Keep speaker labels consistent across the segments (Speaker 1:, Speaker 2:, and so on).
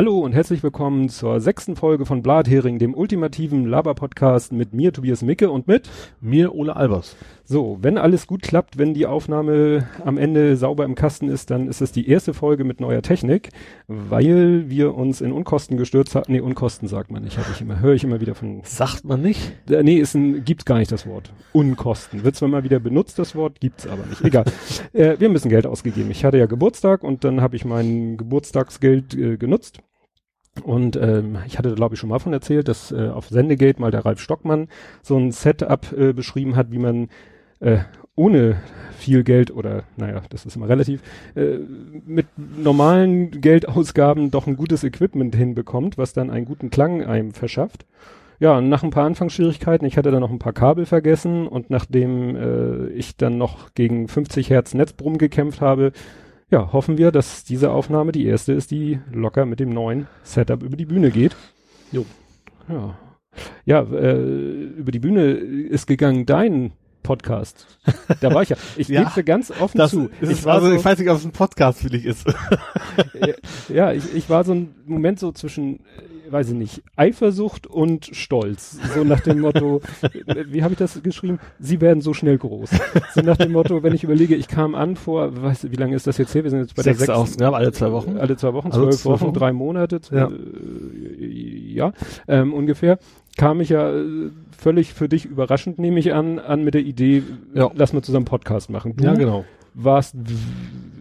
Speaker 1: Hallo und herzlich willkommen zur sechsten Folge von Blathering, dem ultimativen Laber-Podcast mit mir, Tobias Micke und mit
Speaker 2: mir, Ole Albers.
Speaker 1: So, wenn alles gut klappt, wenn die Aufnahme am Ende sauber im Kasten ist, dann ist es die erste Folge mit neuer Technik, weil wir uns in Unkosten gestürzt haben. Nee, Unkosten sagt man nicht, habe ich immer, höre ich immer wieder von.
Speaker 2: Sagt man nicht?
Speaker 1: Äh, nee, ist ein, gibt's gar nicht das Wort. Unkosten. Wird zwar mal wieder benutzt, das Wort, gibt's aber nicht. Egal. äh, wir müssen Geld ausgegeben. Ich hatte ja Geburtstag und dann habe ich mein Geburtstagsgeld äh, genutzt und ähm, ich hatte, glaube ich, schon mal von erzählt, dass äh, auf Sendegate mal der Ralf Stockmann so ein Setup äh, beschrieben hat, wie man äh, ohne viel Geld oder, naja, das ist immer relativ, äh, mit normalen Geldausgaben doch ein gutes Equipment hinbekommt, was dann einen guten Klang einem verschafft. Ja, nach ein paar Anfangsschwierigkeiten, ich hatte dann noch ein paar Kabel vergessen und nachdem äh, ich dann noch gegen 50 Hertz Netzbrumm gekämpft habe, ja, hoffen wir, dass diese Aufnahme die erste ist, die locker mit dem neuen Setup über die Bühne geht. Jo. Ja. Ja, äh, über die Bühne ist gegangen dein Podcast. Da war ich ja. Ich ja, gebe ganz offen
Speaker 2: das,
Speaker 1: zu.
Speaker 2: Ich, war also, so, ich weiß nicht, ob es ein Podcast für dich ist.
Speaker 1: ja, ich, ich war so ein Moment so zwischen, weiß ich nicht, Eifersucht und Stolz. So nach dem Motto, wie habe ich das geschrieben? Sie werden so schnell groß. So nach dem Motto, wenn ich überlege, ich kam an vor, weißt du, wie lange ist das jetzt her? Wir sind jetzt bei
Speaker 2: Sechs
Speaker 1: der sechsten.
Speaker 2: Ja, alle zwei Wochen.
Speaker 1: Alle zwei Wochen, also zwölf Wochen, Wochen, drei Monate, ja, äh, ja ähm, ungefähr kam ich ja äh, völlig für dich überraschend, nehme ich an, an mit der Idee, ja. lass mal zusammen Podcast machen.
Speaker 2: Du ja, genau.
Speaker 1: warst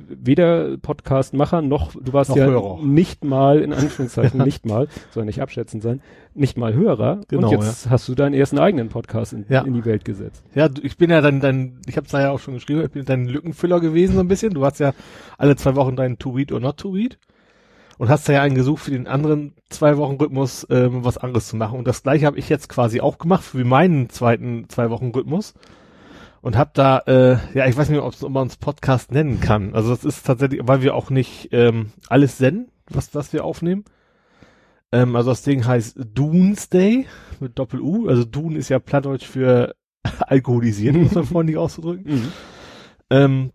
Speaker 1: weder Podcastmacher noch, du warst noch ja Hörer. nicht mal, in Anführungszeichen nicht mal, soll nicht abschätzend sein, nicht mal Hörer.
Speaker 2: Genau,
Speaker 1: und jetzt
Speaker 2: ja.
Speaker 1: hast du deinen ersten eigenen Podcast in,
Speaker 2: ja.
Speaker 1: in die Welt gesetzt.
Speaker 2: Ja, ich bin ja dann, dann ich habe es da ja auch schon geschrieben, ich bin dein Lückenfüller gewesen so ein bisschen. Du hast ja alle zwei Wochen deinen To Read or Not To Read und hast da ja einen gesucht für den anderen zwei Wochen Rhythmus ähm, was anderes zu machen. Und das gleiche habe ich jetzt quasi auch gemacht für meinen zweiten zwei Wochen Rhythmus und habe da, äh, ja, ich weiß nicht, ob man uns Podcast nennen kann. Also das ist tatsächlich, weil wir auch nicht ähm, alles senden, was, was wir aufnehmen. Ähm, also das Ding heißt Doomsday mit Doppel-U. Also Dune ist ja Plattdeutsch für alkoholisiert, muss man freundlich auszudrücken. Mhm. Ähm,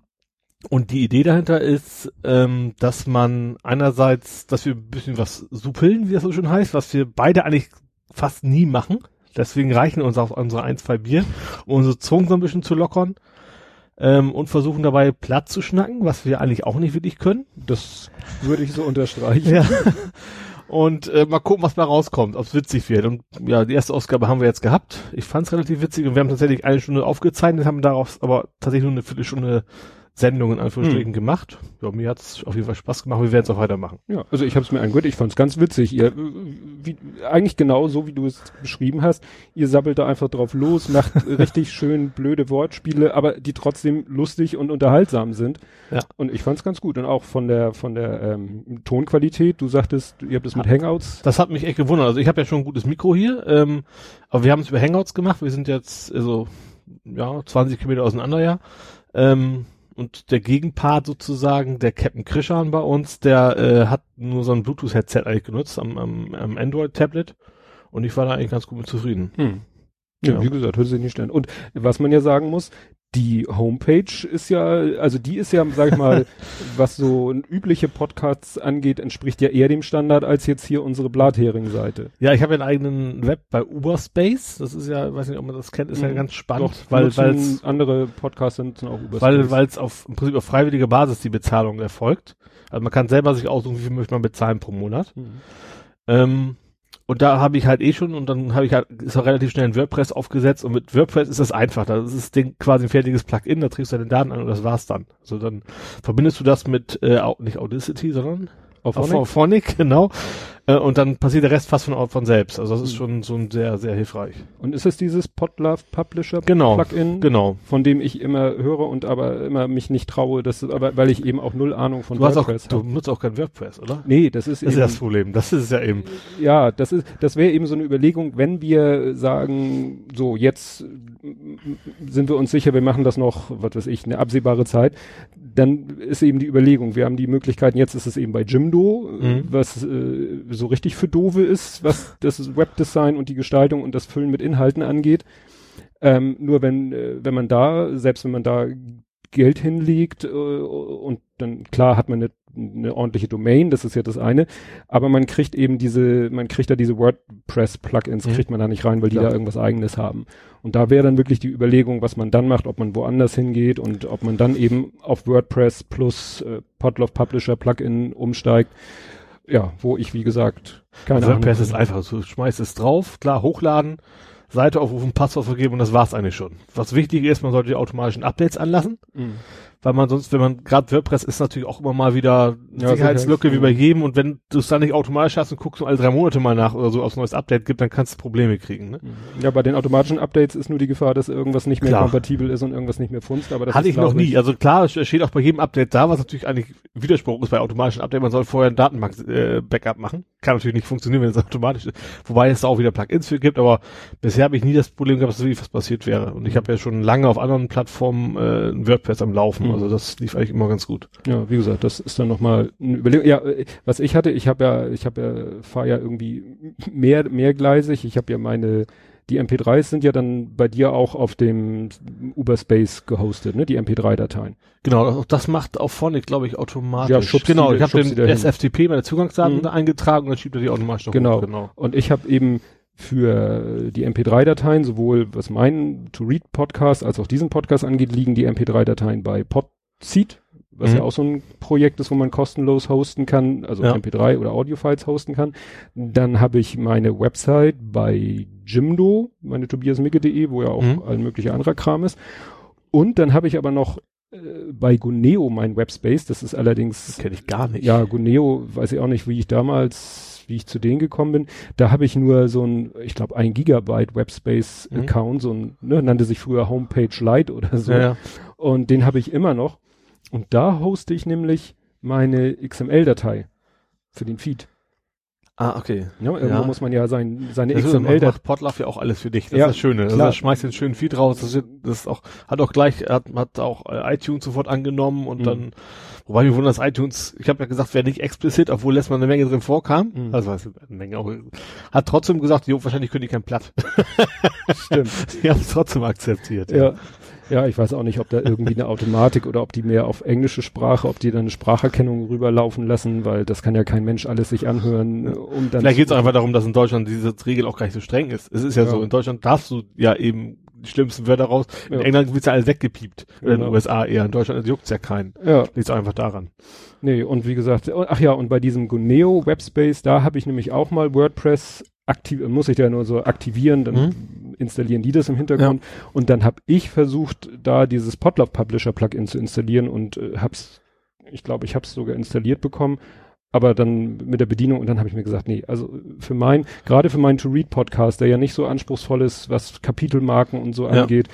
Speaker 2: und die Idee dahinter ist, ähm, dass man einerseits, dass wir ein bisschen was suppeln, wie das so schön heißt, was wir beide eigentlich fast nie machen. Deswegen reichen uns auch unsere ein, zwei Bier, um unsere Zungen so ein bisschen zu lockern. Ähm, und versuchen dabei Platz zu schnacken, was wir eigentlich auch nicht wirklich können.
Speaker 1: Das würde ich so unterstreichen.
Speaker 2: ja. Und äh, mal gucken, was da rauskommt, ob es witzig wird. Und ja, die erste Ausgabe haben wir jetzt gehabt. Ich fand es relativ witzig und wir haben tatsächlich eine Stunde aufgezeichnet, haben daraus aber tatsächlich nur eine Viertelstunde Sendung in Anführungsstrichen hm. gemacht. Ja, mir hat's auf jeden Fall Spaß gemacht. Wir werden es auch weitermachen.
Speaker 1: Ja, also ich habe es mir angehört. Ich fand es ganz witzig. Ihr, wie, eigentlich genau so, wie du es beschrieben hast. Ihr sabbelt da einfach drauf los, macht richtig schön blöde Wortspiele, aber die trotzdem lustig und unterhaltsam sind. Ja. Und ich fand es ganz gut. Und auch von der von der ähm, Tonqualität. Du sagtest, ihr habt es mit Hangouts.
Speaker 2: Das hat mich echt gewundert. Also ich habe ja schon ein gutes Mikro hier, ähm, aber wir haben es über Hangouts gemacht. Wir sind jetzt also ja 20 Kilometer auseinander ja. Ähm, und der Gegenpart sozusagen, der Captain Krishan bei uns, der äh, hat nur so ein Bluetooth-Headset eigentlich genutzt am, am, am Android-Tablet und ich war da eigentlich ganz gut mit zufrieden. Hm.
Speaker 1: Ja, ja, wie gesagt, hört sich nicht stellen. Und was man ja sagen muss, die Homepage ist ja, also die ist ja, sag ich mal, was so übliche Podcasts angeht, entspricht ja eher dem Standard als jetzt hier unsere Blathering-Seite.
Speaker 2: Ja, ich habe ja einen eigenen Web bei Uberspace. Das ist ja, weiß nicht, ob man das kennt, ist ja mhm. ganz spannend,
Speaker 1: Doch, weil weil andere Podcasts sind auch
Speaker 2: Uberspace. Weil weil es auf im Prinzip auf freiwilliger Basis die Bezahlung erfolgt. Also man kann selber sich aussuchen, wie viel möchte man bezahlen pro Monat. Mhm. Ähm, und da habe ich halt eh schon und dann habe ich halt, ist auch relativ schnell ein WordPress aufgesetzt und mit WordPress ist das einfach. Das ist Ding quasi ein fertiges Plugin, da trägst du deine Daten an und das war's dann. Also dann verbindest du das mit, äh, nicht Audacity, sondern
Speaker 1: auf Phonic, auf Phonic
Speaker 2: genau. Äh, und dann passiert der Rest fast von, von selbst. Also das ist mhm. schon so ein sehr, sehr hilfreich.
Speaker 1: Und ist es dieses Podlove Publisher
Speaker 2: genau,
Speaker 1: Plugin?
Speaker 2: Genau.
Speaker 1: Von dem ich immer höre und aber immer mich nicht traue, das aber weil ich eben auch null Ahnung von
Speaker 2: du WordPress habe. Du nutzt auch kein WordPress, oder?
Speaker 1: Nee, das ist
Speaker 2: das eben. ist das Problem. Das ist ja eben.
Speaker 1: Ja, das ist, das wäre eben so eine Überlegung, wenn wir sagen, so jetzt sind wir uns sicher, wir machen das noch, was weiß ich, eine absehbare Zeit, dann ist eben die Überlegung, wir haben die Möglichkeiten, jetzt ist es eben bei Jimdo, mhm. was äh, so richtig für Dove ist, was das Webdesign und die Gestaltung und das Füllen mit Inhalten angeht. Ähm, nur wenn, äh, wenn man da, selbst wenn man da Geld hinlegt äh, und dann klar hat man eine, eine ordentliche Domain, das ist ja das eine, aber man kriegt eben diese, man kriegt da diese WordPress-Plugins,
Speaker 2: Mhm.
Speaker 1: kriegt man da nicht rein, weil die da irgendwas eigenes haben. Und da wäre dann wirklich die Überlegung, was man dann macht, ob man woanders hingeht und ob man dann eben auf WordPress plus äh, Podlove Publisher Plugin umsteigt. Ja, wo ich, wie gesagt, keine
Speaker 2: Also WordPress
Speaker 1: Ahnung.
Speaker 2: ist einfach, du schmeißt es drauf, klar, hochladen, Seite aufrufen, Passwort vergeben und das war's eigentlich schon. Was wichtig ist, man sollte die automatischen Updates anlassen,
Speaker 1: Mhm.
Speaker 2: Weil man sonst, wenn man, gerade WordPress ist natürlich auch immer mal wieder
Speaker 1: Ja,
Speaker 2: Sicherheitslücke wie bei jedem und wenn du es dann nicht automatisch hast und guckst nur alle drei Monate mal nach oder so, ob es ein neues Update gibt, dann kannst du Probleme kriegen. Ne?
Speaker 1: Ja, bei den automatischen Updates ist nur die Gefahr, dass irgendwas nicht mehr
Speaker 2: Klar.
Speaker 1: kompatibel ist und irgendwas nicht mehr funzt, aber das
Speaker 2: Hatte ich noch nie. Also klar, es steht auch bei jedem Update da, was natürlich eigentlich Widerspruch ist bei automatischen Updates. Man soll vorher ein Datenbank-Backup machen. Kann natürlich nicht funktionieren, wenn es automatisch ist. Wobei es da auch wieder Plugins für gibt, aber bisher habe ich nie das Problem gehabt, dass wirklich was passiert wäre. Und ich habe ja schon lange auf anderen Plattformen äh, WordPress am Laufen.
Speaker 1: Mhm.
Speaker 2: Also das lief eigentlich immer ganz gut.
Speaker 1: Ja, wie gesagt, das ist dann nochmal eine Überlegung. Ja, äh, was ich hatte, ich habe ja, ich habe ja, fahre ja irgendwie mehr, mehrgleisig. Ich habe ja meine, die MP3s sind ja dann bei dir auch auf dem Uberspace gehostet, ne? Die MP3-Dateien.
Speaker 2: Genau, auch das macht auch Phonic, glaube ich, automatisch.
Speaker 1: Ja, schubst
Speaker 2: genau,
Speaker 1: die-
Speaker 2: ich habe den. SFTP, meine Zugangsdaten
Speaker 1: Mhm.
Speaker 2: eingetragen und dann schiebt er die automatisch noch
Speaker 1: Genau.
Speaker 2: hoch. Genau.
Speaker 1: Und ich habe eben für die MP3-Dateien, sowohl was meinen To-Read-Podcast als auch diesen Podcast angeht, liegen die MP3-Dateien bei Podseed, was
Speaker 2: Mhm.
Speaker 1: ja auch so ein Projekt ist, wo man kostenlos hosten kann, also
Speaker 2: Ja.
Speaker 1: MP3 oder Audio-Files hosten kann. Dann habe ich meine Website bei Jimdo, meine tobiasmicke.de, wo ja auch
Speaker 2: Mhm.
Speaker 1: all möglicher anderer Kram ist. Und dann habe ich aber noch äh, bei Guneo mein Webspace, das ist allerdings
Speaker 2: Kenne ich gar nicht.
Speaker 1: ja, Guneo, weiß ich auch nicht, wie ich damals, wie ich zu denen gekommen bin. Da habe ich nur so ein, ich glaube, ein Gigabyte Webspace-Account, so ein, ne, nannte sich früher Homepage Lite oder so.
Speaker 2: Ja, ja.
Speaker 1: Und den habe ich immer noch. Und da hoste ich nämlich meine XML-Datei für den Feed.
Speaker 2: Ah, okay.
Speaker 1: Ja, irgendwo
Speaker 2: Ja.
Speaker 1: muss man ja sein, seine
Speaker 2: Das ist,
Speaker 1: XML-Datei.
Speaker 2: macht Podlove ja auch alles für dich. Das
Speaker 1: Ja,
Speaker 2: ist das Schöne. Also
Speaker 1: klar.
Speaker 2: das schmeißt den schönen Feed raus. Das ist, das ist auch, hat auch gleich, hat, hat auch äh, iTunes sofort angenommen und
Speaker 1: Mhm.
Speaker 2: dann, wobei mir wundert, dass iTunes, ich habe ja gesagt, wäre nicht explizit, obwohl letztes Mal eine Menge drin vorkam.
Speaker 1: Mhm.
Speaker 2: Also was, eine Menge auch, hat trotzdem gesagt, jo, wahrscheinlich können die kein Platt.
Speaker 1: Stimmt.
Speaker 2: die haben es trotzdem akzeptiert.
Speaker 1: Ja. Ja, ich weiß auch nicht, ob da irgendwie eine Automatik oder ob die mehr auf englische Sprache, ob die dann eine Spracherkennung rüberlaufen lassen, weil das kann ja kein Mensch alles sich anhören, um dann.
Speaker 2: Vielleicht geht es einfach darum, dass in Deutschland diese Regel auch gar nicht so streng ist. Es ist ja,
Speaker 1: Ja.
Speaker 2: so, in Deutschland darfst du ja eben die schlimmsten Wörter raus. In
Speaker 1: Ja.
Speaker 2: England wird's ja alles weggepiept. Oder in den
Speaker 1: Genau.
Speaker 2: USA eher. In Deutschland juckt's ja keinen.
Speaker 1: Ja,
Speaker 2: Liegt's einfach daran.
Speaker 1: nee, und wie gesagt, ach ja, und bei diesem Guneo Webspace, da habe ich nämlich auch mal WordPress aktiv, muss ich ja nur so aktivieren, dann
Speaker 2: Mhm.
Speaker 1: installieren die das im Hintergrund. Und dann habe ich versucht, da dieses Podlove Publisher Plugin zu installieren und äh, hab's, ich glaube, ich habe es sogar installiert bekommen, aber dann mit der Bedienung und dann habe ich mir gesagt, nee, also für mein, gerade für meinen To-Read-Podcast, der ja nicht so anspruchsvoll ist, was Kapitelmarken und so
Speaker 2: Ja.
Speaker 1: angeht,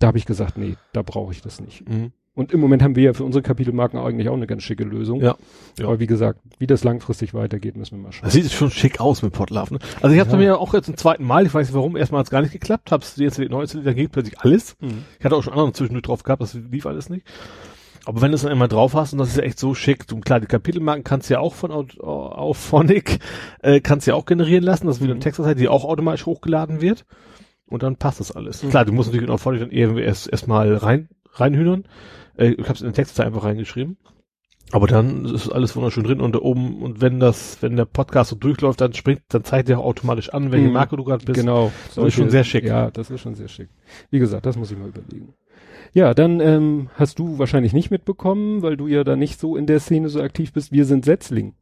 Speaker 1: da habe ich gesagt, nee, da brauche ich das nicht.
Speaker 2: Mhm.
Speaker 1: Und im Moment haben wir ja für unsere Kapitelmarken eigentlich auch eine ganz schicke Lösung.
Speaker 2: Ja. Ja.
Speaker 1: Aber wie gesagt, wie das langfristig weitergeht, müssen wir mal schauen.
Speaker 2: Das sieht schon schick aus mit Podlove. Ne? Also ich habe
Speaker 1: Ja.
Speaker 2: mir auch jetzt zum zweiten Mal, ich weiß nicht warum, erstmal hat es gar nicht geklappt, hab's jetzt neu installiert, dann geht plötzlich alles.
Speaker 1: Mhm.
Speaker 2: Ich hatte auch schon andere zwischendurch drauf gehabt, das lief alles nicht. Aber wenn du es dann einmal drauf hast und das ist ja echt so schick, du, klar, die Kapitelmarken kannst du ja auch von auf Phonic, äh, kannst du ja auch generieren lassen, das ist wieder eine
Speaker 1: Mhm.
Speaker 2: Textdatei, die auch automatisch hochgeladen wird. Und dann passt das alles.
Speaker 1: Mhm.
Speaker 2: Klar, du musst natürlich in Phonic dann irgendwie erst erstmal rein reinhühnern. Äh, ich habe es in den Textdatei einfach reingeschrieben. Aber dann ist alles wunderschön drin und da oben, und wenn das, wenn der Podcast so durchläuft, dann springt, dann zeigt er auch automatisch an, welche
Speaker 1: Mhm.
Speaker 2: Marke du gerade bist.
Speaker 1: Genau.
Speaker 2: Das ist schon sehr schick.
Speaker 1: Ja, das ist schon sehr schick. Wie gesagt, das muss ich mal überlegen. Ja, dann ähm, hast du wahrscheinlich nicht mitbekommen, weil du ja da nicht so in der Szene so aktiv bist. Wir sind Setzling.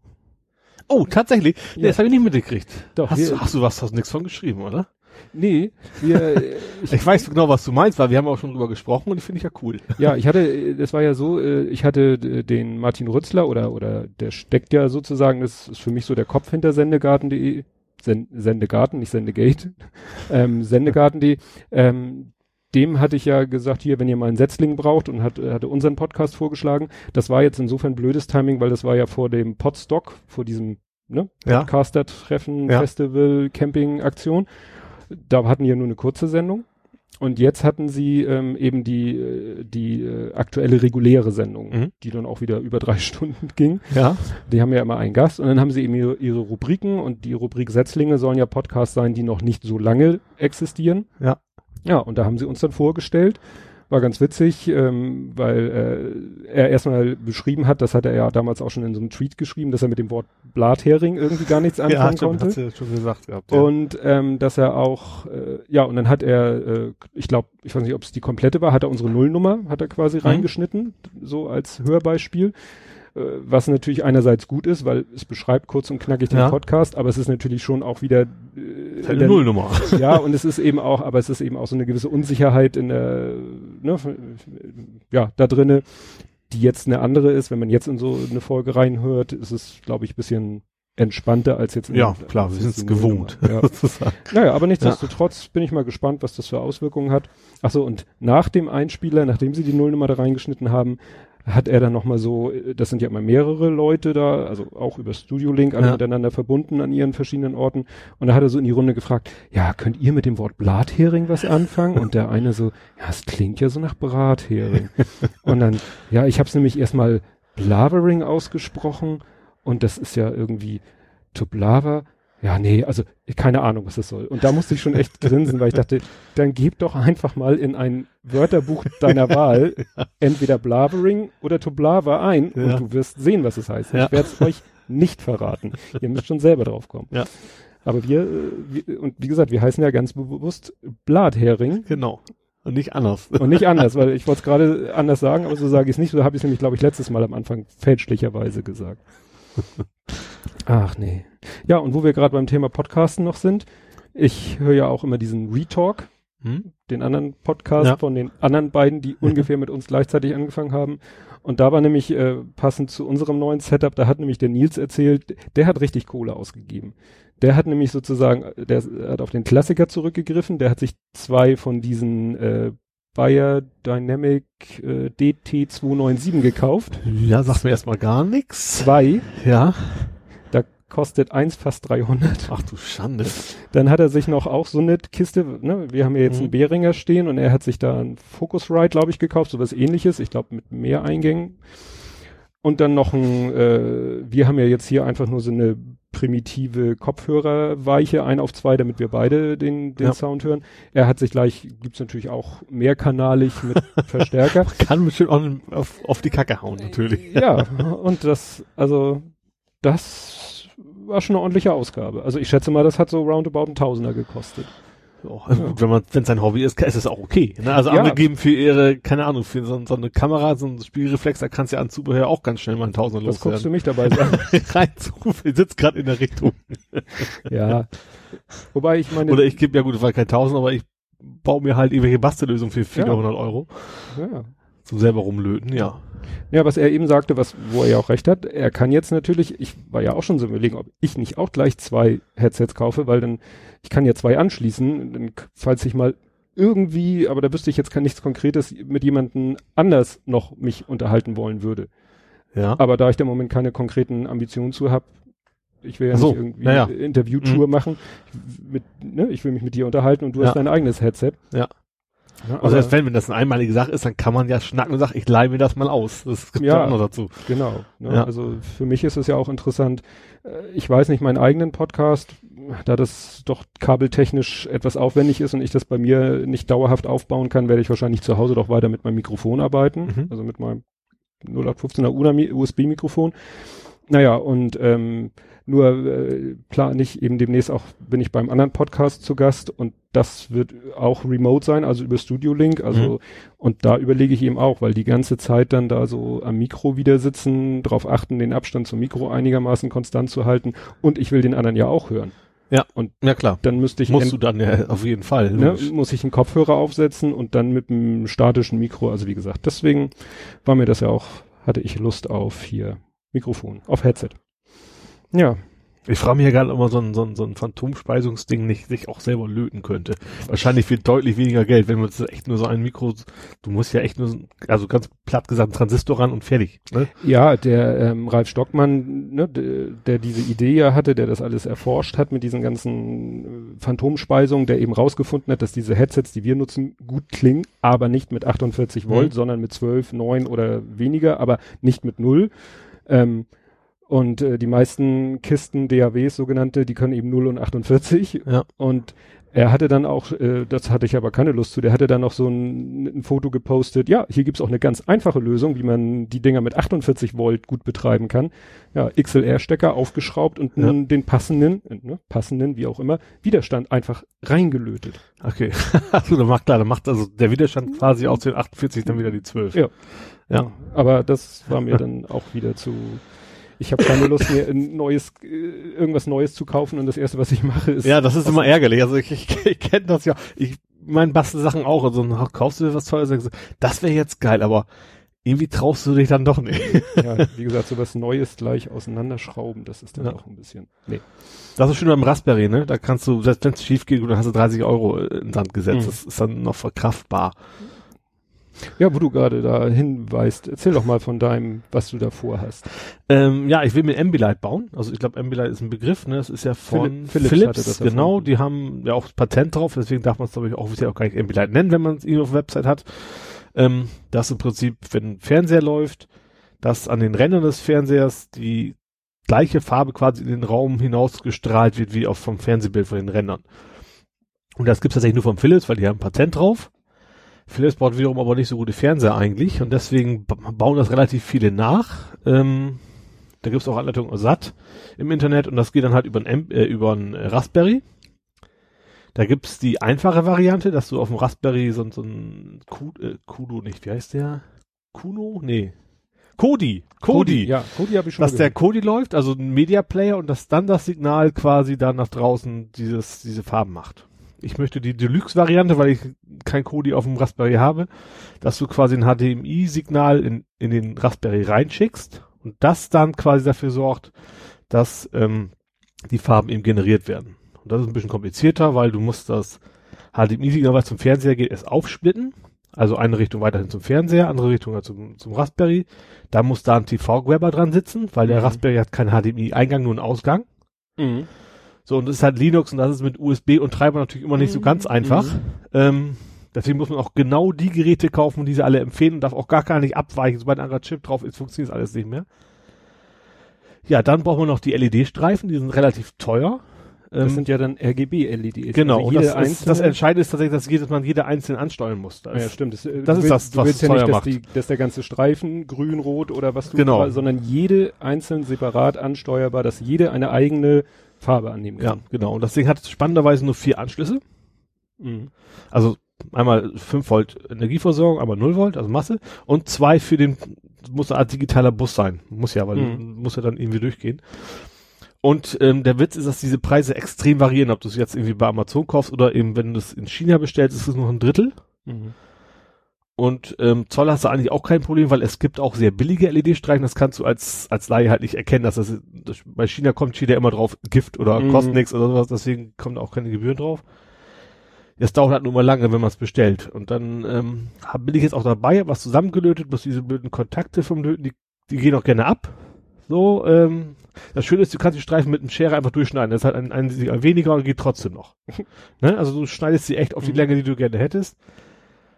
Speaker 2: Oh, tatsächlich? Nee,
Speaker 1: Ja.
Speaker 2: das habe ich nicht mitgekriegt.
Speaker 1: Doch,
Speaker 2: Hast, du, hast du was, hast du nichts von geschrieben, oder?
Speaker 1: Nee, wir, ich,
Speaker 2: Ich weiß genau, was du meinst, weil wir haben auch schon drüber gesprochen und finde ich ja cool.
Speaker 1: ja, ich hatte, äh, das war ja so, äh, ich hatte äh, den Martin Rützler oder, oder der steckt ja sozusagen, das ist für mich so der Kopf hinter sendegarten.de, Sen Sendegarten, nicht Sendegate, ähm, sendegarten.de, ähm, dem hatte ich ja gesagt, hier, wenn ihr mal einen Setzling braucht und hat, hatte unseren Podcast vorgeschlagen. Das war jetzt insofern blödes Timing, weil das war ja vor dem Podstock, vor diesem ne,
Speaker 2: Ja.
Speaker 1: Podcaster-Treffen,
Speaker 2: Ja.
Speaker 1: Festival, Camping-Aktion. Da hatten die ja nur eine kurze Sendung. Und jetzt hatten sie ähm, eben die, äh, die äh, aktuelle reguläre Sendung,
Speaker 2: Mhm.
Speaker 1: die dann auch wieder über drei Stunden ging.
Speaker 2: Ja.
Speaker 1: Die haben ja immer einen Gast und dann haben sie eben ihre, ihre Rubriken und die Rubrik Setzlinge sollen ja Podcasts sein, die noch nicht so lange existieren.
Speaker 2: Ja.
Speaker 1: Ja, und da haben sie uns dann vorgestellt war ganz witzig, ähm, weil äh, er erstmal beschrieben hat, das hat er ja damals auch schon in so einem Tweet geschrieben, dass er mit dem Wort Blathering irgendwie gar nichts anfangen
Speaker 2: ja,
Speaker 1: konnte.
Speaker 2: Hast du schon gesagt gehabt. Ja.
Speaker 1: Und ähm, dass er auch, äh, ja, und dann hat er, äh, ich glaube, ich weiß nicht, ob es die komplette war, hat er unsere Nullnummer, hat er quasi
Speaker 2: Mhm.
Speaker 1: reingeschnitten, so als Hörbeispiel. Äh, was natürlich einerseits gut ist, weil es beschreibt kurz und knackig den
Speaker 2: Ja.
Speaker 1: Podcast, aber es ist natürlich schon auch wieder äh,
Speaker 2: halt eine Nullnummer.
Speaker 1: ja, und es ist eben auch, aber es ist eben auch so eine gewisse Unsicherheit in der, ne, ja, da drinne, die jetzt eine andere ist. Wenn man jetzt in so eine Folge reinhört, ist es, glaube ich, bisschen entspannter als jetzt in
Speaker 2: Ja, klar, wir sind es gewohnt.
Speaker 1: Ja. Naja, aber nichtsdestotrotz bin ich mal gespannt, was das für Auswirkungen hat. Ach so, und nach dem Einspieler, nachdem sie die Nullnummer da reingeschnitten haben, hat er dann nochmal so, das sind ja immer mehrere Leute da, also auch über Studio Link, alle
Speaker 2: Ja.
Speaker 1: miteinander verbunden an ihren verschiedenen Orten. Und da hat er so in die Runde gefragt, ja, könnt ihr mit dem Wort Blathering was anfangen? Und der eine so, ja, es klingt ja so nach Brathering. und dann, ja, ich habe es nämlich erstmal Blavering ausgesprochen und das ist ja irgendwie to blaver. Ja, nee, also keine Ahnung, was das soll. Und da musste ich schon echt grinsen, weil ich dachte, dann gib doch einfach mal in ein Wörterbuch deiner Wahl entweder Blavering oder to blaver ein
Speaker 2: Ja.
Speaker 1: und du wirst sehen, was es heißt.
Speaker 2: Ja.
Speaker 1: Ich werde es euch nicht verraten. Ihr müsst schon selber drauf kommen.
Speaker 2: Ja.
Speaker 1: Aber wir, äh, wir, und wie gesagt, wir heißen ja ganz bewusst Blathering
Speaker 2: Genau. Und nicht anders.
Speaker 1: und nicht anders, weil ich wollte es gerade anders sagen, aber so sage ich es nicht. So habe ich es nämlich, glaube ich, letztes Mal am Anfang fälschlicherweise gesagt. Ach nee. Ja, und wo wir gerade beim Thema Podcasten noch sind, ich höre ja auch immer diesen Retalk,
Speaker 2: Hm?
Speaker 1: den anderen Podcast
Speaker 2: Ja.
Speaker 1: von den anderen beiden, die ungefähr mit uns gleichzeitig angefangen haben. Und da war nämlich äh, passend zu unserem neuen Setup, da hat nämlich der Nils erzählt, der hat richtig Kohle ausgegeben. Der hat nämlich sozusagen, der hat auf den Klassiker zurückgegriffen, der hat sich zwei von diesen äh, Bayer Dynamic äh, DT297 gekauft.
Speaker 2: Ja, sagt mir erstmal gar nichts.
Speaker 1: Zwei,
Speaker 2: Ja.
Speaker 1: da kostet eins fast 300.
Speaker 2: Ach du Schande.
Speaker 1: Dann hat er sich noch auch so eine Kiste, ne, wir haben ja jetzt
Speaker 2: Mhm.
Speaker 1: einen Behringer stehen und er hat sich da ein Focusrite, glaube ich, gekauft, sowas ähnliches, ich glaube mit mehr Eingängen. Und dann noch ein, äh, wir haben ja jetzt hier einfach nur so eine primitive Kopfhörerweiche, ein auf zwei, damit wir beide den, den
Speaker 2: Ja.
Speaker 1: Sound hören. Er hat sich gleich, gibt's natürlich auch mehrkanalig mit Verstärker.
Speaker 2: Kann bestimmt auch auf, auf die Kacke hauen, natürlich.
Speaker 1: ja, und das, also, das war schon eine ordentliche Ausgabe. Also ich schätze mal, das hat so roundabout ein Tausender gekostet.
Speaker 2: Oh, also gut, wenn man, wenn sein Hobby ist, ist es auch okay. Ne? Also
Speaker 1: Ja.
Speaker 2: andere geben für ihre, keine Ahnung, für so, so eine Kamera, so ein Spielreflex, da kannst du ja an Zubehör auch ganz schnell mal ein Tausender
Speaker 1: Was guckst du
Speaker 2: loswerden.
Speaker 1: mich dabei sagen?
Speaker 2: Reinzurufen, ich sitze gerade in der Richtung.
Speaker 1: ja. Wobei ich meine,
Speaker 2: Oder ich gebe, ja gut, das war kein Tausend, aber ich baue mir halt irgendwelche Bastellösungen für 400 Euro.
Speaker 1: ja.
Speaker 2: Zum selber rumlöten, ja.
Speaker 1: ja, was er eben sagte, was, wo er ja auch recht hat, er kann jetzt natürlich, ich war ja auch schon so überlegen, ob ich nicht auch gleich zwei Headsets kaufe, weil dann, ich kann ja zwei anschließen, dann, falls ich mal irgendwie, aber da wüsste ich jetzt kein nichts Konkretes, mit jemandem anders noch mich unterhalten wollen würde.
Speaker 2: Ja.
Speaker 1: Aber da ich da im Moment keine konkreten Ambitionen zu habe, ich will ja
Speaker 2: so,
Speaker 1: nicht irgendwie
Speaker 2: ja, ja.
Speaker 1: eine Interviewtour machen, ich, mit, ne, ich will mich mit dir unterhalten und du
Speaker 2: Ja.
Speaker 1: hast dein eigenes Headset.
Speaker 2: Ja.
Speaker 1: Ja,
Speaker 2: Also selbst wenn, wenn das eine einmalige Sache ist, dann kann man ja schnacken und sagen, ich leih mir das mal aus. Das gibt
Speaker 1: Ja.
Speaker 2: ja auch noch dazu.
Speaker 1: Genau. Ne?
Speaker 2: Ja.
Speaker 1: Also für mich ist es ja auch interessant. Äh, Ich weiß nicht, meinen eigenen Podcast, da das doch kabeltechnisch etwas aufwendig ist und ich das bei mir nicht dauerhaft aufbauen kann, werde ich wahrscheinlich zu Hause doch weiter mit meinem Mikrofon arbeiten.
Speaker 2: Mhm.
Speaker 1: Also mit meinem 0815er USB-Mikrofon. Naja, und ähm, nur äh, plane ich eben demnächst auch, bin ich beim anderen Podcast zu Gast und das wird auch remote sein, also über Studio Link. Also
Speaker 2: Mhm.
Speaker 1: und da überlege ich eben auch, weil die ganze Zeit dann da so am Mikro wieder sitzen, darauf achten, den Abstand zum Mikro einigermaßen konstant zu halten und ich will den anderen ja auch hören.
Speaker 2: Ja.
Speaker 1: Und
Speaker 2: Ja klar.
Speaker 1: dann müsste ich
Speaker 2: Musst du dann ja auf jeden Fall.
Speaker 1: ne, muss ich einen Kopfhörer aufsetzen und dann mit einem statischen Mikro, also wie gesagt, deswegen war mir das ja auch, hatte ich Lust auf hier Mikrofon, auf Headset. Ja,
Speaker 2: Ich frage mich ja gerade, ob man so ein, so ein, so ein Phantomspeisungsding nicht sich auch selber löten könnte. Wahrscheinlich für deutlich weniger Geld, wenn man jetzt echt nur so ein Mikro, du musst ja echt nur, so- also ganz platt gesagt, einen Transistor ran und fertig. Ne?
Speaker 1: Ja, der ähm, Ralf Stockmann, ne, der, der diese Idee ja hatte, der das alles erforscht hat mit diesen ganzen äh, Phantomspeisungen, der eben rausgefunden hat, dass diese Headsets, die wir nutzen, gut klingen, aber nicht mit 48 Volt,
Speaker 2: Mhm.
Speaker 1: sondern mit 12, 9 oder weniger, aber nicht mit 0. Ähm, Und äh, die meisten Kisten DAWs sogenannte, die können eben 0 und 48.
Speaker 2: Ja.
Speaker 1: Und er hatte dann auch, äh, das hatte ich aber keine Lust zu, der hatte dann noch so ein, ein Foto gepostet, ja, hier gibt's auch eine ganz einfache Lösung, wie man die Dinger mit 48 Volt gut betreiben kann. Ja, XLR-Stecker aufgeschraubt und
Speaker 2: Ja.
Speaker 1: nun den passenden, äh, ne, passenden, wie auch immer, Widerstand einfach reingelötet.
Speaker 2: Okay. also, dann macht klar, dann macht also der Widerstand quasi aus den 48 dann wieder die 12.
Speaker 1: Ja.
Speaker 2: Ja.
Speaker 1: Aber das war mir dann auch wieder zu. Ich habe keine Lust mir ein neues, äh, irgendwas Neues zu kaufen und das erste, was ich mache, ist.
Speaker 2: Ja, das ist immer ärgerlich. Also ich, ich, ich kenne das ja. Ich mein Bastelsachen auch. Also kaufst du dir was du, Das wäre jetzt geil, aber irgendwie traust du dich dann doch nicht.
Speaker 1: ja, wie gesagt, so was Neues gleich auseinanderschrauben, das ist dann
Speaker 2: Ja.
Speaker 1: auch ein bisschen. Nee.
Speaker 2: Das ist schön beim Raspberry, ne? Da kannst du, selbst wenn es schief geht, dann hast du 30 Euro in den Sand gesetzt.
Speaker 1: Mhm.
Speaker 2: Das ist dann noch verkraftbar.
Speaker 1: Ja, wo du gerade da hinweist, erzähl doch mal von deinem, was du da vorhast.
Speaker 2: Ähm, ja, ich will mir Ambilight bauen. Also ich glaube, Ambilight ist ein Begriff, ne? Das ist ja von
Speaker 1: Philipp- Philips
Speaker 2: Philips, genau. Die haben ja auch Patent drauf, deswegen darf man es, glaube ich, auch auch gar nicht Ambilight nennen, wenn man es auf der Website hat. Ähm, das im Prinzip, wenn ein Fernseher läuft, dass an den Rändern des Fernsehers die gleiche Farbe quasi in den Raum hinausgestrahlt wird, wie auch vom Fernsehbild von den Rändern. Und das gibt's tatsächlich nur vom Philips, weil die haben Patent drauf. Philips baut wiederum aber nicht so gute Fernseher eigentlich und deswegen ba- bauen das relativ viele nach. Ähm, da gibt's auch Anleitungen satt im Internet und das geht dann halt über ein, äh, über ein Raspberry. Da gibt's die einfache Variante, dass du auf dem Raspberry so, so ein Ku, äh, Kudo nicht, wie heißt der? Kuno? Nee. Kodi. Kodi.
Speaker 1: Ja, Kodi habe ich schon
Speaker 2: Dass der
Speaker 1: gehört.
Speaker 2: Kodi läuft, also ein Media Player und dass dann das Signal quasi da nach draußen dieses, diese Farben macht. Ich möchte die Deluxe-Variante, weil ich kein Kodi auf dem Raspberry habe, dass du quasi ein HDMI-Signal in, in den Raspberry reinschickst und das dann quasi dafür sorgt, dass ähm, die Farben eben generiert werden. Und das ist ein bisschen komplizierter, weil du musst das HDMI-Signal, was zum Fernseher geht, erst aufsplitten. Also eine Richtung weiterhin zum Fernseher, andere Richtung halt zum, zum Raspberry. Da muss da ein TV-Grabber dran sitzen, weil der
Speaker 1: Mhm.
Speaker 2: Raspberry hat keinen HDMI-Eingang, nur einen Ausgang.
Speaker 1: Mhm.
Speaker 2: So, und das ist halt Linux und das ist mit USB und Treiber natürlich immer nicht so ganz einfach.
Speaker 1: Mhm.
Speaker 2: Ähm, deswegen muss man auch genau die Geräte kaufen, die sie alle empfehlen und darf auch gar, gar nicht abweichen. Sobald ein anderer Chip drauf ist, funktioniert alles nicht mehr. Ja, dann brauchen wir noch die LED-Streifen, die sind relativ teuer.
Speaker 1: Das
Speaker 2: Ähm,
Speaker 1: sind ja dann RGB-LEDs.
Speaker 2: genau,
Speaker 1: Also
Speaker 2: und das, ist, das Entscheidende ist tatsächlich, dass jedes man jede einzeln ansteuern muss. Das
Speaker 1: Ja, stimmt. Das, äh,
Speaker 2: das
Speaker 1: du
Speaker 2: ist
Speaker 1: willst,
Speaker 2: das,
Speaker 1: du
Speaker 2: was
Speaker 1: willst
Speaker 2: es
Speaker 1: ja nicht, dass, die, dass der ganze Streifen grün, rot oder was du,
Speaker 2: Genau.
Speaker 1: sondern jede einzeln separat ansteuerbar, dass jede eine eigene Farbe annehmen
Speaker 2: ja,
Speaker 1: kann.
Speaker 2: genau. Und das Ding hat spannenderweise nur vier Anschlüsse.
Speaker 1: Mhm.
Speaker 2: Also einmal 5 Volt Energieversorgung, einmal 0 Volt, also Masse. Und zwei für den, muss eine Art digitaler Bus sein. Muss ja, weil
Speaker 1: Mhm.
Speaker 2: muss ja dann irgendwie durchgehen. Und ähm, der Witz ist, dass diese Preise extrem variieren, ob du es jetzt irgendwie bei Amazon kaufst oder eben, wenn du es in China bestellst, ist es noch ein Drittel.
Speaker 1: Mhm.
Speaker 2: Und ähm, Zoll hast du eigentlich auch kein Problem, weil es gibt auch sehr billige LED-Streifen, das kannst du als, als Laie halt nicht erkennen, dass das, das bei China kommt steht ja immer drauf Gift oder
Speaker 1: Mhm.
Speaker 2: kostet nichts oder sowas, deswegen kommen da auch keine Gebühren drauf. Das dauert halt nur mal lange, wenn man es bestellt. Und dann ähm, hab, bin ich jetzt auch dabei, hab was zusammengelötet, bloß diese blöden Kontakte vom Löten, die, die gehen auch gerne ab. So, ähm, das Schöne ist, du kannst die Streifen mit dem Schere einfach durchschneiden. Das ist halt ein, ein Signal weniger und geht trotzdem noch. ne? Also du schneidest sie echt auf die
Speaker 1: Mhm.
Speaker 2: Länge, die du gerne hättest.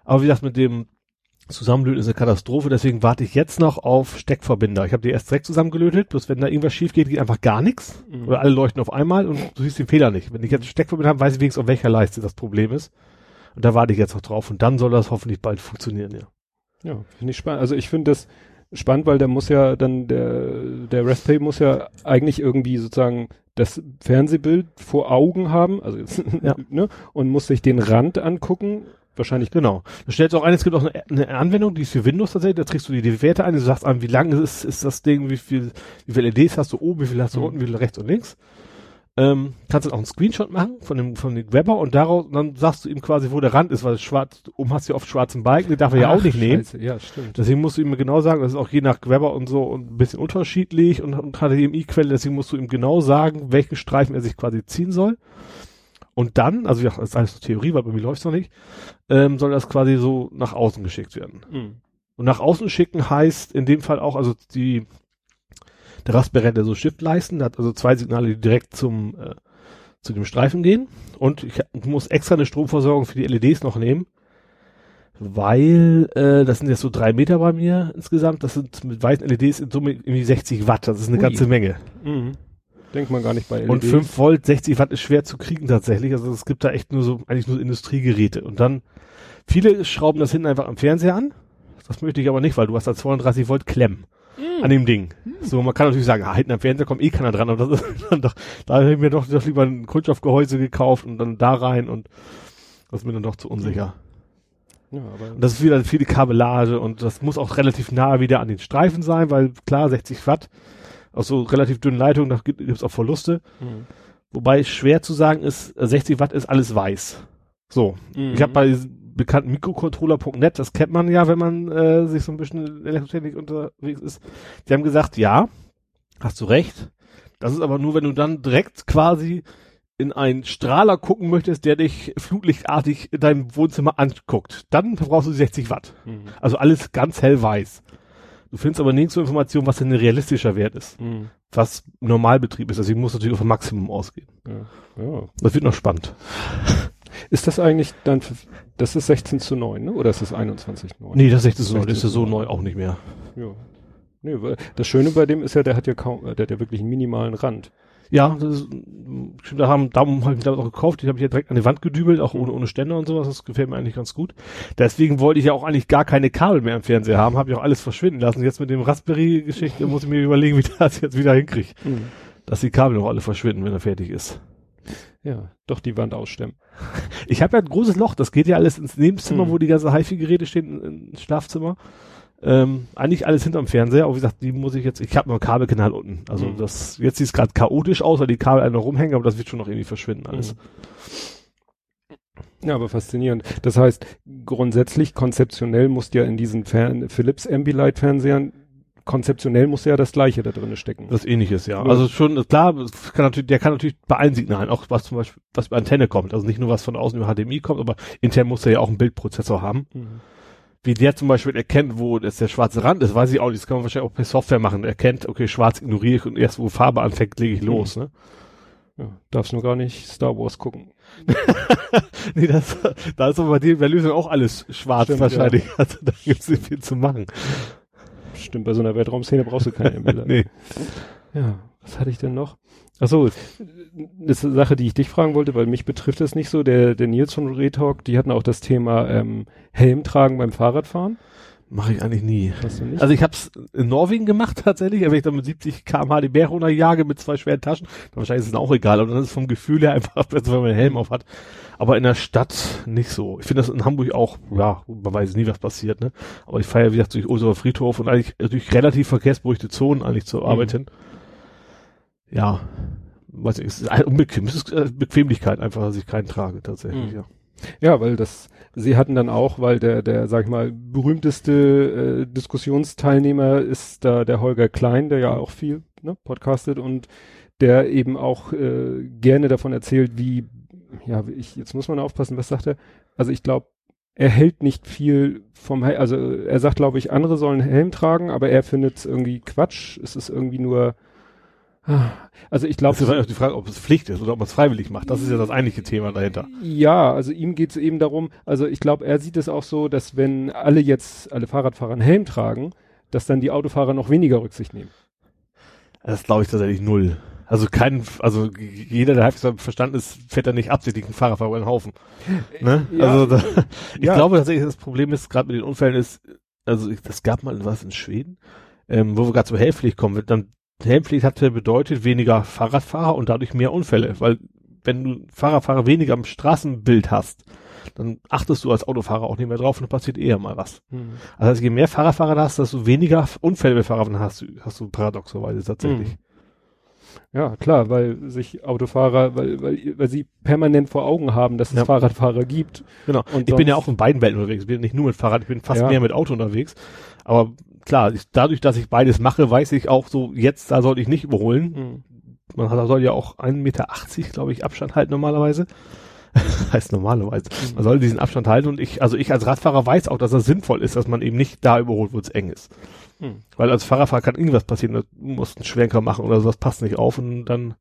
Speaker 2: Aber wie gesagt, mit dem Zusammenlöten ist eine Katastrophe, deswegen warte ich jetzt noch auf Steckverbinder. Ich habe die erst direkt zusammengelötet, bloß wenn da irgendwas schief geht, geht einfach gar nichts.
Speaker 1: Mhm.
Speaker 2: Oder alle leuchten auf einmal und du siehst den Fehler nicht. Wenn ich jetzt Steckverbinder habe, weiß ich wenigstens, auf welcher Leiste das Problem ist. Und da warte ich jetzt noch drauf und dann soll das hoffentlich bald funktionieren, ja.
Speaker 1: Ja, finde ich spannend. Also ich finde das spannend, weil der muss ja dann, der, der Raspberry muss ja eigentlich irgendwie sozusagen das Fernsehbild vor Augen haben, also jetzt,
Speaker 2: Ja.
Speaker 1: ne, und muss sich den Rand angucken. Wahrscheinlich
Speaker 2: Genau. Da stellst du auch ein, es gibt auch eine, eine Anwendung, die ist für Windows tatsächlich, da trägst du die, die Werte ein, du sagst an, wie lang ist, ist das Ding, wie viel, wie viele LEDs hast du oben, wie viel hast du
Speaker 1: Mhm.
Speaker 2: unten, wie viel rechts und links. Ähm, kannst dann auch einen Screenshot machen von dem, von dem Grabber und daraus, dann sagst du ihm quasi, wo der Rand ist, weil schwarz, oben hast du ja oft schwarzen Balken, den darf er ja auch nicht nehmen.
Speaker 1: Scheiße, Ja, stimmt.
Speaker 2: Deswegen musst du ihm genau sagen, das ist auch je nach Grabber und so und ein bisschen unterschiedlich und, und HDMI-Quelle, deswegen musst du ihm genau sagen, welchen Streifen er sich quasi ziehen soll. Und dann, also ja, das ist alles Theorie, weil bei mir läuft's noch nicht, ähm, soll das quasi so nach außen geschickt werden.
Speaker 1: Mhm.
Speaker 2: Und nach außen schicken heißt in dem Fall auch, also die, der Raspberry hat ja so Shiftleisten, der hat also zwei Signale, die direkt zum, äh, zu dem Streifen gehen. Und ich muss extra eine Stromversorgung für die LEDs noch nehmen, Weil, äh, das sind jetzt so drei Meter bei mir insgesamt, das sind mit weißen LEDs in Summe irgendwie 60 Watt, das ist eine
Speaker 1: Ui.
Speaker 2: ganze Menge.
Speaker 1: Mhm. Denkt man gar nicht bei E LEDs.
Speaker 2: Und 5 Volt, 60 Watt ist schwer zu kriegen tatsächlich. Also es gibt da echt nur so, eigentlich nur Industriegeräte. Und dann, viele schrauben das hinten einfach am Fernseher an. Das möchte ich aber nicht, weil du hast da 32 Volt Klemmen an dem Ding. So, man kann natürlich sagen, ah, hinten am Fernseher kommt eh keiner dran, aber das ist dann doch, da habe ich mir doch, doch lieber ein Kunststoffgehäuse gekauft und dann da rein und das ist mir dann doch zu unsicher.
Speaker 1: Ja, aber
Speaker 2: Und das ist wieder viele Kabellage und das muss auch relativ nah wieder an den Streifen sein, weil klar, 60 Watt aus so relativ dünnen Leitungen, da gibt es auch Verluste.
Speaker 1: Mhm.
Speaker 2: Wobei schwer zu sagen ist, äh, 60 Watt ist alles weiß. So.
Speaker 1: Mhm.
Speaker 2: Ich habe bei diesem bekannten Mikrocontroller.net, das kennt man ja, wenn man äh, sich so ein bisschen in Elektrotechnik unterwegs ist. Die haben gesagt, ja, hast du recht. Das ist aber nur, wenn du dann direkt quasi in einen Strahler gucken möchtest, der dich flutlichtartig in deinem Wohnzimmer anguckt. Dann brauchst du 60 Watt.
Speaker 1: Mhm.
Speaker 2: Also alles ganz hell weiß. Du findest aber nirgendwo Information, was denn ein realistischer Wert ist.
Speaker 1: Mhm.
Speaker 2: Was Normalbetrieb ist. Also ich muss natürlich auf ein Maximum ausgehen.
Speaker 1: Ja. ja.
Speaker 2: Das wird noch spannend.
Speaker 1: Ist das eigentlich dann, für, das ist 16 zu 9, ne? oder ist das 21 zu 9?
Speaker 2: Nee, das ist echt so,
Speaker 1: 16
Speaker 2: das ist ja so
Speaker 1: zu
Speaker 2: neu auch nicht mehr.
Speaker 1: Ja. Nee, weil das Schöne bei dem ist ja, der hat ja kaum, der hat ja wirklich einen minimalen Rand.
Speaker 2: Ja, das ist, stimmt, da haben, darum habe ich glaube auch gekauft. Die habe ich ja direkt an die Wand gedübelt, auch ohne, ohne Ständer und sowas. Das gefällt mir eigentlich ganz gut. Deswegen wollte ich ja auch eigentlich gar keine Kabel mehr im Fernseher haben. Habe ich auch alles verschwinden lassen. Jetzt mit dem Raspberry-Geschichte muss ich mir überlegen, wie ich das jetzt wieder hinkriege.
Speaker 1: Mhm.
Speaker 2: Dass die Kabel noch alle verschwinden, wenn er fertig ist.
Speaker 1: Ja, doch die Wand ausstemmen.
Speaker 2: Ich habe ja ein großes Loch. Das geht ja alles ins Nebenzimmer,
Speaker 1: Hm.
Speaker 2: wo die ganzen HiFi-Geräte stehen, ins Schlafzimmer. Ähm, eigentlich alles hinterm Fernseher, aber wie gesagt, die muss ich jetzt, ich habe noch einen Kabelkanal unten. Also
Speaker 1: Mhm.
Speaker 2: das, jetzt sieht es gerade chaotisch aus, weil die Kabel alle noch rumhängen, aber das wird schon noch irgendwie verschwinden alles.
Speaker 1: Ja, aber faszinierend. Das heißt, grundsätzlich, konzeptionell muss ja in diesen Fern Philips Ambilight Fernsehern, konzeptionell muss ja das Gleiche da drin stecken.
Speaker 2: Das ähnliches, ja.
Speaker 1: Ja.
Speaker 2: Also schon, klar, kann natürlich, der kann natürlich bei allen Signalen, auch was zum Beispiel, was über Antenne kommt. Also nicht nur was von außen über HDMI kommt, aber intern muss er ja auch einen Bildprozessor haben.
Speaker 1: Mhm.
Speaker 2: Wie der zum Beispiel erkennt, wo das der schwarze Rand ist, weiß ich auch nicht. Das kann man wahrscheinlich auch per Software machen. Er erkennt, okay, schwarz ignoriere ich und erst wo Farbe anfängt, lege ich los, ne?
Speaker 1: Ja, darfst nur gar nicht Star Wars gucken.
Speaker 2: nee, das, da ist aber bei der Lösung auch alles schwarz
Speaker 1: Stimmt,
Speaker 2: wahrscheinlich. Also da gibt's nicht viel zu machen.
Speaker 1: Stimmt, bei so einer Weltraumszene brauchst du keine Ambilight.
Speaker 2: nee.
Speaker 1: Ja, was hatte ich denn noch? Ach so, das ist eine Sache, die ich dich fragen wollte, weil mich betrifft das nicht so. Der, der Nils von Retalk, die hatten auch das Thema ähm, Helm tragen beim Fahrradfahren.
Speaker 2: Mache ich eigentlich nie.
Speaker 1: Hast du nicht?
Speaker 2: Also ich habe es in Norwegen gemacht tatsächlich, wenn ich dann mit 70 km/h die Berge runterjage mit zwei schweren Taschen, dann wahrscheinlich ist es auch egal, aber dann ist es vom Gefühl her einfach besser, wenn man einen Helm auf hat. Aber in der Stadt nicht so. Ich finde das in Hamburg auch, ja, man weiß nie, was passiert, ne? Aber ich fahre, wie gesagt, durch Ursula Friedhof und eigentlich durch relativ verkehrsberuhigte Zonen eigentlich zur Arbeit hin. Ja, weiß ich, es ist ein- unbequem, es ist äh, Bequemlichkeit einfach, dass ich keinen trage tatsächlich,
Speaker 1: Mhm.
Speaker 2: ja.
Speaker 1: Ja, weil das, sie hatten dann auch, weil der, der, sag ich mal, berühmteste äh, Diskussionsteilnehmer ist da der Holger Klein, der ja auch viel ne, podcastet und der eben auch äh, gerne davon erzählt, wie, ja, wie ich, jetzt muss man aufpassen, was sagt er? Also ich glaube, er hält nicht viel vom, Hel- also er sagt, glaube ich, andere sollen Helm tragen, aber er findet es irgendwie Quatsch. Es ist irgendwie nur, also ich glaube,
Speaker 2: Das ist auch die Frage, ob es Pflicht ist oder ob man es freiwillig macht. Das ist ja das eigentliche Thema dahinter.
Speaker 1: Ja, also ihm geht es eben darum, also ich glaube, er sieht es auch so, dass wenn alle jetzt, alle Fahrradfahrer einen Helm tragen, dass dann die Autofahrer noch weniger Rücksicht nehmen.
Speaker 2: Das glaube ich tatsächlich null. Also kein, also jeder, der halbwegs verstanden ist, fährt da nicht absichtlich einen Fahrer vor einen Haufen. Ne?
Speaker 1: Ja.
Speaker 2: also da, ich
Speaker 1: Ja.
Speaker 2: glaube tatsächlich, das Problem ist, gerade mit den Unfällen ist, also ich, das gab mal was in Schweden, ähm, wo wir gerade zur Helmpflicht kommen. Dann Helmpflicht hatte bedeutet weniger Fahrradfahrer und dadurch mehr Unfälle, weil wenn du Fahrradfahrer weniger am Straßenbild hast, dann achtest du als Autofahrer auch nicht mehr drauf und passiert eher mal was. Also je mehr Fahrradfahrer du hast, desto weniger Unfälle mit Fahrradfahrern hast du, hast du paradoxerweise tatsächlich.
Speaker 1: Mhm. Ja, klar, weil sich Autofahrer, weil, weil, weil sie permanent vor Augen haben, dass es
Speaker 2: Ja.
Speaker 1: Fahrradfahrer gibt.
Speaker 2: Genau.
Speaker 1: Und
Speaker 2: ich bin ja auch in beiden Welten unterwegs. Ich bin nicht nur mit Fahrrad, ich bin fast
Speaker 1: Ja.
Speaker 2: mehr mit Auto unterwegs. Aber klar, ich, dadurch, dass ich beides mache, weiß ich auch so, jetzt, da sollte ich nicht überholen.
Speaker 1: Mhm.
Speaker 2: Man hat, da soll ja auch 1,80 Meter, glaube ich, Abstand halten normalerweise. heißt normalerweise.
Speaker 1: Mhm.
Speaker 2: Man soll diesen Abstand halten und ich, also ich als Radfahrer weiß auch, dass das sinnvoll ist, dass man eben nicht da überholt, wo es eng ist.
Speaker 1: Mhm.
Speaker 2: Weil als Fahrradfahrer kann irgendwas passieren, du musst einen Schwenker machen oder sowas passt nicht auf und dann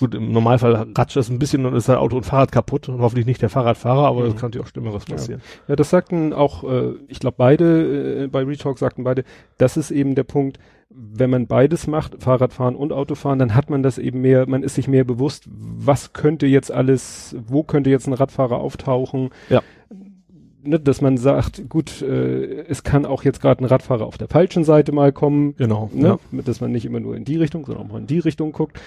Speaker 2: Gut, im Normalfall ratscht es ein bisschen und ist das Auto und Fahrrad kaputt und hoffentlich nicht der Fahrradfahrer, aber
Speaker 1: Mhm.
Speaker 2: das kann natürlich auch Schlimmeres passieren.
Speaker 1: Ja, das sagten auch, äh, ich glaube beide, äh, bei Retalk sagten beide, das ist eben der Punkt, wenn man beides macht, Fahrradfahren und Autofahren, dann hat man das eben mehr, man ist sich mehr bewusst, was könnte jetzt alles, wo könnte jetzt ein Radfahrer auftauchen.
Speaker 2: Ja.
Speaker 1: Ne, dass man sagt, gut, äh, es kann auch jetzt gerade ein Radfahrer auf der falschen Seite mal kommen,
Speaker 2: Genau.
Speaker 1: ne? dass man nicht immer nur in die Richtung, sondern auch mal in die Richtung guckt.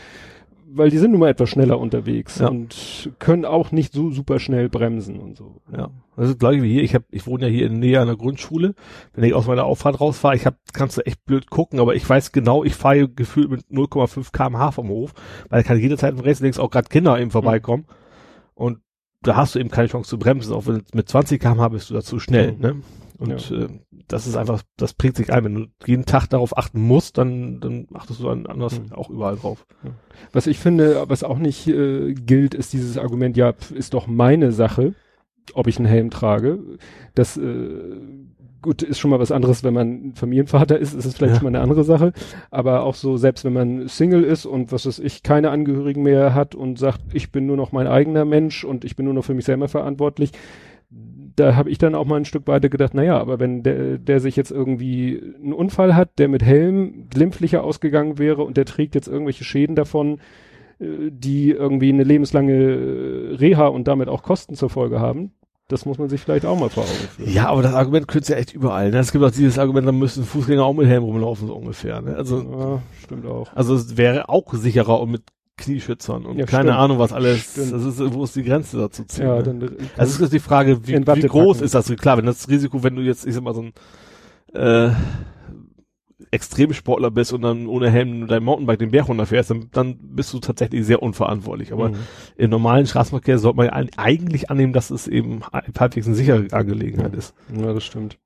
Speaker 1: Weil die sind nun mal etwas schneller unterwegs
Speaker 2: Ja.
Speaker 1: und können auch nicht so super schnell bremsen und so.
Speaker 2: Ja, das ist gleich wie hier. Ich hab, ich wohne ja hier in der Nähe einer Grundschule. Wenn ich aus meiner Auffahrt rausfahre, ich hab, kannst du echt blöd gucken, aber ich weiß genau, ich fahre gefühlt mit 0,5 kmh vom Hof, weil da kann jederzeit von rechts links auch gerade Kinder eben vorbeikommen. Und da hast du eben keine Chance zu bremsen, auch wenn mit 20 kmh bist du da zu schnell,
Speaker 1: Mhm.
Speaker 2: ne? Und äh, das ist einfach, das prägt sich ein. Wenn du jeden Tag darauf achten musst, dann, dann achtest du dann anders
Speaker 1: Mhm.
Speaker 2: auch überall drauf.
Speaker 1: Was ich finde, was auch nicht äh, gilt, ist dieses Argument, ja, ist doch meine Sache, ob ich einen Helm trage. Das äh, gut ist schon mal was anderes, wenn man Familienvater ist, ist es vielleicht
Speaker 2: Ja.
Speaker 1: schon mal eine andere Sache. Aber auch so, selbst wenn man Single ist und was weiß ich, keine Angehörigen mehr hat und sagt, ich bin nur noch mein eigener Mensch und ich bin nur noch für mich selber verantwortlich, da habe ich dann auch mal ein Stück weiter gedacht, naja, aber wenn der, der sich jetzt irgendwie einen Unfall hat, der mit Helm glimpflicher ausgegangen wäre und der trägt jetzt irgendwelche Schäden davon, äh, die irgendwie eine lebenslange äh, Reha und damit auch Kosten zur Folge haben, das muss man sich vielleicht auch mal vor Augen führen.
Speaker 2: Ja, aber das Argument du ja echt überall. Ne? Es gibt auch dieses Argument, da müssen Fußgänger auch mit Helm rumlaufen, so ungefähr. Ne? Also,
Speaker 1: Ja, stimmt auch.
Speaker 2: also es wäre auch sicherer und mit Knieschützern und
Speaker 1: Ja,
Speaker 2: keine
Speaker 1: stimmt.
Speaker 2: Ahnung, was alles.
Speaker 1: Stimmt.
Speaker 2: Das ist, wo ist die Grenze dazu ziehen?
Speaker 1: Ja,
Speaker 2: ne?
Speaker 1: dann
Speaker 2: Also es ist die Frage, wie, wie groß
Speaker 1: packen.
Speaker 2: ist das? Klar, wenn das Risiko, wenn du jetzt, ich sag mal, so ein äh, Extremsportler bist und dann ohne Helm dein Mountainbike den Berg runterfährst, dann, dann bist du tatsächlich sehr unverantwortlich. Aber
Speaker 1: Mhm.
Speaker 2: im normalen Straßenverkehr sollte man ja eigentlich annehmen, dass es eben halbwegs eine sichere Angelegenheit ist.
Speaker 1: Ja, das stimmt.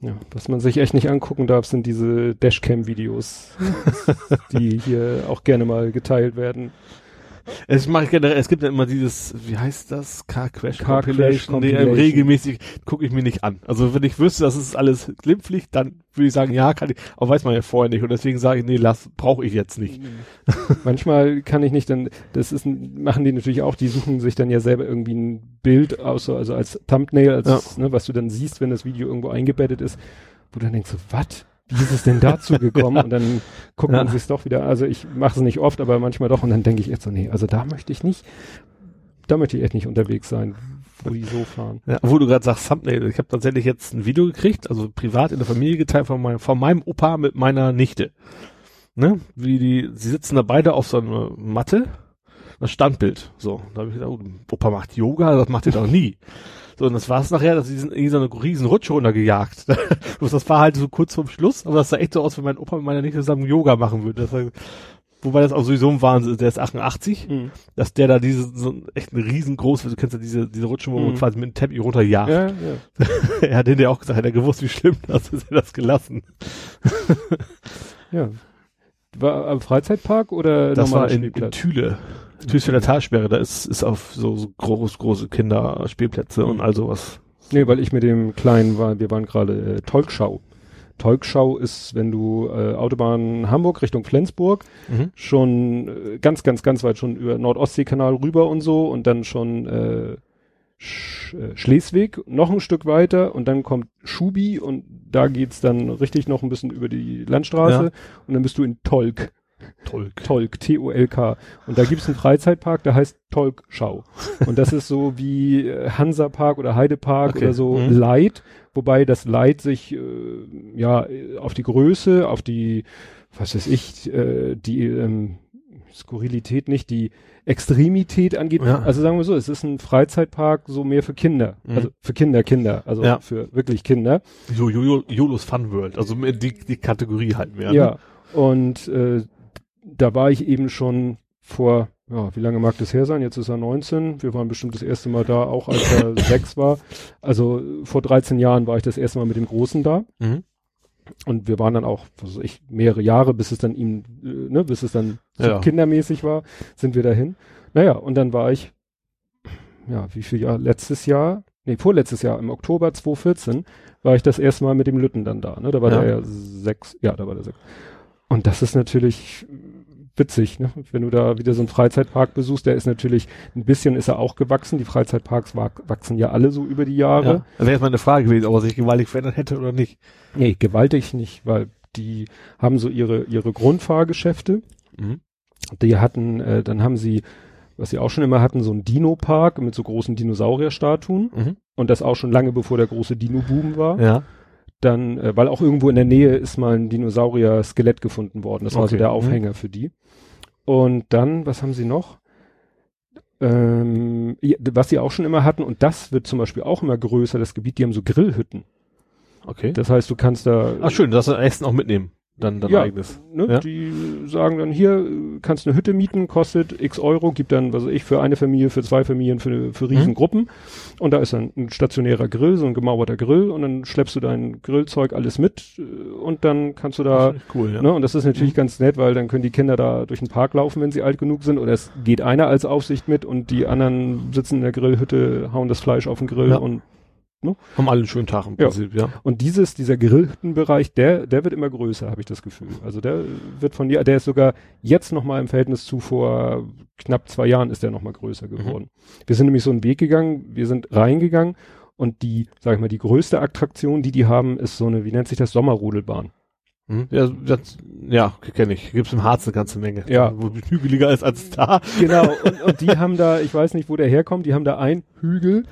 Speaker 1: Ja, was man sich echt nicht angucken darf, sind diese Dashcam-Videos, die hier auch gerne mal geteilt werden.
Speaker 2: Es mache ich generell, es gibt ja immer dieses, wie heißt das? Car Crash
Speaker 1: Car Crash
Speaker 2: Compilation, ähm,
Speaker 1: Compilation.
Speaker 2: regelmäßig gucke ich mir nicht an. Also wenn ich wüsste, das ist alles glimpflich, dann würde ich sagen, ja, kann ich, aber weiß man ja vorher nicht und deswegen sage ich, nee, lass, brauche ich jetzt nicht.
Speaker 1: Manchmal kann ich nicht, dann, das ist, machen die natürlich auch, die suchen sich dann ja selber irgendwie ein Bild aus, also als Thumbnail, als, ne, was du dann siehst, wenn das Video irgendwo eingebettet ist, wo du dann denkst so, was? Wie ist es denn dazu gekommen? Und dann guckt man
Speaker 2: Ja.
Speaker 1: sich's doch wieder, also ich mache es nicht oft, aber manchmal doch und dann denke ich echt so, nee, also da möchte ich nicht, da möchte ich echt nicht unterwegs sein, wo die so fahren.
Speaker 2: Ja, wo du gerade sagst, Thumbnail, ich habe tatsächlich jetzt ein Video gekriegt, also privat in der Familie geteilt von meinem, von meinem Opa mit meiner Nichte. Ne? Wie die, sie sitzen da beide auf so einer Matte, das Standbild. So, da habe ich gedacht, oh, Opa macht Yoga, das macht ihr doch nie. So, und das war's nachher, dass sie sind in so eine riesen Rutsche runtergejagt. Das war halt so kurz vorm Schluss, aber das sah echt so aus, wenn mein Opa mit meiner Nichte zusammen Yoga machen würde. Das war, wobei das auch sowieso ein Wahnsinn ist, der ist 88
Speaker 1: Mhm.
Speaker 2: dass der da diese, so echt ein riesengroß, du kennst ja diese, diese Rutschen, wo man
Speaker 1: Mhm.
Speaker 2: quasi mit dem Teppich runterjagt.
Speaker 1: Ja, ja.
Speaker 2: er hat hinterher auch gesagt, hat er gewusst, wie schlimm das ist, er hat das gelassen.
Speaker 1: Ja. War am Freizeitpark oder
Speaker 2: Das war in, in? Thüle. Thüsfelder Talsperre, da ist, ist auf so, so groß, große Kinderspielplätze und all sowas.
Speaker 1: Nee, weil ich mit dem Kleinen war, wir waren gerade äh, Tolkschau. Tolkschau ist, wenn du äh, Autobahn Hamburg Richtung Flensburg
Speaker 2: Mhm.
Speaker 1: schon äh, ganz, ganz, ganz weit schon über Nordostseekanal rüber und so und dann schon äh, Sch äh, Schleswig noch ein Stück weiter und dann kommt Schubi und da geht's dann richtig noch ein bisschen über die Landstraße
Speaker 2: Ja.
Speaker 1: und dann bist du in Tolk.
Speaker 2: Tolk.
Speaker 1: Tolk, T-O-L-K. Und da gibt's einen Freizeitpark, der heißt Tolkschau. Und das ist so wie äh, Hansapark oder Heidepark
Speaker 2: Okay.
Speaker 1: oder so
Speaker 2: Mhm.
Speaker 1: Light, wobei das Light sich äh, ja auf die Größe, auf die, was weiß ich, äh, die ähm, Skurrilität nicht, die Extremität angeht.
Speaker 2: Ja.
Speaker 1: Also sagen wir so, es ist ein Freizeitpark so mehr für Kinder.
Speaker 2: Mhm.
Speaker 1: Also für Kinder, Kinder. Also
Speaker 2: Ja.
Speaker 1: für wirklich Kinder.
Speaker 2: Jo, Jolos Fun World, also die, die Kategorie halt mehr.
Speaker 1: Ja,
Speaker 2: Ne?
Speaker 1: und äh, da war ich eben schon vor, ja, wie lange mag das her sein? Jetzt ist er 19. Wir waren bestimmt das erste Mal da, auch als er sechs war. Also vor 13 Jahren war ich das erste Mal mit dem Großen da.
Speaker 2: Mhm.
Speaker 1: Und wir waren dann auch, was weiß ich, mehrere Jahre, bis es dann ihm, äh, ne, bis es dann so
Speaker 2: Ja.
Speaker 1: kindermäßig war, sind wir dahin. Naja, und dann war ich, ja, wie viel Jahr? Letztes Jahr, nee, vorletztes Jahr, im Oktober 2014, war ich das erste Mal mit dem Lütten dann da, ne? Da war
Speaker 2: Ja.
Speaker 1: der ja sechs, ja, da war der sechs. Und das ist natürlich witzig, ne? Wenn du da wieder so einen Freizeitpark besuchst, der ist natürlich, ein bisschen ist er auch gewachsen. Die Freizeitparks wachsen ja alle so über die Jahre. Ja.
Speaker 2: Das wäre jetzt meine Frage gewesen, ob er sich gewaltig verändert hätte oder nicht.
Speaker 1: Nee, gewaltig nicht, weil die haben so ihre, ihre Grundfahrgeschäfte. Mhm. Die hatten, äh, dann haben sie, was sie auch schon immer hatten, so einen Dino-Park mit so großen Dinosaurierstatuen. Mhm. Und das auch schon lange bevor der große Dino-Boom war.
Speaker 2: Ja
Speaker 1: dann, äh, weil auch irgendwo in der Nähe ist mal ein Dinosaurier-Skelett gefunden worden. Das war okay. so der mhm. Aufhänger mhm. für die. Und dann, was haben sie noch? Ähm, was sie auch schon immer hatten, und das wird zum Beispiel auch immer größer, das Gebiet, die haben so Grillhütten.
Speaker 2: Okay.
Speaker 1: Das heißt, du kannst da.
Speaker 2: Ach schön, das Essen auch mitnehmen dann dein
Speaker 1: ja,
Speaker 2: eigenes.
Speaker 1: Ne, ja? Die sagen dann hier, kannst eine Hütte mieten, kostet x Euro, gibt dann, was weiß ich, für eine Familie, für zwei Familien, für, für Riesengruppen. Mhm. Und da ist dann ein stationärer Grill, so ein gemauerter Grill und dann schleppst du dein Grillzeug alles mit äh, und dann kannst du da,
Speaker 2: cool, ja.
Speaker 1: ne, und das ist natürlich mhm. ganz nett, weil dann können die Kinder da durch den Park laufen, wenn sie alt genug sind oder es geht einer als Aufsicht mit und die anderen sitzen in der Grillhütte, hauen das Fleisch auf den Grill ja. und
Speaker 2: Ne? Haben alle einen schönen Tag im
Speaker 1: Prinzip, ja. ja. Und dieses, dieser Grillhüttenbereich, der, der wird immer größer, habe ich das Gefühl. Also der wird von dir, der ist sogar jetzt nochmal im Verhältnis zu vor knapp zwei Jahren ist der nochmal größer mhm. geworden. Mhm. Wir sind nämlich so einen Weg gegangen, wir sind reingegangen und die, sag ich mal, die größte Attraktion, die die haben, ist so eine, wie nennt sich das, Sommerrodelbahn.
Speaker 2: Hm? Ja, das, ja, kenne ich. Gibt's im Harz eine ganze Menge.
Speaker 1: Ja.
Speaker 2: Wo hügeliger ist als da.
Speaker 1: Genau. Und, und die haben da, ich weiß nicht, wo der herkommt, die haben da ein Hügel,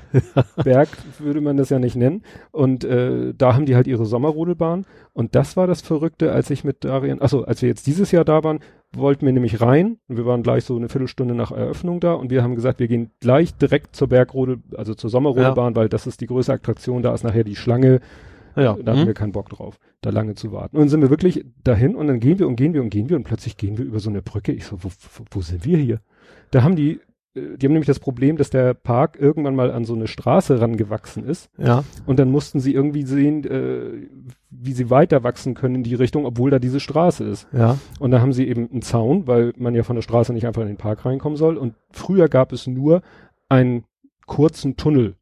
Speaker 1: Berg würde man das ja nicht nennen. Und äh, da haben die halt ihre Sommerrodelbahn. Und das war das Verrückte, als ich mit Darian, also als wir jetzt dieses Jahr da waren, wollten wir nämlich rein. Wir waren gleich so eine Viertelstunde nach Eröffnung da und wir haben gesagt, wir gehen gleich direkt zur Bergrodel, also zur Sommerrodelbahn, ja. weil das ist die größte Attraktion, da ist nachher die Schlange ja. Da hatten mhm. wir keinen Bock drauf, da lange zu warten. Und dann sind wir wirklich dahin und dann gehen wir und gehen wir und gehen wir und plötzlich gehen wir über so eine Brücke. Ich so, wo, wo sind wir hier? Da haben die, äh, die haben nämlich das Problem, dass der Park irgendwann mal an so eine Straße rangewachsen ist.
Speaker 2: Ja.
Speaker 1: Und dann mussten sie irgendwie sehen, äh, wie sie weiter wachsen können in die Richtung, obwohl da diese Straße ist.
Speaker 2: Ja.
Speaker 1: Und da haben sie eben einen Zaun, weil man ja von der Straße nicht einfach in den Park reinkommen soll. Und früher gab es nur einen kurzen Tunnel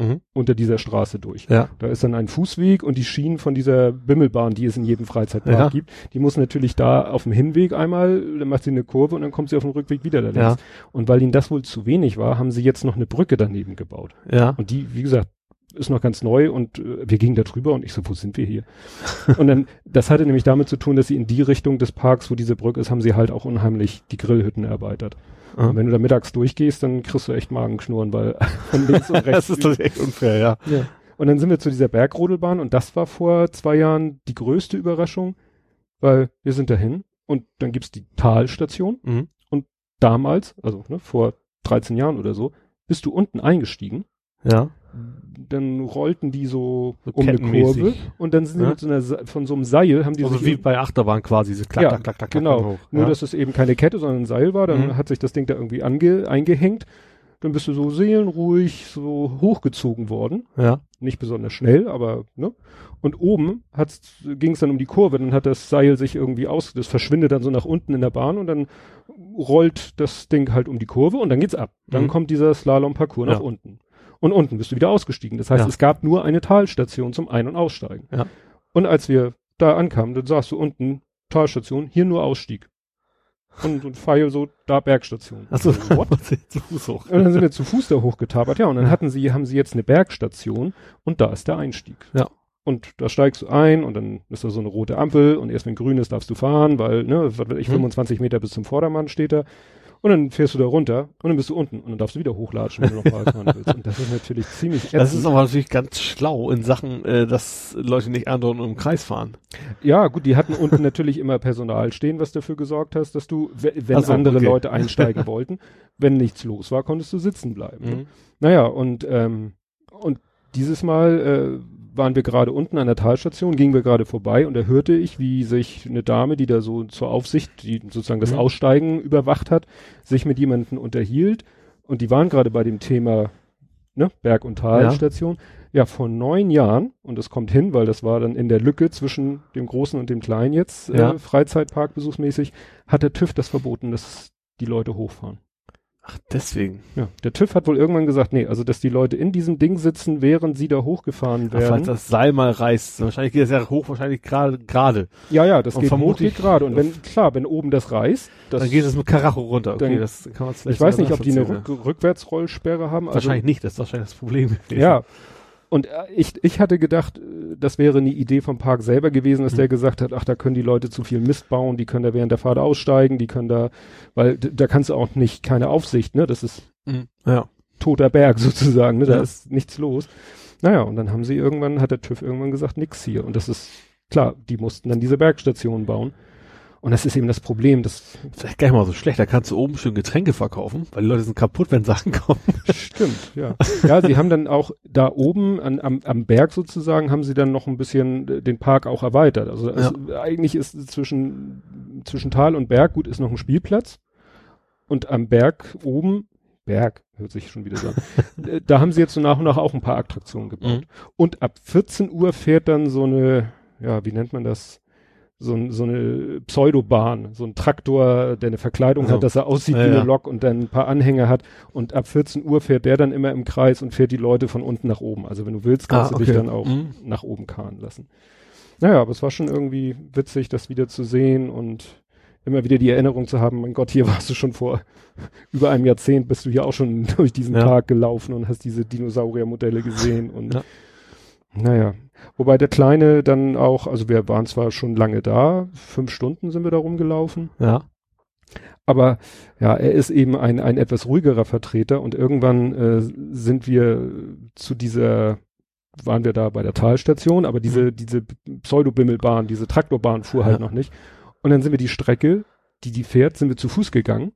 Speaker 1: mhm. unter dieser Straße durch.
Speaker 2: Ja.
Speaker 1: Da ist dann ein Fußweg und die Schienen von dieser Bimmelbahn, die es in jedem Freizeitpark ja. gibt, die muss natürlich da auf dem Hinweg einmal, dann macht sie eine Kurve und dann kommt sie auf dem Rückweg wieder da
Speaker 2: ja.
Speaker 1: Und weil ihnen das wohl zu wenig war, haben sie jetzt noch eine Brücke daneben gebaut.
Speaker 2: Ja.
Speaker 1: Und die, wie gesagt, ist noch ganz neu und äh, wir gingen da drüber und ich so, wo sind wir hier? und dann, das hatte nämlich damit zu tun, dass sie in die Richtung des Parks, wo diese Brücke ist, haben sie halt auch unheimlich die Grillhütten erweitert. Und wenn du da mittags durchgehst, dann kriegst du echt Magenknurren, weil von links und rechts.
Speaker 2: das ist das echt unfair, ja.
Speaker 1: ja. Und dann sind wir zu dieser Bergrodelbahn und das war vor zwei Jahren die größte Überraschung, weil wir sind dahin und dann gibt's die Talstation mhm. und damals, also ne, vor 13 Jahren oder so, bist du unten eingestiegen.
Speaker 2: Ja
Speaker 1: dann rollten die so, so um eine Kurve und dann sind ja? die mit so einer, von so einem Seil haben die
Speaker 2: also wie bei Achterbahn quasi,
Speaker 1: so klack, ja, klack, klack, klack, genau. Hoch. Nur, ja? dass es eben keine Kette, sondern ein Seil war, dann mhm. hat sich das Ding da irgendwie ange, eingehängt. Dann bist du so seelenruhig so hochgezogen worden.
Speaker 2: Ja.
Speaker 1: Nicht besonders schnell, aber, ne? Und oben ging es dann um die Kurve, dann hat das Seil sich irgendwie aus, das verschwindet dann so nach unten in der Bahn und dann rollt das Ding halt um die Kurve und dann geht's ab. Dann mhm. kommt dieser Slalom-Parcours nach unten und unten bist du wieder ausgestiegen. Das heißt, ja. es gab nur eine Talstation zum Ein- und Aussteigen.
Speaker 2: Ja.
Speaker 1: Und als wir da ankamen, dann sahst du unten Talstation, hier nur Ausstieg. Und ein Pfeil so, da Bergstation.
Speaker 2: Achso, zu
Speaker 1: Fuß hoch. Und dann sind wir zu Fuß da hochgetabert, ja, und dann hatten sie, haben sie jetzt eine Bergstation und da ist der Einstieg.
Speaker 2: Ja.
Speaker 1: Und da steigst du ein und dann ist da so eine rote Ampel und erst wenn grün ist, darfst du fahren, weil, ne, ich, hm. 25 Meter bis zum Vordermann steht da. Und dann fährst du da runter und dann bist du unten und dann darfst du wieder hochlatschen, wenn du noch fahren willst. Und das ist natürlich ziemlich
Speaker 2: ätzend. Das ist aber natürlich ganz schlau in Sachen, äh, dass Leute nicht andauernd im Kreis fahren.
Speaker 1: Ja, gut, die hatten unten natürlich immer Personal stehen, was dafür gesorgt hast, dass du, wenn so, andere okay. Leute einsteigen wollten, wenn nichts los war, konntest du sitzen bleiben. Ne? Mhm. Naja, und, ähm, und dieses Mal äh, waren wir gerade unten an der Talstation, gingen wir gerade vorbei und da hörte ich, wie sich eine Dame, die da so zur Aufsicht, die sozusagen das mhm. Aussteigen überwacht hat, sich mit jemandem unterhielt und die waren gerade bei dem Thema ne, Berg- und Talstation. Ja. ja, vor neun Jahren, und das kommt hin, weil das war dann in der Lücke zwischen dem Großen und dem Kleinen jetzt,
Speaker 2: ja.
Speaker 1: äh, Freizeitpark besuchsmäßig, hat der TÜV das verboten, dass die Leute hochfahren.
Speaker 2: Ach, deswegen.
Speaker 1: Ja, der TÜV hat wohl irgendwann gesagt, nee, also dass die Leute in diesem Ding sitzen, während sie da hochgefahren
Speaker 2: Ach, falls
Speaker 1: werden.
Speaker 2: das Seil mal reißt. Wahrscheinlich geht es ja hoch, wahrscheinlich gerade, gerade.
Speaker 1: ja, ja, das
Speaker 2: Und
Speaker 1: geht hoch,
Speaker 2: vermutlich-
Speaker 1: geht gerade. Und wenn, klar, wenn oben das reißt, das,
Speaker 2: dann geht es mit Karacho runter. Okay,
Speaker 1: dann-
Speaker 2: das kann man vielleicht
Speaker 1: ich weiß nicht, ob die eine Rück Rückwärtsrollsperre haben. Also,
Speaker 2: Wahrscheinlich nicht, das ist wahrscheinlich das Problem. gewesen.
Speaker 1: Ja. Und äh, ich, ich hatte gedacht, äh, das wäre eine Idee vom Park selber gewesen, dass
Speaker 2: Hm.
Speaker 1: der gesagt hat, ach, da können die Leute zu viel Mist bauen, die können da während der Fahrt aussteigen, die können da, weil da kannst du auch nicht, keine Aufsicht, ne, das ist
Speaker 2: Mhm. Ja.
Speaker 1: toter Berg sozusagen, ne, da
Speaker 2: Ja.
Speaker 1: ist nichts los. Naja, und dann haben sie irgendwann, hat der TÜV irgendwann gesagt, nix hier. Und das ist, klar, die mussten dann diese Bergstation bauen. Und das ist eben das Problem, das
Speaker 2: Vielleicht gar nicht mal so schlecht, da kannst du oben schön Getränke verkaufen, weil die Leute sind kaputt, wenn Sachen kommen.
Speaker 1: Stimmt, ja. Ja, sie haben dann auch da oben an, am, am Berg sozusagen, haben sie dann noch ein bisschen den Park auch erweitert. Also es, eigentlich ist zwischen, zwischen Tal und Berg, gut, ist noch ein Spielplatz. Und am Berg oben, Berg, hört sich schon wieder so an, da haben sie jetzt so nach und nach auch ein paar Attraktionen gebaut. Und ab 14 Uhr fährt dann so eine, ja, wie nennt man das? So, ein- so eine Pseudobahn, so ein Traktor, der eine Verkleidung
Speaker 2: Also,
Speaker 1: hat, dass er aussieht
Speaker 2: ja,
Speaker 1: wie eine. Lok und dann ein paar Anhänger hat. Und ab 14 Uhr fährt der dann immer im Kreis und fährt die Leute von unten nach oben. Also wenn du willst, kannst
Speaker 2: Ah,
Speaker 1: du dich
Speaker 2: okay.
Speaker 1: dann auch
Speaker 2: Mhm.
Speaker 1: nach oben karren lassen. Naja, aber es war schon irgendwie witzig, das wieder zu sehen und immer wieder die Erinnerung zu haben, mein Gott, hier warst du schon vor über einem Jahrzehnt, bist du hier auch schon durch diesen
Speaker 2: Ja.
Speaker 1: Park gelaufen und hast diese Dinosauriermodelle gesehen und
Speaker 2: Ja.
Speaker 1: naja. Wobei der Kleine dann auch, also wir waren zwar schon lange da, fünf Stunden sind wir da rumgelaufen,
Speaker 2: Ja.
Speaker 1: aber ja, er ist eben ein, ein etwas ruhigerer Vertreter und irgendwann äh, sind wir zu dieser, waren wir da bei der Talstation, aber diese, diese Pseudobimmelbahn, diese Traktorbahn fuhr halt
Speaker 2: Ja.
Speaker 1: noch nicht. Und dann sind wir die Strecke, die die fährt, sind wir zu Fuß gegangen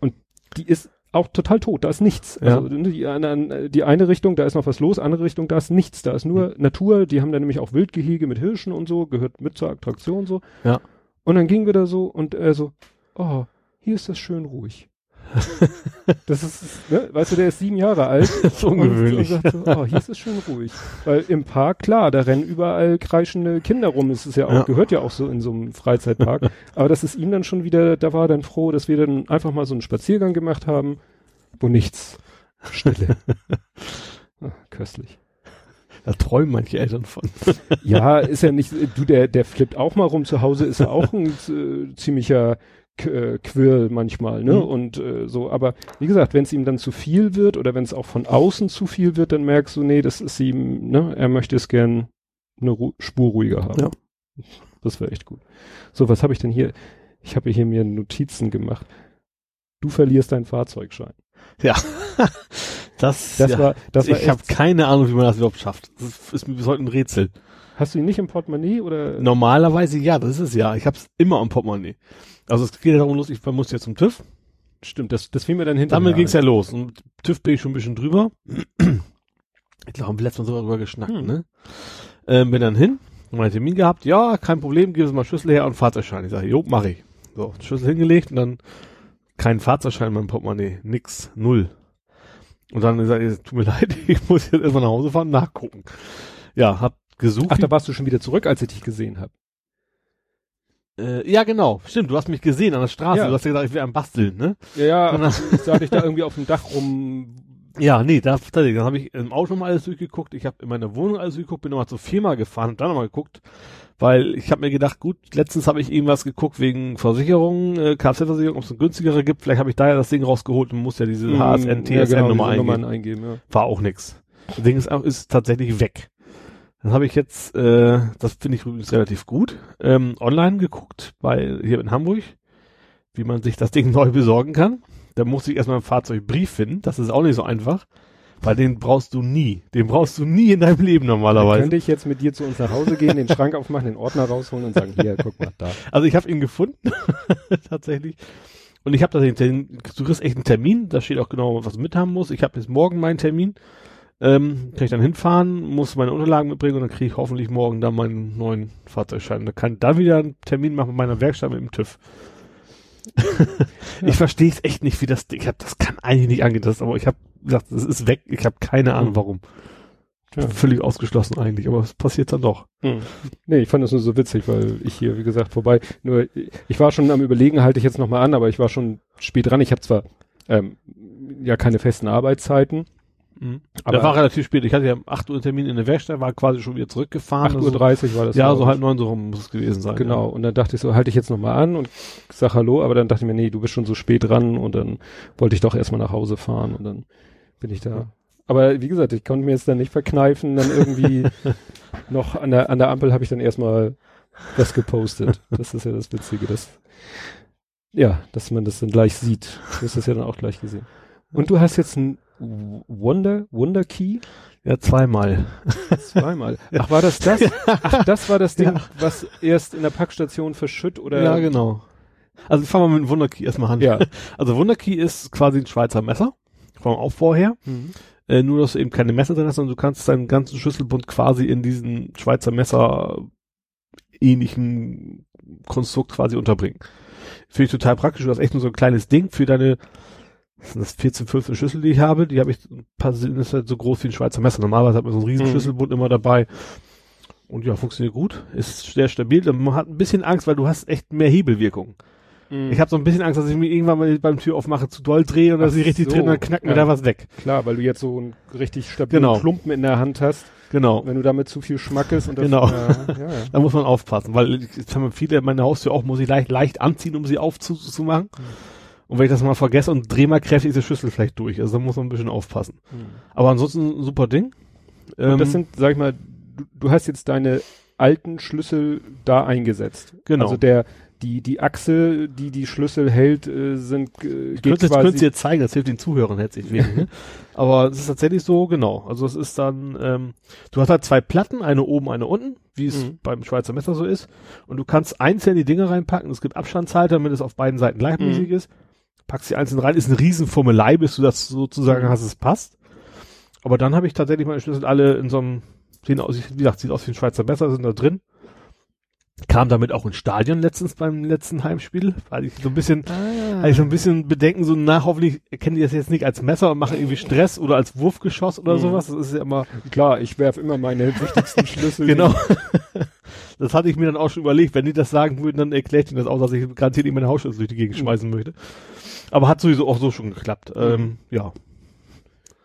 Speaker 1: und die ist auch total tot, da ist nichts.
Speaker 2: Ja.
Speaker 1: Also die, eine- die eine Richtung, da ist noch was los, andere Richtung, da ist nichts, da ist nur Natur, die haben da nämlich auch Wildgehege mit Hirschen und so, gehört mit zur Attraktion so.
Speaker 2: Ja.
Speaker 1: Und dann gingen wir da so und er so, oh, hier ist das schön ruhig. Das ist, ne, weißt du, der ist sieben Jahre alt.
Speaker 2: Das ist ungewöhnlich.
Speaker 1: Und, und sagt so, oh, hier ist es schön ruhig. Weil im Park, klar, da rennen überall kreischende Kinder rum. Es ist ja auch,
Speaker 2: Ja.
Speaker 1: gehört ja auch so in so einem Freizeitpark. Aber das ist ihm dann schon wieder, da war er dann froh, dass wir dann einfach mal so einen Spaziergang gemacht haben, wo nichts. Stille. Ah, köstlich.
Speaker 2: Da träumen manche Eltern von.
Speaker 1: Ja, ist ja nicht, du, der, der flippt auch mal rum zu Hause, ist ja auch ein äh, ziemlicher äh, Quirl manchmal, ne?
Speaker 2: Mhm.
Speaker 1: Und äh, so, aber wie gesagt, wenn es ihm dann zu viel wird oder wenn es auch von außen zu viel wird, dann merkst du, nee, das ist ihm, ne, er möchte es gern eine Ru Spur ruhiger haben.
Speaker 2: Ja.
Speaker 1: Das wäre echt gut. So, was habe ich denn hier? Ich habe hier mir Notizen gemacht. Du verlierst deinen Fahrzeugschein.
Speaker 2: Ja. Das,
Speaker 1: Das
Speaker 2: ja.
Speaker 1: war, das war
Speaker 2: ich habe keine Ahnung, wie man das überhaupt schafft. Das ist, mir bis heute ein Rätsel.
Speaker 1: hast du ihn nicht im Portemonnaie oder?
Speaker 2: Normalerweise ja, das ist es ja. Ich habe es immer am Portemonnaie. Also es geht ja darum los, ich muss jetzt zum TÜV.
Speaker 1: Stimmt, das, das fiel mir dann hinterher.
Speaker 2: Damit ging's
Speaker 1: ein.
Speaker 2: ja los. Und TÜV bin ich schon ein bisschen drüber. Ich glaube, haben wir letztes Mal sogar drüber geschnackt,
Speaker 1: Hm.
Speaker 2: ne? Ähm, bin dann hin, meinen Termin gehabt. Ja, kein Problem, gib uns mal Schlüssel her und Fahrzeugschein. Ich sage, jo, mach ich. So, Schlüssel hingelegt und dann kein Fahrzeugschein in meinem Portemonnaie. Nix, null. Und dann gesagt, tut mir leid, ich muss jetzt erstmal nach Hause fahren, nachgucken. Ja, hab gesucht.
Speaker 1: Ach, da warst du schon wieder zurück, als ich dich gesehen habe.
Speaker 2: Äh, ja, genau. Stimmt, du hast mich gesehen an der Straße.
Speaker 1: Ja.
Speaker 2: Du hast ja gesagt, ich wäre am Basteln, ne?
Speaker 1: Ja, ja,
Speaker 2: Und dann-
Speaker 1: ich sah dich da irgendwie auf dem Dach rum.
Speaker 2: Ja, nee, da, tatsächlich, dann habe ich im Auto mal alles durchgeguckt, ich habe in meiner Wohnung alles durchgeguckt, bin nochmal zur Firma gefahren und dann nochmal geguckt, weil ich habe mir gedacht, gut, letztens habe ich irgendwas geguckt wegen Versicherung, äh, Kfz-Versicherung, ob es eine günstigere gibt, vielleicht habe ich da ja das Ding rausgeholt und muss ja diese HSN,
Speaker 1: Mm, ja, genau,
Speaker 2: TSN-Nummer eingeben.
Speaker 1: Eingeben. Ja.
Speaker 2: War auch nix. Das Ding ist, ist tatsächlich weg. Dann habe ich jetzt, äh, das finde ich übrigens relativ gut, ähm, online geguckt, bei hier in Hamburg, wie man sich das Ding neu besorgen kann. Da musste ich erstmal einen Fahrzeugbrief finden. Das ist auch nicht so einfach. Weil den brauchst du nie. Den brauchst du nie in deinem Leben
Speaker 1: Dann
Speaker 2: normalerweise.
Speaker 1: könnte ich jetzt mit dir zu uns nach Hause gehen, den Schrank aufmachen, den Ordner rausholen und sagen, hier, guck mal, da.
Speaker 2: Also ich habe ihn gefunden, tatsächlich. Und ich habe tatsächlich, den- du kriegst echt einen Termin, da steht auch genau, was du mit haben musst. Ich habe jetzt morgen meinen Termin. Ähm, kann ich dann hinfahren, muss meine Unterlagen mitbringen und dann kriege ich hoffentlich morgen dann meinen neuen Fahrzeugschein. Da kann ich dann wieder einen Termin machen mit meiner Werkstatt mit dem TÜV. Ich verstehe es echt nicht, wie das Ding. Ich hab, das kann eigentlich nicht angehen, das, aber ich habe gesagt, es ist weg. Ich habe keine Ahnung,
Speaker 1: Mhm.
Speaker 2: warum.
Speaker 1: Ja.
Speaker 2: Völlig ausgeschlossen eigentlich, aber es passiert dann doch.
Speaker 1: Hm. Nee, ich fand das nur so witzig, weil ich hier, wie gesagt, vorbei. Nur, ich war schon am überlegen, halte ich jetzt nochmal an, aber ich war schon spät dran. Ich habe zwar ähm, ja keine festen Arbeitszeiten.
Speaker 2: Mhm.
Speaker 1: Aber
Speaker 2: das war relativ spät. Ich hatte ja um 8 Uhr einen Termin in der Werkstatt, war quasi schon wieder zurückgefahren.
Speaker 1: 8.30 Uhr war das.
Speaker 2: ja, so halb neun so rum muss es gewesen sein.
Speaker 1: Genau, und dann dachte ich so, halte ich jetzt nochmal an und sag Hallo, aber dann dachte ich mir, nee, du bist schon so spät dran und dann wollte ich doch erstmal nach Hause fahren und dann bin ich da.
Speaker 2: Ja.
Speaker 1: Aber wie gesagt, ich konnte mir jetzt dann nicht verkneifen, dann irgendwie noch an der, an der Ampel habe ich dann erstmal was gepostet. Das ist ja das Witzige, dass, ja, dass man das dann gleich sieht. Du hast das ja dann auch gleich gesehen. Und du hast jetzt ein Wonder, Wonder Key?
Speaker 2: Ja, zweimal.
Speaker 1: Zweimal. Ach, war das das? Ach, das war das Ding,
Speaker 2: Ja.
Speaker 1: was erst in der Packstation verschütt oder?
Speaker 2: ja, genau. Also fangen wir mit dem Wunderkey erstmal an.
Speaker 1: Ja.
Speaker 2: Also Wunderkey ist quasi ein Schweizer Messer. Vom Aufbau her.
Speaker 1: Mhm.
Speaker 2: Äh, nur, dass du eben keine Messer drin hast, sondern du kannst deinen ganzen Schlüsselbund quasi in diesen Schweizer Messer ähnlichen Konstrukt quasi unterbringen. Finde ich total praktisch. Du hast echt nur so ein kleines Ding für deine, was sind das 14, 15 Schlüssel, die ich habe. Die habe ich, ein paar sind ist halt so groß wie ein Schweizer Messer. Normalerweise hat man so einen riesen
Speaker 1: Mhm.
Speaker 2: Schlüsselbund immer dabei. Und ja, funktioniert gut. Ist sehr stabil. Man hat ein bisschen Angst, weil du hast echt mehr Hebelwirkung.
Speaker 1: Mhm.
Speaker 2: Ich habe so ein bisschen Angst, dass ich mir irgendwann mal beim Tür aufmache zu doll drehe und dass ich richtig
Speaker 1: so,
Speaker 2: drin, dann knackt mir
Speaker 1: ja.
Speaker 2: da was weg.
Speaker 1: Klar, weil du jetzt so einen richtig stabilen
Speaker 2: Genau.
Speaker 1: Klumpen in der Hand hast.
Speaker 2: Genau.
Speaker 1: Wenn du damit zu viel schmackest und das,
Speaker 2: Genau.
Speaker 1: Ja, ja, ja.
Speaker 2: Da muss man aufpassen, weil jetzt haben viele meine Haustür auch, muss ich leicht, leicht anziehen, um sie aufzumachen.
Speaker 1: Mhm.
Speaker 2: Und wenn ich das mal vergesse und drehe mal kräftig ist der Schlüssel vielleicht durch. Also da muss man ein bisschen aufpassen. Aber ansonsten ein super Ding.
Speaker 1: Und
Speaker 2: Ähm,
Speaker 1: das sind, sag ich mal, du, du hast jetzt deine alten Schlüssel da eingesetzt.
Speaker 2: Genau.
Speaker 1: Also der, die, die Achse, die die Schlüssel hält, äh, sind, äh,
Speaker 2: ich könnte es dir zeigen, das hilft den Zuhörern herzlich wenig. ne? Aber es ist tatsächlich so, genau. Also es ist dann, ähm, du hast halt zwei Platten, eine oben, eine unten, wie es
Speaker 1: Mhm.
Speaker 2: beim Schweizer Messer so ist. Und du kannst einzeln die Dinge reinpacken. Es gibt Abstandshalter, damit es auf beiden Seiten gleichmäßig
Speaker 1: Mhm.
Speaker 2: ist. Packst die einzeln rein, ist eine Riesenformelei, bis du das sozusagen
Speaker 1: Mhm.
Speaker 2: hast, es passt. Aber dann habe ich tatsächlich meine Schlüssel alle in so einem, sehen aus, wie gesagt, sieht aus wie ein Schweizer Messer, sind da drin. Kam damit auch ins Stadion letztens beim letzten Heimspiel, weil ich so ein bisschen,
Speaker 1: ah.
Speaker 2: hatte ich so ein bisschen Bedenken, so nach, hoffentlich erkennen die das jetzt nicht als Messer und machen irgendwie Stress oder als Wurfgeschoss oder
Speaker 1: Mhm.
Speaker 2: sowas. Das ist ja immer,
Speaker 1: Klar, ich werfe immer meine wichtigsten Schlüssel.
Speaker 2: genau. das hatte ich mir dann auch schon überlegt. Wenn die das sagen würden, dann erklärt ihnen das auch, dass ich garantiert nicht meine Hausschlüssel durch die Gegend
Speaker 1: Mhm.
Speaker 2: schmeißen möchte. Aber hat sowieso auch so schon geklappt. Ähm, ja.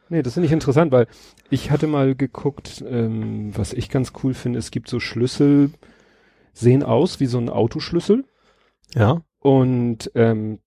Speaker 1: Nee, das finde ich interessant, weil ich hatte mal geguckt, ähm, was ich ganz cool finde, es gibt so Schlüssel, sehen aus wie so ein Autoschlüssel
Speaker 2: Ja.
Speaker 1: und ähm,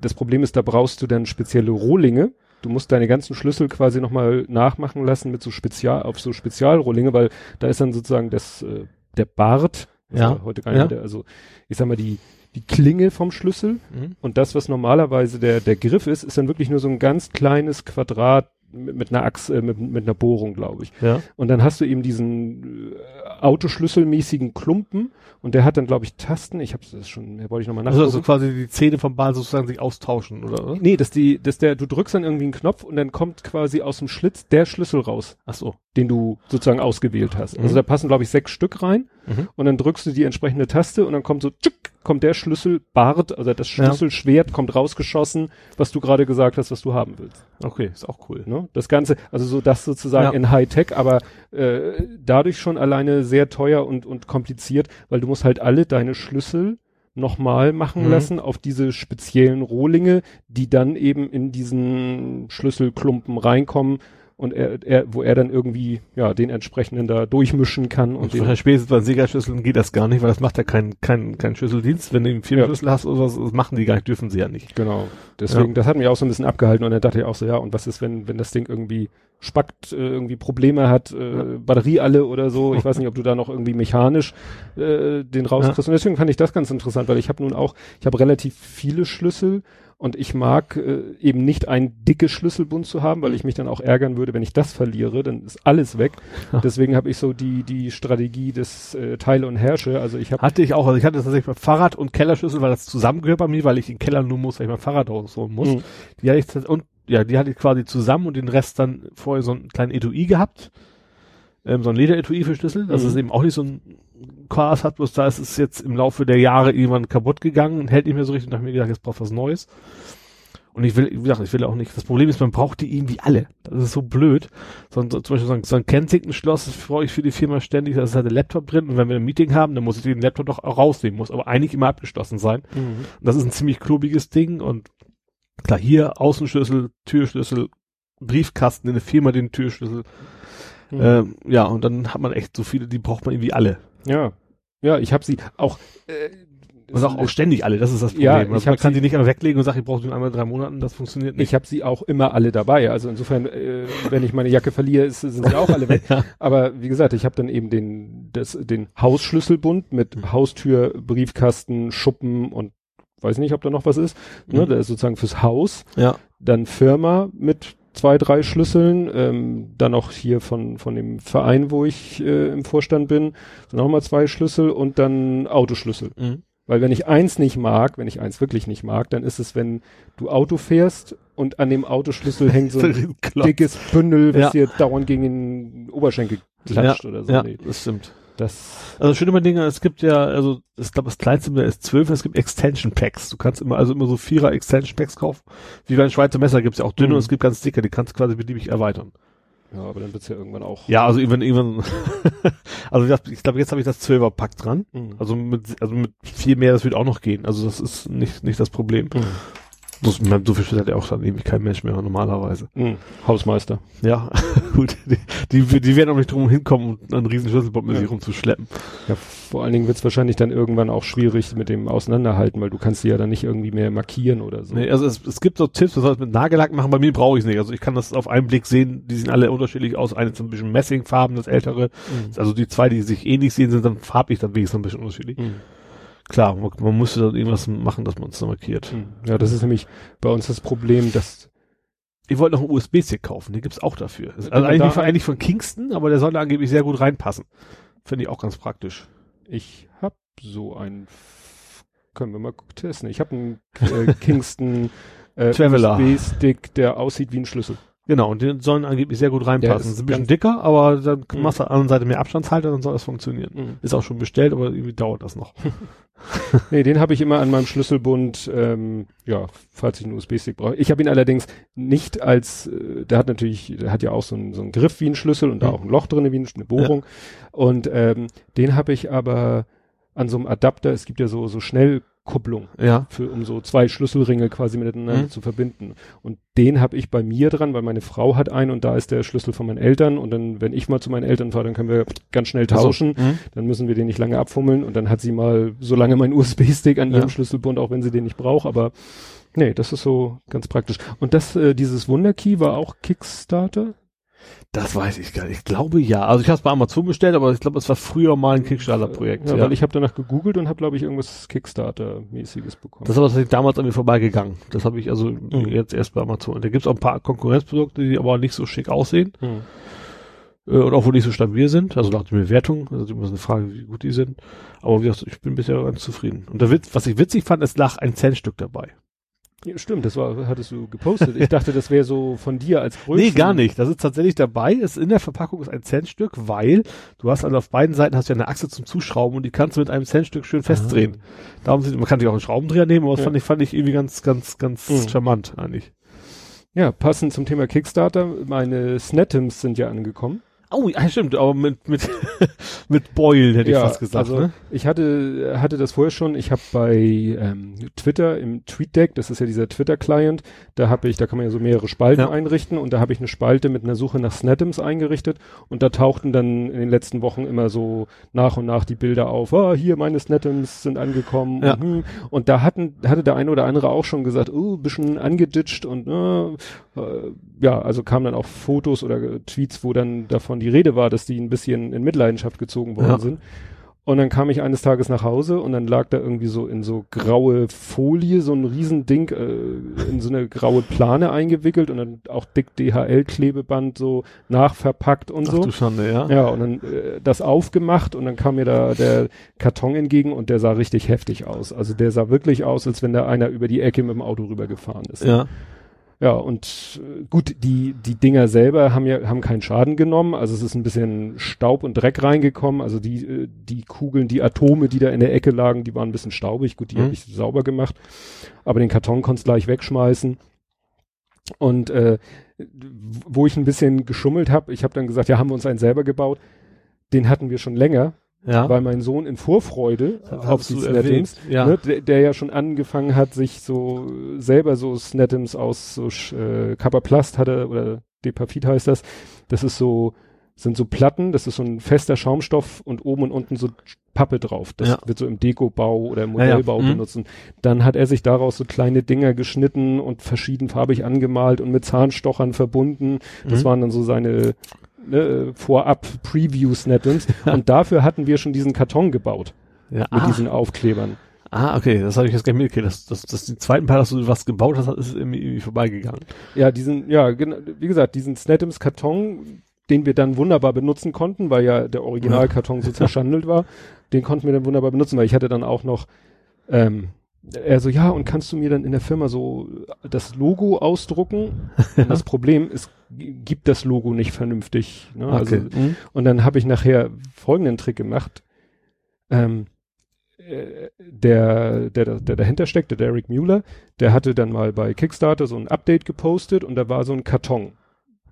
Speaker 1: das Problem ist, da brauchst du dann spezielle Rohlinge. Du musst deine ganzen Schlüssel quasi nochmal nachmachen lassen mit so Spezial, auf so Spezialrohlinge, weil da ist dann sozusagen das, äh, der Bart,
Speaker 2: Ja.
Speaker 1: heute gar nicht
Speaker 2: Ja.
Speaker 1: mehr also ich sag mal die, die Klinge vom Schlüssel
Speaker 2: Mhm.
Speaker 1: und das, was normalerweise der, der Griff ist, ist dann wirklich nur so ein ganz kleines Quadrat mit, einer Achse, äh, mit, mit einer Bohrung, glaube ich.
Speaker 2: Ja.
Speaker 1: Und dann hast du eben diesen äh, Autoschlüsselmäßigen Klumpen und der hat dann, glaube ich, Tasten. Ich habe das schon, wollte ich nochmal
Speaker 2: Also,
Speaker 1: nachgucken.
Speaker 2: also quasi die Zähne vom Ball sozusagen sich austauschen, oder? oder?
Speaker 1: nee, dass die, dass der, du drückst dann irgendwie einen Knopf und dann kommt quasi aus dem Schlitz der Schlüssel raus,
Speaker 2: Ach so.
Speaker 1: den du sozusagen ausgewählt hast.
Speaker 2: Mhm.
Speaker 1: Also da passen, glaube ich, sechs Stück rein
Speaker 2: Mhm.
Speaker 1: und dann drückst du die entsprechende Taste und dann kommt so, tschick, kommt der Schlüsselbart, also das Schlüsselschwert kommt rausgeschossen, was du gerade gesagt hast, was du haben willst.
Speaker 2: Okay, ist auch cool.
Speaker 1: Ne? Das Ganze, also so das sozusagen
Speaker 2: Ja.
Speaker 1: in Hightech, aber äh, dadurch schon alleine sehr teuer und, und kompliziert, weil du musst halt alle deine Schlüssel nochmal machen
Speaker 2: Mhm.
Speaker 1: lassen auf diese speziellen Rohlinge, die dann eben in diesen Schlüsselklumpen reinkommen und er, er, wo er dann irgendwie ja den entsprechenden da durchmischen kann und,
Speaker 2: Und spätestens bei Siegerschlüsseln geht das gar nicht, weil das macht ja kein, kein, kein Schlüsseldienst. Wenn du einen Firmenschlüssel hast oder was, das machen die gar nicht, dürfen sie ja nicht.
Speaker 1: Genau. Deswegen,
Speaker 2: Ja.
Speaker 1: das hat mich auch so ein bisschen abgehalten und dann dachte ich auch so, ja, und was ist, wenn, wenn das Ding irgendwie spackt, äh, irgendwie Probleme hat, äh, Batterie alle oder so. Ich weiß nicht, ob du da noch irgendwie mechanisch äh, den rauskriegst. Und deswegen fand ich das ganz interessant, weil ich habe nun auch, ich habe relativ viele Schlüssel und ich mag äh, eben nicht ein dickes Schlüsselbund zu haben, weil ich mich dann auch ärgern würde, wenn ich das verliere, dann ist alles weg. Deswegen habe ich so die die Strategie des äh, Teile und Herrsche. Also ich habe
Speaker 2: Hatte ich auch, also ich hatte tatsächlich beim Fahrrad und Kellerschlüssel, weil das zusammengehört bei mir, weil ich in den Keller nur muss, weil ich mein Fahrrad rausholen muss.
Speaker 1: Mhm.
Speaker 2: Die hatte ich und ja, die hatte ich quasi zusammen und den Rest dann vorher so einen kleinen Etui gehabt. Ähm, so ein Lederetui für Schlüssel, dass
Speaker 1: Mhm.
Speaker 2: es eben auch nicht so ein Chaos hat, bloß da ist es jetzt im Laufe der Jahre irgendwann kaputt gegangen und hält nicht mehr so richtig und hab mir gedacht, jetzt braucht was Neues. Und ich will, wie gesagt, ich will auch nicht. Das Problem ist, man braucht die irgendwie alle. Das ist so blöd. So, ein- so, zum Beispiel so ein, so ein Kensington-Schloss, das brauche ich für die Firma ständig, da ist halt der Laptop drin und wenn wir ein Meeting haben, dann muss ich den Laptop doch auch rausnehmen, muss aber eigentlich immer abgeschlossen sein.
Speaker 1: Mhm.
Speaker 2: Und das ist ein ziemlich klobiges Ding und klar, hier Außenschlüssel, Türschlüssel, Briefkasten in der Firma den Türschlüssel.
Speaker 1: Mhm.
Speaker 2: Ähm, ja, und dann hat man echt so viele, die braucht man irgendwie alle.
Speaker 1: Ja. Ja, ich habe sie auch. Äh,
Speaker 2: Und auch, auch ständig alle, das ist das Problem.
Speaker 1: Ja, ich
Speaker 2: also man kann
Speaker 1: sie-
Speaker 2: die nicht einmal weglegen und sagen, ich brauche die in einmal drei Monaten, das funktioniert nicht.
Speaker 1: ich habe sie auch immer alle dabei. Also insofern, äh, wenn ich meine Jacke verliere, ist, sind sie auch alle weg.
Speaker 2: Ja.
Speaker 1: Aber wie gesagt, ich habe dann eben den, das, den Hausschlüsselbund mit
Speaker 2: Mhm.
Speaker 1: Haustür, Briefkasten, Schuppen und weiß nicht, ob da noch was ist. Ne,
Speaker 2: Mhm.
Speaker 1: der ist sozusagen fürs Haus.
Speaker 2: ja.
Speaker 1: Dann Firma mit zwei, drei Schlüsseln. Ähm, dann auch hier von, von dem Verein, wo ich äh, im Vorstand bin, sind auch mal zwei Schlüssel und dann Autoschlüssel.
Speaker 2: Mhm.
Speaker 1: Weil wenn ich eins nicht mag, wenn ich eins wirklich nicht mag, dann ist es, wenn du Auto fährst und an dem Autoschlüssel hängt so ein dickes Bündel, was
Speaker 2: Ja.
Speaker 1: dir dauernd gegen den Oberschenkel klatscht oder so.
Speaker 2: ja,
Speaker 1: Nee,
Speaker 2: das stimmt.
Speaker 1: Das,
Speaker 2: Also schöne Dinge, es gibt ja, also ich glaube das kleinste Modell ist 12, es gibt Extension Packs. Du kannst immer, also immer so Vierer Extension Packs kaufen. Wie beim Schweizer Messer gibt's ja auch dünne
Speaker 1: Mhm.
Speaker 2: und es gibt ganz dicke, die kannst du quasi beliebig erweitern.
Speaker 1: ja, aber dann wird's ja irgendwann auch.
Speaker 2: Ja, also irgendwann, irgendwann also ich, ich glaube, jetzt habe ich das 12er Pack dran.
Speaker 1: Mhm.
Speaker 2: Also mit, also mit viel mehr, das wird auch noch gehen. Also das ist nicht, nicht das Problem.
Speaker 1: Mhm.
Speaker 2: Muss, man, so viel hat ja auch dann ewig kein Mensch mehr normalerweise.
Speaker 1: Mhm. Hausmeister.
Speaker 2: Ja, gut. Die, die, die werden auch nicht drum hinkommen, um einen riesen Schlüsselbund mit
Speaker 1: Ja.
Speaker 2: sich rumzuschleppen.
Speaker 1: Ja, vor allen Dingen wird's wahrscheinlich dann irgendwann auch schwierig mit dem Auseinanderhalten, weil du kannst sie ja dann nicht irgendwie mehr markieren oder so.
Speaker 2: Nee, also es, es gibt so Tipps, du sollst mit Nagellack machen, bei mir brauche ich es nicht. Also ich kann das auf einen Blick sehen, die sehen alle unterschiedlich aus. Eine ist ein bisschen Messingfarben, das ältere.
Speaker 1: Mhm.
Speaker 2: Also die zwei, die sich ähnlich sehen, sind dann farblich dann wenigstens ein bisschen unterschiedlich.
Speaker 1: Mhm.
Speaker 2: Klar, man, man müsste dann irgendwas machen, dass man es dann markiert.
Speaker 1: Mhm. Ja, das ist nämlich bei uns das Problem, dass
Speaker 2: Ich wollte noch einen USB-Stick kaufen, den gibt's auch dafür. Also eigentlich,
Speaker 1: da-
Speaker 2: von, eigentlich von Kingston, aber der soll da angeblich sehr gut reinpassen. Finde ich auch ganz praktisch.
Speaker 1: ich hab so einen, können wir mal testen. Ich habe einen äh, Kingston äh. USB-Stick, der aussieht wie ein Schlüssel.
Speaker 2: Genau, und den sollen angeblich sehr gut reinpassen.
Speaker 1: ist
Speaker 2: ein bisschen dicker, aber dann
Speaker 1: Mhm.
Speaker 2: machst du auf der anderen Seite mehr Abstandshalter, dann soll das funktionieren.
Speaker 1: Mhm.
Speaker 2: Ist auch schon bestellt, aber irgendwie dauert das noch.
Speaker 1: Nee, den habe ich immer an meinem Schlüsselbund, ähm, ja, falls ich einen USB-Stick brauche. Ich habe ihn allerdings nicht als, äh, der hat natürlich, der hat ja auch so einen, so einen Griff wie ein Schlüssel und da
Speaker 2: Mhm.
Speaker 1: auch ein Loch drinne wie ein- eine Bohrung. Und ähm, den habe ich aber an so einem Adapter, es gibt ja so, so Schnellkupplung,
Speaker 2: Ja.
Speaker 1: für, um so zwei Schlüsselringe quasi miteinander
Speaker 2: Mhm.
Speaker 1: zu verbinden. Und den habe ich bei mir dran, weil meine Frau hat einen und da ist der Schlüssel von meinen Eltern und dann, wenn ich mal zu meinen Eltern fahre, dann können wir ganz schnell tauschen.
Speaker 2: Also.
Speaker 1: Dann müssen wir den nicht lange abfummeln und dann hat sie mal so lange meinen USB-Stick an
Speaker 2: Ja.
Speaker 1: ihrem Schlüsselbund, auch wenn sie den nicht braucht, aber nee, das ist so ganz praktisch. Und das, äh, dieses Wunderkey war auch Kickstarter?
Speaker 2: Das weiß ich gar nicht. Ich glaube ja. Also ich habe es bei Amazon bestellt, aber ich glaube, es war früher mal ein Kickstarter-Projekt.
Speaker 1: Ja,
Speaker 2: Ja,
Speaker 1: weil ich habe danach gegoogelt und habe, glaube ich, irgendwas Kickstarter-mäßiges bekommen.
Speaker 2: das ist aber damals an mir vorbeigegangen. Das habe ich also jetzt erst bei Amazon. Da gibt's auch ein paar Konkurrenzprodukte, die aber nicht so schick aussehen
Speaker 1: Hm.
Speaker 2: äh, und auch wohl nicht so stabil sind. Also nach der Bewertung. Also immer so eine Frage, wie gut die sind. Aber wie gesagt, ich bin bisher ganz zufrieden. Und der Witz, was ich witzig fand, es lag ein Centstück dabei.
Speaker 1: Ja, stimmt, das war, hattest du gepostet. Ich dachte, das wäre so von dir als Größe.
Speaker 2: Nee, gar nicht. Das ist tatsächlich dabei. Ist in der Verpackung ist ein Centstück, weil du hast also auf beiden Seiten hast du ja eine Achse zum Zuschrauben und die kannst du mit einem Centstück schön festdrehen. Darum sind, man kann sich auch einen Schraubendreher nehmen, aber das
Speaker 1: Ja.
Speaker 2: fand ich, fand ich irgendwie ganz, ganz, ganz
Speaker 1: Mhm.
Speaker 2: charmant eigentlich.
Speaker 1: Ja, passend zum Thema Kickstarter. Meine Snetims sind ja angekommen.
Speaker 2: Oh, ja, stimmt, aber mit, mit, mit Beulen hätte ich
Speaker 1: Ja,
Speaker 2: fast gesagt,
Speaker 1: also
Speaker 2: ne?
Speaker 1: ich hatte hatte das vorher schon. Ich habe bei ähm, Twitter im TweetDeck, das ist ja dieser Twitter-Client, da habe ich, da kann man ja so mehrere Spalten
Speaker 2: Ja.
Speaker 1: einrichten und da habe ich eine Spalte mit einer Suche nach Snetims eingerichtet und da tauchten dann in den letzten Wochen immer so nach und nach die Bilder auf. Ah, hier meine Snetims sind angekommen
Speaker 2: Ja.
Speaker 1: und, hm. und da hatten hatte der eine oder andere auch schon gesagt, oh, bisschen angeditscht und äh, äh, ja, also kamen dann auch Fotos oder Tweets, wo dann davon die Rede war, dass die ein bisschen in Mitleidenschaft gezogen worden
Speaker 2: Ja.
Speaker 1: sind. Und dann kam ich eines Tages nach Hause und dann lag da irgendwie so in so graue Folie, so ein Riesending, äh, in so eine graue Plane eingewickelt und dann auch dick DHL-Klebeband so nachverpackt und
Speaker 2: Ach
Speaker 1: so.
Speaker 2: du Schande, ja.
Speaker 1: Ja, und dann äh, das aufgemacht und dann kam mir da der Karton entgegen und der sah richtig heftig aus. Also der sah wirklich aus, als wenn da einer über die Ecke mit dem Auto rübergefahren ist.
Speaker 2: Ja.
Speaker 1: Ja, und äh, gut, die, die Dinger selber haben ja, haben keinen Schaden genommen. Also es ist ein bisschen Staub und Dreck reingekommen. Also die, äh, die Kugeln, die Atome, die da in der Ecke lagen, die waren ein bisschen staubig. Gut, die
Speaker 2: Mhm.
Speaker 1: habe ich sauber gemacht. Aber den Karton konntest gleich wegschmeißen. Und äh, wo ich ein bisschen geschummelt habe, ich habe dann gesagt, ja, haben wir uns einen selber gebaut. Den hatten wir schon länger.
Speaker 2: Ja.
Speaker 1: weil mein Sohn in Vorfreude
Speaker 2: Das
Speaker 1: auf
Speaker 2: hattest
Speaker 1: die
Speaker 2: erwähnt, ja.
Speaker 1: ne, der, der ja schon angefangen hat, sich so selber so Snattings aus so äh, Kapperplast hatte oder Depafit heißt das. Das ist so sind so Platten, das ist so ein fester Schaumstoff und oben und unten so Pappe drauf. Das
Speaker 2: Ja.
Speaker 1: wird so im Dekobau oder im
Speaker 2: Ja, ja.
Speaker 1: Modellbau
Speaker 2: Mhm.
Speaker 1: benutzt. Und dann hat er sich daraus so kleine Dinger geschnitten und verschiedenfarbig angemalt und mit Zahnstochern verbunden. Das
Speaker 2: Mhm.
Speaker 1: waren dann so seine ne, vorab Preview-Snattings. und dafür hatten wir schon diesen Karton gebaut
Speaker 2: ja.
Speaker 1: mit
Speaker 2: Ah,
Speaker 1: diesen Aufklebern.
Speaker 2: ah, okay, das habe ich jetzt gar nicht mitgekriegt. Das, das, das, die zweiten Paar, dass du was gebaut hast, ist irgendwie, irgendwie vorbeigegangen.
Speaker 1: Ja, diesen, ja, genau, wie gesagt, diesen Snatims Karton, den wir dann wunderbar benutzen konnten, weil ja der Originalkarton so zerschandelt war, den konnten wir dann wunderbar benutzen, weil ich hatte dann auch noch, ähm, er so, ja, und kannst du mir dann in der Firma so das Logo ausdrucken? Das Problem ist, gibt das Logo nicht vernünftig. Ne? Also,
Speaker 2: Mhm.
Speaker 1: und dann habe ich nachher folgenden Trick gemacht. Ähm, äh, der, der, der dahinter steckt, der Derek Mueller, der hatte dann mal bei Kickstarter so ein Update gepostet und da war so ein Karton.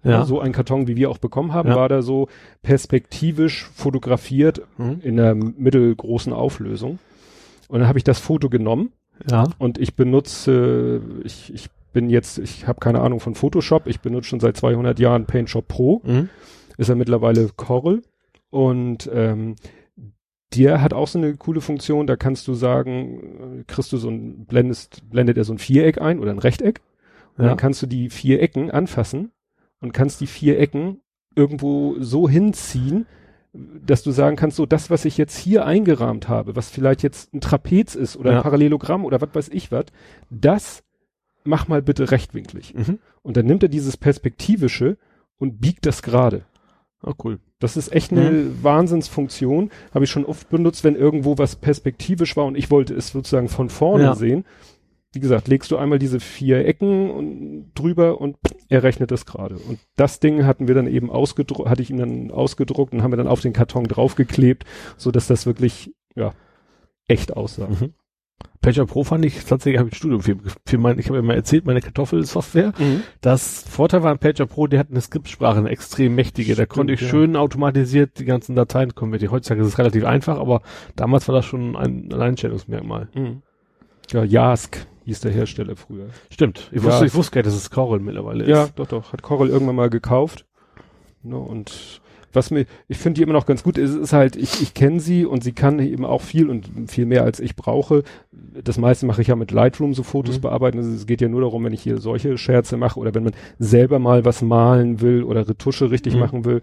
Speaker 2: Ja.
Speaker 1: So ein Karton, wie wir auch bekommen haben,
Speaker 2: Ja.
Speaker 1: war da so perspektivisch fotografiert
Speaker 2: Mhm.
Speaker 1: in einer mittelgroßen Auflösung. Und dann habe ich das Foto genommen
Speaker 2: Ja.
Speaker 1: und ich benutze, ich, ich bin jetzt, ich habe keine Ahnung von Photoshop, ich benutze schon seit 200 Jahren PaintShop Pro
Speaker 2: Mhm.
Speaker 1: ist er mittlerweile Corel und ähm, der hat auch so eine coole Funktion, da kannst du sagen, äh, kriegst du so ein, blendest, blendet er so ein Viereck ein oder ein Rechteck und
Speaker 2: Ja.
Speaker 1: dann kannst du die vier Ecken anfassen und kannst die vier Ecken irgendwo so hinziehen, dass du sagen kannst, so das, was ich jetzt hier eingerahmt habe, was vielleicht jetzt ein Trapez ist oder
Speaker 2: Ja.
Speaker 1: ein Parallelogramm oder was weiß ich was, das mach mal bitte rechtwinklig.
Speaker 2: Mhm.
Speaker 1: Und dann nimmt er dieses Perspektivische und biegt das gerade.
Speaker 2: Oh, cool.
Speaker 1: Das ist echt eine Wahnsinnsfunktion. Habe ich schon oft benutzt, wenn irgendwo was perspektivisch war und ich wollte es sozusagen von vorne
Speaker 2: Ja.
Speaker 1: sehen. Wie gesagt, legst du einmal diese vier Ecken und, drüber und er rechnet das gerade. Und das Ding hatten wir dann eben ausgedruckt, hatte ich ihm dann ausgedruckt und haben wir dann auf den Karton draufgeklebt, so dass das wirklich, ja, echt aussah.
Speaker 2: Mhm. Pager Pro fand ich tatsächlich, habe ich ein Studium für, für mein, ich habe ja mal erzählt, meine Kartoffelsoftware. Das Vorteil war an Pager Pro, der hat eine Skriptsprache, eine extrem mächtige. Da
Speaker 1: Stimmt,
Speaker 2: konnte ich
Speaker 1: ja.
Speaker 2: schön automatisiert die ganzen Dateien konvertieren. Heutzutage ist es relativ einfach, aber damals war das schon ein Alleinstellungsmerkmal.
Speaker 1: Mhm. Ja, Jask hieß der Hersteller früher.
Speaker 2: Stimmt. Ich
Speaker 1: Ja.
Speaker 2: wusste, ich wusste gar nicht, dass es Corel mittlerweile
Speaker 1: Ja,
Speaker 2: ist.
Speaker 1: doch, doch. Hat Corel irgendwann mal gekauft. Ne, und was mir, ich finde die immer noch ganz gut, es ist halt, ich, ich kenne sie und sie kann eben auch viel und viel mehr als ich brauche. Das meiste mache ich ja mit Lightroom so Fotos
Speaker 2: Mhm.
Speaker 1: bearbeiten. Also es geht ja nur darum, wenn ich hier solche Scherze mache oder wenn man selber mal was malen will oder Retusche richtig
Speaker 2: Mhm.
Speaker 1: machen will.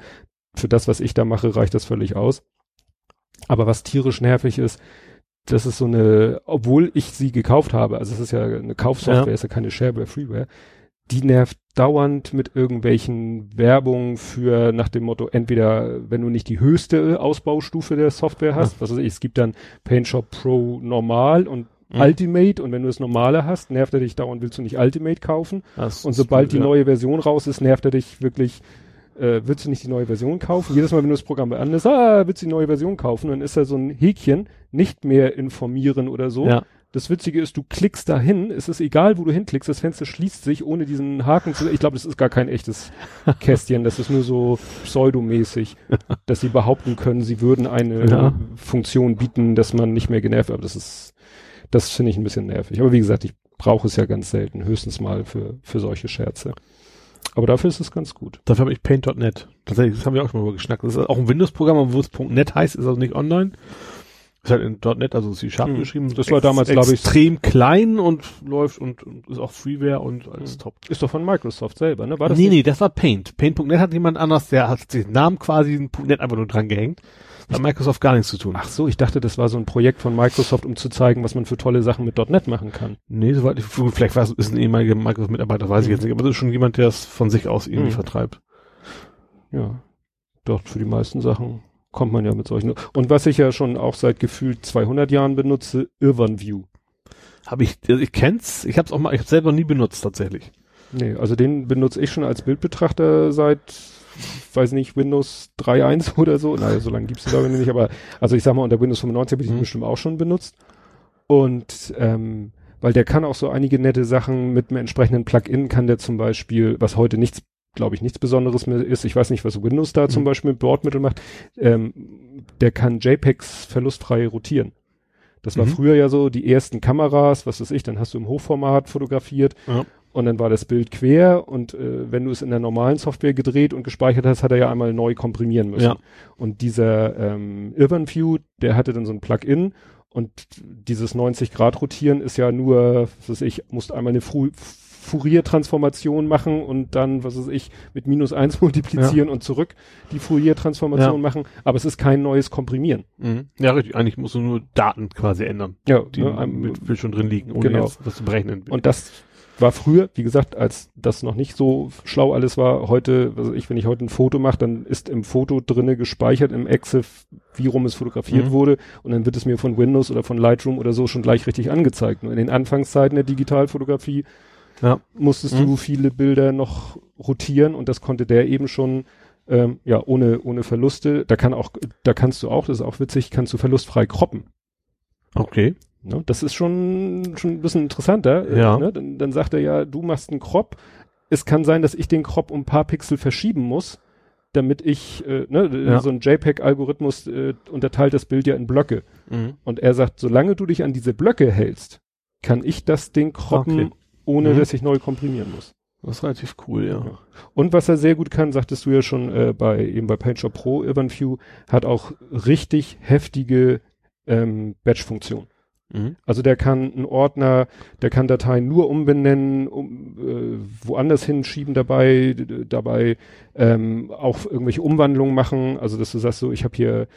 Speaker 1: Für das, was ich da mache, reicht das völlig aus. Aber was tierisch nervig ist, das ist so eine, obwohl ich sie gekauft habe, also es ist ja eine Kaufsoftware,
Speaker 2: Ja.
Speaker 1: ist ja keine Shareware, Freeware, die nervt dauernd mit irgendwelchen Werbung für nach dem Motto, entweder wenn du nicht die höchste Ausbaustufe der Software hast, was weiß ich, es gibt dann PaintShop Pro normal und
Speaker 2: Mhm.
Speaker 1: Ultimate und wenn du das normale hast, nervt er dich dauernd, willst du nicht Ultimate kaufen
Speaker 2: Das
Speaker 1: und sobald die
Speaker 2: ja.
Speaker 1: neue Version raus ist, nervt er dich wirklich, äh, willst du nicht die neue Version kaufen? Jedes Mal, wenn du das Programm beendest, ah, willst du die neue Version kaufen? Dann ist da so ein Häkchen, nicht mehr informieren oder so.
Speaker 2: Ja.
Speaker 1: Das Witzige ist, du klickst dahin, es ist egal, wo du hinklickst, das Fenster schließt sich ohne diesen Haken zu. Ich glaube, das ist gar kein echtes Kästchen, das ist nur so pseudomäßig, dass sie behaupten können, sie würden eine
Speaker 2: Ja.
Speaker 1: Funktion bieten, dass man nicht mehr genervt wird. Aber das ist, das finde ich ein bisschen nervig. Aber wie gesagt, ich brauche es ja ganz selten, höchstens mal für, für solche Scherze. Aber dafür ist es ganz gut.
Speaker 2: Dafür habe ich Paint.net. Tatsächlich, das haben wir auch schon mal geschnackt. Das ist auch ein Windows-Programm, aber wo es .net heißt, ist also nicht online. Ist halt in .net, also C-Sharp
Speaker 1: Hm.
Speaker 2: geschrieben.
Speaker 1: Das war damals, glaub ich-
Speaker 2: Extrem klein und läuft und, und ist auch Freeware und alles
Speaker 1: Hm.
Speaker 2: top.
Speaker 1: Ist doch von Microsoft selber, ne? War das
Speaker 2: nee,
Speaker 1: nicht?
Speaker 2: nee, das war Paint. Paint.net hat jemand anders, der hat den Namen quasi den .net einfach nur dran gehängt. Hat Microsoft gar nichts zu tun.
Speaker 1: Ach so, ich dachte, das war so ein Projekt von Microsoft, um zu zeigen, was man für tolle Sachen mit .NET machen kann.
Speaker 2: Nee, soweit ich, vielleicht war es, ist ein ehemaliger Microsoft-Mitarbeiter, weiß ich jetzt nicht, aber das ist schon jemand, der es von sich aus irgendwie
Speaker 1: Hm.
Speaker 2: vertreibt.
Speaker 1: Ja. Doch, für die meisten Sachen kommt man ja mit solchen. Und was ich ja schon auch seit gefühlt 200 Jahren benutze, Irvan View.
Speaker 2: Habe ich, also ich kenn's, ich hab's auch mal, ich hab's selber nie benutzt tatsächlich.
Speaker 1: Nee, also den benutze ich schon als Bildbetrachter seit, weiß nicht, Windows 3.1 oder so. Naja, so lange gibt's es glaube ich nicht, aber also ich sag mal, unter Windows 95 habe ich
Speaker 2: Mhm.
Speaker 1: bestimmt auch schon benutzt. Und ähm, weil der kann auch so einige nette Sachen mit einem entsprechenden Plugin kann der zum Beispiel, was heute nichts glaube ich, nichts Besonderes mehr ist. Ich weiß nicht, was Windows da
Speaker 2: Mhm.
Speaker 1: zum Beispiel mit Bordmittel macht. Ähm, der kann JPEGs verlustfrei rotieren. Das war
Speaker 2: Mhm.
Speaker 1: früher ja so, die ersten Kameras, was weiß ich, dann hast du im Hochformat fotografiert
Speaker 2: Ja.
Speaker 1: Und dann war das Bild quer und äh, wenn du es in der normalen Software gedreht und gespeichert hast, hat er ja einmal neu komprimieren müssen.
Speaker 2: Ja.
Speaker 1: Und dieser ähm, Urban View, der hatte dann so ein Plugin und dieses 90 Grad rotieren ist ja nur, was weiß ich, musst einmal eine Fu Fourier-Transformation machen und dann, was weiß ich, mit minus eins multiplizieren und zurück die Fourier-Transformation
Speaker 2: Ja.
Speaker 1: machen. Aber es ist kein neues Komprimieren.
Speaker 2: Mhm. Ja, richtig. Eigentlich musst du nur Daten quasi ändern,
Speaker 1: Ja,
Speaker 2: die
Speaker 1: ne,
Speaker 2: mit Bild schon drin liegen, ohne
Speaker 1: Genau.
Speaker 2: jetzt was zu berechnen.
Speaker 1: Und das war früher, wie gesagt, als das noch nicht so schlau alles war. Heute, also ich, wenn ich heute ein Foto mache, dann ist im Foto drinne gespeichert im EXIF, wie rum es fotografiert
Speaker 2: Mhm.
Speaker 1: wurde. Und dann wird es mir von Windows oder von Lightroom oder so schon gleich richtig angezeigt. Nur in den Anfangszeiten der Digitalfotografie
Speaker 2: Ja.
Speaker 1: musstest
Speaker 2: Mhm.
Speaker 1: du viele Bilder noch rotieren und das konnte der eben schon ähm, ja ohne ohne Verluste. Da kann auch, da kannst du auch, das ist auch witzig, kannst du verlustfrei kroppen.
Speaker 2: Okay.
Speaker 1: Ne? Das ist schon, schon ein bisschen interessanter. äh,
Speaker 2: Ja.
Speaker 1: Ne? Dann, dann sagt er ja, du machst einen Crop. Es kann sein, dass ich den Crop um ein paar Pixel verschieben muss, damit ich, äh, ne,
Speaker 2: Ja.
Speaker 1: so ein JPEG-Algorithmus äh, unterteilt das Bild ja in Blöcke.
Speaker 2: Mhm.
Speaker 1: Und er sagt, solange du dich an diese Blöcke hältst, kann ich das Ding croppen,
Speaker 2: Okay.
Speaker 1: ohne
Speaker 2: Mhm.
Speaker 1: dass ich neu komprimieren muss.
Speaker 2: Das ist relativ cool, ja.
Speaker 1: Ja. Und was er sehr gut kann, sagtest du ja schon äh, bei eben bei PaintShop Pro, Urban View, hat auch richtig heftige ähm, Batch-Funktion.
Speaker 2: Mhm.
Speaker 1: Also der kann einen Ordner, der kann Dateien nur umbenennen, um, äh, woanders hinschieben dabei, dabei ähm, auch irgendwelche Umwandlungen machen. Also dass du sagst so, ich habe hier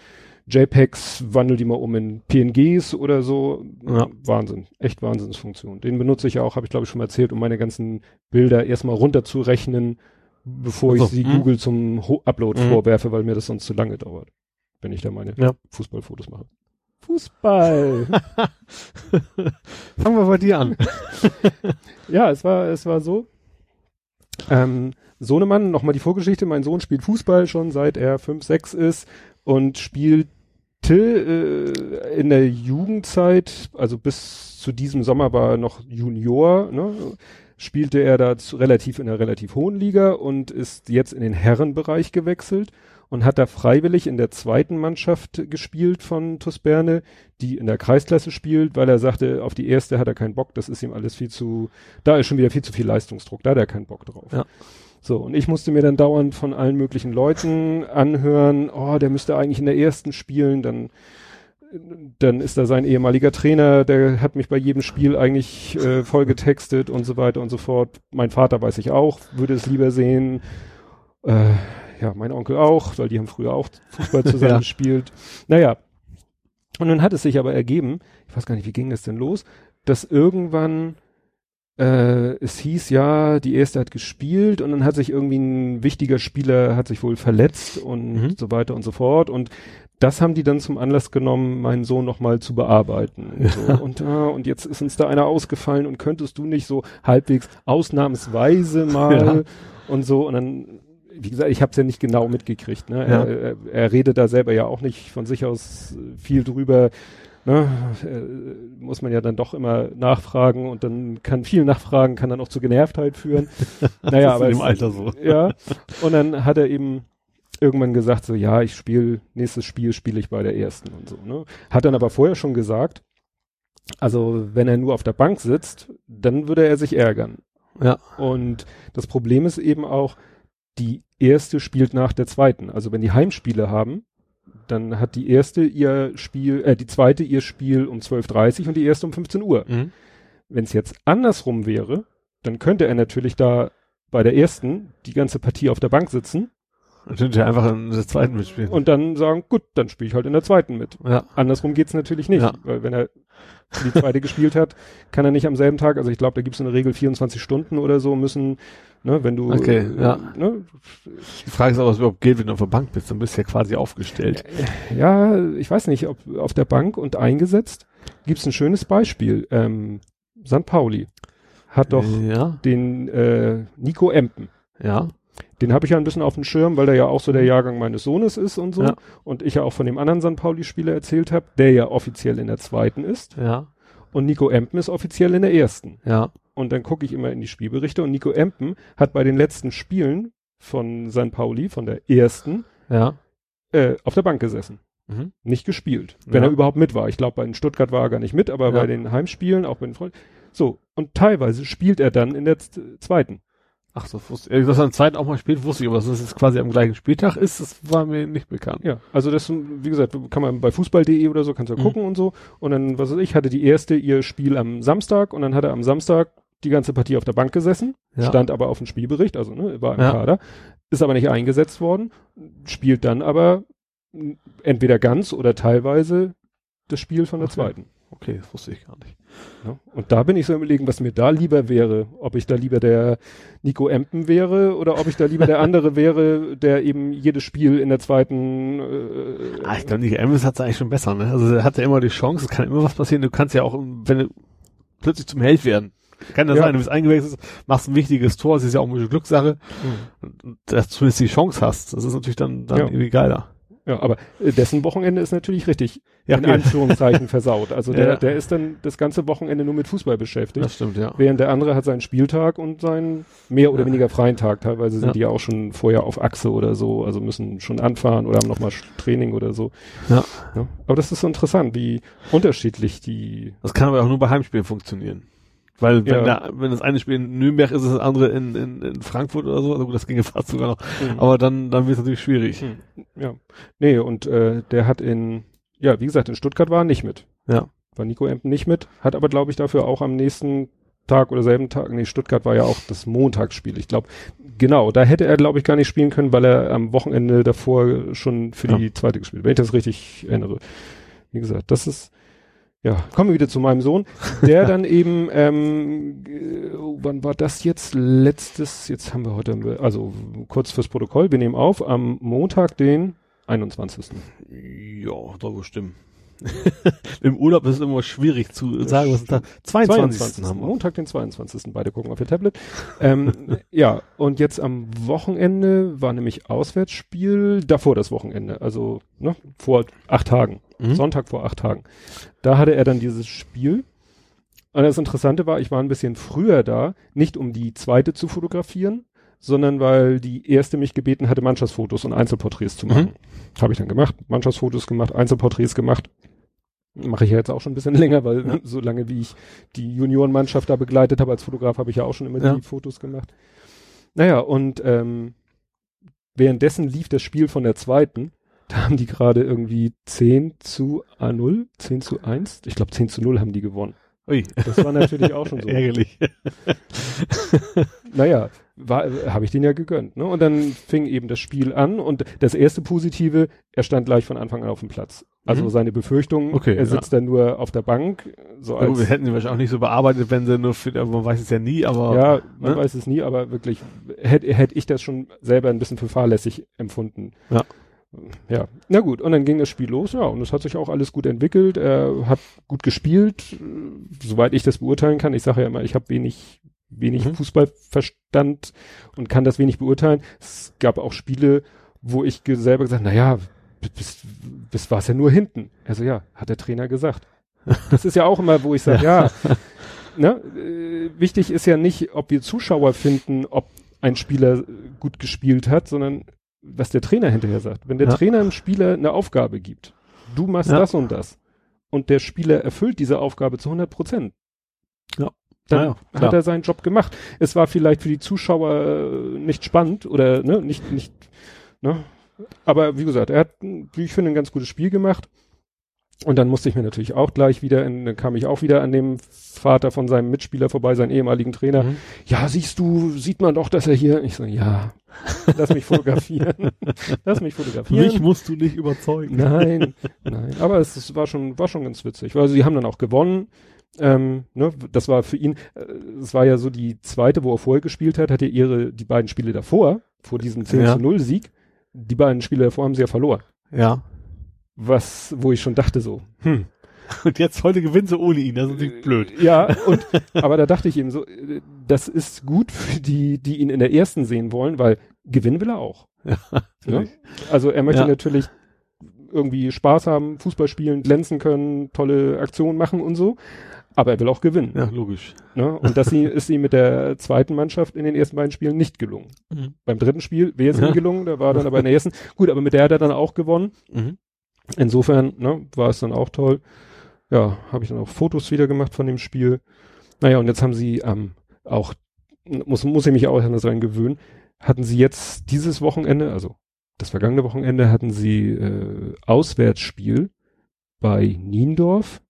Speaker 1: JPEGs, wandel die mal um in PNGs oder so.
Speaker 2: Ja.
Speaker 1: Wahnsinn, echt Wahnsinnsfunktion. Den benutze ich auch, habe ich glaube ich schon mal erzählt, um meine ganzen Bilder erstmal runterzurechnen, bevor ich
Speaker 2: Also,
Speaker 1: sie
Speaker 2: mhm.
Speaker 1: Google zum Ho Upload
Speaker 2: Mhm.
Speaker 1: vorwerfe, weil mir das sonst zu lange dauert, wenn ich da meine
Speaker 2: Ja.
Speaker 1: Fußballfotos mache. Fußball.
Speaker 2: Fangen wir bei dir an.
Speaker 1: Ja, es war, es war so. Ähm, Sohnemann, nochmal die Vorgeschichte. Mein Sohn spielt Fußball schon seit er 5, 6 ist und spielte äh, in der Jugendzeit, also bis zu diesem Sommer war er noch Junior, ne, spielte er da zu, relativ in einer relativ hohen Liga und ist jetzt in den Herrenbereich gewechselt und hat da freiwillig in der zweiten Mannschaft gespielt von TuS Berne, die in der Kreisklasse spielt, weil er sagte, auf die erste hat er keinen Bock, das ist ihm alles viel zu, da ist schon wieder viel zu viel Leistungsdruck, da hat er keinen Bock drauf.
Speaker 2: Ja.
Speaker 1: So, und ich musste mir dann dauernd von allen möglichen Leuten anhören, oh, der müsste eigentlich in der ersten spielen, dann dann ist da sein ehemaliger Trainer, der hat mich bei jedem Spiel eigentlich äh, voll getextet und so weiter und so fort. Mein Vater weiß ich auch, würde es lieber sehen. Äh, ja, mein Onkel auch, weil die haben früher auch Fußball zusammen
Speaker 2: Ja.
Speaker 1: gespielt. Naja. Und nun hat es sich aber ergeben, ich weiß gar nicht, wie ging das denn los, dass irgendwann äh, es hieß, ja, die erste hat gespielt und dann hat sich irgendwie ein wichtiger Spieler, hat sich wohl verletzt und
Speaker 2: Mhm.
Speaker 1: so weiter und so fort und das haben die dann zum Anlass genommen, meinen Sohn nochmal zu bearbeiten. Und, so. und, ah, und jetzt ist uns da einer ausgefallen und könntest du nicht so halbwegs ausnahmsweise mal
Speaker 2: Ja.
Speaker 1: und so und dann wie gesagt, ich habe es ja nicht genau mitgekriegt. Ne?
Speaker 2: Ja.
Speaker 1: Er, er, er redet da selber ja auch nicht von sich aus viel drüber. Ne? Äh, muss man ja dann doch immer nachfragen und dann kann viel Nachfragen, kann dann auch zu Genervtheit führen. naja,
Speaker 2: Das ist
Speaker 1: aber
Speaker 2: in dem Alter so.
Speaker 1: ja. Und dann hat er eben irgendwann gesagt, so ja, ich spiele, nächstes Spiel spiele ich bei der ersten und so. Ne? Hat dann aber vorher schon gesagt, also wenn er nur auf der Bank sitzt, dann würde er sich ärgern.
Speaker 2: Ja.
Speaker 1: Und das Problem ist eben auch, die erste spielt nach der zweiten. Also wenn die Heimspiele haben, dann hat die erste ihr Spiel, äh, die zweite ihr Spiel um 12.30 und die erste um 15 Uhr.
Speaker 2: Mhm.
Speaker 1: Wenn es jetzt andersrum wäre, dann könnte er natürlich da bei der ersten die ganze Partie auf der Bank sitzen
Speaker 2: Dann könnte er einfach in der zweiten mitspielen.
Speaker 1: und dann sagen, gut, dann spiele ich halt in der zweiten mit.
Speaker 2: ja.
Speaker 1: Andersrum geht's natürlich nicht,
Speaker 2: Ja.
Speaker 1: weil wenn er die zweite gespielt hat, kann er nicht am selben Tag, also ich glaube, da gibt's in der Regel 24 Stunden oder so müssen, ne, wenn du
Speaker 2: Okay,
Speaker 1: äh,
Speaker 2: ja.
Speaker 1: ne,
Speaker 2: Die Frage ist auch, was überhaupt geht, wenn du auf der Bank bist. Dann bist du ja quasi aufgestellt.
Speaker 1: ja, ich weiß nicht, ob auf der Bank und eingesetzt gibt's ein schönes Beispiel. Ähm, St. Pauli hat doch
Speaker 2: Ja.
Speaker 1: den äh, Nico Empen.
Speaker 2: Ja.
Speaker 1: Den habe ich ja ein bisschen auf dem Schirm, weil der ja auch so der Jahrgang meines Sohnes ist und so.
Speaker 2: Ja.
Speaker 1: Und ich ja auch von dem anderen St. Pauli-Spieler erzählt habe, der ja offiziell in der zweiten ist.
Speaker 2: Ja.
Speaker 1: Und Nico Empen ist offiziell in der ersten.
Speaker 2: Ja.
Speaker 1: Und dann gucke ich immer in die Spielberichte und Nico Empen hat bei den letzten Spielen von St. Pauli, von der ersten,
Speaker 2: Ja.
Speaker 1: äh, auf der Bank gesessen.
Speaker 2: Mhm.
Speaker 1: Nicht gespielt. Wenn
Speaker 2: Ja.
Speaker 1: er überhaupt mit war. Ich glaube, bei den Stuttgart war er gar nicht mit, aber
Speaker 2: Ja.
Speaker 1: bei den Heimspielen, auch bei den Freunden. So. Und teilweise spielt er dann in der zweiten.
Speaker 2: Ach so, wusste ich. Dass er am zweiten auch mal spielt, wusste ich, aber dass es jetzt quasi am gleichen Spieltag ist, das war mir nicht bekannt.
Speaker 1: Ja, also das, wie gesagt, kann man bei fußball.de oder so, kannst du ja
Speaker 2: Mhm.
Speaker 1: gucken und so. Und dann, was weiß ich, hatte die erste ihr Spiel am Samstag und dann hat er am Samstag die ganze Partie auf der Bank gesessen,
Speaker 2: Ja.
Speaker 1: stand aber auf dem Spielbericht, also ne, war im
Speaker 2: Ja.
Speaker 1: Kader, ist aber nicht eingesetzt worden, spielt dann aber entweder ganz oder teilweise das Spiel von der
Speaker 2: Okay.
Speaker 1: zweiten.
Speaker 2: Okay, das wusste ich gar nicht.
Speaker 1: Und da bin ich so im überlegen, was mir da lieber wäre, ob ich da lieber der Nico Empen wäre oder ob ich da lieber der andere wäre, der eben jedes Spiel in der zweiten äh,
Speaker 2: Ah, ich glaube, Nico Emmes hat es eigentlich schon besser, ne? Also er hat ja immer die Chance, es kann immer was passieren. Du kannst ja auch, wenn du plötzlich zum Held werden. Kann das
Speaker 1: Ja.
Speaker 2: sein, du bist eingewechselt, machst ein wichtiges Tor, das ist ja auch eine Glückssache, und dass du zumindest die Chance hast. Das ist natürlich dann, dann
Speaker 1: Ja.
Speaker 2: irgendwie geiler.
Speaker 1: Ja, aber äh, dessen Wochenende ist natürlich richtig
Speaker 2: Ja,
Speaker 1: in. Anführungszeichen versaut. Also der,
Speaker 2: Ja.
Speaker 1: der ist dann das ganze Wochenende nur mit Fußball beschäftigt.
Speaker 2: Das stimmt, ja.
Speaker 1: Während der andere hat seinen Spieltag und seinen mehr oder weniger freien Tag. Teilweise sind die ja auch schon vorher auf Achse oder so, also müssen schon anfahren oder haben nochmal Training oder so.
Speaker 2: Ja.
Speaker 1: Ja. Aber das ist so interessant, wie unterschiedlich die.
Speaker 2: Das kann aber auch nur bei Heimspielen funktionieren. Weil wenn,
Speaker 1: Ja.
Speaker 2: da, wenn das eine Spiel in Nürnberg ist, ist das andere in, in, in Frankfurt oder so, also gut, das ginge fast sogar noch. Aber dann, dann wird es natürlich schwierig.
Speaker 1: Hm. Ja. Nee, und äh, der hat in, ja, wie gesagt, in Stuttgart war er nicht mit.
Speaker 2: Ja.
Speaker 1: War Nico Empen nicht mit, hat aber, glaube ich, dafür auch am nächsten Tag oder selben Tag, nee, Stuttgart war ja auch das Montagsspiel. Ich glaube, genau, da hätte er, glaube ich, gar nicht spielen können, weil er am Wochenende davor schon für
Speaker 2: Ja.
Speaker 1: die zweite gespielt, wenn ich das richtig erinnere. Wie gesagt, das ist, ja, kommen wir wieder zu meinem Sohn, der dann eben, ähm, äh, wann war das jetzt? Letztes, jetzt haben wir heute, also kurz fürs Protokoll, wir nehmen auf, am Montag, den 21.
Speaker 2: Ja, doch bestimmt. Im Urlaub ist es immer schwierig zu sagen, was ist da? 22. haben wir.
Speaker 1: Montag, den 22. Beide gucken auf ihr Tablet. ähm, ja, und jetzt am Wochenende war nämlich Auswärtsspiel, davor das Wochenende, also ne, vor acht Tagen.
Speaker 2: Mhm.
Speaker 1: Sonntag vor acht Tagen. Da hatte er dann dieses Spiel. Und das Interessante war, ich war ein bisschen früher da, nicht um die zweite zu fotografieren, sondern weil die erste mich gebeten hatte, Mannschaftsfotos und Einzelporträts zu machen. Habe ich dann gemacht, Mannschaftsfotos gemacht, Einzelporträts gemacht. Mache ich ja jetzt auch schon ein bisschen länger, weil
Speaker 2: Ja.
Speaker 1: so lange wie ich die Juniorenmannschaft da begleitet habe als Fotograf, habe ich ja auch schon immer
Speaker 2: Ja.
Speaker 1: die Fotos gemacht. Naja, und ähm, währenddessen lief das Spiel von der zweiten. Da haben die gerade irgendwie 10 zu A0, 10 zu 1. Ich glaube 10 zu 0 haben die gewonnen.
Speaker 2: Ui,
Speaker 1: Das war natürlich auch schon so.
Speaker 2: ärgerlich.
Speaker 1: Naja, habe ich den ja gegönnt. Ne? Und dann fing eben das Spiel an und das erste Positive, er stand gleich von Anfang an auf dem Platz. Also
Speaker 2: Mhm.
Speaker 1: seine Befürchtung,
Speaker 2: Okay,
Speaker 1: er sitzt dann nur auf der Bank. So
Speaker 2: Ja, gut, wir hätten sie wahrscheinlich auch nicht so bearbeitet, wenn sie nur für, man weiß es ja nie, aber
Speaker 1: ja, man
Speaker 2: ne?
Speaker 1: weiß es nie, aber wirklich hätte hätte ich das schon selber ein bisschen für fahrlässig empfunden.
Speaker 2: Ja.
Speaker 1: Ja, na gut, und dann ging das Spiel los, ja, und es hat sich auch alles gut entwickelt. Er hat gut gespielt, äh, soweit ich das beurteilen kann. Ich sage ja immer, ich habe wenig, wenig
Speaker 2: Mhm.
Speaker 1: Fußballverstand und kann das wenig beurteilen. Es gab auch Spiele, wo ich selber gesagt, na ja, bis, bis war es ja nur hinten. Also ja, hat der Trainer gesagt. Das ist ja auch immer, wo ich sage, ja, ne, äh, wichtig ist ja nicht, ob wir Zuschauer finden, ob ein Spieler gut gespielt hat, sondern was der Trainer hinterher sagt. Wenn der
Speaker 2: Ja.
Speaker 1: Trainer einem Spieler eine Aufgabe gibt, du machst
Speaker 2: Ja.
Speaker 1: das und das, und der Spieler erfüllt diese Aufgabe zu 100 Prozent,
Speaker 2: Ja.
Speaker 1: dann
Speaker 2: Ja,
Speaker 1: hat er seinen Job gemacht. Es war vielleicht für die Zuschauer äh, nicht spannend oder ne, nicht, nicht, ne, aber wie gesagt, er hat, wie ich finde, ein ganz gutes Spiel gemacht. Und dann musste ich mir natürlich auch gleich wieder, in, dann kam ich auch wieder an dem Vater von seinem Mitspieler vorbei, seinen ehemaligen Trainer.
Speaker 2: Mhm.
Speaker 1: Ja, siehst du, sieht man doch, dass er hier, ich so, ja, lass mich fotografieren. lass mich fotografieren.
Speaker 2: Mich musst du nicht überzeugen.
Speaker 1: Nein, nein. Aber es, es war schon, war schon ganz witzig. Also sie haben dann auch gewonnen. Ähm, ne, das war für ihn, äh, es war ja so die zweite, wo er vorher gespielt hat, hat er ihre, die beiden Spiele davor, vor diesem 10
Speaker 2: Ja.
Speaker 1: zu 0 Sieg, die beiden Spiele davor haben sie ja verloren.
Speaker 2: Ja.
Speaker 1: Was, wo ich schon dachte so, hm.
Speaker 2: Und jetzt heute gewinnen sie ohne ihn, das ist natürlich blöd.
Speaker 1: Ja, und, aber da dachte ich eben so, äh, das ist gut für die, die ihn in der ersten sehen wollen, weil gewinnen will er auch.
Speaker 2: Ja,
Speaker 1: Ne? Also er möchte
Speaker 2: Ja.
Speaker 1: natürlich irgendwie Spaß haben, Fußball spielen, glänzen können, tolle Aktionen machen und so. Aber er will auch gewinnen.
Speaker 2: Ja, logisch.
Speaker 1: Ne? Und das ist ihm mit der zweiten Mannschaft in den ersten beiden Spielen nicht gelungen.
Speaker 2: Mhm.
Speaker 1: Beim dritten Spiel wäre es ihm
Speaker 2: Ja.
Speaker 1: gelungen, da war dann aber in der ersten. Gut, aber mit der hat er dann auch gewonnen.
Speaker 2: Mhm.
Speaker 1: Insofern ne, war es dann auch toll. Ja, habe ich dann auch Fotos wieder gemacht von dem Spiel. Naja, und jetzt haben sie ähm, auch, muss, muss ich mich auch daran gewöhnen, hatten sie jetzt dieses Wochenende, also das vergangene Wochenende, hatten sie äh, Auswärtsspiel bei Niendorf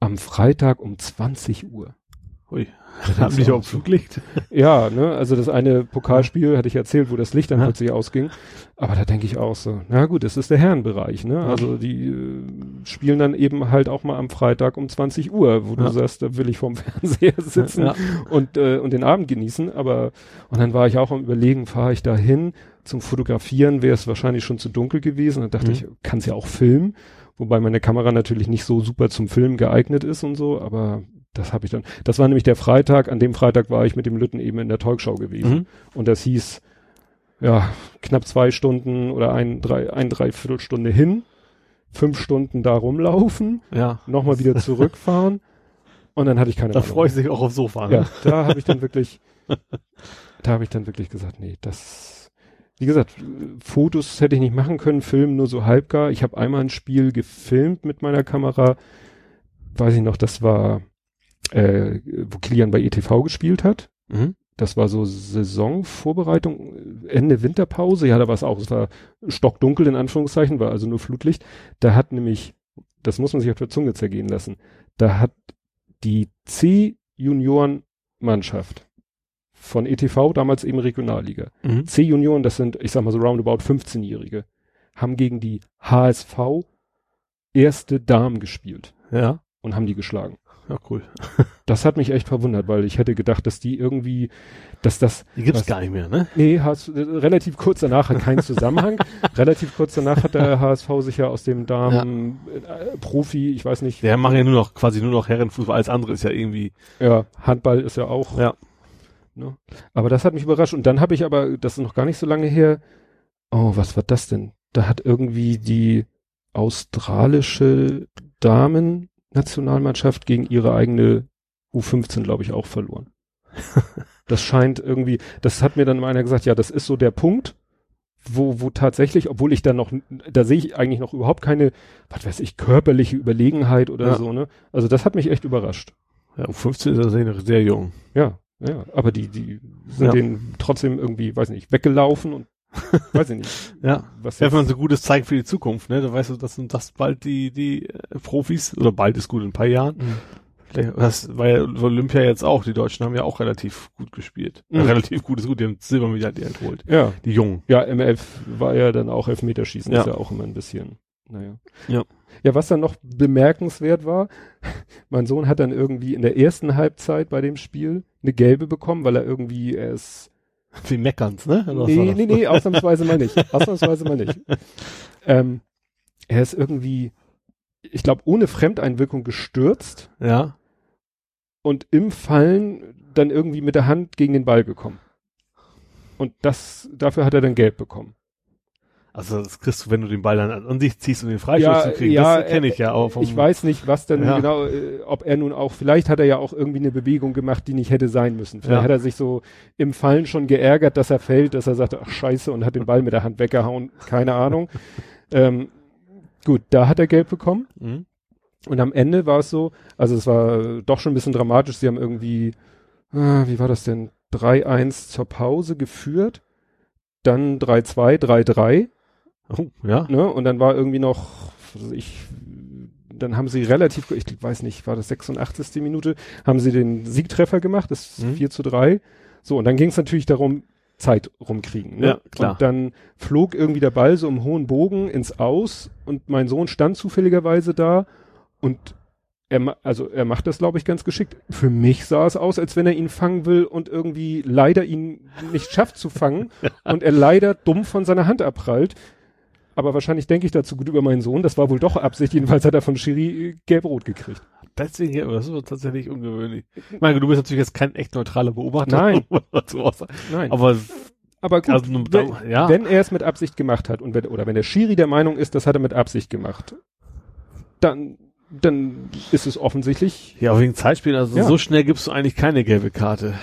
Speaker 1: am Freitag um 20 Uhr.
Speaker 2: Hui. Haben
Speaker 1: du
Speaker 2: auf
Speaker 1: auch
Speaker 2: Fluglicht?
Speaker 1: Ja, ne, also das eine Pokalspiel hatte ich erzählt, wo das Licht dann
Speaker 2: Ja.
Speaker 1: plötzlich ausging. Aber da denke ich auch so, na gut, es ist der Herrenbereich, ne? Also die äh, spielen dann eben halt auch mal am Freitag um 20 Uhr, wo du
Speaker 2: Ja.
Speaker 1: sagst, da will ich vorm Fernseher sitzen
Speaker 2: Ja.
Speaker 1: und, äh, und den Abend genießen. Aber und dann war ich auch am überlegen, fahre ich da hin. Zum Fotografieren wäre es wahrscheinlich schon zu dunkel gewesen. Dann dachte
Speaker 2: Mhm.
Speaker 1: ich, kann es ja auch filmen. Wobei meine Kamera natürlich nicht so super zum Filmen geeignet ist und so, aber das habe ich dann. Das war nämlich der Freitag. An dem Freitag war ich mit dem Lütten eben in der Talkshow gewesen.
Speaker 2: Mhm.
Speaker 1: Und das hieß, ja, knapp zwei Stunden oder ein, drei, ein Dreiviertelstunde hin, fünf Stunden da rumlaufen,
Speaker 2: Ja.
Speaker 1: nochmal wieder zurückfahren. Und dann hatte ich keine
Speaker 2: Da
Speaker 1: Ahnung.
Speaker 2: freue ich mich auch aufs Sofa. ne?
Speaker 1: Ja, da habe ich dann wirklich, da habe ich dann wirklich gesagt, nee, das, wie gesagt, Fotos hätte ich nicht machen können, Film nur so halbgar. Ich habe einmal ein Spiel gefilmt mit meiner Kamera, weiß ich noch, das war, äh, wo Kilian bei ETV gespielt hat.
Speaker 2: Mhm.
Speaker 1: Das war so Saisonvorbereitung, Ende Winterpause. Ja, da war es auch. Es war stockdunkel in Anführungszeichen, war also nur Flutlicht. Da hat nämlich, das muss man sich auf der Zunge zergehen lassen, da hat die C-Junioren-Mannschaft von ETV, damals eben Regionalliga.
Speaker 2: Mhm.
Speaker 1: C-Junioren, das sind, ich sag mal so roundabout 15-Jährige, haben gegen die HSV erste Damen gespielt
Speaker 2: Ja.
Speaker 1: und haben die geschlagen.
Speaker 2: Ja, cool.
Speaker 1: Das hat mich echt verwundert, weil ich hätte gedacht, dass die irgendwie, dass das
Speaker 2: Die gibt's
Speaker 1: Was?
Speaker 2: gar nicht mehr, ne?
Speaker 1: Nee, HS, äh, relativ kurz danach hat keinen Zusammenhang. relativ kurz danach hat der HSV sich ja aus dem Damen äh, Profi, ich weiß nicht,
Speaker 2: Wir machen ja nur noch, quasi nur noch Herrenfußball. Alles andere ist ja irgendwie,
Speaker 1: ja, Handball ist ja auch.
Speaker 2: Ja.
Speaker 1: Ne? Aber das hat mich überrascht. Und dann habe ich aber, das ist noch gar nicht so lange her, oh, was war das denn? Da hat irgendwie die australische Damen-Nationalmannschaft gegen ihre eigene U15, glaube ich, auch verloren. das scheint irgendwie, das hat mir dann mal einer gesagt, ja, das ist so der Punkt, wo, wo tatsächlich, obwohl ich da noch, da sehe ich eigentlich noch überhaupt keine, was weiß ich, körperliche Überlegenheit oder
Speaker 2: Ja.
Speaker 1: so, ne? Also das hat mich echt überrascht.
Speaker 2: ja, um 15 ist er sehr, sehr jung.
Speaker 1: Ja, ja, aber die, die sind
Speaker 2: Ja.
Speaker 1: denen trotzdem irgendwie, weiß nicht, weggelaufen und weiß ich nicht.
Speaker 2: Ja.
Speaker 1: Was
Speaker 2: Ja, wenn man so gutes zeigt für die Zukunft, ne? Da weißt du, das sind das bald die, die äh, Profis, oder bald ist gut, in ein paar Jahren.
Speaker 1: Mhm.
Speaker 2: Das war ja Olympia jetzt auch, die Deutschen haben ja auch relativ gut gespielt.
Speaker 1: Mhm.
Speaker 2: Äh, relativ gut ist gut, die haben Silbermedaille geholt.
Speaker 1: ja,
Speaker 2: Die Jungen.
Speaker 1: ja, MF war ja dann auch Elfmeterschießen,
Speaker 2: Ja.
Speaker 1: ist ja auch immer ein bisschen, naja.
Speaker 2: Ja.
Speaker 1: Ja, was dann noch bemerkenswert war, mein Sohn hat dann irgendwie in der ersten Halbzeit bei dem Spiel eine gelbe bekommen, weil er irgendwie, er ist
Speaker 2: Wie Meckerns, ne? Oder
Speaker 1: Nee, nee, nee, ausnahmsweise mal nicht. Ausnahmsweise mal nicht. Ähm, er ist irgendwie, ich glaube, ohne Fremdeinwirkung gestürzt
Speaker 2: Ja.
Speaker 1: und im Fallen dann irgendwie mit der Hand gegen den Ball gekommen. Und das, dafür hat er dann gelb bekommen.
Speaker 2: Also das kriegst du, wenn du den Ball dann an, sich ziehst und den Freistoß
Speaker 1: Ja,
Speaker 2: zu kriegen.
Speaker 1: ja,
Speaker 2: das kenne
Speaker 1: äh,
Speaker 2: ich ja auch vom,
Speaker 1: ich weiß nicht, was denn
Speaker 2: Ja.
Speaker 1: genau, äh, ob er nun auch, vielleicht hat er ja auch irgendwie eine Bewegung gemacht, die nicht hätte sein müssen. Vielleicht
Speaker 2: Ja.
Speaker 1: hat er sich so im Fallen schon geärgert, dass er fällt, dass er sagte, ach scheiße, und hat den Ball mit der Hand weggehauen, keine Ahnung. ähm, gut, da hat er gelb bekommen.
Speaker 2: Mhm.
Speaker 1: Und am Ende war es so, also es war doch schon ein bisschen dramatisch, sie haben irgendwie, ah, wie war das denn, 3-1 zur Pause geführt, dann 3-2, 3-3,
Speaker 2: Oh, ja.
Speaker 1: ne, und dann war irgendwie noch, weiß ich, dann haben sie relativ, ich weiß nicht, war das 86. Minute, haben sie den Siegtreffer gemacht, das
Speaker 2: Mhm.
Speaker 1: 4 zu 3. So, und dann ging es natürlich darum, Zeit rumkriegen. Ne?
Speaker 2: Ja, klar.
Speaker 1: Und dann flog irgendwie der Ball so im hohen Bogen ins Aus und mein Sohn stand zufälligerweise da und er, also er macht das, glaube ich, ganz geschickt. Für mich sah es aus, als wenn er ihn fangen will und irgendwie leider ihn nicht schafft zu fangen und er leider dumm von seiner Hand abprallt. Aber wahrscheinlich denke ich dazu gut über meinen Sohn. Das war wohl doch Absicht. Jedenfalls hat er von Schiri äh, gelb-rot gekriegt.
Speaker 2: Deswegen, ja, das ist tatsächlich ungewöhnlich. Ich meine, du bist natürlich jetzt kein echt neutraler Beobachter.
Speaker 1: Nein. Nein.
Speaker 2: Aber
Speaker 1: Aber gut,
Speaker 2: Also,
Speaker 1: wenn,
Speaker 2: ja.
Speaker 1: wenn er es mit Absicht gemacht hat und wenn, oder wenn der Schiri der Meinung ist, das hat er mit Absicht gemacht, dann, dann ist es offensichtlich
Speaker 2: Ja, wegen Zeitspielen, also
Speaker 1: Ja.
Speaker 2: so schnell gibst du eigentlich keine gelbe Karte.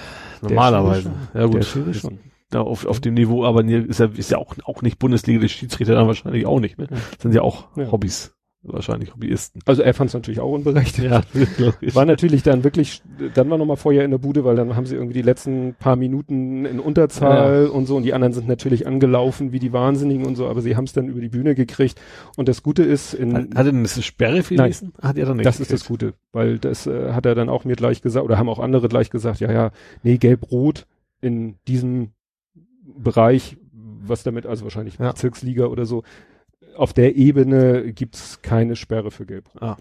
Speaker 2: Normalerweise. Ja gut,
Speaker 1: der Schiri schon.
Speaker 2: Ja, auf, auf dem Niveau, aber ist ja, ist ja auch, auch nicht Bundesliga, der Schiedsrichter dann wahrscheinlich auch nicht, ne?
Speaker 1: Ja.
Speaker 2: Sind ja auch
Speaker 1: Ja.
Speaker 2: Hobbys. Wahrscheinlich Hobbyisten.
Speaker 1: Also er fand es natürlich auch unberechtigt.
Speaker 2: Ja.
Speaker 1: War natürlich dann wirklich, dann war nochmal Feuer in der Bude, weil dann haben sie irgendwie die letzten paar Minuten in Unterzahl und so und die anderen sind natürlich angelaufen wie die Wahnsinnigen und so, aber sie haben es dann über die Bühne gekriegt und das Gute ist, in,
Speaker 2: Hat, hat er denn eine Sperre für
Speaker 1: Nein.
Speaker 2: nächsten? Hat er doch nicht.
Speaker 1: das ist das Gute, weil das äh, hat er dann auch mir gleich gesagt oder haben auch andere gleich gesagt, ja, ja, nee, gelb-rot in diesem Bereich, was damit, also wahrscheinlich
Speaker 2: Ja.
Speaker 1: Bezirksliga oder so, auf der Ebene gibt's keine Sperre für gelb-rot.
Speaker 2: Ah.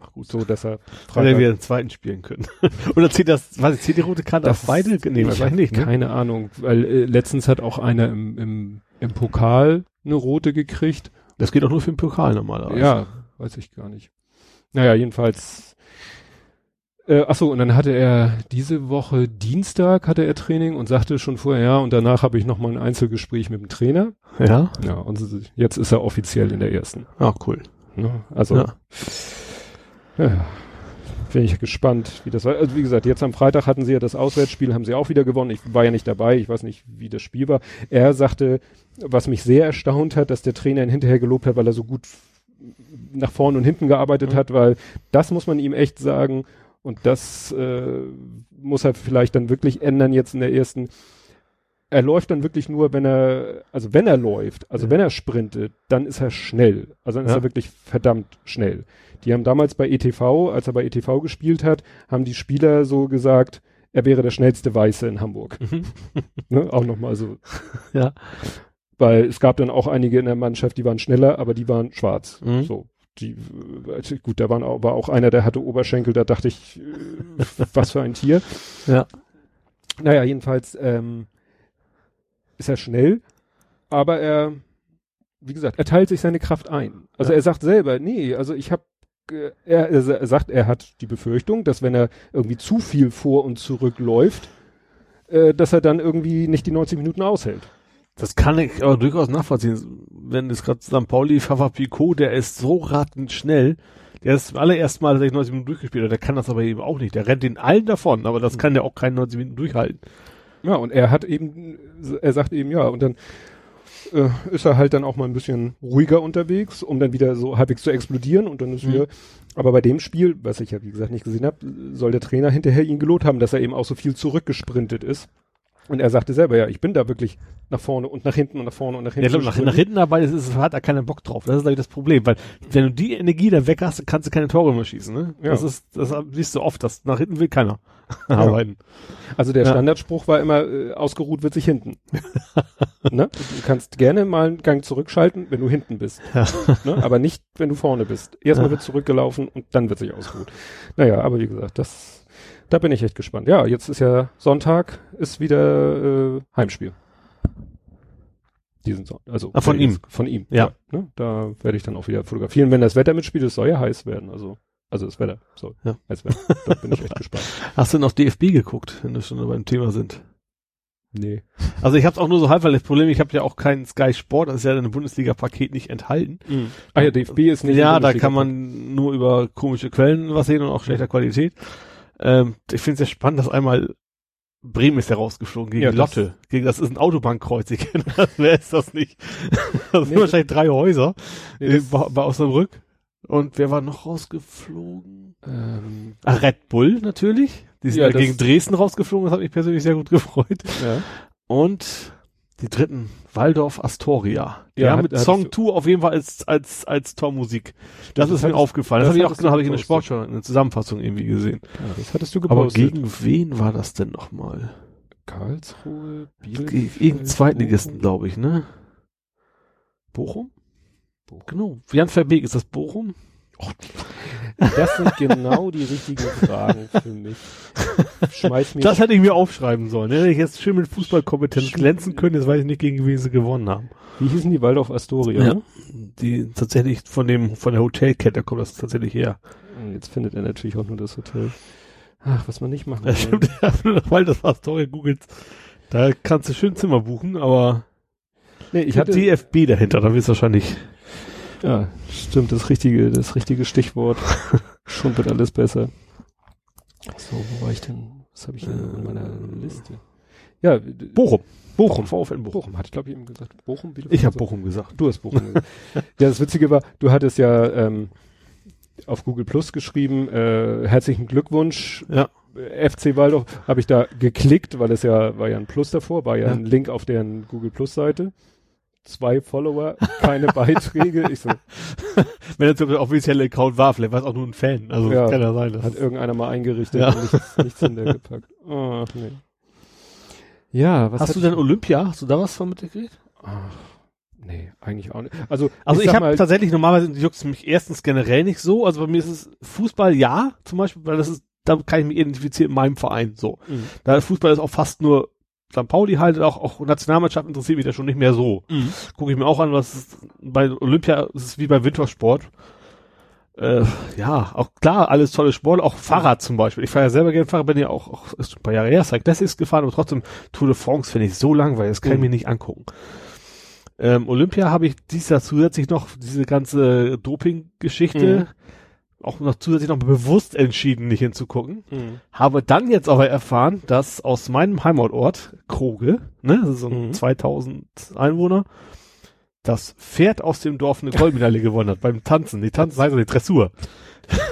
Speaker 2: Ach gut.
Speaker 1: So, dass er
Speaker 2: er
Speaker 1: Freitag-
Speaker 2: wieder den zweiten spielen können. Oder zählt das, was zählt die rote Karte
Speaker 1: Das
Speaker 2: auf beide? Nee,
Speaker 1: ich
Speaker 2: wahrscheinlich nicht, ne?
Speaker 1: Keine Ahnung, weil äh, letztens hat auch einer im, im, im Pokal eine rote gekriegt.
Speaker 2: Das geht auch nur für den Pokal normalerweise.
Speaker 1: Ja, weiß ich gar nicht. Naja, jedenfalls. Äh, ach so, und dann hatte er diese Woche Dienstag hatte er Training und sagte schon vorher, ja, und danach habe ich noch mal ein Einzelgespräch mit dem Trainer.
Speaker 2: Ja?
Speaker 1: Ja, und jetzt ist er offiziell in der ersten.
Speaker 2: Ah, cool.
Speaker 1: Ne? Also,
Speaker 2: Ja.
Speaker 1: ja. bin ich gespannt, wie das war. Also wie gesagt, jetzt am Freitag hatten sie ja das Auswärtsspiel, haben sie auch wieder gewonnen. Ich war ja nicht dabei, ich weiß nicht, wie das Spiel war. Er sagte, was mich sehr erstaunt hat, dass der Trainer ihn hinterher gelobt hat, weil er so gut nach vorne und hinten gearbeitet
Speaker 2: Mhm.
Speaker 1: hat, weil das muss man ihm echt sagen und das äh, muss er vielleicht dann wirklich ändern jetzt in der ersten. Er läuft dann wirklich nur, wenn er, also wenn er läuft, also
Speaker 2: Ja.
Speaker 1: wenn er sprintet, dann ist er schnell. Also dann ist
Speaker 2: Ja.
Speaker 1: er wirklich verdammt schnell. Die haben damals bei ETV, als er bei ETV gespielt hat, haben die Spieler so gesagt, er wäre der schnellste Weiße in Hamburg.
Speaker 2: Mhm.
Speaker 1: ne? Auch nochmal so.
Speaker 2: Ja.
Speaker 1: Weil es gab dann auch einige in der Mannschaft, die waren schneller, aber die waren schwarz.
Speaker 2: Mhm.
Speaker 1: So. Die, äh, gut, da waren auch, war auch einer, der hatte Oberschenkel, da dachte ich, äh, was für ein Tier.
Speaker 2: Ja.
Speaker 1: Naja, jedenfalls ähm, ist er schnell, aber er, wie gesagt, er teilt sich seine Kraft ein. Also
Speaker 2: Ja.
Speaker 1: er sagt selber, nee, also ich habe, er, er, er sagt, er hat die Befürchtung, dass wenn er irgendwie zu viel vor und zurück läuft, äh, dass er dann irgendwie nicht die 90 Minuten aushält.
Speaker 2: Das kann ich aber durchaus nachvollziehen. Wenn es gerade St. Pauli, Fafa Picot, der ist so ratend schnell, der ist zum allerersten Mal 90 Minuten durchgespielt der kann das aber eben auch nicht. Der rennt den allen davon, aber das kann ja auch keine 90 Minuten durchhalten.
Speaker 1: Ja, und er hat eben, er sagt eben ja, und dann äh, ist er halt dann auch mal ein bisschen ruhiger unterwegs, um dann wieder so halbwegs zu explodieren und dann ist
Speaker 2: Mhm.
Speaker 1: wieder, aber bei dem Spiel, was ich ja wie gesagt nicht gesehen habe, soll der Trainer hinterher ihn gelobt haben, dass er eben auch so viel zurückgesprintet ist. Und er sagte selber, ja, ich bin da wirklich nach vorne und nach hinten und nach vorne und nach
Speaker 2: Ja,
Speaker 1: hinten.
Speaker 2: ich glaube, nach, nach hinten dabei ist, ist, hat er keinen Bock drauf. Das ist glaube ich das Problem, weil wenn du die Energie da weg hast, kannst du keine Tore mehr schießen. Ne?
Speaker 1: Ja.
Speaker 2: Das ist, das siehst du oft, dass nach hinten will keiner arbeiten.
Speaker 1: Also der
Speaker 2: Ja.
Speaker 1: Standardspruch war immer, äh, ausgeruht wird sich hinten. ne? Du kannst gerne mal einen Gang zurückschalten, wenn du hinten bist.
Speaker 2: Ja.
Speaker 1: Ne? Aber nicht, wenn du vorne bist. Erstmal
Speaker 2: Ja.
Speaker 1: wird zurückgelaufen und dann wird sich ausgeruht. Naja, aber wie gesagt, das, da bin ich echt gespannt. Ja, jetzt ist ja Sonntag, ist wieder äh, Heimspiel. Diesen Sonntag. Also
Speaker 2: Ah, von ihm.
Speaker 1: Von ihm.
Speaker 2: Ja.
Speaker 1: ne? Da werde ich dann auch wieder fotografieren. Wenn das Wetter mitspielt, es soll ja heiß werden. Also, also das Wetter soll
Speaker 2: Ja.
Speaker 1: heiß werden. Da bin ich echt gespannt.
Speaker 2: Hast du noch DFB geguckt, wenn wir schon beim Thema sind?
Speaker 1: Nee.
Speaker 2: Also ich habe es auch nur so halb, weil das Problem, ich habe ja auch keinen Sky Sport, das ist ja in einem Bundesliga-Paket nicht enthalten.
Speaker 1: Ah ja, DFB ist nicht.
Speaker 2: ja, da kann man nur über komische Quellen was sehen und auch schlechter Qualität. Ähm, ich finde es sehr spannend, dass einmal Bremen ist ja rausgeflogen gegen
Speaker 1: Ja,
Speaker 2: die
Speaker 1: das-
Speaker 2: Lotte. Gegen, das ist ein Autobahnkreuz, ich kenne das, wer ist das nicht? Das sind
Speaker 1: Nee,
Speaker 2: wahrscheinlich drei Häuser
Speaker 1: Nee,
Speaker 2: äh, bei, bei Osnabrück. Und wer war noch rausgeflogen?
Speaker 1: Ähm,
Speaker 2: Ah, Red Bull natürlich. Die sind
Speaker 1: Ja,
Speaker 2: gegen Dresden rausgeflogen, das hat mich persönlich sehr gut gefreut.
Speaker 1: ja.
Speaker 2: Und die dritten, Waldorf Astoria.
Speaker 1: Ja, hat-
Speaker 2: mit Song
Speaker 1: du-
Speaker 2: 2 auf jeden Fall als, als, als Tormusik. Das,
Speaker 1: das
Speaker 2: ist mir aufgefallen. Das,
Speaker 1: das
Speaker 2: habe ich auch genau, habe ich in der. Sportschau in der Zusammenfassung irgendwie gesehen.
Speaker 1: ja, das hattest du
Speaker 2: Aber
Speaker 1: gepostet.
Speaker 2: gegen wen war das denn nochmal?
Speaker 1: Karlsruhe, Bielefeld,
Speaker 2: irgendeinen Zweitligisten, glaube ich, ne? Bochum?
Speaker 1: Bochum.
Speaker 2: Genau. Jan Verbeek, ist das Bochum?
Speaker 1: Das sind genau die richtigen Fragen für mich. Schmeiß mir.
Speaker 2: Das hätte ich mir aufschreiben sollen. ne? Hätte ich jetzt schön mit Fußballkompetenz glänzen können, jetzt weiß ich nicht, gegen wen sie gewonnen haben.
Speaker 1: wie hießen die Waldorf Astoria?
Speaker 2: Ja.
Speaker 1: ne?
Speaker 2: Die tatsächlich von dem, von der Hotelkette kommt das tatsächlich her.
Speaker 1: Jetzt findet er natürlich auch nur das Hotel. Ach, was man nicht machen
Speaker 2: Ja,
Speaker 1: soll.
Speaker 2: stimmt, ja, weil das war Story googelt. Da kannst du schön Zimmer buchen, aber
Speaker 1: Nee, ich hatte,
Speaker 2: DFB dahinter, da wirst du wahrscheinlich.
Speaker 1: Ja, stimmt, das richtige, das richtige Stichwort. Schon wird alles besser. So, wo war ich denn? Was habe ich denn in meiner Liste? Ja,
Speaker 2: Bochum.
Speaker 1: Bochum.
Speaker 2: VfL Bochum.
Speaker 1: Bochum, hatte ich glaube ich eben gesagt. Bochum, Bielefeld,
Speaker 2: Ich habe. Bochum gesagt.
Speaker 1: Du hast Bochum gesagt. ja, das Witzige war, du hattest ja ähm, auf Google Plus geschrieben, äh, herzlichen Glückwunsch,
Speaker 2: Ja.
Speaker 1: äh, FC Waldorf, habe ich da geklickt, weil es ja, war ja ein Plus davor, war ja,
Speaker 2: Ja.
Speaker 1: ein Link auf deren Google Plus Seite. Zwei Follower, keine Beiträge. Ich so,
Speaker 2: Wenn jetzt der offizielle Account war, vielleicht war es auch nur ein Fan. Also
Speaker 1: Ja.
Speaker 2: kann ja sein.
Speaker 1: Hat irgendeiner mal eingerichtet
Speaker 2: Ja.
Speaker 1: und nichts, nichts hintergepackt. Ach, nee. Ja, was
Speaker 2: Hast du denn Olympia? Hast du da was von mitgekriegt?
Speaker 1: Ach, nee, eigentlich auch nicht. Also,
Speaker 2: Also ich,
Speaker 1: sag
Speaker 2: habe tatsächlich normalerweise juckt mich erstens generell nicht so. Also bei mir ist es Fußball ja, zum Beispiel, weil das ist, da kann ich mich identifizieren in meinem Verein so.
Speaker 1: Mhm.
Speaker 2: Da Fußball ist auch fast nur St. Pauli halt, auch, auch Nationalmannschaft interessiert mich da schon nicht mehr so.
Speaker 1: Mhm.
Speaker 2: Gucke ich mir auch an, was ist, bei Olympia ist es wie bei Wintersport. Äh, ja, auch klar, alles tolle Sport, auch Fahrrad zum Beispiel. Ich fahre ja selber gerne Fahrrad, bin ja auch, auch ist ein paar Jahre her, Cycle Classics gefahren, aber trotzdem Tour de France finde ich so langweilig, das kann ich
Speaker 1: Mhm.
Speaker 2: mir nicht angucken. Ähm, Olympia habe ich dies Jahr zusätzlich noch diese ganze Doping-Geschichte auch noch zusätzlich noch bewusst entschieden, nicht hinzugucken.
Speaker 1: Mhm.
Speaker 2: Habe dann jetzt aber erfahren, dass aus meinem Heimatort, Kroge, ne, das ist so ein
Speaker 1: Mhm.
Speaker 2: 2000 Einwohner, das Pferd aus dem Dorf eine Goldmedaille gewonnen hat beim Tanzen. Die Tanzen heißt die Dressur.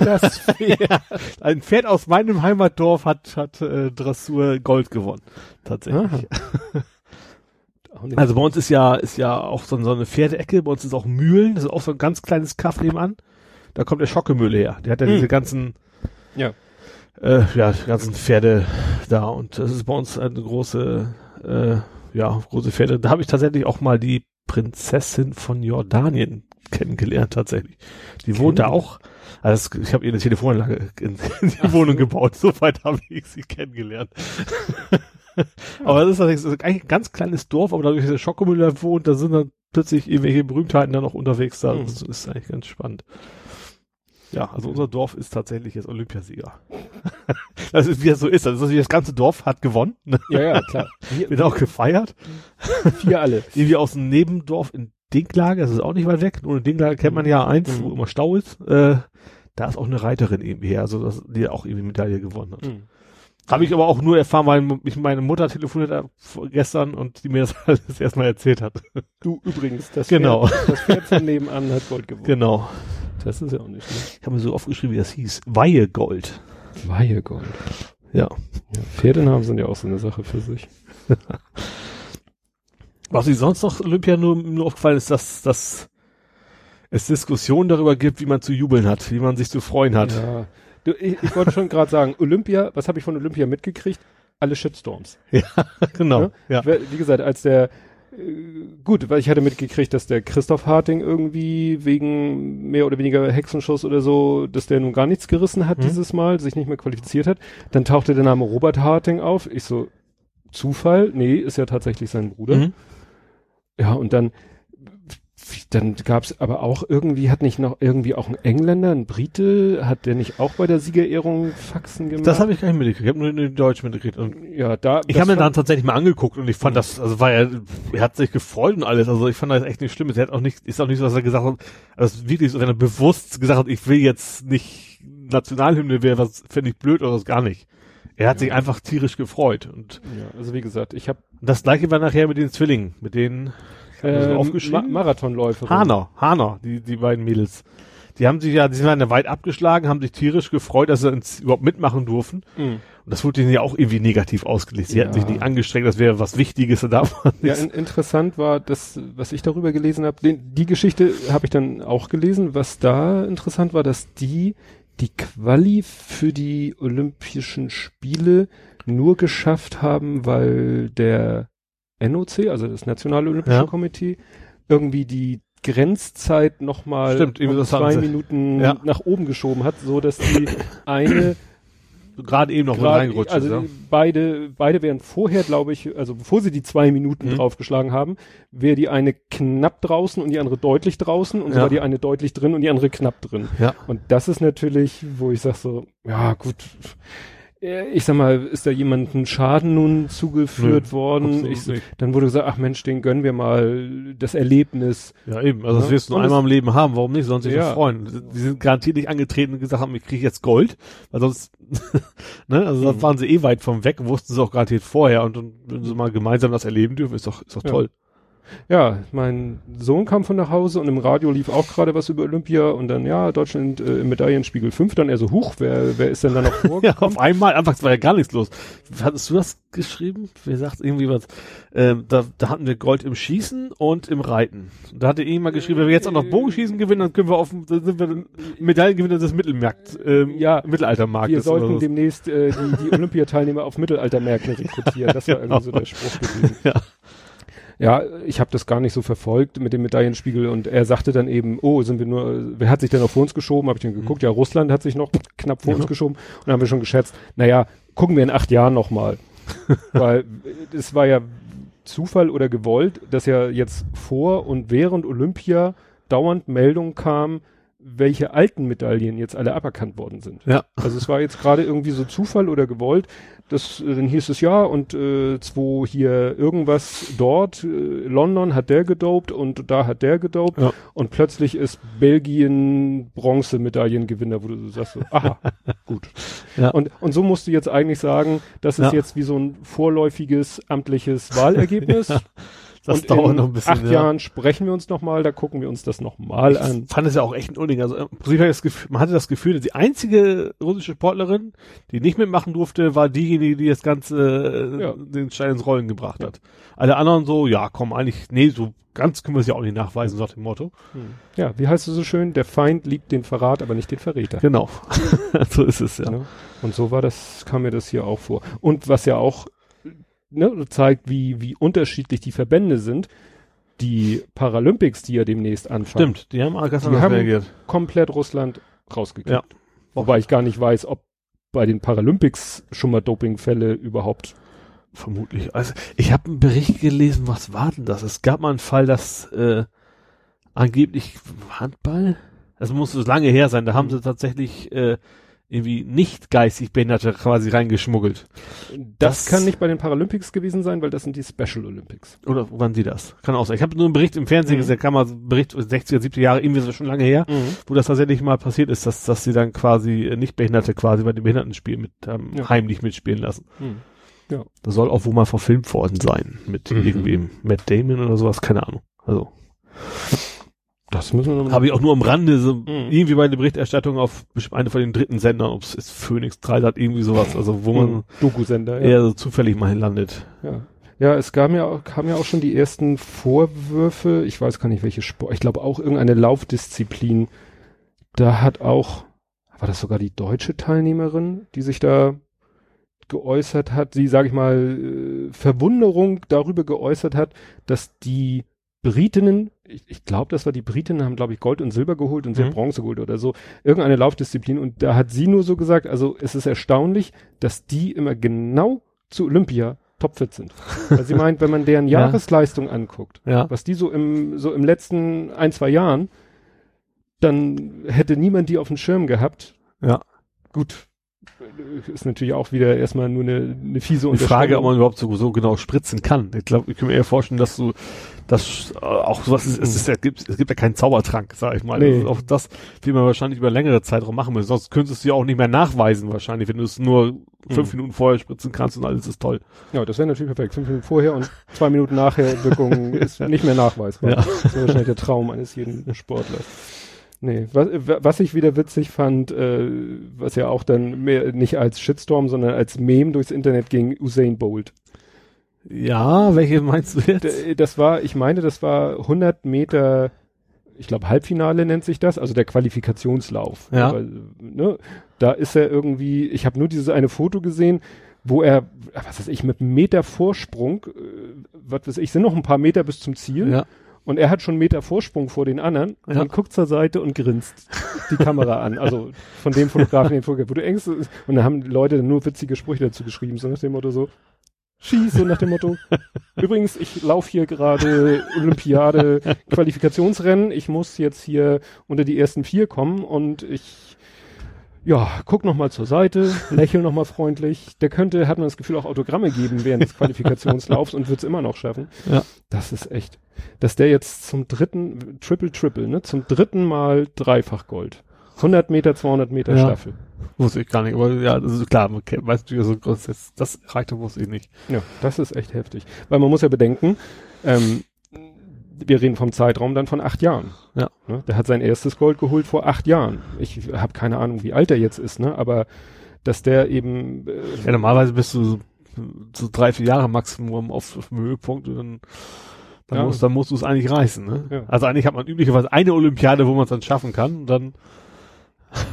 Speaker 1: Das
Speaker 2: ja, ein Pferd aus meinem Heimatdorf hat, hat äh, Dressur Gold gewonnen. Tatsächlich. Also bei uns ist ja, ist ja auch so, so eine Pferdeecke, bei uns ist auch Mühlen, das ist auch so ein ganz kleines Kaff nebenan. Da kommt der Schockemühle her. Der hat ja
Speaker 1: Mhm.
Speaker 2: diese ganzen,
Speaker 1: Ja.
Speaker 2: äh, ja, ganzen Pferde da und das ist bei uns eine große, äh, ja, große Pferde. Da habe ich tatsächlich auch mal die Prinzessin von Jordanien kennengelernt tatsächlich. Die wohnt da auch. Also ich habe ihr eine Telefonanlage in, in die
Speaker 1: Ach so.
Speaker 2: Wohnung gebaut. Soweit habe ich sie kennengelernt. aber das ist tatsächlich so eigentlich ein ganz kleines Dorf, aber dadurch, dass der Schokomüller da wohnt, da sind dann plötzlich irgendwelche Berühmtheiten dann noch unterwegs da.
Speaker 1: Mhm.
Speaker 2: Das ist eigentlich ganz spannend. Ja, also unser Dorf ist tatsächlich jetzt Olympiasieger. das ist, wie das so ist. Also das ganze Dorf hat gewonnen. Ne?
Speaker 1: Ja, ja, klar. Wir,
Speaker 2: Wird auch gefeiert.
Speaker 1: wir alle.
Speaker 2: Irgendwie aus dem Nebendorf in Dinklage, das ist auch nicht weit weg. Nur in Dinklage kennt man ja eins,
Speaker 1: Mhm.
Speaker 2: wo immer Stau ist. Äh, da ist auch eine Reiterin irgendwie her, also das, die auch irgendwie Medaille gewonnen hat.
Speaker 1: Mhm.
Speaker 2: Habe ich aber auch nur erfahren, weil mich meine Mutter telefoniert hat gestern und die mir das alles erstmal erzählt hat.
Speaker 1: Du übrigens, das
Speaker 2: Genau.
Speaker 1: Pferd, das Pferd von nebenan hat Gold gewonnen.
Speaker 2: Genau.
Speaker 1: Das ist ja auch nicht schlecht.
Speaker 2: Ich habe mir so aufgeschrieben, wie das hieß. Weihegold.
Speaker 1: Weihegold.
Speaker 2: Ja.
Speaker 1: Ja, Pferdenamen sind ja auch so eine Sache für sich.
Speaker 2: Was ich sonst noch Olympia nur, nur aufgefallen ist, dass, dass es Diskussionen darüber gibt, wie man zu jubeln hat, wie man sich zu freuen hat.
Speaker 1: Ja. Du, ich, ich wollte schon gerade sagen, Olympia, was habe ich von Olympia mitgekriegt? Alle Shitstorms.
Speaker 2: genau.
Speaker 1: Ne?
Speaker 2: Ja.
Speaker 1: Wie wie gesagt, als der gut, weil ich hatte mitgekriegt, dass der Christoph Harting irgendwie wegen mehr oder weniger Hexenschuss oder so, dass der nun gar nichts gerissen hat
Speaker 2: Mhm.
Speaker 1: dieses Mal, sich nicht mehr qualifiziert hat. Dann tauchte der Name Robert Harting auf. Ich so, Zufall? Nee, ist ja tatsächlich sein Bruder.
Speaker 2: Mhm.
Speaker 1: Ja, und dann, dann gab's aber auch irgendwie, hat nicht noch irgendwie auch ein Engländer, ein Brite, hat der nicht auch bei der Siegerehrung Faxen gemacht?
Speaker 2: Das habe ich gar nicht mitgekriegt. Ich habe nur den Deutsch mitgekriegt. Und
Speaker 1: ja, da.
Speaker 2: ich habe mir dann tatsächlich mal angeguckt und ich fand das, also war ja, er hat sich gefreut und alles. Also ich fand das echt nicht schlimm. Er hat auch nicht, ist auch nicht so, dass er gesagt hat, also wirklich so, wenn er bewusst gesagt hat, ich will jetzt nicht Nationalhymne wäre, was finde ich blöd oder was gar nicht. Er hat
Speaker 1: Ja.
Speaker 2: sich einfach tierisch gefreut. Und
Speaker 1: Ja, also wie gesagt, ich habe
Speaker 2: das gleiche war nachher mit den Zwillingen, mit denen
Speaker 1: ähm,
Speaker 2: aufgeschrieben.
Speaker 1: Ma Marathonläuferin.
Speaker 2: Hahner, Hahner, die, die beiden Mädels. Die haben sich ja, die sind ja weit abgeschlagen, haben sich tierisch gefreut, dass sie ins, überhaupt mitmachen durften.
Speaker 1: Mhm.
Speaker 2: Und das wurde ihnen ja auch irgendwie negativ ausgelegt. Sie
Speaker 1: Ja.
Speaker 2: hatten sich nicht angestrengt, das wäre was Wichtiges, da
Speaker 1: Ja, in, interessant war das, was ich darüber gelesen habe. Die Geschichte habe ich dann auch gelesen. Was da interessant war, dass die die Quali für die Olympischen Spiele nur geschafft haben, weil der NOC, also das Nationale Olympische
Speaker 2: Ja.
Speaker 1: Komitee, irgendwie die Grenzzeit nochmal um zwei. Minuten
Speaker 2: Ja.
Speaker 1: nach oben geschoben hat, so dass die eine
Speaker 2: Gerade eben noch
Speaker 1: Gerade-
Speaker 2: reingerutscht
Speaker 1: also
Speaker 2: ist, ja.
Speaker 1: beide, beide wären vorher, glaube ich, also bevor sie die zwei Minuten
Speaker 2: Mhm.
Speaker 1: draufgeschlagen haben, wäre die eine knapp draußen und die andere deutlich draußen und so
Speaker 2: Ja.
Speaker 1: war die eine deutlich drin und die andere knapp drin.
Speaker 2: Ja.
Speaker 1: Und das ist natürlich, wo ich sag so, ja gut, ich sag mal, ist da jemandem Schaden nun zugeführt
Speaker 2: Nö,
Speaker 1: worden? Ich, dann wurde gesagt, ach Mensch, den gönnen wir mal das Erlebnis.
Speaker 2: Ja, eben. Also das
Speaker 1: Ja.
Speaker 2: wirst du nur einmal im Leben haben. Warum nicht? Sollen sich
Speaker 1: Ja.
Speaker 2: ja. freuen. Die sind garantiert nicht angetreten und gesagt haben, ich kriege jetzt Gold. Weil sonst, ne, also
Speaker 1: Mhm.
Speaker 2: da waren sie eh weit vom weg, wussten sie auch garantiert vorher. Und, und wenn sie mal gemeinsam das erleben dürfen, ist doch, ist doch
Speaker 1: Ja.
Speaker 2: toll.
Speaker 1: Ja, mein Sohn kam von nach Hause und im Radio lief auch gerade was über Olympia und dann, ja, Deutschland äh, im Medaillenspiegel 5, dann er so, huch, wer, wer ist denn da noch vor?
Speaker 2: Ja, auf einmal, anfangs war ja gar nichts los. Hattest du das geschrieben? Wer sagt irgendwie was? Ähm, da, da hatten wir Gold im Schießen und im Reiten. Da hatte irgendjemand geschrieben, wenn wir jetzt auch noch Bogenschießen gewinnen, dann können wir auf, dann sind wir Medaillengewinner des Mittelmarkt, ähm,
Speaker 1: Ja,
Speaker 2: Mittelaltermarktes.
Speaker 1: Wir sollten
Speaker 2: so.
Speaker 1: demnächst äh, die, die Olympiateilnehmer auf Mittelaltermärkten rekrutieren. Das war irgendwie so der Spruch gewesen.
Speaker 2: Ja.
Speaker 1: Ja, ich habe das gar nicht so verfolgt mit dem Medaillenspiegel und er sagte dann eben, oh, sind wir nur, wer hat sich denn noch vor uns geschoben? Habe ich dann geguckt, ja, Russland hat sich noch knapp vor
Speaker 2: Ja.
Speaker 1: uns geschoben und dann haben wir schon geschätzt, naja, gucken wir in acht Jahren nochmal. Weil es war ja Zufall oder gewollt, dass ja jetzt vor und während Olympia dauernd Meldungen kamen, welche alten Medaillen jetzt alle aberkannt worden sind.
Speaker 2: Ja.
Speaker 1: Also es war jetzt gerade irgendwie so Zufall oder gewollt. Das, äh, dann hieß es ja und äh, zwo hier irgendwas dort, äh, London hat der gedopt und da hat der gedopt
Speaker 2: Ja.
Speaker 1: und plötzlich ist Belgien Bronzemedaillengewinner, wo du so sagst, so, aha, gut.
Speaker 2: Ja.
Speaker 1: Und, und so musst du jetzt eigentlich sagen, das ist
Speaker 2: Ja.
Speaker 1: jetzt wie so ein vorläufiges amtliches Wahlergebnis.
Speaker 2: Das
Speaker 1: und
Speaker 2: dauert noch ein bisschen.
Speaker 1: acht
Speaker 2: ja.
Speaker 1: Jahren sprechen wir uns nochmal, da gucken wir uns das nochmal
Speaker 2: Ich
Speaker 1: an.
Speaker 2: fand es ja auch echt ein Unding. Also, im Prinzip hatte ich das Gefühl, man hatte das Gefühl, dass die einzige russische Sportlerin, die nicht mitmachen durfte, war diejenige, die das Ganze, äh,
Speaker 1: Ja.
Speaker 2: den Stein ins Rollen gebracht hat. Alle anderen so, ja, komm, eigentlich, nee, so ganz können wir es ja auch nicht nachweisen, sagt dem Motto.
Speaker 1: Ja, wie heißt es so schön? Der Feind liebt den Verrat, aber nicht den Verräter.
Speaker 2: Genau. so ist es, ja.
Speaker 1: Ne? Und so war das, kam mir das hier auch vor. Und was ja auch ne, zeigt, wie, wie unterschiedlich die Verbände sind, die Paralympics, die ja demnächst anfangen,
Speaker 2: Stimmt, die haben auch ganz anders
Speaker 1: haben-
Speaker 2: reagiert.
Speaker 1: komplett Russland rausgekriegt.
Speaker 2: Ja.
Speaker 1: Wobei ich gar nicht weiß, ob bei den Paralympics schon mal Dopingfälle überhaupt.
Speaker 2: Vermutlich. Also ich habe einen Bericht gelesen, was war denn das? Es gab mal einen Fall, dass äh, angeblich Handball, das muss so lange her sein, da haben sie tatsächlich äh, irgendwie nicht geistig Behinderte quasi reingeschmuggelt.
Speaker 1: Das,
Speaker 2: Das-
Speaker 1: kann nicht bei den Paralympics gewesen sein, weil das sind die Special Olympics.
Speaker 2: Oder wann sie das? Kann auch sein. Ich habe nur einen Bericht im Fernsehen
Speaker 1: Mhm.
Speaker 2: gesehen, kam mal Bericht 60er, 70er Jahre, irgendwie so schon lange her, wo das tatsächlich mal passiert ist, dass, dass sie dann quasi äh, nicht Behinderte quasi bei den Behindertenspielen mit ähm,
Speaker 1: Ja.
Speaker 2: heimlich mitspielen lassen.
Speaker 1: Mhm.
Speaker 2: Das soll auch wohl mal verfilmt worden sein mit
Speaker 1: Mhm.
Speaker 2: irgendwem, Matt Damon oder sowas, keine Ahnung. Also
Speaker 1: Das müssen wir noch
Speaker 2: habe ich auch nur am Rande so
Speaker 1: Mhm.
Speaker 2: irgendwie bei der Berichterstattung auf eine von den dritten Sendern, ob es ist Phoenix 3 hat irgendwie sowas, also wo man
Speaker 1: Mhm. Doku-Sender.
Speaker 2: eher so zufällig mal hinlandet.
Speaker 1: Ja. Ja, es gab ja auch, kamen ja auch schon die ersten Vorwürfe. Ich weiß gar nicht, welche Sport. Ich glaube auch irgendeine Laufdisziplin. Da hat auch, war das sogar die deutsche Teilnehmerin, die sich da geäußert hat, sie, sage ich mal, äh, Verwunderung darüber geäußert hat, dass die Britinnen, ich, ich glaube, das war die Britinnen, haben, glaube ich, Gold und Silber geholt und sie hat
Speaker 2: Mhm.
Speaker 1: Bronze geholt oder so. Irgendeine Laufdisziplin. Und da hat sie nur so gesagt, also es ist erstaunlich, dass die immer genau zu Olympia topfit sind. Weil sie meint, wenn man deren
Speaker 2: Ja.
Speaker 1: Jahresleistung anguckt,
Speaker 2: Ja.
Speaker 1: was die so im, so im letzten ein, zwei Jahren, dann hätte niemand die auf dem Schirm gehabt.
Speaker 2: Ja.
Speaker 1: Gut. Ist natürlich auch wieder erstmal nur eine, eine fiese
Speaker 2: Die Frage, ob man überhaupt so, so genau spritzen kann. Ich glaube, ich kann mir eher vorstellen, dass du das äh, auch sowas ist, es, ist ja, gibt, es gibt ja keinen Zaubertrank, sag ich mal.
Speaker 1: Nee.
Speaker 2: Also auch das will man wahrscheinlich über längere Zeitraum machen müssen. Sonst könntest du ja auch nicht mehr nachweisen wahrscheinlich, wenn du es nur fünf
Speaker 1: Mhm.
Speaker 2: Minuten vorher spritzen kannst und alles ist toll.
Speaker 1: Ja, das wäre natürlich perfekt. Fünf Minuten vorher und zwei Minuten nachher Wirkung ist nicht mehr nachweisbar.
Speaker 2: Ja.
Speaker 1: Das wäre wahrscheinlich der Traum eines jeden Sportlers. Nee, was, was ich wieder witzig fand, äh, was ja auch dann mehr nicht als Shitstorm, sondern als Meme durchs Internet ging, Usain Bolt.
Speaker 2: Ja, welche meinst du jetzt?
Speaker 1: Das war, ich meine, das war 100 Meter, ich glaube Halbfinale nennt sich das, also der Qualifikationslauf.
Speaker 2: Ja.
Speaker 1: Aber, ne, da ist er irgendwie, ich habe nur dieses eine Foto gesehen, wo er, was weiß ich, mit einem Meter Vorsprung, äh, was weiß ich, sind noch ein paar Meter bis zum Ziel.
Speaker 2: Ja.
Speaker 1: Und er hat schon einen Meter Vorsprung vor den anderen
Speaker 2: Ja.
Speaker 1: und guckt zur Seite und grinst die Kamera an. Also von dem Fotografen, den Fotografen, wo du denkst, und dann haben die Leute dann nur witzige Sprüche dazu geschrieben, so nach dem Motto so, schieß, so nach dem Motto. Übrigens, ich laufe hier gerade Olympiade Qualifikationsrennen. Ich muss jetzt hier unter die ersten vier kommen und ich ja, guck noch mal zur Seite, lächel noch mal freundlich. Der könnte, hat man das Gefühl, auch Autogramme geben während des Qualifikationslaufs und wird's immer noch schaffen.
Speaker 2: Ja.
Speaker 1: Das ist echt, dass der jetzt zum dritten, Triple Triple, ne, zum dritten Mal dreifach Gold. 100 Meter, 200 Meter
Speaker 2: Ja.
Speaker 1: Staffel.
Speaker 2: Wusste ich gar nicht, aber ja, das ist klar, man kennt, weißt du, so groß ist, das reicht, wusste ich nicht.
Speaker 1: Ja, das ist echt heftig. Weil man muss ja bedenken, ähm, wir reden vom Zeitraum dann von acht Jahren.
Speaker 2: Ja.
Speaker 1: Ne? Der hat sein erstes Gold geholt vor acht Jahren. Ich habe keine Ahnung, wie alt er jetzt ist, ne? Aber dass der eben äh,
Speaker 2: Ja, normalerweise bist du so, so drei, vier Jahre Maximum auf, auf dem Höhepunkt und dann, dann,
Speaker 1: Ja.
Speaker 2: musst, dann musst du es eigentlich reißen. Ne?
Speaker 1: Ja.
Speaker 2: Also eigentlich hat man üblicherweise eine Olympiade, wo man es dann schaffen kann und dann,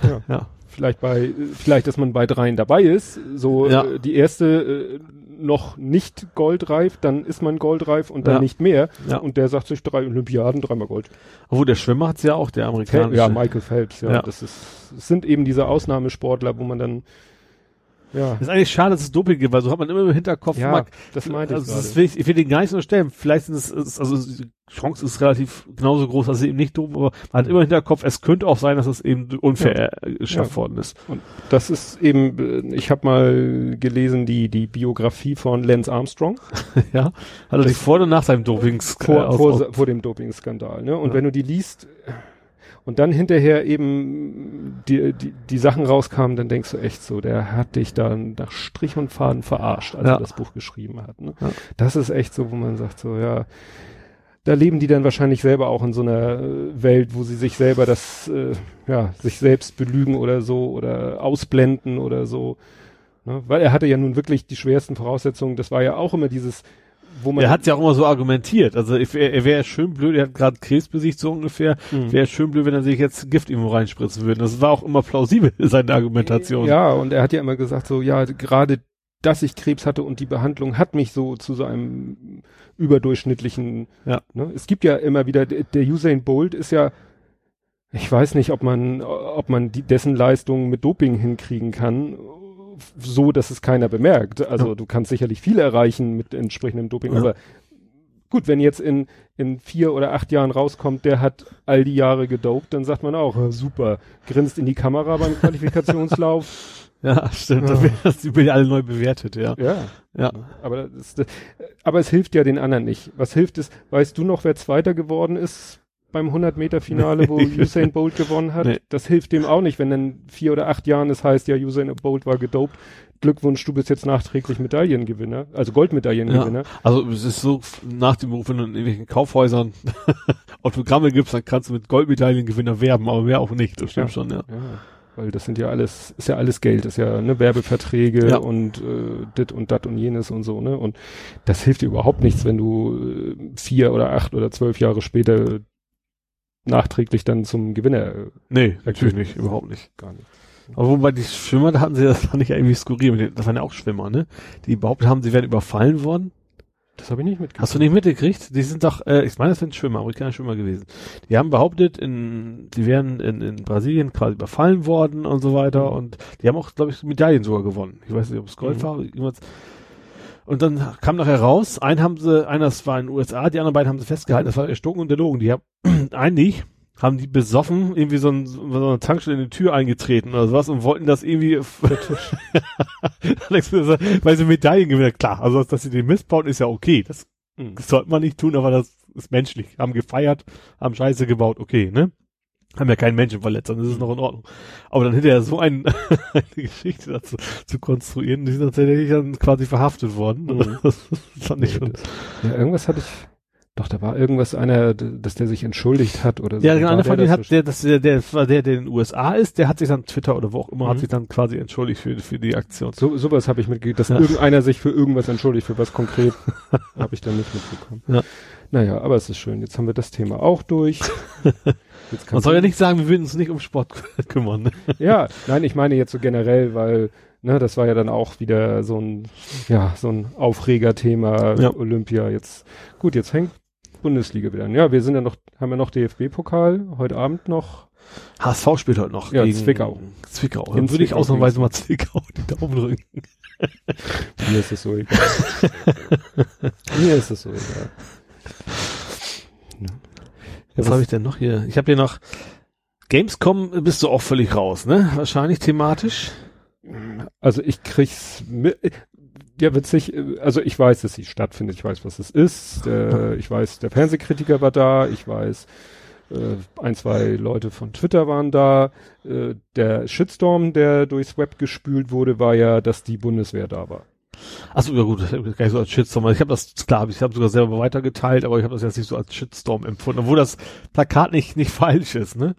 Speaker 1: Ja.
Speaker 2: ja.
Speaker 1: Vielleicht bei, vielleicht, dass man bei dreien dabei ist, so
Speaker 2: Ja.
Speaker 1: äh, die erste äh, noch nicht goldreif, dann ist man goldreif und dann
Speaker 2: Ja.
Speaker 1: nicht mehr.
Speaker 2: Ja.
Speaker 1: Und der sagt sich drei Olympiaden, dreimal Gold.
Speaker 2: Obwohl der Schwimmer hat's ja auch, der amerikanische.
Speaker 1: Ja, Michael Phelps, ja.
Speaker 2: Ja.
Speaker 1: Das ist, es sind eben diese Ausnahmesportler, wo man dann, ja,
Speaker 2: ist eigentlich schade, dass es Doping gibt, weil so hat man immer im Hinterkopf,
Speaker 1: ja,
Speaker 2: man,
Speaker 1: das meinte ich
Speaker 2: also das
Speaker 1: gerade.
Speaker 2: will ich, ich will den gar nicht so stellen. Vielleicht sind es, also die Chance ist relativ genauso groß, dass es eben nicht dopen, aber man hat immer im Hinterkopf, es könnte auch sein, dass es eben unfair äh, geschafft
Speaker 1: Ja.
Speaker 2: worden ist.
Speaker 1: Das ist eben, äh, ich habe mal gelesen, die, die Biografie von Lance Armstrong
Speaker 2: ja. Hat er sich vor oder nach seinem Dopings
Speaker 1: vor,
Speaker 2: äh,
Speaker 1: vor, vor dem Dopingskandal. Ne? Und
Speaker 2: Ja.
Speaker 1: wenn du die liest und dann hinterher eben die, die, die Sachen rauskamen, dann denkst du echt so, der hat dich da nach Strich und Faden verarscht, als
Speaker 2: Ja.
Speaker 1: er das Buch geschrieben hat. Ne?
Speaker 2: Ja.
Speaker 1: Das ist echt so, wo man sagt so, ja, da leben die dann wahrscheinlich selber auch in so einer Welt, wo sie sich selber das, äh, ja, sich selbst belügen oder so oder ausblenden oder so. Ne? Weil er hatte ja nun wirklich die schwersten Voraussetzungen. Das war ja auch immer dieses, wo man.
Speaker 2: Er hat ja auch immer so argumentiert. Also er, er wäre schön blöd, er hat gerade Krebs besiegt so ungefähr.
Speaker 1: Mhm.
Speaker 2: Wäre schön blöd, wenn er sich jetzt Gift irgendwo reinspritzen würde. Das war auch immer plausibel, seine Argumentation.
Speaker 1: Ja, und er hat ja immer gesagt, so, ja, gerade, dass ich Krebs hatte und die Behandlung hat mich so zu so einem überdurchschnittlichen,
Speaker 2: Ja.
Speaker 1: ne? Es gibt ja immer wieder, der der Usain Bolt ist ja, ich weiß nicht, ob man, ob man die, dessen Leistungen mit Doping hinkriegen kann, so, dass es keiner bemerkt. Also
Speaker 2: Ja.
Speaker 1: du kannst sicherlich viel erreichen mit entsprechendem Doping,
Speaker 2: Ja.
Speaker 1: aber gut, wenn jetzt in, in vier oder acht Jahren rauskommt, der hat all die Jahre gedopt, dann sagt man auch, ja, super, grinst in die Kamera beim Qualifikationslauf.
Speaker 2: Ja, stimmt.
Speaker 1: Ja.
Speaker 2: Das die Bilder alle neu bewertet, ja.
Speaker 1: ja.
Speaker 2: Ja.
Speaker 1: Aber, das, das, aber es hilft ja den anderen nicht. Was hilft es? Weißt du noch, wer Zweiter geworden ist beim 100-Meter-Finale, wo. Usain Bolt gewonnen hat?
Speaker 2: Nee.
Speaker 1: Das hilft dem auch nicht, wenn dann vier oder acht Jahren es heißt, ja, Usain Bolt war gedopt. Glückwunsch, du bist jetzt nachträglich Medaillengewinner, also Goldmedaillengewinner.
Speaker 2: Also es ist so nach dem Beruf, wenn du in irgendwelchen Kaufhäusern Autogramme gibst, dann kannst du mit Goldmedaillengewinner werben, aber mehr auch nicht. Das stimmt
Speaker 1: Ja.
Speaker 2: schon, ja.
Speaker 1: Ja, weil das sind ja alles, ist ja alles Geld, ist ja ne, Werbeverträge
Speaker 2: Ja.
Speaker 1: und äh, dit und dat und jenes und so, ne? Und das hilft dir überhaupt nichts, wenn du äh, vier oder acht oder zwölf Jahre später nachträglich dann zum Gewinner äh,
Speaker 2: Nee, natürlich nicht, überhaupt nicht.
Speaker 1: gar nicht.
Speaker 2: Aber wobei die Schwimmer, da hatten sie, das fand ich ja irgendwie skurril, das waren ja auch Schwimmer, ne? Die behauptet haben, sie wären überfallen worden.
Speaker 1: Das habe ich nicht mitgekriegt.
Speaker 2: Hast du nicht mitgekriegt? Die sind doch, äh, ich meine, das sind Schwimmer, amerikanische Schwimmer gewesen. Die haben behauptet, in, die wären in, in Brasilien quasi überfallen worden und so weiter und die haben auch, glaube ich, Medaillen sogar gewonnen. Ich weiß nicht, ob es Gold
Speaker 1: Mhm.
Speaker 2: war, irgendwas. Und dann kam nachher raus, einen haben sie, einer das war in den USA, die anderen beiden haben sie festgehalten, das war erstunken und erlogen. Die haben, eigentlich haben die besoffen irgendwie so, ein, so eine Tankstelle in die Tür eingetreten oder sowas und wollten das irgendwie, Alex, weil sie Medaillen gewinnen, klar, also dass sie den missbauen ist ja okay, das das sollte man nicht tun, aber das ist menschlich. Haben gefeiert, haben Scheiße gebaut, okay, ne? Haben ja keinen Menschen verletzt, dann ist es noch in Ordnung. Aber dann hinterher so ein, eine Geschichte dazu zu konstruieren, die sind tatsächlich dann quasi verhaftet worden.
Speaker 1: Mhm.
Speaker 2: Das fand ich schon.
Speaker 1: Ja, irgendwas hatte ich. Doch, da war irgendwas einer, dass der sich entschuldigt hat oder so.
Speaker 2: Ja, genau, einer von denen hat, der, das, der, der, der, der in den USA ist, der hat sich dann Twitter oder wo auch immer, hat
Speaker 1: Mhm.
Speaker 2: sich dann quasi entschuldigt für, für die Aktion.
Speaker 1: So, sowas habe ich mitgekriegt, dass
Speaker 2: Ja.
Speaker 1: irgendeiner sich für irgendwas entschuldigt, für was konkret, habe ich dann nicht mitbekommen.
Speaker 2: Ja.
Speaker 1: Naja, aber es ist schön. Jetzt haben wir das Thema auch durch.
Speaker 2: Man soll ja nicht sagen, wir würden uns nicht um Sport kümmern. Ne?
Speaker 1: Ja, nein, ich meine jetzt so generell, weil, ne, das war ja dann auch wieder so ein, ja, so ein Aufregerthema,
Speaker 2: Ja.
Speaker 1: Olympia. Jetzt, gut, jetzt hängt Bundesliga wieder an. Ja, wir sind ja noch, haben ja noch DFB-Pokal, heute Abend noch.
Speaker 2: HSV spielt heute noch
Speaker 1: Ja, Zwickau.
Speaker 2: Zwickau.
Speaker 1: In
Speaker 2: Dann würde ich
Speaker 1: Zwickau
Speaker 2: ausnahmsweise mal Zwickau die Daumen drücken.
Speaker 1: Mir ist es so egal. Mir ist es so egal. Ja,
Speaker 2: Was habe ich denn noch hier? Ich habe hier noch Gamescom bist du auch völlig raus, ne? Wahrscheinlich thematisch.
Speaker 1: Also ich krieg's mit, ja witzig, also ich weiß, dass sie stattfindet, ich weiß, was es ist, äh, ich weiß, der Fernsehkritiker war da, ich weiß, äh, ein, zwei Leute von Twitter waren da, äh, der Shitstorm, der durchs Web gespült wurde, war ja, dass die Bundeswehr da war.
Speaker 2: Achso, ja gut, das gar nicht so als Shitstorm. Ich habe das, klar, ich habe sogar selber weitergeteilt, aber ich habe das jetzt nicht so als Shitstorm empfunden, obwohl das Plakat nicht, nicht falsch ist, ne?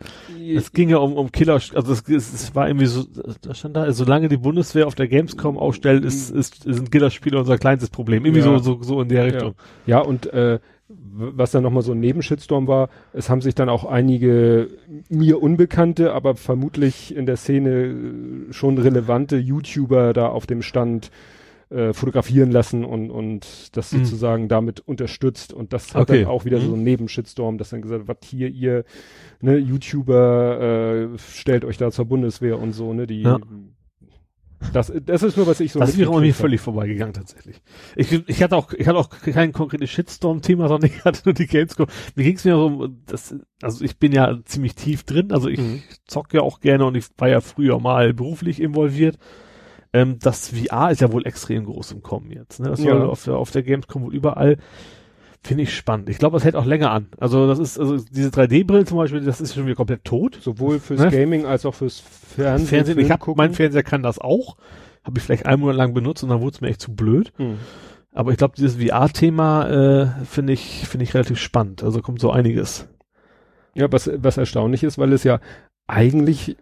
Speaker 2: Es ging ja um, um Killer, also es, es war irgendwie so, da stand da, solange die Bundeswehr auf der Gamescom ausstellt, ist, ist, sind Killerspiele unser kleinstes Problem. Irgendwie
Speaker 1: Ja.
Speaker 2: so, so, so in der Richtung.
Speaker 1: Ja, und äh, was dann nochmal so ein Nebenshitstorm war, es haben sich dann auch einige mir unbekannte, aber vermutlich in der Szene äh, schon relevante YouTuber da auf dem Stand äh, fotografieren lassen und, und das
Speaker 2: Mhm.
Speaker 1: sozusagen damit unterstützt. Und das hat
Speaker 2: Okay.
Speaker 1: dann auch wieder
Speaker 2: Mhm.
Speaker 1: so ein Nebenshitstorm, dass dann gesagt wird, was hier ihr, ne, YouTuber, äh, stellt euch da zur Bundeswehr und so, ne, die
Speaker 2: Ja.
Speaker 1: das, das ist nur, was ich so
Speaker 2: das wäre mir
Speaker 1: hab.
Speaker 2: völlig vorbeigegangen tatsächlich. Ich, ich hatte auch, ich hatte auch kein konkretes Shitstorm-Thema, sondern ich hatte nur die Gamescom. Mir ging es mir so, um das, also ich bin ja ziemlich tief drin, also ich
Speaker 1: Mhm.
Speaker 2: zock ja auch gerne und ich war ja früher mal beruflich involviert. Ähm, das VR ist ja wohl extrem groß im Kommen jetzt. Ne? Das
Speaker 1: Ja.
Speaker 2: soll auf der, auf der Gamescom wohl überall. Finde ich spannend. Ich glaube, das hält auch länger an. Also das ist, also diese 3D-Brille zum Beispiel, das ist schon wieder komplett tot.
Speaker 1: Sowohl fürs
Speaker 2: Ne?
Speaker 1: Gaming als auch fürs Fernsehen.
Speaker 2: Fernsehen, ich hab,
Speaker 1: gucken.
Speaker 2: mein Fernseher kann das auch. Habe ich vielleicht einen Monat lang benutzt und dann wurde es mir echt zu blöd.
Speaker 1: Hm.
Speaker 2: Aber ich glaube, dieses VR-Thema äh, finde ich, finde ich relativ spannend. Also kommt so einiges.
Speaker 1: Ja, was, was erstaunlich ist, weil es ja eigentlich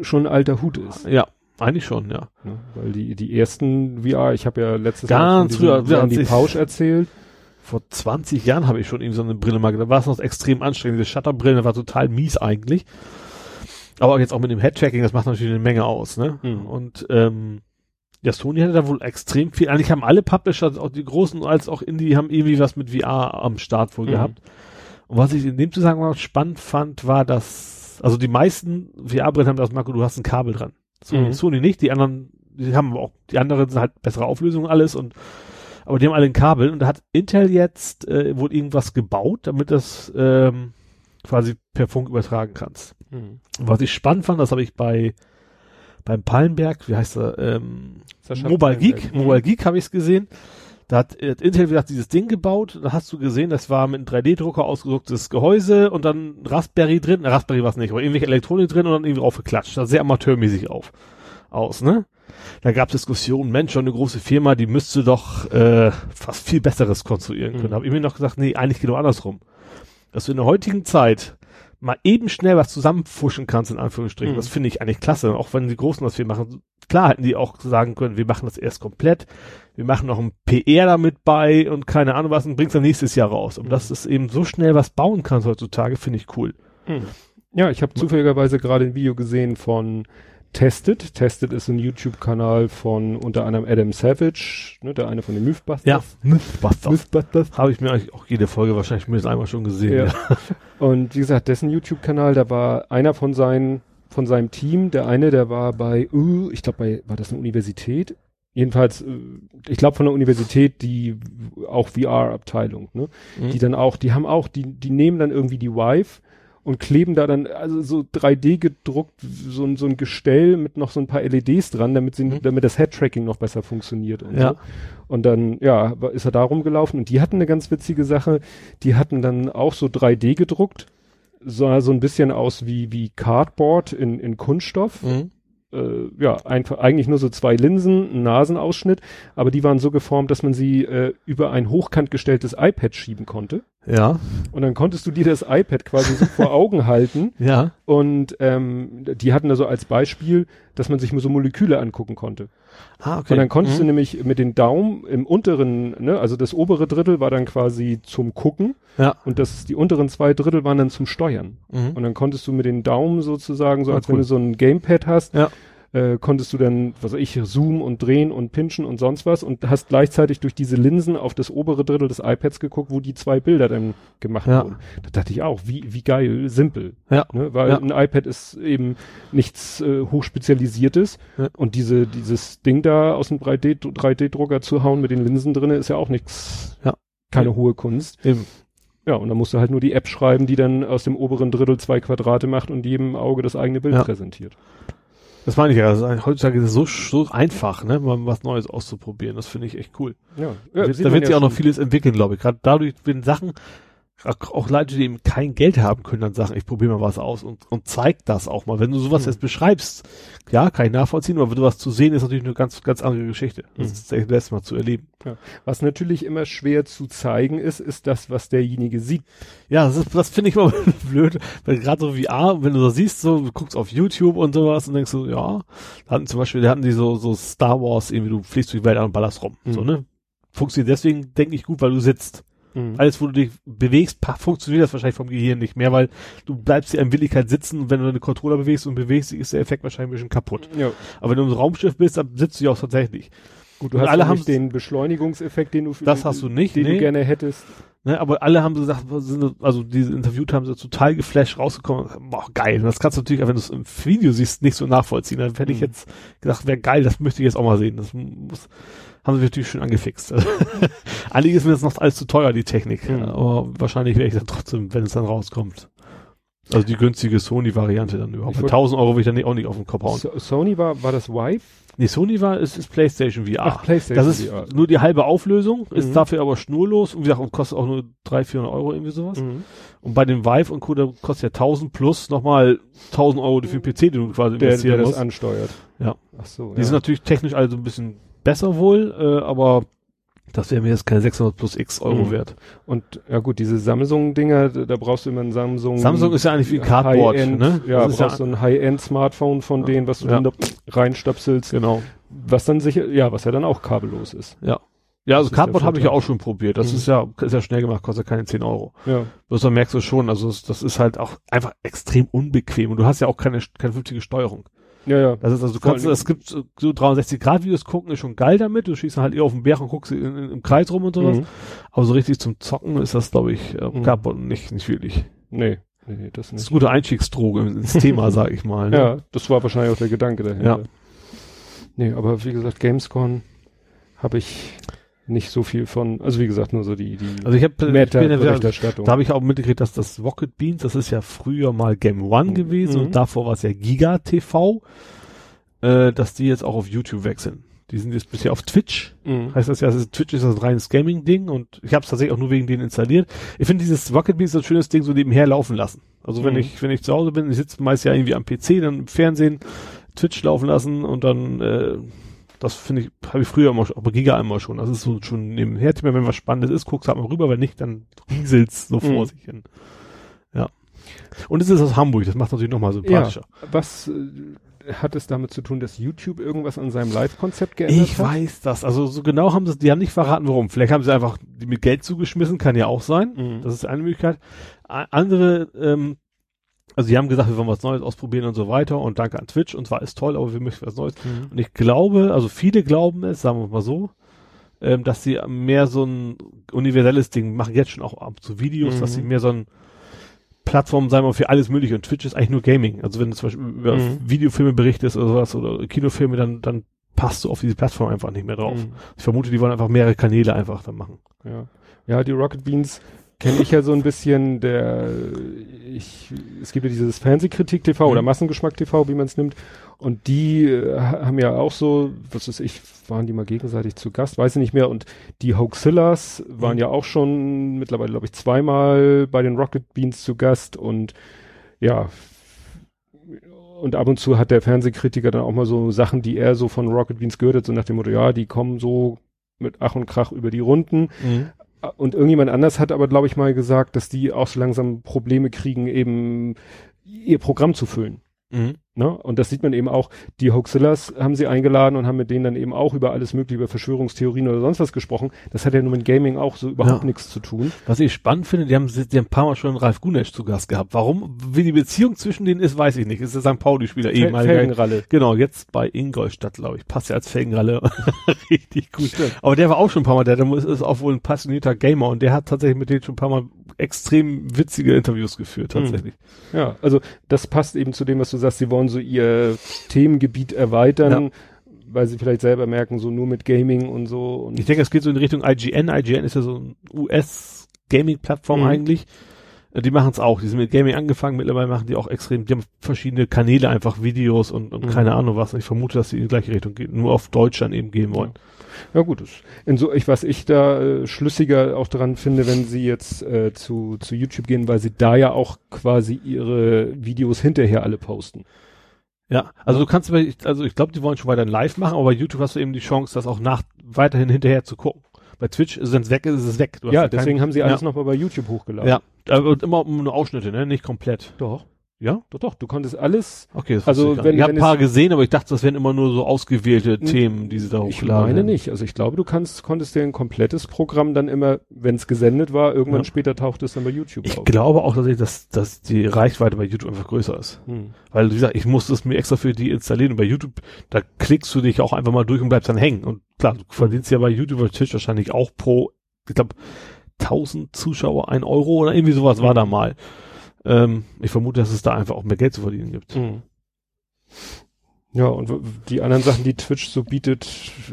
Speaker 1: schon alter Hut ist.
Speaker 2: Ja, eigentlich schon, ja.
Speaker 1: Ne? Weil die, die ersten VR, ich habe ja letztes
Speaker 2: Ganz
Speaker 1: Mal
Speaker 2: früher, ja,
Speaker 1: die Pausch erzählt.
Speaker 2: Vor 20 Jahren habe ich schon irgendwie so eine Brille mal, da war es noch extrem anstrengend. Diese Shutterbrillen, das war total mies eigentlich. Aber jetzt auch mit dem Head-Tracking, das macht natürlich eine Menge aus, ne?
Speaker 1: Mhm.
Speaker 2: Und ähm, ja, Sony hatte da wohl extrem viel. Eigentlich haben alle Publisher, auch die großen als auch Indie, haben irgendwie was mit VR am Start wohl
Speaker 1: Mhm.
Speaker 2: gehabt. Und was ich in dem Zusammenhang spannend fand, war, dass, also die meisten VR-Brillen haben das, Marco, du hast ein Kabel dran. Sony,
Speaker 1: Mhm.
Speaker 2: Sony nicht, die anderen, die haben auch, die anderen sind halt bessere Auflösung und alles und aber die haben alle ein Kabel und da hat Intel jetzt äh, wohl irgendwas gebaut, damit das ähm, quasi per Funk übertragen kannst.
Speaker 1: Hm.
Speaker 2: Und was ich spannend fand, das habe ich bei beim Pallenberg, wie heißt er, ähm, Mobile Geek. Mobile Geek habe ich es gesehen. Da hat äh, Intel wie gesagt dieses Ding gebaut, da hast du gesehen, das war mit einem 3D-Drucker ausgedrucktes Gehäuse und dann Raspberry drin, na, Raspberry war es nicht, aber irgendwelche Elektronik drin und dann irgendwie draufgeklatscht. Das sah sehr amateurmäßig auf, aus, ne? Da gab es Diskussionen, Mensch, schon eine große Firma, die müsste doch äh, fast viel Besseres konstruieren können.
Speaker 1: Mhm.
Speaker 2: Habe ich mir noch gesagt, nee, eigentlich genau andersrum. Dass du in der heutigen Zeit mal eben schnell was zusammenfuschen kannst, in Anführungsstrichen,
Speaker 1: Mhm.
Speaker 2: das finde ich eigentlich klasse. Auch wenn die Großen das viel machen. Klar hätten die auch sagen können, wir machen das erst komplett, wir machen noch ein PR damit bei und keine Ahnung was und bringst dann nächstes Jahr raus. Und
Speaker 1: Mhm.
Speaker 2: dass es eben so schnell was bauen kannst heutzutage, finde ich cool.
Speaker 1: Hm. Ja, ich habe zufälligerweise gerade ein Video gesehen von Tested. Tested ist ein YouTube-Kanal von unter anderem Adam Savage, ne, der eine von den Mythbusters.
Speaker 2: Mythbusters.
Speaker 1: Mythbusters.
Speaker 2: Habe ich mir eigentlich auch jede Folge wahrscheinlich mindestens einmal schon gesehen.
Speaker 1: Ja.
Speaker 2: Ja.
Speaker 1: Und wie gesagt, dessen YouTube-Kanal, da war einer von seinen, von seinem Team, der eine, der war bei, uh, ich glaube, bei, war das eine Universität? Jedenfalls, äh, ich glaube von der Universität, die auch VR-Abteilung, ne?
Speaker 2: Mhm.
Speaker 1: Die dann auch, die haben auch, die, die nehmen dann irgendwie die Vive und kleben da dann, also so 3D gedruckt, so, ein so ein Gestell mit noch so ein paar LEDs dran, damit sie,
Speaker 2: Mhm.
Speaker 1: damit das Head-Tracking noch besser funktioniert und
Speaker 2: Ja.
Speaker 1: so. Und dann, ja, ist er da rumgelaufen und die hatten eine ganz witzige Sache, die hatten dann auch so 3D gedruckt, sah so ein bisschen aus wie, wie Cardboard in, in Kunststoff.
Speaker 2: Mhm.
Speaker 1: Äh, ja, einfach, eigentlich nur so zwei Linsen, ein Nasenausschnitt, aber die waren so geformt, dass man sie äh, über ein hochkant gestelltes iPad schieben konnte.
Speaker 2: Ja.
Speaker 1: Und dann konntest du dir das iPad quasi so vor Augen halten
Speaker 2: Ja.
Speaker 1: und ähm, die hatten da so als Beispiel, dass man sich so Moleküle angucken konnte.
Speaker 2: Ah, okay.
Speaker 1: Und dann konntest
Speaker 2: Mhm.
Speaker 1: du nämlich mit den Daumen im unteren, ne, also das obere Drittel war dann quasi zum Gucken
Speaker 2: Ja.
Speaker 1: und das, die unteren zwei Drittel waren dann zum Steuern.
Speaker 2: Mhm.
Speaker 1: Und dann konntest du mit den Daumen sozusagen, so
Speaker 2: Ah,
Speaker 1: als wenn
Speaker 2: cool.
Speaker 1: du so ein Gamepad hast,
Speaker 2: Ja.
Speaker 1: Äh, konntest du dann, was weiß ich, zoomen und drehen und pinchen und sonst was und hast gleichzeitig durch diese Linsen auf das obere Drittel des iPads geguckt, wo die zwei Bilder dann gemacht
Speaker 2: Ja.
Speaker 1: wurden. Da dachte ich auch, wie, wie geil, simpel.
Speaker 2: Ja.
Speaker 1: Ne? Weil
Speaker 2: Ja.
Speaker 1: ein iPad ist eben nichts äh, hochspezialisiertes
Speaker 2: Ja.
Speaker 1: und diese, dieses Ding da aus dem 3D, 3D-Drucker zu hauen mit den Linsen drinne ist ja auch nichts,
Speaker 2: Ja.
Speaker 1: keine
Speaker 2: Ja.
Speaker 1: hohe Kunst.
Speaker 2: Eben.
Speaker 1: Ja, und dann musst du halt nur die App schreiben, die dann aus dem oberen Drittel zwei Quadrate macht und jedem Auge das eigene Bild
Speaker 2: Ja.
Speaker 1: präsentiert.
Speaker 2: Das meine ich ja. Ein- heutzutage ist es so, so einfach, ne, mal was Neues auszuprobieren. Das finde ich echt cool.
Speaker 1: Ja,
Speaker 2: da
Speaker 1: sieht
Speaker 2: da wird
Speaker 1: ja
Speaker 2: sich auch noch vieles entwickeln, glaube ich. Gerade dadurch, wenn Sachen, auch- Leute, die eben kein Geld haben, können dann sagen, ich probiere mal was aus und, und zeig das auch mal. Wenn du sowas
Speaker 1: Hm.
Speaker 2: jetzt beschreibst, ja, kann ich nachvollziehen, aber wenn du was zu sehen, ist natürlich eine ganz, ganz andere Geschichte. Das
Speaker 1: Hm.
Speaker 2: ist das letzte Mal zu erleben.
Speaker 1: Was natürlich immer schwer zu zeigen ist, ist das, was derjenige sieht.
Speaker 2: Ja, das, ist- das finde ich immer blöd, weil gerade so VR, wenn du so siehst, so, du guckst auf YouTube und sowas und denkst so, ja, da hatten zum Beispiel, da hatten die so, so Star Wars, irgendwie, du fliegst durch die Welt an und ballerst rum,
Speaker 1: Mhm.
Speaker 2: so, ne? Funktioniert deswegen, denke ich, gut, weil du sitzt.
Speaker 1: Mhm.
Speaker 2: Alles, wo du dich bewegst, funktioniert das wahrscheinlich vom Gehirn nicht mehr, weil du bleibst ja in Willigkeit sitzen und wenn du deine Controller bewegst und bewegst, ist der Effekt wahrscheinlich ein bisschen kaputt.
Speaker 1: Ja.
Speaker 2: Aber wenn du im Raumschiff bist, dann sitzt du ja auch tatsächlich.
Speaker 1: Gut, du
Speaker 2: Und
Speaker 1: hast
Speaker 2: alle
Speaker 1: nicht den Beschleunigungseffekt, den du für,
Speaker 2: Das hast du nicht,
Speaker 1: den
Speaker 2: nee.
Speaker 1: du gerne hättest.
Speaker 2: Ne, aber alle haben so gesagt, sind, also diese interviewt haben sie total geflasht rausgekommen. Boah, geil. Und das kannst du natürlich, wenn du es im Video siehst, nicht so nachvollziehen. Dann hätte ich
Speaker 1: Mhm.
Speaker 2: jetzt gedacht, wäre geil, das möchte ich jetzt auch mal sehen. Das muss, haben sie natürlich schön angefixt. Eigentlich ist mir das noch alles zu teuer, die Technik.
Speaker 1: Mhm.
Speaker 2: Aber wahrscheinlich wäre ich dann trotzdem, wenn es dann rauskommt. Also die günstige Sony-Variante dann überhaupt.
Speaker 1: Wollt-
Speaker 2: 1000 Euro will ich dann nicht- auch nicht auf den Kopf hauen.
Speaker 1: So, Sony war, war das Vive?
Speaker 2: Nee, Sony war, es ist PlayStation VR.
Speaker 1: Ach, PlayStation
Speaker 2: das ist
Speaker 1: VR.
Speaker 2: nur die halbe Auflösung, ist
Speaker 1: Mhm.
Speaker 2: dafür aber schnurlos und wie gesagt, und kostet auch nur 300, 400 Euro irgendwie sowas.
Speaker 1: Mhm.
Speaker 2: Und bei dem Vive und Co. da kostet ja 1000 plus nochmal 1000 Euro für den PC, den du quasi
Speaker 1: Der,
Speaker 2: investieren
Speaker 1: der das
Speaker 2: musst.
Speaker 1: ansteuert.
Speaker 2: Ja.
Speaker 1: Ach so,
Speaker 2: Die sind natürlich technisch also ein bisschen besser wohl, äh, aber das wäre mir jetzt keine 600 plus X Euro
Speaker 1: Mhm.
Speaker 2: wert.
Speaker 1: Und ja gut, diese Samsung-Dinger, da brauchst du immer ein Samsung.
Speaker 2: Samsung ist ja eigentlich wie ein Cardboard,
Speaker 1: High-End,
Speaker 2: ne?
Speaker 1: Ja,
Speaker 2: Das ist
Speaker 1: brauchst so ein High-End-Smartphone von
Speaker 2: Ja.
Speaker 1: denen, was du
Speaker 2: Ja.
Speaker 1: dann da reinstöpselst,
Speaker 2: Genau.
Speaker 1: was dann sicher, ja, was ja dann auch kabellos ist.
Speaker 2: Ja. Ja, also
Speaker 1: Das
Speaker 2: Cardboard habe ich ja auch schon probiert. Das
Speaker 1: Mhm.
Speaker 2: ist ja, ist ja schnell gemacht, kostet keine 10 Euro.
Speaker 1: Ja.
Speaker 2: Bloß dann merkst du schon, also das, das ist halt auch einfach extrem unbequem und du hast ja auch keine, keine vernünftige Steuerung.
Speaker 1: Ja, ja.
Speaker 2: Das ist also, du
Speaker 1: Vor
Speaker 2: kannst, es gibt so- so 360-Grad-Videos gucken, ist schon geil damit. Du schießt halt eher auf den Berg und guckst in, in, im Kreis rum und sowas.
Speaker 1: Mhm.
Speaker 2: Aber so richtig zum Zocken ist das, glaube ich, äh,
Speaker 1: Mhm.
Speaker 2: Nicht, nicht wirklich.
Speaker 1: Nee, nee, das
Speaker 2: Das ist
Speaker 1: nicht.
Speaker 2: eine gute Einstiegsdroge ins Thema, sag ich mal. Ne?
Speaker 1: Ja, das war wahrscheinlich auch der Gedanke dahinter.
Speaker 2: Ja.
Speaker 1: Nee, aber wie gesagt, Gamescom habe ich nicht so viel von, also wie gesagt, nur so die, die
Speaker 2: Also ich habe, ich bin ja, da habe ich auch mitgekriegt, dass das Rocket Beans, das ist ja früher mal Game One
Speaker 1: Mhm.
Speaker 2: gewesen
Speaker 1: Mhm.
Speaker 2: und davor war es ja Giga TV, äh, dass die jetzt auch auf YouTube wechseln. Die sind jetzt bisher auf Twitch.
Speaker 1: Mhm.
Speaker 2: Heißt das ja, das ist, Twitch ist das ein reines Gaming-Ding und ich habe es tatsächlich auch nur wegen denen installiert. Ich finde dieses Rocket Beans ein schönes Ding so nebenher laufen lassen. Also wenn
Speaker 1: Mhm.
Speaker 2: ich, wenn ich zu Hause bin, ich sitze meist ja irgendwie am PC, dann im Fernsehen Twitch laufen lassen und dann, äh, das finde ich, habe ich früher immer schon, aber Giga immer schon. Das ist so schon nebenher, Thema, wenn was Spannendes ist, guckst halt mal rüber, wenn nicht, dann rieselt's so vor
Speaker 1: Mhm.
Speaker 2: sich hin. Ja. Und es ist aus Hamburg, das macht natürlich nochmal sympathischer.
Speaker 1: Was äh, hat es damit zu tun, dass YouTube irgendwas an seinem Live-Konzept geändert
Speaker 2: Ich
Speaker 1: hat?
Speaker 2: weiß das. Also so genau haben sie, die haben nicht verraten, warum. Vielleicht haben sie einfach die mit Geld zugeschmissen, kann ja auch sein.
Speaker 1: Mhm.
Speaker 2: Das ist eine Möglichkeit. A- Andere, ähm, also die haben gesagt, wir wollen was Neues ausprobieren und so weiter und danke an Twitch und zwar ist toll, aber wir möchten was Neues.
Speaker 1: Mhm.
Speaker 2: Und ich glaube, also viele glauben es, sagen wir mal so, ähm, dass sie mehr so ein universelles Ding machen, jetzt schon auch ab zu Videos,
Speaker 1: Mhm.
Speaker 2: dass sie mehr so ein Plattform sein wollen für alles mögliche und Twitch ist eigentlich nur Gaming. Also wenn du zum Beispiel über
Speaker 1: Mhm.
Speaker 2: Videofilme berichtest oder sowas oder Kinofilme, dann, dann passt du auf diese Plattform einfach nicht mehr drauf.
Speaker 1: Mhm.
Speaker 2: Ich vermute, die wollen einfach mehrere Kanäle einfach dann machen.
Speaker 1: Ja. ja, die Rocket Beans kenne ich ja so ein bisschen, der ich es gibt ja dieses Fernsehkritik TV
Speaker 2: Mhm.
Speaker 1: oder Massengeschmack TV, wie man es nimmt und die äh, haben ja auch so, was weiß ich, waren die mal gegenseitig zu Gast, weiß ich nicht mehr und die Hoaxillas waren
Speaker 2: Mhm.
Speaker 1: ja auch schon mittlerweile glaube ich zweimal bei den Rocket Beans zu Gast und ja und ab und zu hat der Fernsehkritiker dann auch mal so Sachen, die er so von Rocket Beans gehört hat, so nach dem Motto, ja, die kommen so mit Ach und Krach über die Runden. Und irgendjemand anders hat aber, glaube ich, mal gesagt, dass die auch so langsam Probleme kriegen, eben ihr Programm zu füllen.
Speaker 2: Mhm.
Speaker 1: Ne? Und das sieht man eben auch, die Hoaxillas haben sie eingeladen und haben mit denen dann eben auch über alles mögliche, über Verschwörungstheorien oder sonst was gesprochen. Das hat ja nur mit Gaming auch so überhaupt
Speaker 2: Ja.
Speaker 1: nichts zu tun.
Speaker 2: Was ich spannend finde, die haben, die haben ein paar Mal schon Ralf Gunesch zu Gast gehabt. Warum, wie die Beziehung zwischen denen ist, weiß ich nicht. Ist ein St. Pauli-Spieler, ehemaliger.
Speaker 1: Felgenralle.
Speaker 2: Genau, jetzt bei Ingolstadt, glaube ich. Passt ja als Felgenralle richtig gut.
Speaker 1: Stimmt.
Speaker 2: Aber der war auch schon ein paar Mal der, der ist auch wohl ein passionierter Gamer und der hat tatsächlich mit denen schon ein paar Mal extrem witzige Interviews geführt, tatsächlich.
Speaker 1: Ja, also das passt eben zu dem, was du sagst, sie wollen so ihr Themengebiet erweitern, weil sie vielleicht selber merken, so nur mit Gaming und so. Und
Speaker 2: Ich denke, es geht so in Richtung IGN. IGN ist ja so ein US Gaming-Plattform
Speaker 1: Mhm.
Speaker 2: eigentlich. Äh, Die machen es auch. Die sind mit Gaming angefangen. Mittlerweile machen die auch extrem. Die haben verschiedene Kanäle, einfach Videos und, und
Speaker 1: Mhm.
Speaker 2: keine Ahnung was. Ich vermute, dass sie in die gleiche Richtung gehen. Nur auf Deutsch dann eben gehen wollen.
Speaker 1: Ja gut, das- in so, ich, was ich da äh, schlüssiger auch dran finde, wenn sie jetzt äh, zu, zu YouTube gehen, weil sie da ja auch quasi ihre Videos hinterher alle posten.
Speaker 2: Ja, also du kannst, also ich glaube, die wollen schon weiter live machen, aber bei YouTube hast du eben die Chance, das auch nach weiterhin hinterher zu gucken. Bei Twitch ist es weg, ist es weg.
Speaker 1: Ja, deswegen haben sie alles
Speaker 2: ja.
Speaker 1: nochmal bei YouTube hochgeladen.
Speaker 2: Ja, aber immer nur Ausschnitte, ne? Nicht komplett.
Speaker 1: Doch,
Speaker 2: Ja?
Speaker 1: doch, doch, du konntest alles.
Speaker 2: Okay, das
Speaker 1: Also,
Speaker 2: ich
Speaker 1: wenn-
Speaker 2: ich habe ein paar
Speaker 1: es-
Speaker 2: gesehen, aber ich dachte, das wären immer nur so ausgewählte Themen, die sie da
Speaker 1: Ich
Speaker 2: hochladen.
Speaker 1: meine nicht. Also ich glaube, du kannst, konntest dir ein komplettes Programm dann immer, wenn es gesendet war, irgendwann
Speaker 2: Ja.
Speaker 1: später taucht es dann bei YouTube
Speaker 2: Ich
Speaker 1: auf.
Speaker 2: glaube auch, dass, ich, dass, dass die Reichweite bei YouTube einfach größer ist.
Speaker 1: Hm.
Speaker 2: Weil, wie gesagt, ich musste es mir extra für die installieren. Und bei YouTube, da klickst du dich auch einfach mal durch und bleibst dann hängen. Und klar, du verdienst ja bei YouTube wahrscheinlich auch pro, ich glaube, 1000 Zuschauer ein Euro oder irgendwie sowas war da mal. Ähm, ich vermute, dass es da einfach auch mehr Geld zu verdienen gibt.
Speaker 1: Mhm. Ja, und die anderen Sachen, die Twitch so bietet,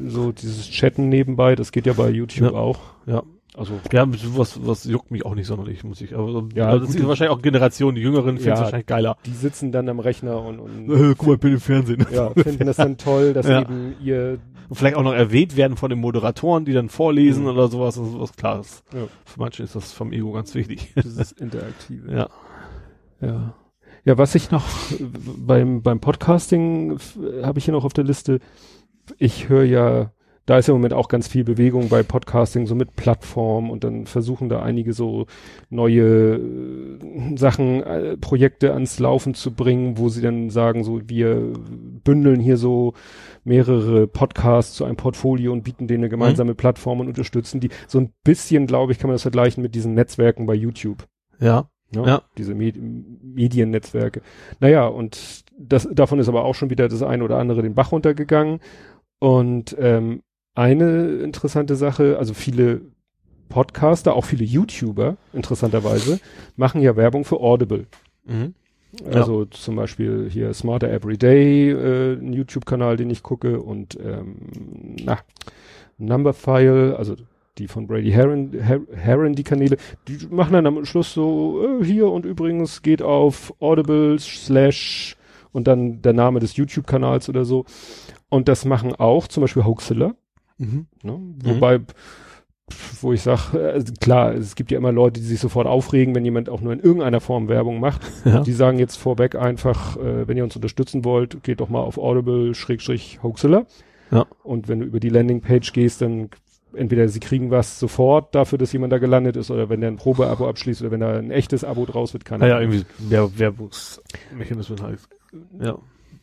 Speaker 1: so dieses Chatten nebenbei, das geht ja bei YouTube
Speaker 2: Ja.
Speaker 1: auch.
Speaker 2: Ja.
Speaker 1: Also,
Speaker 2: Ja, was, was juckt mich auch nicht sonderlich, muss ich. Aber
Speaker 1: Ja,
Speaker 2: ja, das
Speaker 1: gut.
Speaker 2: ist wahrscheinlich auch Generation, die Jüngeren finden es
Speaker 1: Ja.
Speaker 2: wahrscheinlich geiler.
Speaker 1: die sitzen dann am Rechner und, und
Speaker 2: Äh, guck mal, ich bin im Fernsehen.
Speaker 1: ja, finden das dann toll, dass
Speaker 2: Ja.
Speaker 1: eben ihr,
Speaker 2: Und vielleicht auch noch erwähnt werden von den Moderatoren, die dann vorlesen
Speaker 1: Mhm.
Speaker 2: oder sowas. Das ist was Klares.
Speaker 1: Ja.
Speaker 2: Für manche ist das vom Ego ganz wichtig.
Speaker 1: dieses Interaktive.
Speaker 2: ja.
Speaker 1: Ja. Ja, was ich noch beim, beim Podcasting habe ich hier noch auf der Liste. Ich höre ja, da ist ja im Moment auch ganz viel Bewegung bei Podcasting, so mit Plattform und dann versuchen da einige so neue äh, Sachen, äh, Projekte ans Laufen zu bringen, wo sie dann sagen, so wir bündeln hier so mehrere Podcasts zu einem Portfolio und bieten denen eine gemeinsame Plattform und unterstützen die. So ein bisschen, glaube ich, kann man das vergleichen mit diesen Netzwerken bei YouTube.
Speaker 2: Ja.
Speaker 1: Ne?
Speaker 2: Ja.
Speaker 1: Diese Med Mediennetzwerke. Naja, und das, davon ist aber auch schon wieder das eine oder andere den Bach runtergegangen. Und ähm, eine interessante Sache, also viele Podcaster, auch viele YouTuber, interessanterweise, machen ja Werbung für Audible.
Speaker 2: Mhm. Ja.
Speaker 1: Also zum Beispiel hier Smarter Everyday, äh, ein YouTube-Kanal, den ich gucke und ähm, na, Numberphile, also die von Brady Heron, Her- Heron, die Kanäle, die machen dann am Schluss so, äh, hier und übrigens geht auf Audible slash und dann der Name des YouTube-Kanals oder so. Und das machen auch zum Beispiel Hoaxilla,
Speaker 2: Mhm.
Speaker 1: ne? wobei, pf, wo ich sage, äh, klar, es gibt ja immer Leute, die sich sofort aufregen, wenn jemand auch nur in irgendeiner Form Werbung macht.
Speaker 2: Ja.
Speaker 1: Die sagen jetzt vorweg einfach, äh, wenn ihr uns unterstützen wollt, geht doch mal auf Audible-Hoaxilla.
Speaker 2: Ja.
Speaker 1: Und wenn du über die Landingpage gehst, dann entweder sie kriegen was sofort dafür, dass jemand da gelandet ist, oder wenn der ein Probeabo abschließt, oder wenn da ein echtes Abo draus wird, kann
Speaker 2: Naja, irgendwie Wer Werbungsmechanismen halt. Ja.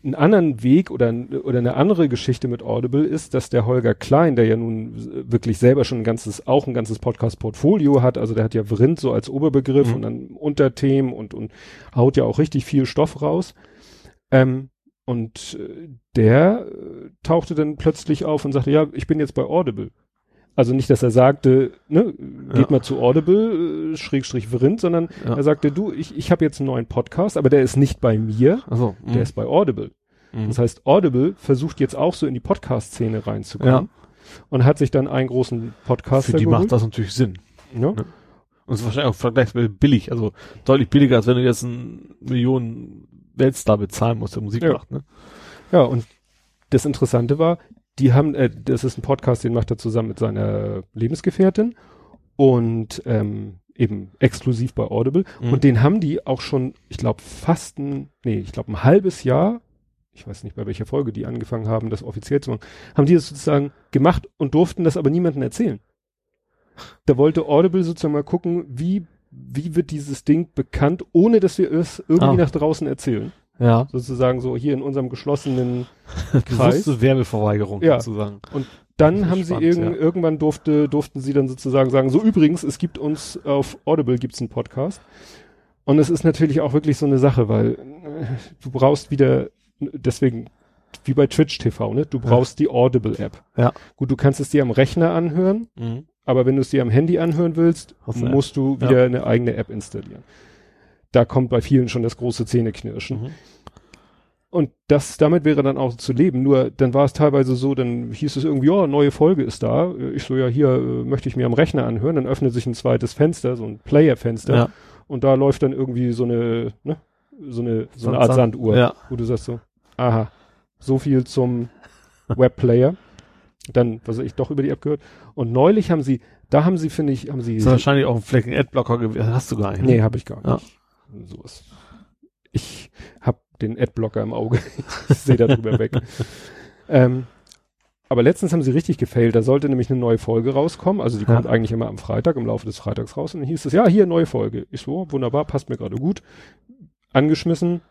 Speaker 1: Einen anderen Weg oder, oder eine andere Geschichte mit Audible ist, dass der Holger Klein, der ja nun wirklich selber schon ein ganzes, auch ein ganzes Podcast-Portfolio hat, also der hat ja Vrind so als Oberbegriff
Speaker 2: Mhm.
Speaker 1: und dann Unterthemen und, und haut ja auch richtig viel Stoff raus. Ähm, und äh, der äh, tauchte dann plötzlich auf und sagte, ja, ich bin jetzt bei Audible. Also nicht, dass er sagte, ne, geht
Speaker 2: Ja.
Speaker 1: mal zu Audible, äh, Schrägstrich Vrind, sondern
Speaker 2: Ja.
Speaker 1: er sagte, du, ich, ich habe jetzt einen neuen Podcast, aber der ist nicht bei mir,
Speaker 2: Also,
Speaker 1: der ist bei Audible.
Speaker 2: mhm.
Speaker 1: Das heißt, Audible versucht jetzt auch so in die Podcast-Szene reinzukommen und hat sich dann einen großen Podcast
Speaker 2: für die macht das natürlich Sinn.
Speaker 1: Ja?
Speaker 2: Ne? Und es ist wahrscheinlich auch vergleichsweise billig, also deutlich billiger, als wenn du jetzt einen Millionen Weltstar bezahlen musst, der Musik
Speaker 1: Ja.
Speaker 2: macht, ne?
Speaker 1: ja, und das Interessante war, die haben, äh, das ist ein Podcast, den macht er zusammen mit seiner Lebensgefährtin und ähm, eben exklusiv bei Audible.
Speaker 2: Mhm.
Speaker 1: Und den haben die auch schon, ich glaube, fast ein, nee, ich glaube ein halbes Jahr, ich weiß nicht bei welcher Folge die angefangen haben, das offiziell zu machen, haben die das sozusagen gemacht und durften das aber niemandem erzählen. Da wollte Audible sozusagen mal gucken, wie, wie wird dieses Ding bekannt, ohne dass wir es irgendwie
Speaker 2: Ah.
Speaker 1: nach draußen erzählen.
Speaker 2: Ja.
Speaker 1: Sozusagen so hier in unserem geschlossenen Kreis.
Speaker 2: Bewusste Werbeverweigerung
Speaker 1: Ja.
Speaker 2: sozusagen.
Speaker 1: Dann
Speaker 2: Das
Speaker 1: haben
Speaker 2: ist
Speaker 1: sie
Speaker 2: spannend,
Speaker 1: irgend,
Speaker 2: ja.
Speaker 1: irgendwann durfte, durften sie dann sozusagen sagen, so übrigens, es gibt uns auf Audible gibt's einen Podcast. Und es ist natürlich auch wirklich so eine Sache, weil äh, du brauchst wieder, deswegen, wie bei Twitch TV, ne? Du brauchst die Audible-App.
Speaker 2: Ja.
Speaker 1: Gut, du kannst es dir am Rechner anhören,
Speaker 2: Mhm.
Speaker 1: aber wenn du es dir am Handy anhören willst,
Speaker 2: du
Speaker 1: musst du
Speaker 2: Ja.
Speaker 1: wieder eine eigene App installieren. Da kommt bei vielen schon das große Zähneknirschen.
Speaker 2: Mhm.
Speaker 1: Und das, damit wäre dann auch zu leben. Nur dann war es teilweise so, dann hieß es irgendwie, ja, neue Folge ist da. Ich so, ja, hier äh, möchte ich mir am Rechner anhören. Dann öffnet sich ein zweites Fenster, so ein Player-Fenster.
Speaker 2: Ja.
Speaker 1: Und da läuft dann irgendwie so eine, ne, so eine, so eine Art
Speaker 2: Sand-
Speaker 1: Sanduhr,
Speaker 2: Ja.
Speaker 1: wo du sagst so, aha, so viel zum Webplayer. Dann, was ich, doch über die App gehört. Und neulich haben sie, da haben sie, finde ich, haben sie,
Speaker 2: Das ist wahrscheinlich auch ein Flecken Adblocker gewesen. Hast du gar nicht. ne?
Speaker 1: nee, habe ich gar
Speaker 2: Ja.
Speaker 1: nicht. So ist. Ich habe den Adblocker im Auge. ich sehe da drüber weg. Ähm, aber letztens haben sie richtig gefailt. Da sollte nämlich eine neue Folge rauskommen. Also die
Speaker 2: Ja.
Speaker 1: kommt eigentlich immer am Freitag, im Laufe des Freitags raus. Und dann hieß es, ja, hier, neue Folge. Ich so, wunderbar, passt mir gerade gut. Angeschmissen.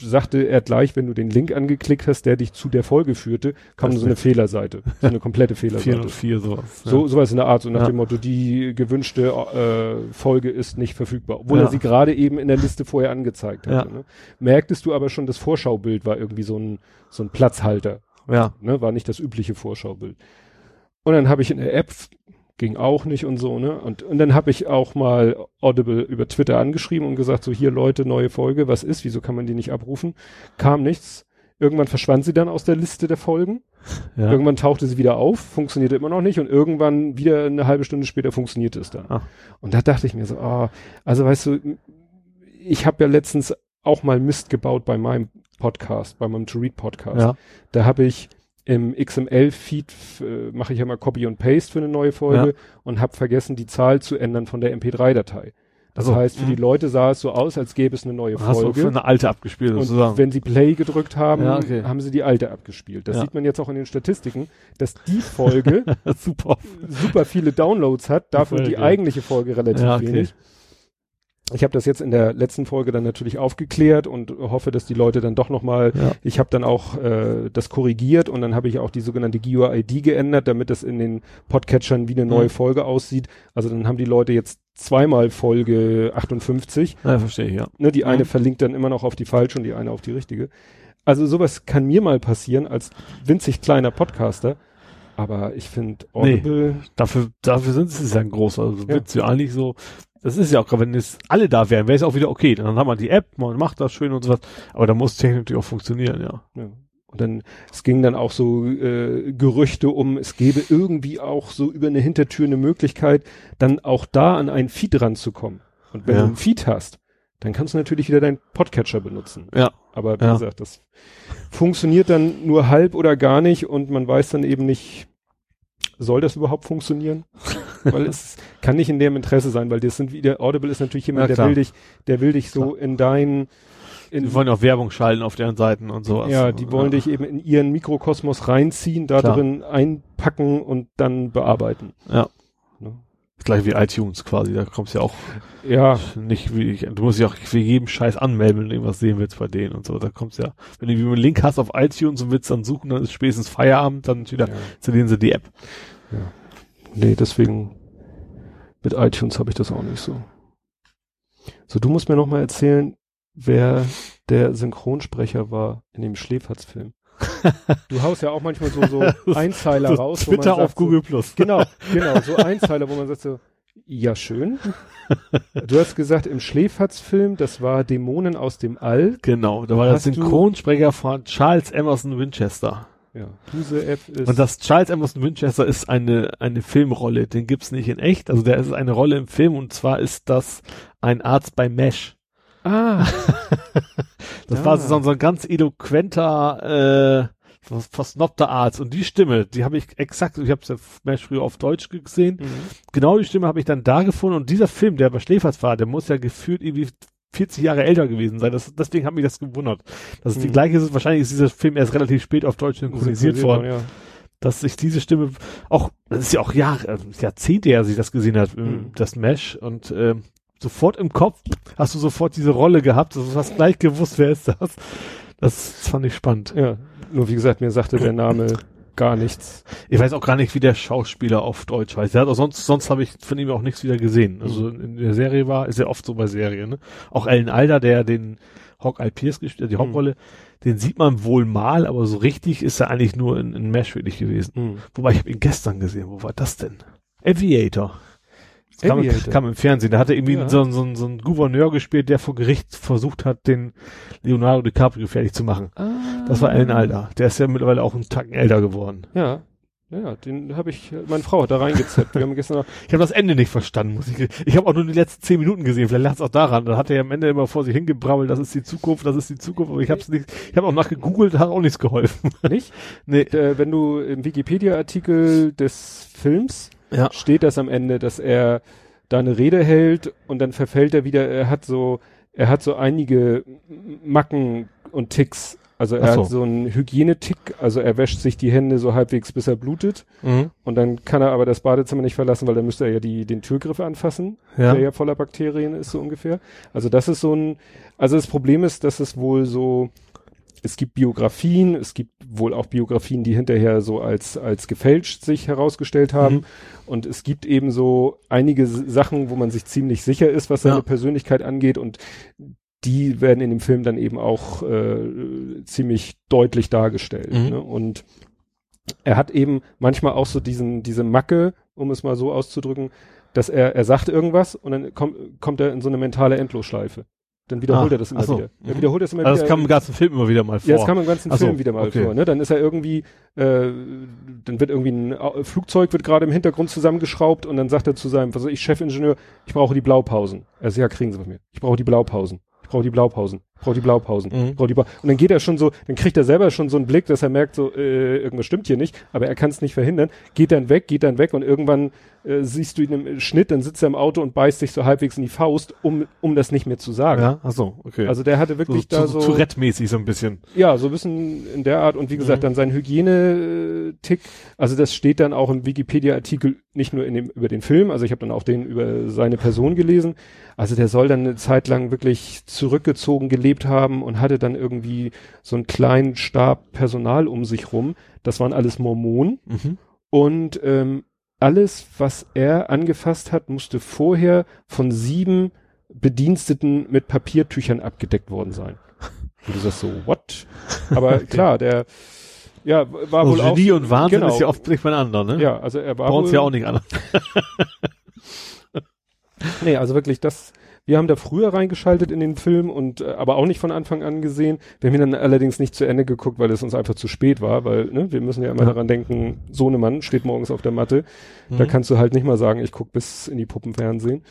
Speaker 1: Sagte er gleich, wenn du den Link angeklickt hast, der dich zu der Folge führte, kam
Speaker 2: Das
Speaker 1: so eine Fehlerseite. So eine komplette Fehlerseite.
Speaker 2: 404 sowas. Ja.
Speaker 1: So, sowas in der Art, so nach
Speaker 2: Ja.
Speaker 1: dem Motto, die gewünschte äh, Folge ist nicht verfügbar, obwohl
Speaker 2: Ja.
Speaker 1: er sie gerade eben in der Liste vorher angezeigt hatte.
Speaker 2: Ja.
Speaker 1: Ne? Merktest du aber schon, das Vorschaubild war irgendwie so ein, so ein Platzhalter,
Speaker 2: ja.
Speaker 1: ne? war nicht das übliche Vorschaubild. Und dann habe ich in der App, ging auch nicht und so, ne? Und, und dann habe ich auch mal Audible über Twitter angeschrieben und gesagt, so hier Leute, neue Folge, was ist, wieso kann man die nicht abrufen? Kam nichts. Irgendwann verschwand sie dann aus der Liste der Folgen.
Speaker 2: ja.
Speaker 1: Irgendwann tauchte sie wieder auf, funktionierte immer noch nicht und irgendwann wieder eine halbe Stunde später funktionierte es dann.
Speaker 2: Ah.
Speaker 1: Und da dachte ich mir so, ah, also weißt du, ich habe ja letztens auch mal Mist gebaut bei meinem Podcast, bei meinem To Read Podcast.
Speaker 2: ja.
Speaker 1: Da habe ich im XML-Feed äh, mache ich ja mal Copy und Paste für eine neue Folge und habe vergessen, die Zahl zu ändern von der MP3-Datei. Das
Speaker 2: Also,
Speaker 1: heißt, für die
Speaker 2: mhm.
Speaker 1: Leute sah es so aus, als gäbe es eine neue
Speaker 2: Hast du
Speaker 1: Folge.
Speaker 2: für eine alte abgespielt
Speaker 1: Und
Speaker 2: sozusagen.
Speaker 1: wenn sie Play gedrückt haben,
Speaker 2: Ja, okay.
Speaker 1: haben sie die alte abgespielt. Das
Speaker 2: Ja.
Speaker 1: sieht man jetzt auch in den Statistiken, dass die Folge
Speaker 2: Super.
Speaker 1: super viele Downloads hat, dafür die eigentliche Folge relativ
Speaker 2: Ja, okay.
Speaker 1: wenig. Ich habe das jetzt in der letzten Folge dann natürlich aufgeklärt und hoffe, dass die Leute dann doch nochmal,
Speaker 2: Ja.
Speaker 1: ich habe dann auch äh, das korrigiert und dann habe ich auch die sogenannte GUID geändert, damit das in den Podcatchern wie eine neue
Speaker 2: Mhm.
Speaker 1: Folge aussieht. Also dann haben die Leute jetzt zweimal Folge 58
Speaker 2: Ja, verstehe ich, ja.
Speaker 1: Ne, die eine
Speaker 2: Mhm.
Speaker 1: verlinkt dann immer noch auf die falsche und die eine auf die richtige. Also sowas kann mir mal passieren als winzig kleiner Podcaster. Aber ich finde Audible,
Speaker 2: Dafür, dafür sind sie ja groß. Also
Speaker 1: Ja.
Speaker 2: wird's ja eigentlich so. Das ist ja auch, gerade wenn es alle da wären, wäre es auch wieder okay. Dann haben wir die App, man macht das schön und so was. Aber da muss Technik natürlich auch funktionieren, ja.
Speaker 1: ja. Und dann, es ging dann auch so äh, Gerüchte um, es gäbe irgendwie auch so über eine Hintertür eine Möglichkeit, dann auch da an einen Feed ranzukommen. Und wenn
Speaker 2: Ja.
Speaker 1: du einen Feed hast, dann kannst du natürlich wieder deinen Podcatcher benutzen.
Speaker 2: Ja.
Speaker 1: Aber wie
Speaker 2: Ja.
Speaker 1: gesagt, das funktioniert dann nur halb oder gar nicht und man weiß dann eben nicht, soll das überhaupt funktionieren? weil es kann nicht in deren Interesse sein, weil das sind wieder, Audible ist natürlich jemand,
Speaker 2: Ja,
Speaker 1: der will dich, der will dich so in dein, in,
Speaker 2: Die wollen ja auch Werbung schalten auf deren Seiten und sowas.
Speaker 1: ja, die wollen dich eben in ihren Mikrokosmos reinziehen, da
Speaker 2: Klar.
Speaker 1: drin einpacken und dann bearbeiten.
Speaker 2: Ja. Gleich wie iTunes quasi. Da kommst du ja auch
Speaker 1: Ja,
Speaker 2: nicht wie, du musst dich auch für jeden Scheiß anmelden, wenn du irgendwas sehen willst bei denen und so. Da kommst du ja, wenn du einen Link hast auf iTunes und willst dann suchen, dann ist spätestens Feierabend, dann wieder
Speaker 1: Ja.
Speaker 2: installieren sie die App.
Speaker 1: nee, deswegen mit iTunes habe ich das auch nicht so. So, du musst mir noch mal erzählen, wer der Synchronsprecher war in dem Schläferz-Film. du haust ja auch manchmal so, so Einzeiler
Speaker 2: So
Speaker 1: raus. wo man
Speaker 2: Twitter
Speaker 1: sagt
Speaker 2: auf Google Plus.
Speaker 1: So, genau, genau, so Einzeiler, wo man sagt so, ja schön. Du hast gesagt, im Schläferz-Film, das war Dämonen aus dem All.
Speaker 2: Genau, da war der Synchronsprecher von Charles Emerson Winchester.
Speaker 1: Ja, Huse F ist.
Speaker 2: Und das Charles Emerson Winchester ist eine, eine Filmrolle, den gibt's nicht in echt. Also der ist eine Rolle im Film und zwar ist das ein Arzt bei Mesh.
Speaker 1: Ah,
Speaker 2: Das
Speaker 1: Ja.
Speaker 2: war so, so ein ganz eloquenter, äh, vers- versnobter Arzt. Und die Stimme, die habe ich exakt, ich habe es ja Mesh früher auf Deutsch gesehen.
Speaker 1: Mhm.
Speaker 2: Genau die Stimme habe ich dann da gefunden. Und dieser Film, der bei Schläfers war, der muss ja gefühlt irgendwie 40 Jahre älter gewesen sein. Das, deswegen hat mich das gewundert. Das ist die
Speaker 1: Mhm.
Speaker 2: gleiche, ist, wahrscheinlich ist dieser Film erst relativ spät auf Deutsch synchronisiert worden.
Speaker 1: Ja.
Speaker 2: dass sich diese Stimme auch, das ist ja auch Jahre, äh, Jahrzehnte her, sich das gesehen hat, ähm,
Speaker 1: Mhm.
Speaker 2: das Mesh und ähm, sofort im Kopf hast du sofort diese Rolle gehabt, also du hast gleich gewusst, wer ist das. Das fand ich spannend.
Speaker 1: ja, nur wie gesagt, mir sagte der Name gar nichts.
Speaker 2: Ich weiß auch gar nicht, wie der Schauspieler auf Deutsch heißt. Der hat auch sonst, sonst habe ich von ihm auch nichts wieder gesehen. Also in der Serie war, ist ja oft so bei Serien, ne? Auch Ellen Alder, der den Hawkeye Pierce gespielt hat, die Hauptrolle, den sieht man wohl mal, aber so richtig ist er eigentlich nur in, in Mesh wirklich gewesen.
Speaker 1: Mhm.
Speaker 2: Wobei ich habe ihn gestern gesehen. Wo war das denn? Aviator. Kam, kam im Fernsehen. Da hat er irgendwie
Speaker 1: Ja.
Speaker 2: so, so, so einen Gouverneur gespielt, der vor Gericht versucht hat, den Leonardo DiCaprio fertig zu machen.
Speaker 1: Ah.
Speaker 2: Das war Alan Alda. Der ist ja mittlerweile auch einen Tacken älter geworden.
Speaker 1: Ja. Ja, den habe ich, meine Frau hat da reingezippt. Wir haben gestern
Speaker 2: Ich habe das Ende nicht verstanden, muss ich. Ich habe auch nur die letzten zehn Minuten gesehen. Vielleicht lag es auch daran. Da hat er ja am Ende immer vor sich hingebrabbelt, das ist die Zukunft, das ist die Zukunft. Aber ich habe nicht. Ich habe auch nachgegoogelt, hat auch nichts geholfen.
Speaker 1: nicht?
Speaker 2: nee.
Speaker 1: Äh, wenn du im Wikipedia-Artikel des Films
Speaker 2: Ja.
Speaker 1: steht das am Ende, dass er da eine Rede hält und dann verfällt er wieder, er hat so, er hat so einige Macken und Ticks. Also er
Speaker 2: so.
Speaker 1: hat so einen Hygienetick, also er wäscht sich die Hände so halbwegs, bis er blutet.
Speaker 2: Mhm.
Speaker 1: Und dann kann er aber das Badezimmer nicht verlassen, weil dann müsste er ja die, den Türgriff anfassen,
Speaker 2: Ja.
Speaker 1: der ja voller Bakterien ist, so ungefähr. Also das ist so ein, also das Problem ist, dass es wohl so, es gibt Biografien, es gibt wohl auch Biografien, die hinterher so als, als gefälscht sich herausgestellt haben.
Speaker 2: Mhm.
Speaker 1: Und es gibt eben so einige Sachen, wo man sich ziemlich sicher ist, was seine
Speaker 2: Ja.
Speaker 1: Persönlichkeit angeht und die werden in dem Film dann eben auch äh, ziemlich deutlich dargestellt.
Speaker 2: Mhm.
Speaker 1: Ne? Und er hat eben manchmal auch so diesen, diese Macke, um es mal so auszudrücken, dass er, er sagt irgendwas und dann kommt, kommt er in so eine mentale Endlosschleife. Dann wiederholt
Speaker 2: Ah,
Speaker 1: er das immer
Speaker 2: so.
Speaker 1: wieder. Er
Speaker 2: Mhm.
Speaker 1: wiederholt das immer
Speaker 2: Also
Speaker 1: wieder.
Speaker 2: das kam im ganzen Film immer wieder mal vor.
Speaker 1: Ja, das kam im ganzen
Speaker 2: Ach so,
Speaker 1: Film wieder mal
Speaker 2: okay.
Speaker 1: vor. Ne? Dann ist er irgendwie, äh, dann wird irgendwie ein Au- Flugzeug wird gerade im Hintergrund zusammengeschraubt und dann sagt er zu seinem, was weiß ich, Chefingenieur, ich brauche die Blaupausen. Er sagt, ja, kriegen Sie von mir. Ich brauche die Blaupausen. Ich brauche die Blaupausen. Ich brauche die Blaupausen.
Speaker 2: Mhm.
Speaker 1: Ich brauche die Blau und dann geht er schon so, dann kriegt er selber schon so einen Blick, dass er merkt, so, äh, irgendwas stimmt hier nicht, aber er kann es nicht verhindern, geht dann weg, geht dann weg und irgendwann äh, siehst du ihn im Schnitt, dann sitzt er im Auto und beißt sich so halbwegs in die Faust, um, um das nicht mehr zu sagen.
Speaker 2: Ja, ach so, okay.
Speaker 1: Also der hatte wirklich
Speaker 2: so,
Speaker 1: da
Speaker 2: so,
Speaker 1: so.
Speaker 2: Tourette-mäßig so ein bisschen.
Speaker 1: Ja, so ein bisschen in der Art und wie gesagt,
Speaker 2: Mhm.
Speaker 1: dann sein Hygiene-Tick. Also das steht dann auch im Wikipedia-Artikel nicht nur in dem, über den Film, also ich habe dann auch den über seine Person gelesen. Also der soll dann eine Zeit lang wirklich zurückgezogen gelebt haben und hatte dann irgendwie so einen kleinen Stab Personal um sich rum. Das waren alles Mormonen
Speaker 2: Mhm.
Speaker 1: und ähm, alles, was er angefasst hat, musste vorher von sieben Bediensteten mit Papiertüchern abgedeckt worden sein. Und du sagst so, what? Aber klar, der ja, war
Speaker 2: Also
Speaker 1: wohl auch.
Speaker 2: Genie und Wahnsinn
Speaker 1: genau.
Speaker 2: ist ja oft nicht beieinander, ne?
Speaker 1: Ja, also er war
Speaker 2: Bei uns
Speaker 1: wohl,
Speaker 2: ja auch nicht anders.
Speaker 1: Nee, also wirklich das, wir haben da früher reingeschaltet in den Film und äh, aber auch nicht von Anfang an gesehen. Wir haben ihn dann allerdings nicht zu Ende geguckt, weil es uns einfach zu spät war, weil ne, wir müssen ja immer
Speaker 2: Ja.
Speaker 1: daran denken, Sohnemann steht morgens auf der Matte. Da
Speaker 2: Mhm.
Speaker 1: kannst du halt nicht mal sagen, ich guck bis in die Puppenfernsehen.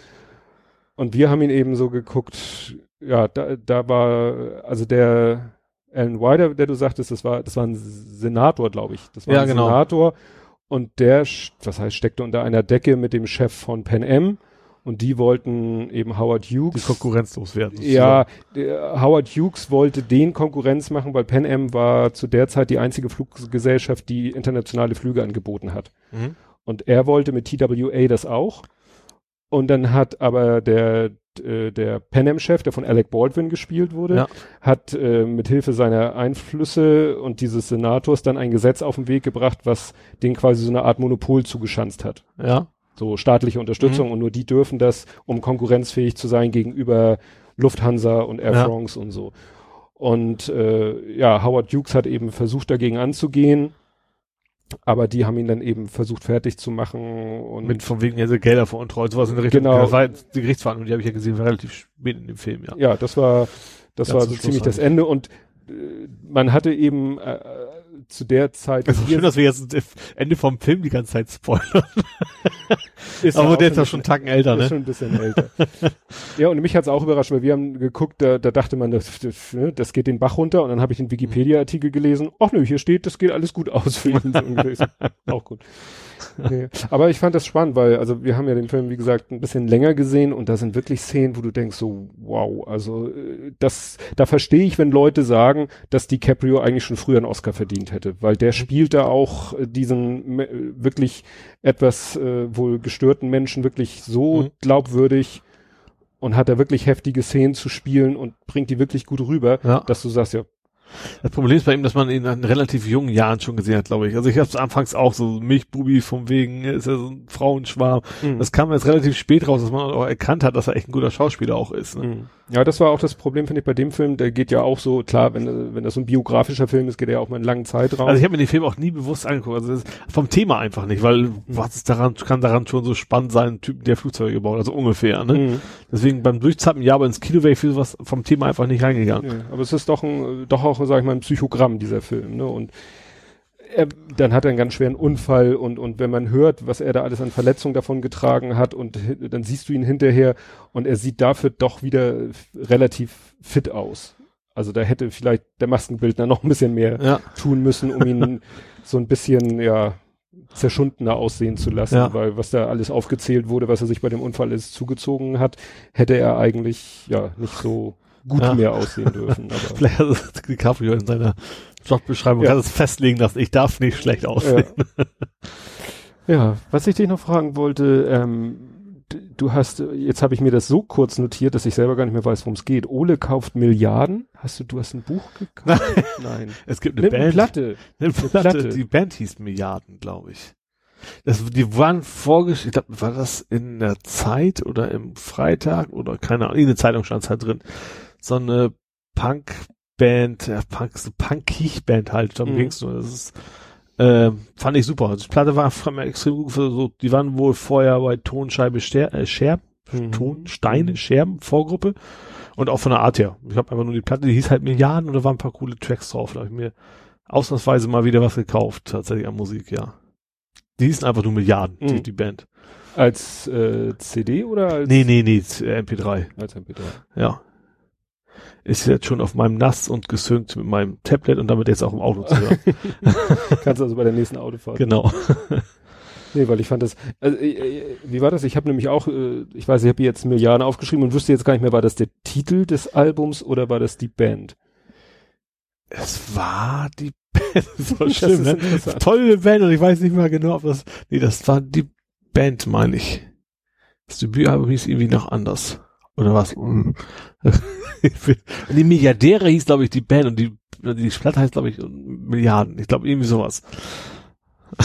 Speaker 1: Und wir haben ihn eben so geguckt, ja, da, da war, also der Alan Wider, der du sagtest, das war, das war ein Senator, glaube ich. Das war
Speaker 2: Ja,
Speaker 1: ein
Speaker 2: genau.
Speaker 1: Senator. Und der, was heißt, steckte unter einer Decke mit dem Chef von Pan Am. Und die wollten eben Howard
Speaker 2: Die
Speaker 1: Hughes.
Speaker 2: konkurrenzlos werden.
Speaker 1: Ja, der, Howard Hughes wollte den Konkurrenz machen, weil Pan Am war zu der Zeit die einzige Fluggesellschaft, die internationale Flüge angeboten hat.
Speaker 2: Mhm.
Speaker 1: Und er wollte mit TWA das auch. Und dann hat aber der, äh, der Pan Am-Chef, der von Alec Baldwin gespielt wurde,
Speaker 2: Ja.
Speaker 1: hat äh, mit Hilfe seiner Einflüsse und dieses Senators dann ein Gesetz auf den Weg gebracht, was den quasi so eine Art Monopol zugeschanzt hat.
Speaker 2: Ja.
Speaker 1: So staatliche
Speaker 2: Mhm.
Speaker 1: Unterstützung und nur die dürfen das, um konkurrenzfähig zu sein gegenüber Lufthansa und Air
Speaker 2: Ja.
Speaker 1: France und so. Und äh, ja, Howard Hughes hat eben versucht dagegen anzugehen, aber die haben ihn dann eben versucht fertig zu machen und
Speaker 2: Mit von wegen also Gelder veruntreut, sowas in der Richtung.
Speaker 1: Genau.
Speaker 2: Das war die Gerichtsverhandlung, die habe ich ja gesehen, war relativ spät in dem Film, ja.
Speaker 1: ja, das war das
Speaker 2: Ganz
Speaker 1: war so ziemlich das
Speaker 2: eigentlich.
Speaker 1: Ende und äh, man hatte eben äh, zu der Zeit
Speaker 2: ist
Speaker 1: hier
Speaker 2: schön, dass wir jetzt das Ende vom Film die ganze Zeit spoilern.
Speaker 1: ist
Speaker 2: Aber
Speaker 1: ja
Speaker 2: der
Speaker 1: auch
Speaker 2: ist ja schon einen Tacken älter,
Speaker 1: ist
Speaker 2: ne?
Speaker 1: schon ein bisschen älter. ja, und mich hat's auch überrascht, weil wir haben geguckt, da, da dachte man, das, das, ne, geht den Bach runter und dann habe ich den Wikipedia-Artikel gelesen. Ach nö, hier steht, das geht alles gut aus für ihn. Ist auch gut. Nee. Aber ich fand das spannend, weil, also wir haben ja den Film, wie gesagt, ein bisschen länger gesehen und da sind wirklich Szenen, wo du denkst so, wow, also äh, das, da verstehe ich, wenn Leute sagen, dass DiCaprio eigentlich schon früher einen Oscar verdient hätte, weil der spielt da auch äh, diesen äh, wirklich etwas äh, wohl gestörten Menschen wirklich so
Speaker 2: Mhm.
Speaker 1: glaubwürdig und hat da wirklich heftige Szenen zu spielen und bringt die wirklich gut rüber,
Speaker 2: Ja.
Speaker 1: dass du sagst, ja,
Speaker 2: Das Problem ist bei ihm, dass man ihn in relativ jungen Jahren schon gesehen hat, glaube ich. Also ich habe es anfangs auch so Milchbubi vom wegen, er ist ja so ein Frauenschwarm.
Speaker 1: mhm.
Speaker 2: Das kam jetzt relativ spät raus, dass man auch erkannt hat, dass er echt ein guter Schauspieler auch ist. Ne?
Speaker 1: Mhm. Ja, das war auch das Problem, finde ich, bei dem Film. Der geht ja auch so, klar, wenn, wenn das so ein biografischer Film ist, geht er ja auch mal einen langen Zeitraum.
Speaker 2: Also ich habe mir den Film auch nie bewusst angeguckt. Also vom Thema einfach nicht, weil was ist daran, kann daran schon so spannend sein, Typen, der Flugzeuge baut, also ungefähr. Ne?
Speaker 1: Mhm.
Speaker 2: Deswegen beim Durchzappen, ja, aber ins Kino wäre ich für sowas vom Thema einfach nicht reingegangen.
Speaker 1: Ja, aber es ist doch ein, doch auch, sag ich mal, ein Psychogramm, dieser Film, ne? Und er, dann hat er einen ganz schweren Unfall und, und wenn man hört, was er da alles an Verletzungen davon getragen hat und dann siehst du ihn hinterher und er sieht dafür doch wieder relativ fit aus. Also da hätte vielleicht der Maskenbildner noch ein bisschen mehr
Speaker 2: Ja.
Speaker 1: tun müssen, um ihn so ein bisschen, ja, zerschundener aussehen zu lassen,
Speaker 2: Ja.
Speaker 1: weil was da alles aufgezählt wurde, was er sich bei dem Unfall alles zugezogen hat, hätte er eigentlich, ja, nicht so gut
Speaker 2: Ja.
Speaker 1: mehr aussehen dürfen. Aber,
Speaker 2: Vielleicht hat DiCaprio in seiner Jobbeschreibung
Speaker 1: Ja.
Speaker 2: kann es festlegen lassen, ich darf nicht schlecht aussehen.
Speaker 1: Ja. ja, was ich dich noch fragen wollte, ähm, du hast, jetzt habe ich mir das so kurz notiert, dass ich selber gar nicht mehr weiß, worum es geht. Ole kauft Milliarden. Hast du, du hast ein Buch gekauft? Nein.
Speaker 2: Es gibt eine
Speaker 1: Eine
Speaker 2: Band.
Speaker 1: Platte.
Speaker 2: Eine Platte.
Speaker 1: Platte.
Speaker 2: Die Band hieß Milliarden, glaube ich. Das, die waren vorgestellt, war das in der Zeit oder im Freitag oder keine Ahnung, in der Zeitung stand es halt drin. So eine Punk-Band, ja, Punk, so Punk-Band halt, darum
Speaker 1: Mhm.
Speaker 2: ging's nur. Das ist, ähm, fand ich super. Die Platte war extrem gut, so, die waren wohl vorher bei Tonscheibe Ster äh, Scherben,
Speaker 1: Mhm.
Speaker 2: Ton, Steine, Scherben, Vorgruppe. Und auch von der Art her. Ich habe einfach nur die Platte, die hieß halt Milliarden und da waren ein paar coole Tracks drauf. Da habe ich mir ausnahmsweise mal wieder was gekauft, tatsächlich an Musik, ja. Die hießen einfach nur Milliarden, die,
Speaker 1: Mhm.
Speaker 2: die Band.
Speaker 1: Als äh, CD oder als,
Speaker 2: Nee, nee, nee, äh, MP3,
Speaker 1: als MP3?
Speaker 2: ja. Ist jetzt schon auf meinem NAS und gesynkt mit meinem Tablet und damit jetzt auch im Auto zu hören.
Speaker 1: Kannst also bei der nächsten Autofahrt.
Speaker 2: genau.
Speaker 1: Nee, weil ich fand das, also, äh, äh, wie war das? Ich habe nämlich auch, äh, ich weiß, ich habe jetzt Milliarden aufgeschrieben und wüsste jetzt gar nicht mehr, war das der Titel des Albums oder war das die Band?
Speaker 2: Es war die Band. Das war
Speaker 1: Das
Speaker 2: schlimm,
Speaker 1: ist
Speaker 2: ne? Tolle Band und ich weiß nicht mehr genau, ob das, nee, das war die Band, meine ich. Das Debütalbum hieß irgendwie noch anders. Oder was? die Milliardäre hieß, glaube ich, die Band und die, die Platte heißt, glaube ich, Milliarden. Ich glaube, irgendwie sowas.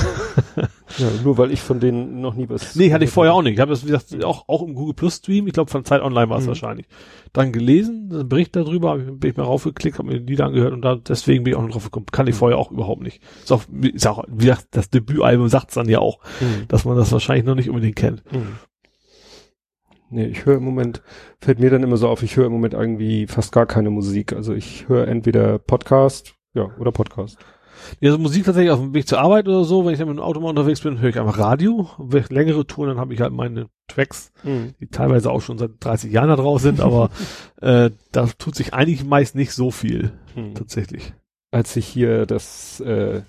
Speaker 1: Ja, nur weil ich von denen noch nie was.
Speaker 2: Nee, hatte ich vorher auch nicht. Ich habe das, wie gesagt, auch, auch im Google Plus Stream, ich glaube von Zeit Online war es
Speaker 1: Mhm.
Speaker 2: wahrscheinlich. Dann gelesen, einen Bericht darüber, hab ich, bin ich mal raufgeklickt, habe mir die Lieder angehört und da, deswegen bin ich auch noch drauf gekommen. Kann ich
Speaker 1: Mhm.
Speaker 2: vorher auch überhaupt nicht. Ist auch, ist auch wie gesagt, das Debütalbum sagt's dann ja auch,
Speaker 1: Hm.
Speaker 2: dass man das wahrscheinlich noch nicht unbedingt kennt.
Speaker 1: Hm. Nee, ich höre im Moment, fällt mir dann immer so auf, ich höre im Moment irgendwie fast gar keine Musik. Also ich höre entweder Podcast, ja, oder Podcast.
Speaker 2: Ja, so Musik tatsächlich auf dem Weg zur Arbeit oder so, wenn ich dann mit dem Auto mal unterwegs bin, höre ich einfach Radio. Wenn ich längere Touren, dann habe ich halt meine Tracks,
Speaker 1: Hm.
Speaker 2: die teilweise auch schon seit 30 Jahren da drauf sind, aber äh, da tut sich eigentlich meist nicht so viel,
Speaker 1: Hm.
Speaker 2: tatsächlich.
Speaker 1: Als ich hier das äh,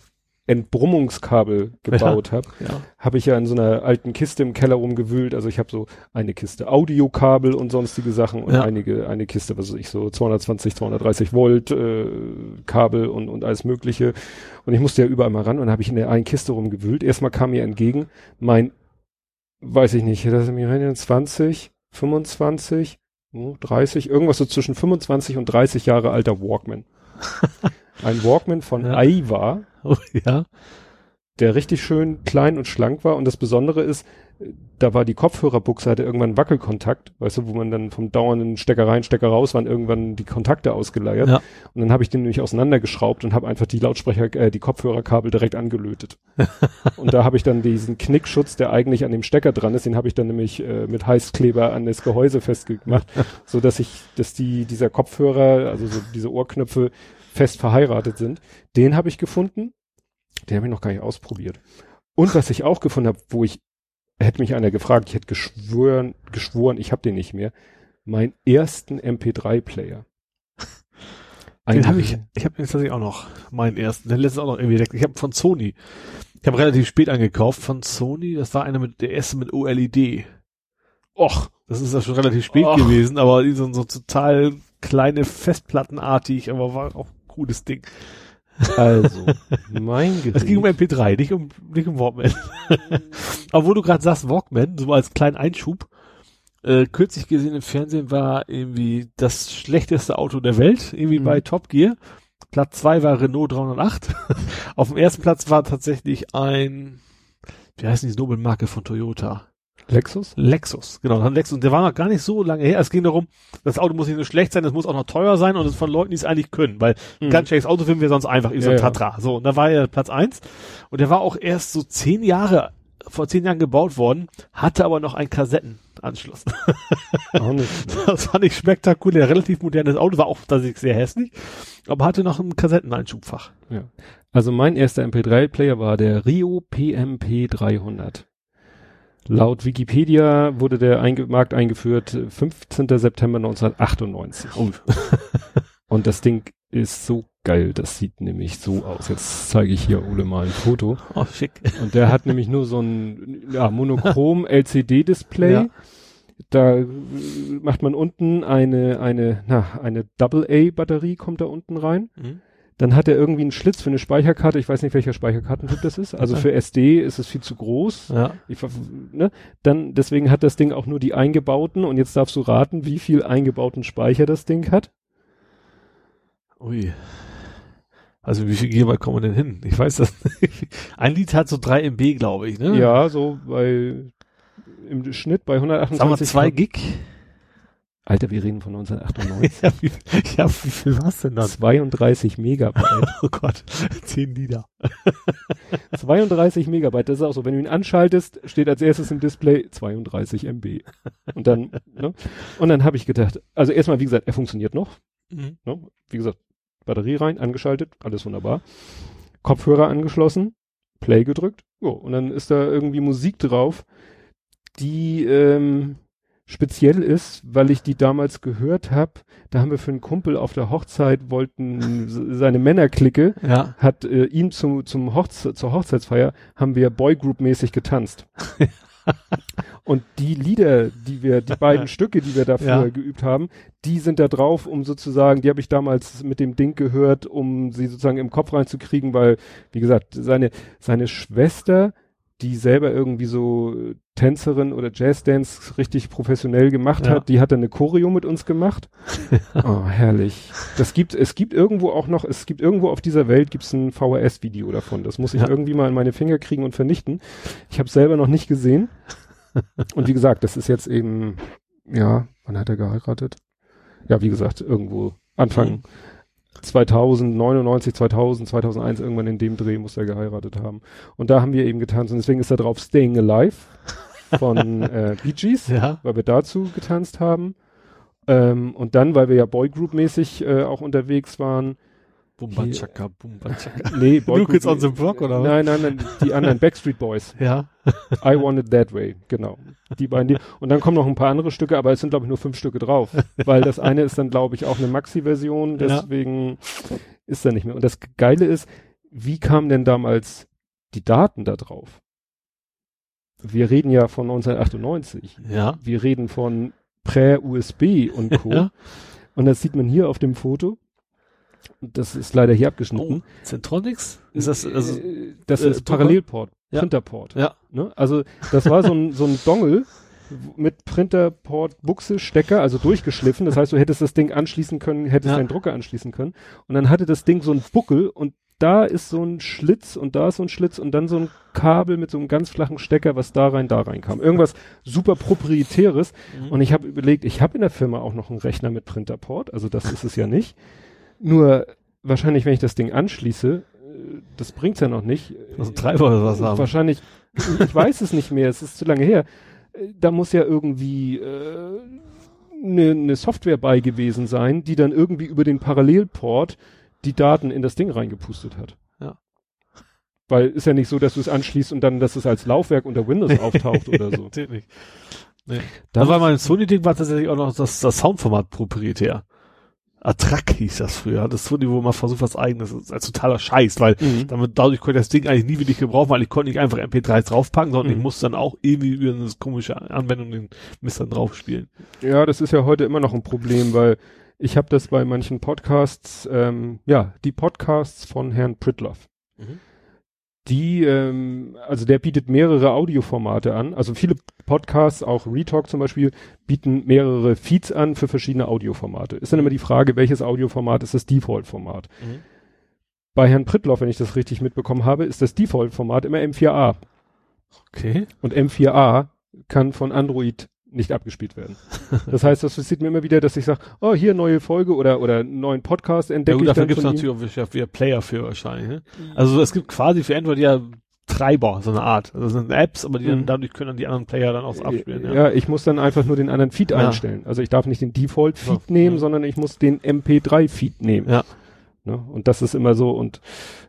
Speaker 1: Entbrummungskabel gebaut habe,
Speaker 2: Ja.
Speaker 1: habe ich ja in so einer alten Kiste im Keller rumgewühlt. Also ich habe so eine Kiste Audiokabel und sonstige Sachen und
Speaker 2: Ja.
Speaker 1: einige, eine Kiste, was weiß ich, so 220, 230 Volt äh, Kabel und, und alles mögliche. Und ich musste ja überall mal ran und habe ich in der einen Kiste rumgewühlt. Erstmal kam mir entgegen mein, weiß ich nicht, das sind mir rein 20, 25, hm, 30, irgendwas so zwischen 25 und 30 Jahre alter Walkman. Ein Walkman von
Speaker 2: Ja.
Speaker 1: Aiwa
Speaker 2: Oh, ja.
Speaker 1: der richtig schön klein und schlank war. Und das Besondere ist, da war die Kopfhörerbuchse, hatte irgendwann Wackelkontakt, weißt du, wo man dann vom dauernden Stecker rein, Stecker raus waren irgendwann die Kontakte ausgeleiert.
Speaker 2: Ja.
Speaker 1: Und dann habe ich den nämlich auseinandergeschraubt und habe einfach die Lautsprecher, äh, die Kopfhörerkabel direkt angelötet. und da habe ich dann diesen Knickschutz, der eigentlich an dem Stecker dran ist, den habe ich dann nämlich äh, mit Heißkleber an das Gehäuse festgemacht, so dass ich, dass die, dieser Kopfhörer, also so diese Ohrknöpfe fest verheiratet sind. Den habe ich gefunden. Den habe ich noch gar nicht ausprobiert. Und was ich auch gefunden habe, wo ich, hätte mich einer gefragt, ich hätte geschworen, geschworen, ich habe den nicht mehr, meinen ersten MP3-Player.
Speaker 2: Den habe ich, ich habe jetzt tatsächlich auch noch meinen ersten, den letzten auch noch irgendwie entdeckt. Ich habe von Sony. Ich habe relativ spät angekauft von Sony. Das war einer mit der erste mit OLED. Och, das ist ja schon relativ spät
Speaker 1: Och.
Speaker 2: gewesen, aber die so, so total kleine Festplattenartig, aber war auch cooles Ding.
Speaker 1: Also, mein Gerät.
Speaker 2: Es ging um MP3, nicht um nicht um Walkman. wo du gerade sagst Walkman, so als kleinen Einschub, äh, kürzlich gesehen im Fernsehen war irgendwie das schlechteste Auto der Welt, irgendwie
Speaker 1: Mhm.
Speaker 2: bei Top Gear. Platz zwei war Renault 308. Auf dem ersten Platz war tatsächlich ein, wie heißt die Nobelmarke von Toyota?
Speaker 1: Lexus?
Speaker 2: Lexus, genau, dann Lexus. Und der war noch gar nicht so lange her. Es ging darum, das Auto muss nicht nur schlecht sein, es muss auch noch teuer sein und es von Leuten, die es eigentlich können, weil
Speaker 1: Mhm.
Speaker 2: ganz schlechtes Auto finden wir sonst einfach, wie so ein
Speaker 1: ja.
Speaker 2: Tatra. So, und da war er Platz eins und der war auch erst so zehn Jahre, vor zehn Jahren gebaut worden, hatte aber noch einen Kassettenanschluss.
Speaker 1: Auch nicht.
Speaker 2: Das fand ich spektakulär, relativ modernes Auto, war auch tatsächlich sehr hässlich, aber hatte noch ein Kassetteneinschubfach.
Speaker 1: Ja. Also mein erster MP3-Player war der Rio PMP 300. Laut Wikipedia wurde der einge Markt eingeführt äh, 15. September 1998.
Speaker 2: Oh.
Speaker 1: Und das Ding ist so geil. Das sieht nämlich so aus. Jetzt zeige ich hier Ole mal ein Foto.
Speaker 2: Oh, schick.
Speaker 1: Und der hat nämlich nur so ein ja, monochrom LCD-Display.
Speaker 2: Ja.
Speaker 1: Da äh, macht man unten eine, eine, na, eine Double-A-Batterie kommt da unten rein.
Speaker 2: Mhm.
Speaker 1: Dann hat er irgendwie einen Schlitz für eine Speicherkarte. Ich weiß nicht, welcher Speicherkartentyp das ist. Also für SD ist es viel zu groß.
Speaker 2: Ja.
Speaker 1: Ich, ne? Dann, deswegen hat das Ding auch nur die eingebauten. Und jetzt darfst du raten, wie viel eingebauten Speicher das Ding hat.
Speaker 2: Ui. Also wie viel Gigabyte kommen wir denn hin? Ich weiß das nicht. Ein Lied hat so 3 MB, glaube ich, ne?
Speaker 1: Ja, so bei, im Schnitt bei
Speaker 2: Sagen wir
Speaker 1: 128.
Speaker 2: 2 Gig?
Speaker 1: Alter, wir reden von 1998.
Speaker 2: ja, wie, ja, wie viel war's denn dann?
Speaker 1: 32 Megabyte.
Speaker 2: Oh Gott, 10 Lieder.
Speaker 1: 32 Megabyte, das ist auch so. Wenn du ihn anschaltest, steht als erstes im Display 32 MB. Und dann, ne? Und dann habe ich gedacht, also erstmal, wie gesagt, er funktioniert noch.
Speaker 2: Mhm.
Speaker 1: Ne? Wie gesagt, Batterie rein, angeschaltet, alles wunderbar. Kopfhörer angeschlossen, Play gedrückt. Jo, und dann ist da irgendwie Musik drauf, die ähm, speziell ist, weil ich die damals gehört habe. Da haben wir für einen Kumpel auf der Hochzeit wollten seine Männerklicke
Speaker 2: Ja.
Speaker 1: hat äh, ihm zum, zum Hochze zur Hochzeitsfeier haben wir Boygroup-mäßig getanzt. Und die Lieder, die wir, die beiden Stücke, die wir dafür
Speaker 2: Ja.
Speaker 1: geübt haben, die sind da drauf, um sozusagen, die habe ich damals mit dem Ding gehört, um sie sozusagen im Kopf reinzukriegen, weil, wie gesagt, seine, seine Schwester, die selber irgendwie so äh, Tänzerin oder Jazzdance richtig professionell gemacht
Speaker 2: Ja.
Speaker 1: hat, die hat dann eine Choreo mit uns gemacht. oh, herrlich. Das gibt, es gibt irgendwo auch noch, es gibt irgendwo auf dieser Welt gibt's ein VHS-Video davon. Das muss ich
Speaker 2: Ja.
Speaker 1: irgendwie mal in meine Finger kriegen und vernichten. Ich habe selber noch nicht gesehen. und wie gesagt, das ist jetzt eben, ja, wann hat er geheiratet? Ja, wie gesagt, irgendwo Anfang
Speaker 2: Mhm.
Speaker 1: 2000, 99, 2000, 2001, irgendwann in dem Dreh muss er geheiratet haben. Und da haben wir eben getanzt und deswegen ist da drauf Staying Alive von äh, Bee Gees
Speaker 2: Ja.
Speaker 1: weil wir dazu getanzt haben. Ähm, und dann, weil wir ja Boygroup-mäßig äh, auch unterwegs waren.
Speaker 2: Bumba Chaka, Bumba Chaka.
Speaker 1: Nee,
Speaker 2: New Kids on the Block, oder was?
Speaker 1: Nein, nein, nein, die anderen Backstreet Boys.
Speaker 2: Ja.
Speaker 1: I Want It That Way, genau. Die beiden. Die, und dann kommen noch ein paar andere Stücke, aber es sind, glaube ich, nur fünf Stücke drauf. weil das eine ist dann, glaube ich, auch eine Maxi-Version,
Speaker 2: Ja.
Speaker 1: deswegen ist da nicht mehr. Und das Geile ist, wie kamen denn damals die Daten da drauf? Wir reden ja von 1998
Speaker 2: Ja.
Speaker 1: wir reden von Prä-USB und Co.
Speaker 2: Ja.
Speaker 1: Und das sieht man hier auf dem Foto. Das ist leider hier
Speaker 2: Oh,
Speaker 1: abgeschnitten.
Speaker 2: Centronics? Ist das, also,
Speaker 1: Äh, das
Speaker 2: äh,
Speaker 1: ist? Parallelport,
Speaker 2: Ja.
Speaker 1: Printerport.
Speaker 2: ja.
Speaker 1: Ne? Also das war so ein, so ein Dongle mit Printerport, Buchse, Stecker, also durchgeschliffen. Das heißt, du hättest das Ding anschließen können, hättest
Speaker 2: Ja.
Speaker 1: deinen Drucker anschließen können. Und dann hatte das Ding so einen Buckel und da ist so ein Schlitz und da ist so ein Schlitz und dann so ein Kabel mit so einem ganz flachen Stecker, was da rein, da rein kam. Irgendwas super proprietäres.
Speaker 2: Mhm.
Speaker 1: Und ich habe überlegt, ich habe in der Firma auch noch einen Rechner mit Printerport, also das ist es ja nicht. Nur wahrscheinlich, wenn ich das Ding anschließe, äh, das bringt's ja noch nicht.
Speaker 2: Also Treiber oder was haben.
Speaker 1: Wahrscheinlich, ich weiß es nicht mehr, es ist zu lange her. Äh, Da muss ja irgendwie äh, eine ne Software bei gewesen sein, die dann irgendwie über den Parallelport die Daten in das Ding reingepustet hat.
Speaker 2: Ja.
Speaker 1: Weil ist ja nicht so, dass du es anschließt und dann, dass es als Laufwerk unter Windows auftaucht oder so.
Speaker 2: Natürlich. Nee.
Speaker 1: Da
Speaker 2: Da war mein Sony-Ding war tatsächlich auch noch das, das Soundformat proprietär. Attrack hieß das früher. Das Sony, wo man versucht, was eigenes. Das ist als totaler Scheiß, weil
Speaker 1: Mhm.
Speaker 2: damit, dadurch konnte ich das Ding eigentlich nie wirklich gebrauchen, weil ich konnte nicht einfach MP3s draufpacken, sondern
Speaker 1: Mhm.
Speaker 2: ich musste dann auch irgendwie über eine komische Anwendung den Mist dann draufspielen.
Speaker 1: Ja, das ist ja heute immer noch ein Problem, weil ich habe das bei manchen Podcasts, ähm, ja, die Podcasts von Herrn Pritloff.
Speaker 2: Mhm.
Speaker 1: Die, ähm, also der bietet mehrere Audioformate an. Also viele Podcasts, auch Retalk zum Beispiel, bieten mehrere Feeds an für verschiedene Audioformate. Ist dann immer die Frage, welches Audioformat ist das Default-Format? Bei Herrn Pritloff, wenn ich das richtig mitbekommen habe, ist das Default-Format immer M4A.
Speaker 2: Okay.
Speaker 1: Und M4A kann von Android nicht abgespielt werden. Das heißt, das passiert mir immer wieder, dass ich sage, oh, hier neue Folge oder oder neuen Podcast
Speaker 2: Ja,
Speaker 1: entdecke
Speaker 2: gut,
Speaker 1: ich
Speaker 2: dafür gibt es natürlich auch wieder Player für wahrscheinlich. Ne? Also es gibt quasi für Android ja Treiber, so eine Art. Also das sind Apps, aber die dann,
Speaker 1: Mhm.
Speaker 2: dadurch können dann die anderen Player dann auch abspielen. Ja.
Speaker 1: Ja. ich muss dann einfach nur den anderen Feed
Speaker 2: Ja.
Speaker 1: einstellen. Also ich darf nicht den Default-Feed
Speaker 2: So,
Speaker 1: nehmen,
Speaker 2: ja.
Speaker 1: sondern ich muss den MP3-Feed nehmen.
Speaker 2: Ja.
Speaker 1: Ne? Und das ist immer so und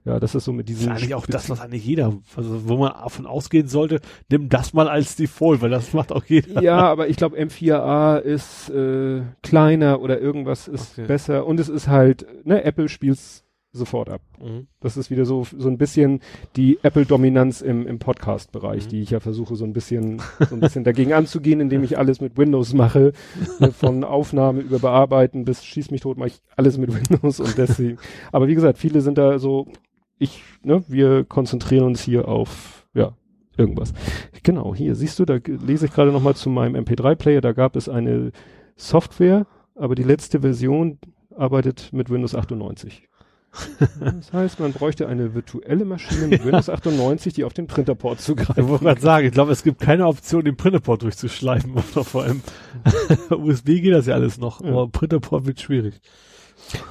Speaker 1: ja, das ist so mit
Speaker 2: Das ist
Speaker 1: diesen
Speaker 2: eigentlich auch das, was eigentlich jeder, also wo man davon ausgehen sollte, nimm das mal als Default, weil das macht auch jeder.
Speaker 1: Ja, aber ich glaube M4A ist äh, kleiner oder irgendwas ist
Speaker 2: Okay.
Speaker 1: besser und es ist halt, ne, Apple spielt's sofort ab.
Speaker 2: Mhm.
Speaker 1: Das ist wieder so so ein bisschen die Apple-Dominanz im, im Podcast-Bereich,
Speaker 2: Mhm.
Speaker 1: die ich ja versuche so ein bisschen so ein bisschen dagegen anzugehen, indem ich alles mit Windows mache, ne, von Aufnahme über Bearbeiten bis schieß mich tot, mache ich alles mit Windows und deswegen. Aber wie gesagt, viele sind da so, ich, ne, wir konzentrieren uns hier auf, ja, irgendwas. Genau, hier siehst du, da lese ich gerade noch mal zu meinem MP3-Player, da gab es eine Software, aber die letzte Version arbeitet mit Windows 98. Das heißt, man bräuchte eine virtuelle Maschine mit Windows 98, die auf den Printerport
Speaker 2: Ich
Speaker 1: zugreift.
Speaker 2: wollte gerade sagen, ich glaube, es gibt keine Option, den Printerport durchzuschleifen. Oder vor allem USB geht das ja alles noch,
Speaker 1: Ja.
Speaker 2: aber Printerport wird schwierig.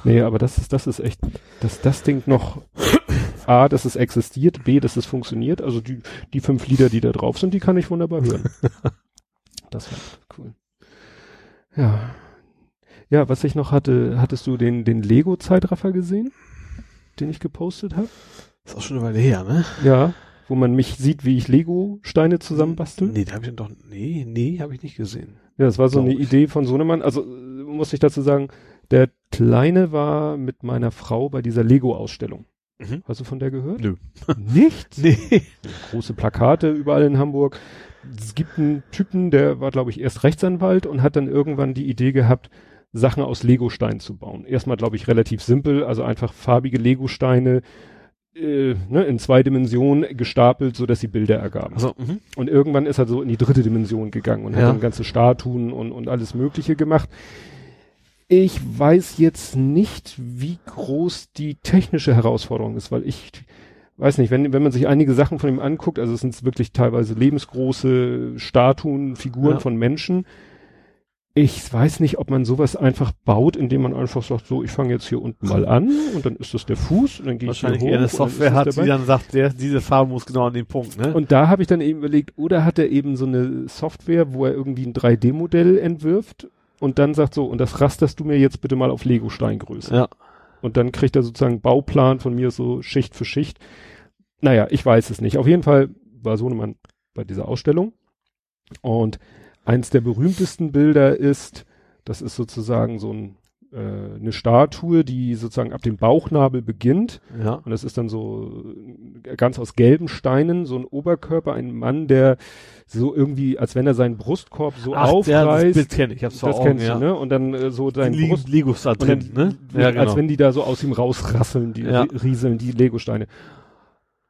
Speaker 1: Nee, aber das ist, das ist echt, dass das Ding noch A, dass es existiert, B, dass es funktioniert. Also die, die fünf Lieder, die da drauf sind, die kann ich wunderbar hören. das war cool. Ja. Ja, was ich noch hatte, hattest du den, den Lego-Zeitraffer gesehen? Den ich gepostet habe?
Speaker 2: Ist auch schon eine Weile her, ne?
Speaker 1: Ja. Wo man mich sieht, wie ich Lego-Steine zusammenbastel?
Speaker 2: Nee, da habe ich dann doch, nee, nee, habe ich nicht gesehen.
Speaker 1: Ja, das war so eine. Idee von Sohnemann. Also muss ich dazu sagen, der Kleine war mit meiner Frau bei dieser Lego-Ausstellung.
Speaker 2: Mhm.
Speaker 1: Hast du von der gehört?
Speaker 2: Nö.
Speaker 1: Nicht?
Speaker 2: Nee.
Speaker 1: Große Plakate überall in Hamburg. Es gibt einen Typen, der war, glaube ich, erst Rechtsanwalt und hat dann irgendwann die Idee gehabt, Sachen aus Legosteinen zu bauen. Erstmal, glaube ich, relativ simpel, also einfach farbige Legosteine äh, ne, in zwei Dimensionen gestapelt, so dass sie Bilder ergaben.
Speaker 2: Also, mhm.
Speaker 1: Und irgendwann ist er so in die dritte Dimension gegangen und
Speaker 2: Ja.
Speaker 1: hat dann ganze Statuen und, und alles Mögliche gemacht. Ich weiß jetzt nicht, wie groß die technische Herausforderung ist, weil ich weiß nicht, wenn, wenn man sich einige Sachen von ihm anguckt, also es sind wirklich teilweise lebensgroße Statuen, Figuren
Speaker 2: Ja.
Speaker 1: von Menschen. Ich weiß nicht, ob man sowas einfach baut, indem man einfach sagt, so, ich fange jetzt hier unten mal an und dann ist das der Fuß und dann gehe ich hier
Speaker 2: wahrscheinlich
Speaker 1: hoch.
Speaker 2: eher eine Software hat,
Speaker 1: der
Speaker 2: die dann sagt, der, diese Farbe muss genau an den Punkt, ne?
Speaker 1: Und da habe ich dann eben überlegt, oder hat er eben so eine Software, wo er irgendwie ein 3D-Modell entwirft und dann sagt so, und das rasterst du mir jetzt bitte mal auf Lego-Steingröße.
Speaker 2: ja.
Speaker 1: Und dann kriegt er sozusagen einen Bauplan von mir so Schicht für Schicht. Naja, ich weiß es nicht. Auf jeden Fall war Sohnemann bei dieser Ausstellung. Und eins der berühmtesten Bilder ist, das ist sozusagen so ein, äh, eine Statue, die sozusagen ab dem Bauchnabel beginnt
Speaker 2: Ja.
Speaker 1: und das ist dann so äh, ganz aus gelben Steinen, so ein Oberkörper, ein Mann, der so irgendwie, als wenn er seinen Brustkorb so
Speaker 2: Ach, der, das
Speaker 1: aufreißt.
Speaker 2: Bild kenne ich, hab's vor
Speaker 1: das
Speaker 2: Augen,
Speaker 1: kennst
Speaker 2: ja.
Speaker 1: du, ne? Und dann äh, so dein Brust.
Speaker 2: Legos da drin,
Speaker 1: dann,
Speaker 2: ne? Ja, genau.
Speaker 1: Als wenn die da so aus ihm rausrasseln, die
Speaker 2: Ja.
Speaker 1: rieseln, die Legosteine.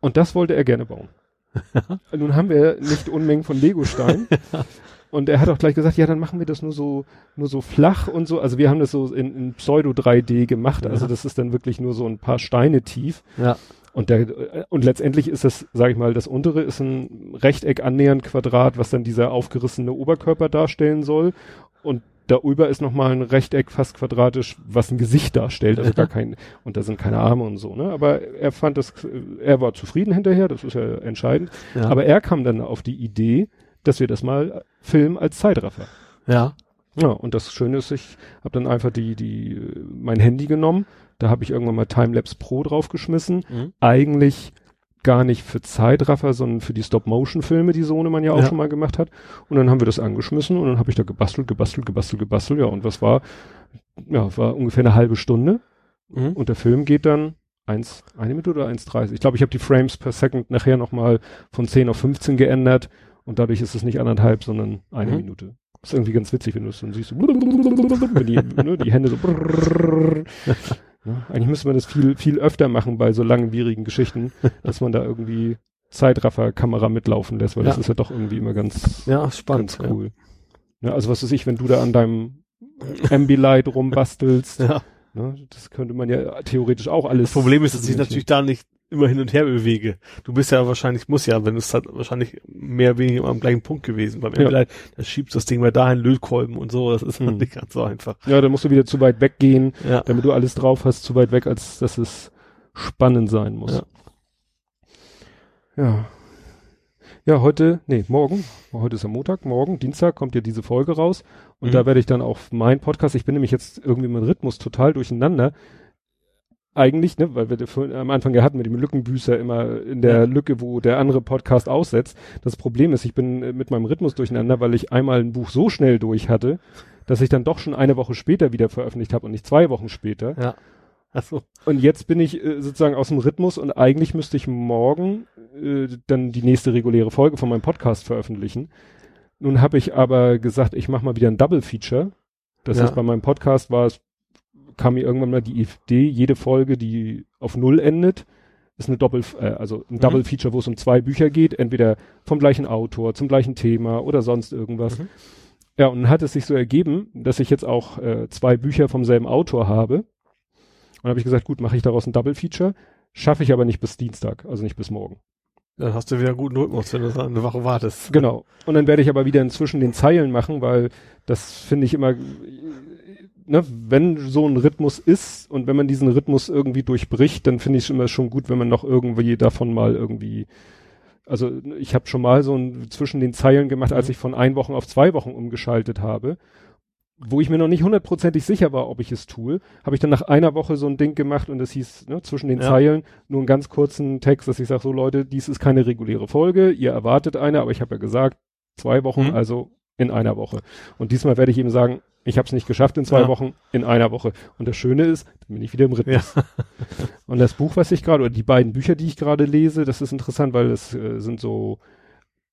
Speaker 1: Und das wollte er gerne bauen. Nun haben wir nicht Unmengen von Legosteinen. Und er hat auch gleich gesagt, ja, dann machen wir das nur so, nur so flach und so. Also wir haben das so in, in Pseudo 3D gemacht. Also
Speaker 2: Ja.
Speaker 1: das ist dann wirklich nur so ein paar Steine tief.
Speaker 2: ja.
Speaker 1: Und der, und letztendlich ist das, sage ich mal, das untere ist ein Rechteck annähernd Quadrat, was dann dieser aufgerissene Oberkörper darstellen soll. Und darüber ist nochmal ein Rechteck fast quadratisch, was ein Gesicht darstellt, also gar kein, und da sind keine Arme und so, ne? Aber er fand das, er war zufrieden hinterher, das ist ja entscheidend.
Speaker 2: ja.
Speaker 1: Aber er kam dann auf die Idee, dass wir das mal filmen als Zeitraffer.
Speaker 2: ja.
Speaker 1: Ja, und das Schöne ist, ich habe dann einfach die, die, mein Handy genommen, da habe ich irgendwann mal Timelapse Pro draufgeschmissen
Speaker 2: Mhm.
Speaker 1: eigentlich gar nicht für Zeitraffer, sondern für die Stop-Motion-Filme, die Sohnemann ja auch
Speaker 2: Ja.
Speaker 1: schon mal gemacht hat. Und dann haben wir das angeschmissen und dann habe ich da gebastelt, gebastelt, gebastelt, gebastelt. Ja, und was war? Ja, war ungefähr eine halbe Stunde.
Speaker 2: Mhm.
Speaker 1: Und der Film geht dann eins, eine Minute oder 1,30. Ich glaube, ich habe die Frames per Second nachher nochmal von 10 auf 15 geändert und dadurch ist es nicht anderthalb, sondern eine
Speaker 2: Mhm.
Speaker 1: Minute. Ist irgendwie ganz witzig, wenn du es dann siehst, so wenn die, ne, die Hände so ja, eigentlich müsste man das viel, viel öfter machen bei so langwierigen Geschichten, dass man da irgendwie Zeitraffer-Kamera mitlaufen lässt, weil das
Speaker 2: Ja.
Speaker 1: ist ja doch irgendwie immer ganz,
Speaker 2: Ja, spannend.
Speaker 1: ganz cool. Ja. also was weiß ich, wenn du da an deinem Ambilight rumbastelst,
Speaker 2: Ja.
Speaker 1: ne, das könnte man ja theoretisch auch alles.
Speaker 2: Das Problem ist, dass ich natürlich da nicht immer hin und her bewege. Du bist ja wahrscheinlich, muss ja, wenn es halt wahrscheinlich mehr oder weniger am gleichen Punkt gewesen. Beim
Speaker 1: Ja.
Speaker 2: ja. da schiebst du das Ding mal dahin, Lötkolben und so, das ist
Speaker 1: Hm.
Speaker 2: halt nicht ganz so einfach.
Speaker 1: Ja, dann musst du wieder zu weit weggehen,
Speaker 2: Ja.
Speaker 1: damit du alles drauf hast, zu weit weg, als dass es spannend sein muss. Ja. Ja, heute, nee, morgen, heute ist ja Montag, morgen, Dienstag kommt ja diese Folge raus und
Speaker 2: Mhm.
Speaker 1: da werde ich dann auch mein Podcast, ich bin nämlich jetzt irgendwie mit Rhythmus total durcheinander. Eigentlich, ne, weil wir am Anfang ja hatten mit dem Lückenbüßer immer in der
Speaker 2: Ja.
Speaker 1: Lücke, wo der andere Podcast aussetzt. Das Problem ist, ich bin äh, mit meinem Rhythmus durcheinander, weil ich einmal ein Buch so schnell durch hatte, dass ich dann doch schon eine Woche später wieder veröffentlicht habe und nicht zwei Wochen später.
Speaker 2: Ja. Ach so.
Speaker 1: Und jetzt bin ich äh, sozusagen aus dem Rhythmus und eigentlich müsste ich morgen äh, dann die nächste reguläre Folge von meinem Podcast veröffentlichen. Nun habe ich aber gesagt, ich mache mal wieder ein Double Feature. Das
Speaker 2: Ja.
Speaker 1: heißt, bei meinem Podcast war es, kam mir irgendwann mal die Idee, jede Folge, die auf Null endet, ist eine Doppel, äh, also ein
Speaker 2: Mhm.
Speaker 1: Double Feature, wo es um zwei Bücher geht, entweder vom gleichen Autor, zum gleichen Thema oder sonst irgendwas.
Speaker 2: Mhm.
Speaker 1: Ja, und dann hat es sich so ergeben, dass ich jetzt auch äh, zwei Bücher vom selben Autor habe. Und habe ich gesagt, gut, mache ich daraus ein Double Feature, schaffe ich aber nicht bis Dienstag, also nicht bis morgen.
Speaker 2: Dann hast du wieder einen guten Rhythmus, wenn du eine Woche wartest.
Speaker 1: Genau. Und dann werde ich aber wieder inzwischen den Zeilen machen, weil das finde ich immer, ne, wenn so ein Rhythmus ist und wenn man diesen Rhythmus irgendwie durchbricht, dann finde ich es immer schon gut, wenn man noch irgendwie davon mal irgendwie, also ich habe schon mal so ein zwischen den Zeilen gemacht, als
Speaker 2: Mhm.
Speaker 1: ich von ein Wochen auf zwei Wochen umgeschaltet habe, wo ich mir noch nicht hundertprozentig sicher war, ob ich es tue, habe ich dann nach einer Woche so ein Ding gemacht und das hieß ne, zwischen den
Speaker 2: Ja.
Speaker 1: Zeilen nur einen ganz kurzen Text, dass ich sage, so Leute, dies ist keine reguläre Folge, ihr erwartet eine, aber ich habe ja gesagt, zwei Wochen,
Speaker 2: Mhm.
Speaker 1: also in einer Woche. Und diesmal werde ich eben sagen, ich habe es nicht geschafft in zwei
Speaker 2: Ja.
Speaker 1: Wochen, in einer Woche. Und das Schöne ist, dann bin ich wieder im Rhythmus.
Speaker 2: Ja.
Speaker 1: Und das Buch, was ich gerade, oder die beiden Bücher, die ich gerade lese, das ist interessant, weil das äh, sind so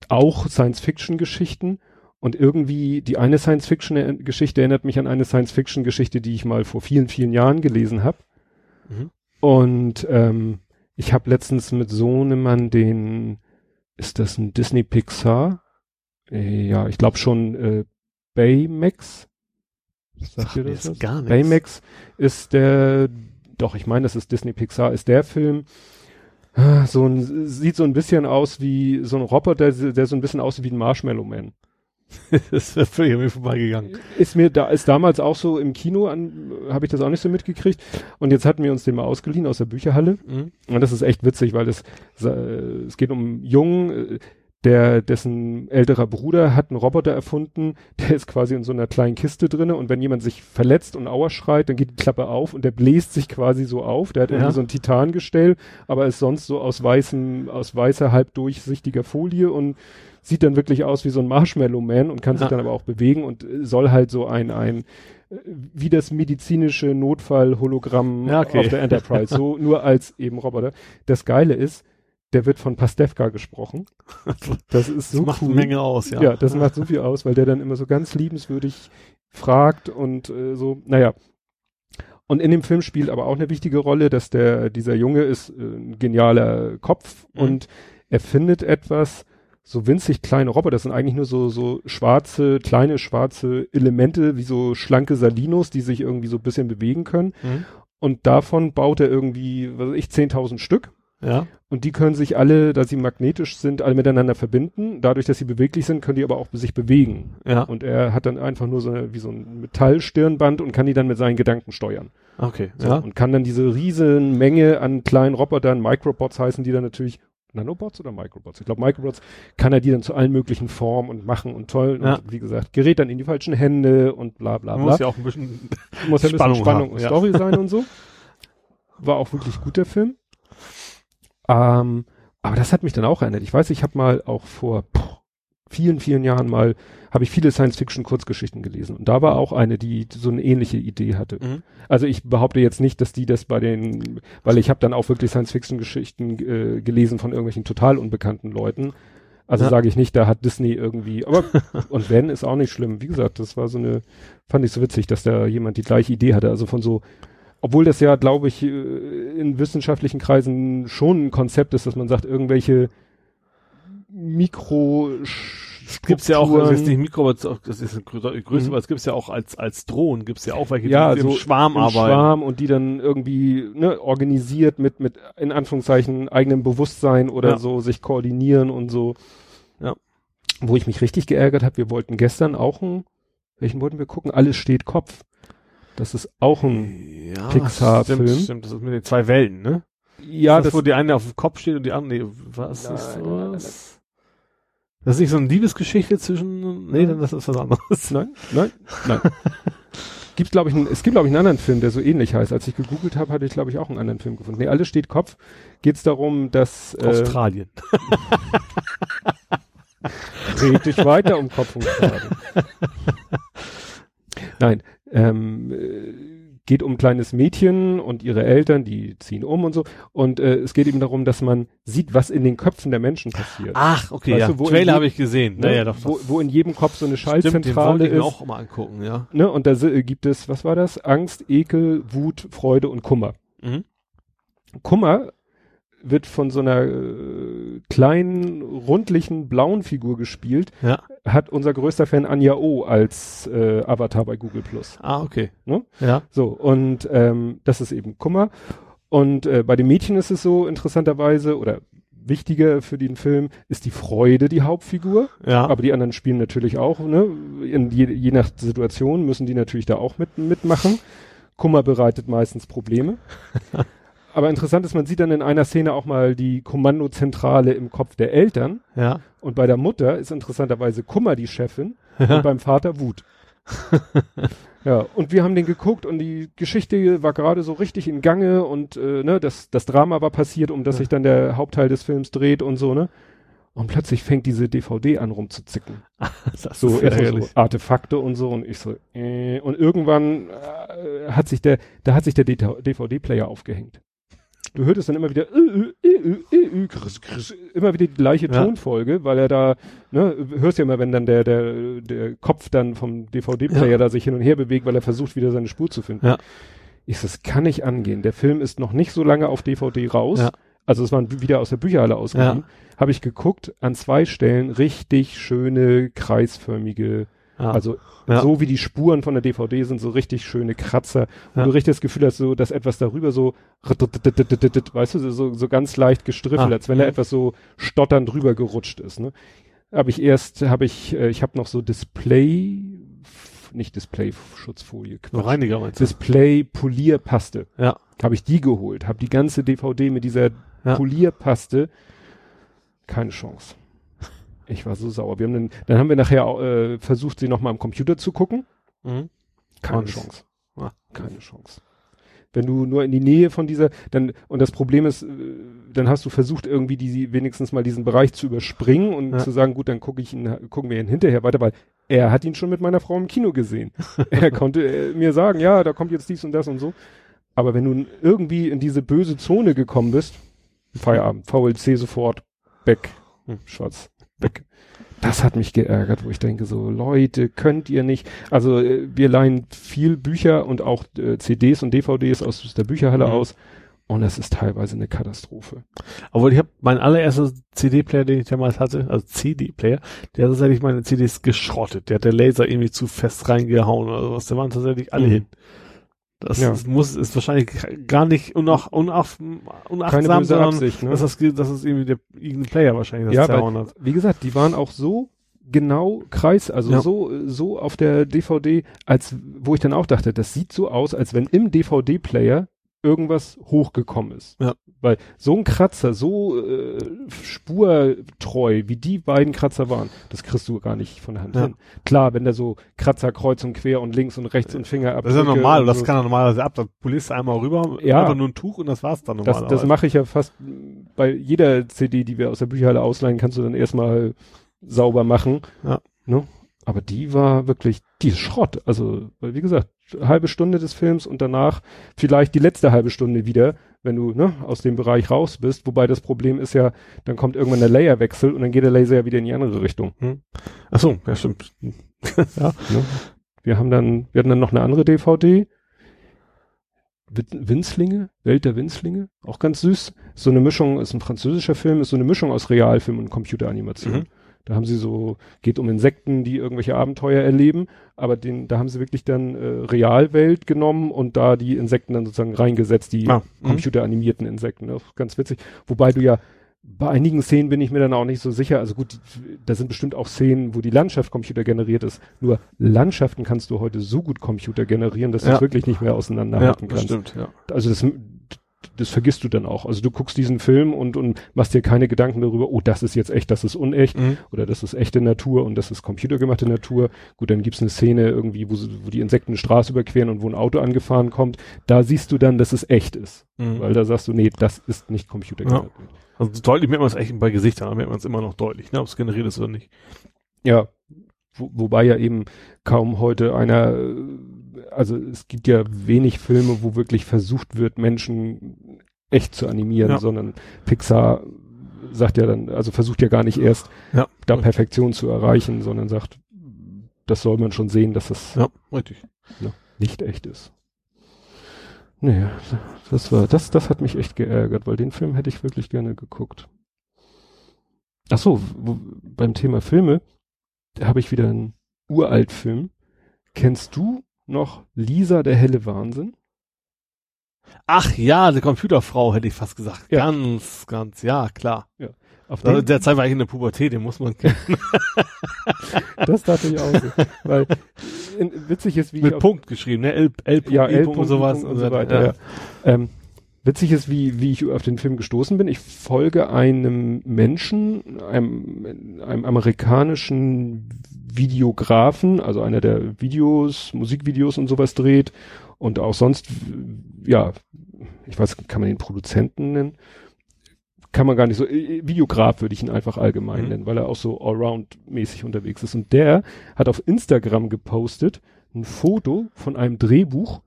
Speaker 1: auch Science-Fiction-Geschichten. Und irgendwie, die eine Science-Fiction-Geschichte erinnert mich an eine Science-Fiction-Geschichte, die ich mal vor vielen, vielen Jahren gelesen habe.
Speaker 2: Mhm.
Speaker 1: Und ähm, ich habe letztens mit Sohnemann den, ist das ein Disney Pixar? Äh, ja, ich glaube schon äh, Baymax. Sagt ihr das? was?
Speaker 2: gar nichts.
Speaker 1: Baymax ist der, doch, ich meine, das ist Disney Pixar, ist der Film, ah, so ein, sieht so ein bisschen aus wie so ein Roboter, der, der so ein bisschen aussieht wie ein Marshmallow Man.
Speaker 2: das ist völlig an mir vorbeigegangen.
Speaker 1: Ist mir da, ist damals auch so im Kino an, habe ich das auch nicht so mitgekriegt. Und jetzt hatten wir uns den mal ausgeliehen aus der Bücherhalle.
Speaker 2: Mhm.
Speaker 1: Und das ist echt witzig, weil es, es geht um Jungen, äh, der, dessen älterer Bruder hat einen Roboter erfunden, der ist quasi in so einer kleinen Kiste drinne und wenn jemand sich verletzt und Auer schreit, dann geht die Klappe auf und der bläst sich quasi so auf. Der hat irgendwie
Speaker 2: Ja.
Speaker 1: so ein Titangestell, aber ist sonst so aus weißem, aus weißer, halbdurchsichtiger Folie und sieht dann wirklich aus wie so ein Marshmallow Man und kann sich
Speaker 2: Ja.
Speaker 1: dann aber auch bewegen und äh, soll halt so ein, ein, äh, wie das medizinische Notfall-Hologramm
Speaker 2: Ja, okay.
Speaker 1: auf der Enterprise, so nur als eben Roboter. Das Geile ist, der wird von Pastewka gesprochen. Das ist
Speaker 2: Das
Speaker 1: so
Speaker 2: macht
Speaker 1: cool.
Speaker 2: eine Menge aus, ja.
Speaker 1: Ja. das macht so viel aus, weil der dann immer so ganz liebenswürdig fragt und äh, so, naja. Und in dem Film spielt aber auch eine wichtige Rolle, dass der, dieser Junge ist äh, ein genialer Kopf
Speaker 2: Mhm.
Speaker 1: und er findet etwas, so winzig kleine Roboter, das sind eigentlich nur so, so schwarze, kleine schwarze Elemente, wie so schlanke Salinos, die sich irgendwie so ein bisschen bewegen können.
Speaker 2: Mhm.
Speaker 1: Und davon baut er irgendwie, was weiß ich, 10.000 Stück.
Speaker 2: Ja.
Speaker 1: Und die können sich alle, da sie magnetisch sind, alle miteinander verbinden. Dadurch, dass sie beweglich sind, können die aber auch sich bewegen.
Speaker 2: Ja.
Speaker 1: Und er hat dann einfach nur so eine, wie so ein Metallstirnband und kann die dann mit seinen Gedanken steuern.
Speaker 2: Okay.
Speaker 1: So,
Speaker 2: Ja.
Speaker 1: Und kann dann diese riesen Menge an kleinen Robotern, Microbots heißen die dann natürlich, Nanobots oder Microbots? Ich glaube Microbots, kann er die dann zu allen möglichen Formen und machen und toll.
Speaker 2: Ja.
Speaker 1: Und wie gesagt, gerät dann in die falschen Hände und bla bla bla.
Speaker 2: muss ja auch ein bisschen
Speaker 1: Muss ja ein bisschen
Speaker 2: Spannung
Speaker 1: Spannung und
Speaker 2: ja.
Speaker 1: Story sein und so. War auch wirklich gut, der Film. Ähm, aber das hat mich dann auch erinnert. Ich weiß, ich habe mal auch vor vielen, vielen Jahren mal, habe ich viele Science-Fiction-Kurzgeschichten gelesen. Und da war auch eine, die so eine ähnliche Idee hatte.
Speaker 2: Mhm.
Speaker 1: Also ich behaupte jetzt nicht, dass die das bei den, weil ich habe dann auch wirklich Science-Fiction-Geschichten äh, gelesen von irgendwelchen total unbekannten Leuten. Also
Speaker 2: Ja.
Speaker 1: sage ich nicht, da hat Disney irgendwie, aber und wenn ist auch nicht schlimm. Wie gesagt, das war so eine, fand ich so witzig, dass da jemand die gleiche Idee hatte. Also von so, obwohl das ja, glaube ich, äh, in wissenschaftlichen Kreisen schon ein Konzept ist, dass man sagt, irgendwelche
Speaker 2: Es gibt's ja auch,
Speaker 1: Strukturen.
Speaker 2: jetzt nicht Mikro, aber ist das ist eine grö- Größe,
Speaker 1: Mhm.
Speaker 2: aber es gibt's ja auch als, als Drohnen, gibt's ja auch welche,
Speaker 1: ja,
Speaker 2: die
Speaker 1: so
Speaker 2: im Schwarm
Speaker 1: im
Speaker 2: arbeiten.
Speaker 1: Schwarm und die dann irgendwie ne, organisiert mit mit in Anführungszeichen eigenem Bewusstsein oder
Speaker 2: Ja.
Speaker 1: so sich koordinieren und so.
Speaker 2: Ja.
Speaker 1: Wo ich mich richtig geärgert habe, wir wollten gestern auch ein, welchen wollten wir gucken? Alles steht Kopf. Das ist auch ein
Speaker 2: Ja,
Speaker 1: Pixar-Film.
Speaker 2: Stimmt, stimmt, das ist mit den zwei Wellen, ne?
Speaker 1: ja,
Speaker 2: das,
Speaker 1: das,
Speaker 2: wo die eine auf dem Kopf steht und die andere, nee, was
Speaker 1: Nein,
Speaker 2: ist das? Das ist nicht so eine Liebesgeschichte zwischen, nee, dann das ist was anderes.
Speaker 1: nein, nein, nein. Gibt glaube ich, ein, es gibt glaube ich einen anderen Film, der so ähnlich heißt. Als ich gegoogelt habe, hatte ich glaube ich auch einen anderen Film gefunden. Nee, alles steht Kopf. Geht es darum, dass äh,
Speaker 2: Australien.
Speaker 1: Red dich weiter um Kopf und Kragen. Nein, ähm, äh, geht um ein kleines Mädchen und ihre Eltern, die ziehen um und so. Und äh, es geht eben darum, dass man sieht, was in den Köpfen der Menschen passiert.
Speaker 2: Ach, okay,
Speaker 1: Weißt
Speaker 2: ja.
Speaker 1: du,
Speaker 2: Trailer habe ich gesehen.
Speaker 1: Ne?
Speaker 2: Naja, doch.
Speaker 1: wo, wo in jedem Kopf so eine
Speaker 2: stimmt, den
Speaker 1: Schaltzentrale
Speaker 2: ich mir
Speaker 1: ist.
Speaker 2: auch mal angucken, ja.
Speaker 1: Ne? Und da si- gibt es, was war das? Angst, Ekel, Wut, Freude und Kummer.
Speaker 2: Mhm.
Speaker 1: Kummer wird von so einer äh, kleinen, rundlichen, blauen Figur gespielt.
Speaker 2: Ja.
Speaker 1: Hat unser größter Fan Anja O als äh, Avatar bei Google Plus.
Speaker 2: Ah, okay.
Speaker 1: Ne?
Speaker 2: Ja.
Speaker 1: So, und ähm, das ist eben Kummer. Und äh, bei den Mädchen ist es so interessanterweise, oder wichtiger für den Film, ist die Freude die Hauptfigur.
Speaker 2: Ja.
Speaker 1: Aber die anderen spielen natürlich auch, ne? In je, je nach Situation müssen die natürlich da auch mit, mitmachen. Kummer bereitet meistens Probleme. Aber interessant ist, man sieht dann in einer Szene auch mal die Kommandozentrale im Kopf der Eltern.
Speaker 2: ja.
Speaker 1: Und bei der Mutter ist interessanterweise Kummer die Chefin und beim Vater Wut. ja, und wir haben den geguckt und die Geschichte war gerade so richtig in Gange und äh, ne, das, das Drama war passiert, um das sich dann der Hauptteil des Films dreht und so, ne? Und plötzlich fängt diese DVD an rumzuzicken.
Speaker 2: Das
Speaker 1: So,
Speaker 2: ist
Speaker 1: so Artefakte und so und ich so, äh, und irgendwann äh, hat sich der, da hat sich der DVD-Player aufgehängt. Du hörtest dann immer wieder, äh, äh, äh, kriss, kriss, immer wieder die gleiche
Speaker 2: Ja.
Speaker 1: Tonfolge, weil er da, ne, hörst ja immer, wenn dann der, der, der Kopf dann vom DVD-Player
Speaker 2: Ja.
Speaker 1: da sich hin und her bewegt, weil er versucht, wieder seine Spur zu finden.
Speaker 2: Ja.
Speaker 1: Ich das kann nicht angehen. Der Film ist noch nicht so lange auf DVD raus.
Speaker 2: Ja.
Speaker 1: Also es waren wieder aus der Bücherhalle ausgeliehen. Habe ich geguckt, an zwei Stellen richtig schöne, kreisförmige
Speaker 2: Ja.
Speaker 1: also
Speaker 2: Ja.
Speaker 1: so wie die Spuren von der DVD sind, so richtig schöne Kratzer, wo
Speaker 2: Ja.
Speaker 1: du richtig das Gefühl hast, so, dass etwas darüber so, weißt du, so, so ganz leicht gestriffelt,
Speaker 2: Ah.
Speaker 1: als wenn da etwas so stotternd drüber gerutscht ist. Ne? Habe ich erst, habe ich, ich habe noch so Display, nicht Display-Schutzfolie,
Speaker 2: Reiniger meinst du?
Speaker 1: Display-Polierpaste.
Speaker 2: Ja.
Speaker 1: Habe ich die geholt, habe die ganze DVD mit dieser. Polierpaste, keine Chance. Ich war so sauer. Wir haben dann, dann haben wir nachher äh, versucht, sie nochmal am Computer zu gucken.
Speaker 2: Mhm.
Speaker 1: Keine
Speaker 2: Und-
Speaker 1: Chance.
Speaker 2: Ah.
Speaker 1: Keine Chance. Wenn du nur in die Nähe von dieser, dann, und das Problem ist, äh, dann hast du versucht, irgendwie die, wenigstens mal diesen Bereich zu überspringen und
Speaker 2: Ja.
Speaker 1: zu sagen, gut, dann gucke ich ihn, gucken wir ihn hinterher weiter, weil er hat ihn schon mit meiner Frau im Kino gesehen. er konnte äh, mir sagen, ja, da kommt jetzt dies und das und so. Aber wenn du irgendwie in diese böse Zone gekommen bist, Feierabend, VLC sofort, weg,
Speaker 2: Hm.
Speaker 1: schwarz, weg. Das hat mich geärgert, wo ich denke so, Leute, könnt ihr nicht, also äh, wir leihen viel Bücher und auch äh, CDs und DVDs aus der Bücherhalle
Speaker 2: Mhm.
Speaker 1: aus und es ist teilweise eine Katastrophe.
Speaker 2: Obwohl ich habe mein allererster CD-Player, den ich damals hatte, also CD-Player, der hat tatsächlich meine CDs geschrottet. Der hat der Laser irgendwie zu fest reingehauen oder sowas. Da waren tatsächlich alle
Speaker 1: Mhm.
Speaker 2: hin. Das
Speaker 1: Ja.
Speaker 2: ist, muss, ist wahrscheinlich gar nicht unach, unach,
Speaker 1: Keine
Speaker 2: unachtsam, sondern
Speaker 1: Absicht, ne?
Speaker 2: dass das, das ist irgendwie der irgendein Player wahrscheinlich, das
Speaker 1: Ja,
Speaker 2: zerhauen hat.
Speaker 1: wie gesagt, die waren auch so genau Kreis, also
Speaker 2: Ja.
Speaker 1: so, so auf der DVD, als wo ich dann auch dachte, das sieht so aus, als wenn im DVD-Player irgendwas hochgekommen ist.
Speaker 2: Ja.
Speaker 1: Weil so ein Kratzer, so äh, spurtreu, wie die beiden Kratzer waren, das kriegst du gar nicht von der Hand
Speaker 2: Ja.
Speaker 1: hin. Klar, wenn da so Kratzer kreuz und quer und links und rechts und Finger ab.
Speaker 2: Das ist ja normal, das kann er normalerweise ab. Da polierst du einmal rüber,
Speaker 1: Ja.
Speaker 2: einfach nur ein Tuch und das war's dann
Speaker 1: Das,
Speaker 2: normalerweise.
Speaker 1: das mache ich ja fast bei jeder CD, die wir aus der Bücherhalle ausleihen, kannst du dann erstmal sauber machen.
Speaker 2: Ja.
Speaker 1: Ne? Aber die war wirklich, die ist Schrott. Also, wie gesagt, halbe Stunde des Films und danach vielleicht die letzte halbe Stunde wieder, wenn du ne, aus dem Bereich raus bist. Wobei das Problem ist ja, dann kommt irgendwann der Layerwechsel und dann geht der Laser ja wieder in die andere Richtung.
Speaker 2: Ach so, ja stimmt. ja.
Speaker 1: Ne? Wir haben dann, wir hatten dann noch eine andere DVD. Win- Winzlinge, Welt der Winzlinge, auch ganz süß. So eine Mischung, ist ein französischer Film, ist so eine Mischung aus Realfilm und Computeranimation.
Speaker 2: Mhm.
Speaker 1: Da haben sie so, geht um Insekten, die irgendwelche Abenteuer erleben, aber den, da haben sie wirklich dann äh, Realwelt genommen und da die Insekten dann sozusagen reingesetzt, die
Speaker 2: Ah, mhm.
Speaker 1: computeranimierten Insekten. Das ist ganz witzig. Wobei du ja bei einigen Szenen bin ich mir dann auch nicht so sicher. Also gut, da sind bestimmt auch Szenen, wo die Landschaft computergeneriert ist. Nur Landschaften kannst du heute so gut Computer generieren, dass du
Speaker 2: Ja.
Speaker 1: es wirklich nicht mehr
Speaker 2: Ja,
Speaker 1: auseinanderhalten
Speaker 2: das
Speaker 1: kannst.
Speaker 2: stimmt, ja.
Speaker 1: Also das, das vergisst du dann auch. Also du guckst diesen Film und, und machst dir keine Gedanken darüber, oh, das ist jetzt echt, das ist unecht
Speaker 2: Mhm.
Speaker 1: oder das ist echte Natur und das ist computergemachte Natur. Gut, dann gibt's eine Szene irgendwie, wo, wo die Insekten eine Straße überqueren und wo ein Auto angefahren kommt. Da siehst du dann, dass es echt ist.
Speaker 2: Mhm.
Speaker 1: Weil da sagst du, nee, das ist nicht computergeneriert.
Speaker 2: Also deutlich merkt man es echt bei Gesichtern, merkt man es immer noch deutlich, ne, ob es generiert ist oder nicht.
Speaker 1: Ja, wo, wobei ja eben kaum heute einer, äh, also es gibt ja wenig Filme, wo wirklich versucht wird, Menschen echt zu animieren,
Speaker 2: Ja.
Speaker 1: sondern Pixar sagt ja dann, also versucht ja gar nicht erst
Speaker 2: Ja.
Speaker 1: da Perfektion zu erreichen, sondern sagt, das soll man schon sehen, dass das
Speaker 2: Ja, richtig.
Speaker 1: nicht echt ist. Nee, das war, das, das hat mich echt geärgert, weil den Film hätte ich wirklich gerne geguckt. Ach so, wo, beim Thema Filme, da habe ich wieder einen Uraltfilm. Kennst du noch Lisa, der helle Wahnsinn?
Speaker 2: Ach ja, die Computerfrau hätte ich fast gesagt.
Speaker 1: Ja.
Speaker 2: Ganz, ganz, ja, klar.
Speaker 1: Auf
Speaker 2: Also
Speaker 1: den,
Speaker 2: derzeit war ich in der Pubertät, den muss man kennen.
Speaker 1: das dachte ich auch so. Weil in, witzig ist, wie
Speaker 2: Mit Punkt geschrieben, ne? L, L,
Speaker 1: ja,
Speaker 2: E
Speaker 1: L.
Speaker 2: und sowas
Speaker 1: und so weiter. Ja. Ähm, witzig ist, wie, wie ich auf den Film gestoßen bin. Ich folge einem Menschen, einem, einem amerikanischen Videografen, also einer, der Videos, Musikvideos und sowas dreht und auch sonst, ja, ich weiß, kann man den Produzenten nennen? Kann man gar nicht so, äh, Videograf würde ich ihn einfach allgemein
Speaker 2: Mhm.
Speaker 1: nennen, weil er auch so allround-mäßig unterwegs ist. Und der hat auf Instagram gepostet ein Foto von einem Drehbuch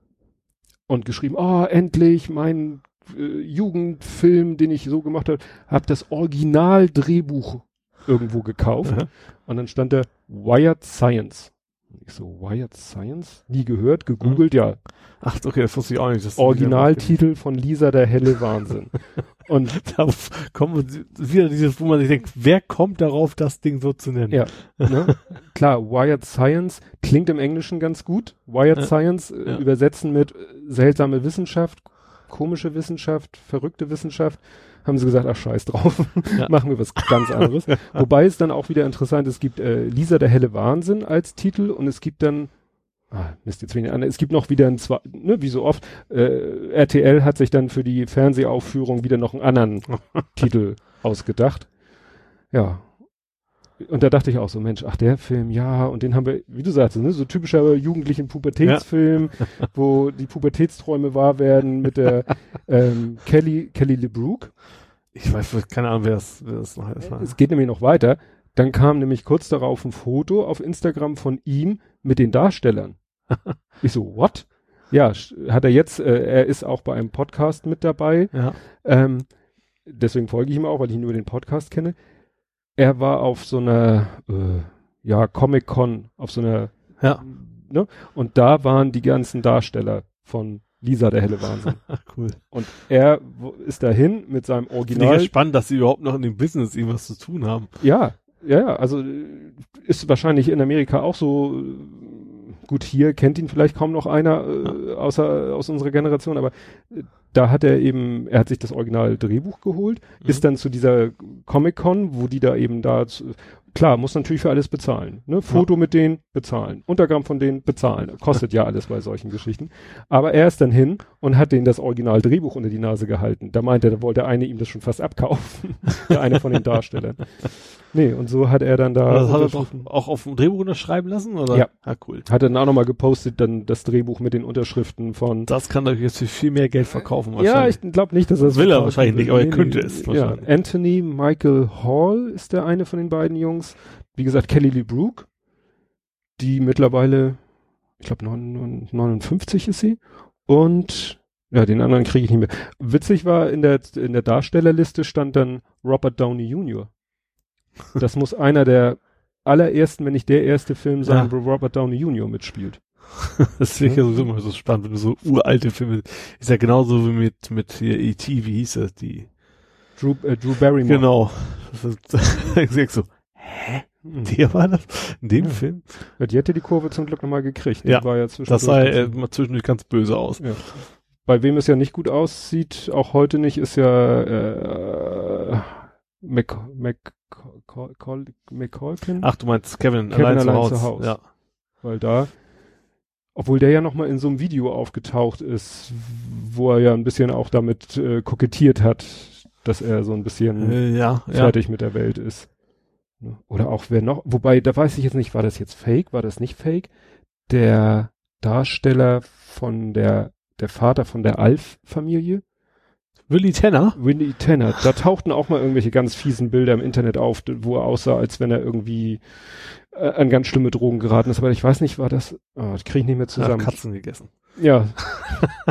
Speaker 1: und geschrieben, oh, endlich mein äh, Jugendfilm, den ich so gemacht habe, habe das Original-Drehbuch irgendwo gekauft.
Speaker 2: Aha.
Speaker 1: Und dann stand da Wired Science. Und Ich so, Wired Science? Nie gehört, gegoogelt, ja.
Speaker 2: Ach, okay, das wusste ich auch nicht.
Speaker 1: Originaltitel von Lisa der helle Wahnsinn. Und
Speaker 2: Da kommen wir wieder dieses, wo man sich denkt, wer kommt darauf, das Ding so zu nennen?
Speaker 1: Ja. ne? klar, Wired Science klingt im Englischen ganz gut. Wired
Speaker 2: Ja.
Speaker 1: Science äh,
Speaker 2: Ja.
Speaker 1: übersetzen mit äh, seltsame Wissenschaft, komische Wissenschaft, verrückte Wissenschaft. Haben sie gesagt, ach scheiß drauf,
Speaker 2: Ja.
Speaker 1: machen wir was ganz anderes. Wobei es dann auch wieder interessant ist, es gibt äh, Lisa der helle Wahnsinn als Titel und es gibt dann Ah, Mist, jetzt wenig an. Es gibt noch wieder ein zwei, ne, wie so oft, äh, RTL hat sich dann für die Fernsehaufführung wieder noch einen anderen Titel ausgedacht. Ja. Und da dachte ich auch so, Mensch, ach der Film, ja, und den haben wir, wie du sagst, ne, so typischer jugendlichen Pubertätsfilm, wo die Pubertätsträume wahr werden mit der ähm, Kelly, Kelly LeBrook.
Speaker 2: Ich weiß, keine Ahnung, wer das, wer das noch ist.
Speaker 1: Es geht nämlich noch weiter. Dann kam nämlich kurz darauf ein Foto auf Instagram von ihm mit den Darstellern. ich so, what? Ja, hat er jetzt, äh, er ist auch bei einem Podcast mit dabei.
Speaker 2: Ja.
Speaker 1: Ähm, deswegen folge ich ihm auch, weil ich nur den Podcast kenne. Er war auf so einer, äh, ja, Comic-Con, auf so einer,
Speaker 2: Ja.
Speaker 1: ne? Und da waren die ganzen Darsteller von Lisa, der helle Wahnsinn.
Speaker 2: Ach, cool.
Speaker 1: Und er ist dahin mit seinem
Speaker 2: Finde ich
Speaker 1: Original.
Speaker 2: ja spannend, dass sie überhaupt noch in dem Business irgendwas zu tun haben.
Speaker 1: Ja, ja, ja, also äh, ist wahrscheinlich in Amerika auch so. äh, Gut, hier kennt ihn vielleicht kaum noch einer äh, außer aus unserer Generation, aber äh, da hat er eben, er hat sich das Original Drehbuch geholt,
Speaker 2: Mhm.
Speaker 1: ist dann zu dieser Comic Con, wo die da eben da, klar, muss natürlich für alles bezahlen, ne? Foto mit denen bezahlen, Untergramm von denen bezahlen, kostet ja alles bei solchen Geschichten. Aber er ist dann hin und hat denen das Original Drehbuch unter die Nase gehalten. Da meinte er, da wollte eine ihm das schon fast abkaufen, der eine von den Darstellern. Nee, und so hat er dann da
Speaker 2: das hat er doch auch auf dem Drehbuch unterschreiben lassen, oder?
Speaker 1: Ja.
Speaker 2: Ah, cool.
Speaker 1: hat er dann auch nochmal gepostet, dann das Drehbuch mit den Unterschriften von
Speaker 2: Das kann er jetzt für viel mehr Geld verkaufen
Speaker 1: Ja,
Speaker 2: wahrscheinlich.
Speaker 1: ich glaube nicht, dass er
Speaker 2: Das will er wahrscheinlich nicht, aber er könnte es
Speaker 1: Ja. Anthony Michael Hall ist der eine von den beiden Jungs. Wie gesagt, Kelly Lee Brook, die mittlerweile, ich glaube 59 ist sie. Und ja, den anderen kriege ich nicht mehr. Witzig war, in der, in der Darstellerliste stand dann Robert Downey Jr. Das muss einer der allerersten, wenn nicht der erste Film sein,
Speaker 2: Ja.
Speaker 1: wo Robert Downey Jr. mitspielt.
Speaker 2: Das ja sowieso immer so spannend, wenn du so uralte Filme, ist ja genauso wie mit, mit hier E.T., wie hieß das, die?
Speaker 1: Drew, äh, Drew Barrymore.
Speaker 2: Genau. Das ist, so, Hä?
Speaker 1: Hm.
Speaker 2: Der war das? In dem
Speaker 1: Ja.
Speaker 2: Film?
Speaker 1: Ja, die hätte die Kurve zum Glück nochmal gekriegt. Die
Speaker 2: Ja,
Speaker 1: war ja
Speaker 2: Das sah äh, mal zwischendurch ganz böse aus.
Speaker 1: Ja. Bei wem es ja nicht gut aussieht, auch heute nicht, ist ja äh, Mac, Mac, Col- Col- McColkin,
Speaker 2: Ach, du meinst Kevin,
Speaker 1: Kevin
Speaker 2: allein,
Speaker 1: allein
Speaker 2: zu Hause.
Speaker 1: Haus.
Speaker 2: Ja.
Speaker 1: weil da, obwohl der ja nochmal in so einem Video aufgetaucht ist, wo er ja ein bisschen auch damit äh, kokettiert hat, dass er so ein bisschen
Speaker 2: Äh, ja, ja.
Speaker 1: fertig mit der Welt ist. Ne? Oder auch wer noch, wobei, da weiß ich jetzt nicht, war das jetzt fake, war das nicht fake? Der Darsteller von der, der Vater von der Alf-Familie,
Speaker 2: Willy Tanner?
Speaker 1: Winnie Tanner, da tauchten auch mal irgendwelche ganz fiesen Bilder im Internet auf, wo er aussah, als wenn er irgendwie äh, an ganz schlimme Drogen geraten ist, aber ich weiß nicht, war das, oh, das kriege ich nicht mehr
Speaker 2: Ja,
Speaker 1: zusammen.
Speaker 2: Katzen gegessen.
Speaker 1: Ja.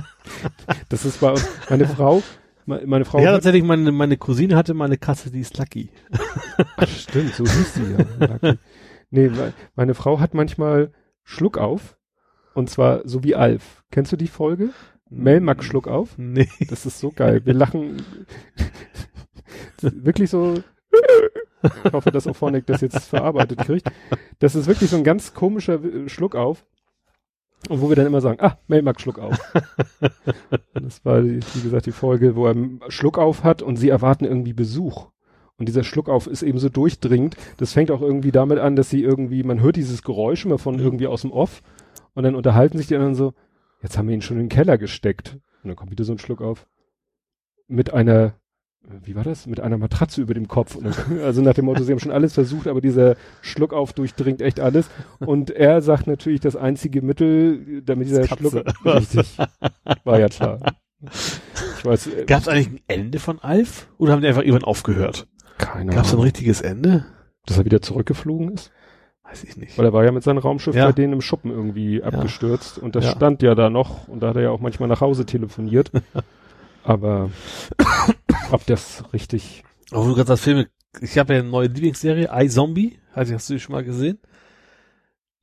Speaker 1: das ist bei uns, meine Frau, meine Frau,
Speaker 2: ja, tatsächlich, meine, meine Cousine hatte mal eine Katze, die ist Lucky.
Speaker 1: Ach, stimmt, so hieß sie ja. Lucky. Nee, me- meine Frau hat manchmal Schluck auf. Und zwar so wie Alf. Kennst du die Folge? Melmack Schluck auf?
Speaker 2: Nee.
Speaker 1: Das ist so geil. Wir lachen wirklich so. Ich hoffe, dass Ophonic das jetzt verarbeitet kriegt. Das ist wirklich so ein ganz komischer äh, Schluck auf. Und wo wir dann immer sagen, ah, Melmack Schluck auf. Das war, die, wie gesagt, die Folge, wo er Schluck auf hat und sie erwarten irgendwie Besuch. Und dieser Schluckauf ist eben so durchdringend. Das fängt auch irgendwie damit an, dass sie irgendwie, man hört dieses Geräusch immer von irgendwie aus dem Off. Und dann unterhalten sich die anderen so, jetzt haben wir ihn schon in den Keller gesteckt. Und dann kommt wieder so ein Schluck auf. Mit einer, wie war das? Mit einer Matratze über dem Kopf. Dann, also nach dem Motto, sie haben schon alles versucht, aber dieser Schluckauf durchdringt echt alles. Und er sagt natürlich, das einzige Mittel, damit dieser. Schluck, richtig, war ja klar. Ich weiß, äh,
Speaker 2: Gab es eigentlich ein Ende von Alf? Oder haben die einfach irgendwann aufgehört?
Speaker 1: keine
Speaker 2: Gab es ein richtiges Ende?
Speaker 1: dass er wieder zurückgeflogen ist?
Speaker 2: Weiß ich nicht.
Speaker 1: Weil er war ja mit seinem Raumschiff
Speaker 2: Ja.
Speaker 1: bei denen im Schuppen irgendwie abgestürzt und das
Speaker 2: Ja.
Speaker 1: stand ja da noch und da hat er ja auch manchmal nach Hause telefoniert. Aber ob das richtig.
Speaker 2: Aber du gerade sagst, Filme, ich habe ja eine neue Lieblingsserie, iZombie. Du- hast du schon mal gesehen?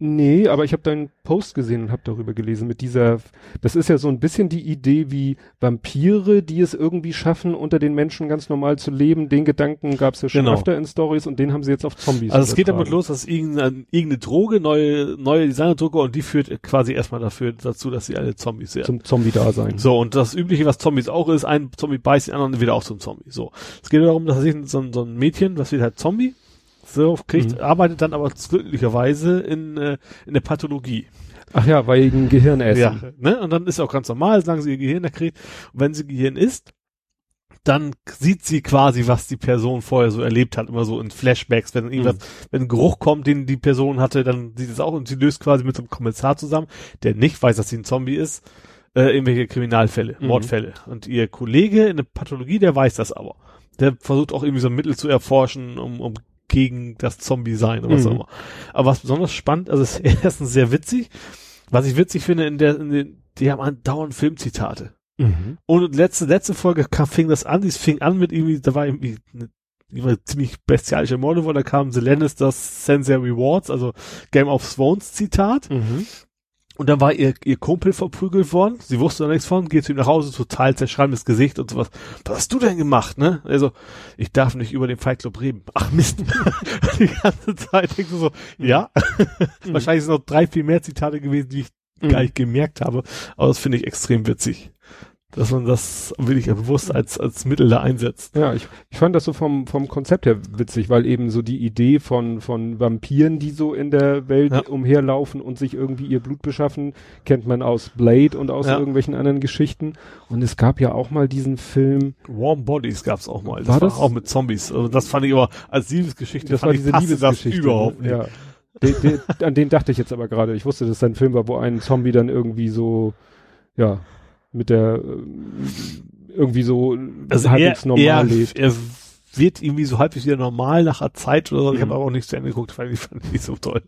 Speaker 1: Nee, aber ich habe deinen Post gesehen und habe darüber gelesen mit dieser. Das ist ja so ein bisschen die Idee wie Vampire, die es irgendwie schaffen, unter den Menschen ganz normal zu leben. Den Gedanken gab es ja schon
Speaker 2: Genau.
Speaker 1: öfter in Stories und den haben sie jetzt auf Zombies.
Speaker 2: Also es geht damit los, dass irgendeine, irgendeine Droge, neue, neue Designerdroge und die führt quasi erstmal dafür dazu, dass sie alle Zombies werden.
Speaker 1: zum Zombie-Dasein.
Speaker 2: So, und das Übliche, was Zombies auch ist, ein Zombie beißt den anderen wieder auch zum Zombie. So. Es geht darum, dass sich so, ein- so ein Mädchen, was wird halt Zombie, so kriegt,
Speaker 1: Mhm.
Speaker 2: arbeitet dann aber glücklicherweise in, äh, in der Pathologie.
Speaker 1: Ach ja, wegen Gehirnessen.
Speaker 2: Ja, ne? Und dann ist auch ganz normal, sagen sie ihr Gehirn erkriegt. Und wenn sie Gehirn isst, dann sieht sie quasi, was die Person vorher so erlebt hat, immer so in Flashbacks, wenn irgendwas, wenn ein Geruch kommt, den die Person hatte, dann sieht es auch und sie löst quasi mit so einem Kommissar zusammen, der nicht weiß, dass sie ein Zombie ist, äh, irgendwelche Kriminalfälle,
Speaker 1: Mhm.
Speaker 2: Mordfälle. Und ihr Kollege in der Pathologie, der weiß das aber. Der versucht auch irgendwie so ein Mittel zu erforschen, um, um gegen das Zombie sein oder was auch
Speaker 1: Mhm.
Speaker 2: immer. Aber was besonders spannend, also es ist erstens sehr witzig. Was ich witzig finde, in der, in den, die haben andauernd Filmzitate.
Speaker 1: Mhm.
Speaker 2: Und letzte, letzte Folge kam, fing das an, es fing an mit irgendwie, da war irgendwie eine, war ziemlich bestialische Morde, wo da kam The Lannisters Sensei Rewards, also Game of Thrones Zitat.
Speaker 1: Mhm.
Speaker 2: Und dann war ihr, ihr Kumpel verprügelt worden. Sie wusste da nichts von, geht zu ihm nach Hause, total zerschreibendes Gesicht und sowas. Was hast du denn gemacht, ne? Also, ich darf nicht über den Fight Club reden. Ach Mist. die ganze Zeit denkst du so, ja. Wahrscheinlich sind noch drei, viel mehr Zitate gewesen, die ich
Speaker 1: Mhm.
Speaker 2: gar nicht gemerkt habe. Aber das finde ich extrem witzig. Dass man das wirklich bewusst als, als Mittel da einsetzt.
Speaker 1: Ja, ich, ich fand das so vom, vom Konzept her witzig, weil eben so die Idee von, von Vampiren, die so in der Welt
Speaker 2: Ja.
Speaker 1: umherlaufen und sich irgendwie ihr Blut beschaffen, kennt man aus Blade und aus
Speaker 2: Ja.
Speaker 1: irgendwelchen anderen Geschichten. Und es gab ja auch mal diesen Film,
Speaker 2: Warm Bodies gab's auch mal. Das
Speaker 1: War das?
Speaker 2: auch mit Zombies. Also das fand ich aber als Liebesgeschichte,
Speaker 1: das
Speaker 2: fand
Speaker 1: war
Speaker 2: ich
Speaker 1: diese
Speaker 2: passte
Speaker 1: Liebesgeschichte.
Speaker 2: das überhaupt nicht.
Speaker 1: Ja. De, de, an den dachte ich jetzt aber gerade. Ich wusste, dass es ein Film war, wo ein Zombie dann irgendwie so, ja, mit der, ähm, irgendwie so
Speaker 2: Also er,
Speaker 1: halbwegs normal
Speaker 2: er,
Speaker 1: lebt.
Speaker 2: er wird irgendwie so halbwegs wieder normal nach einer Zeit oder so. Ich
Speaker 1: Mhm.
Speaker 2: habe aber auch nicht zu Ende geguckt, weil ich fand ich nicht so toll.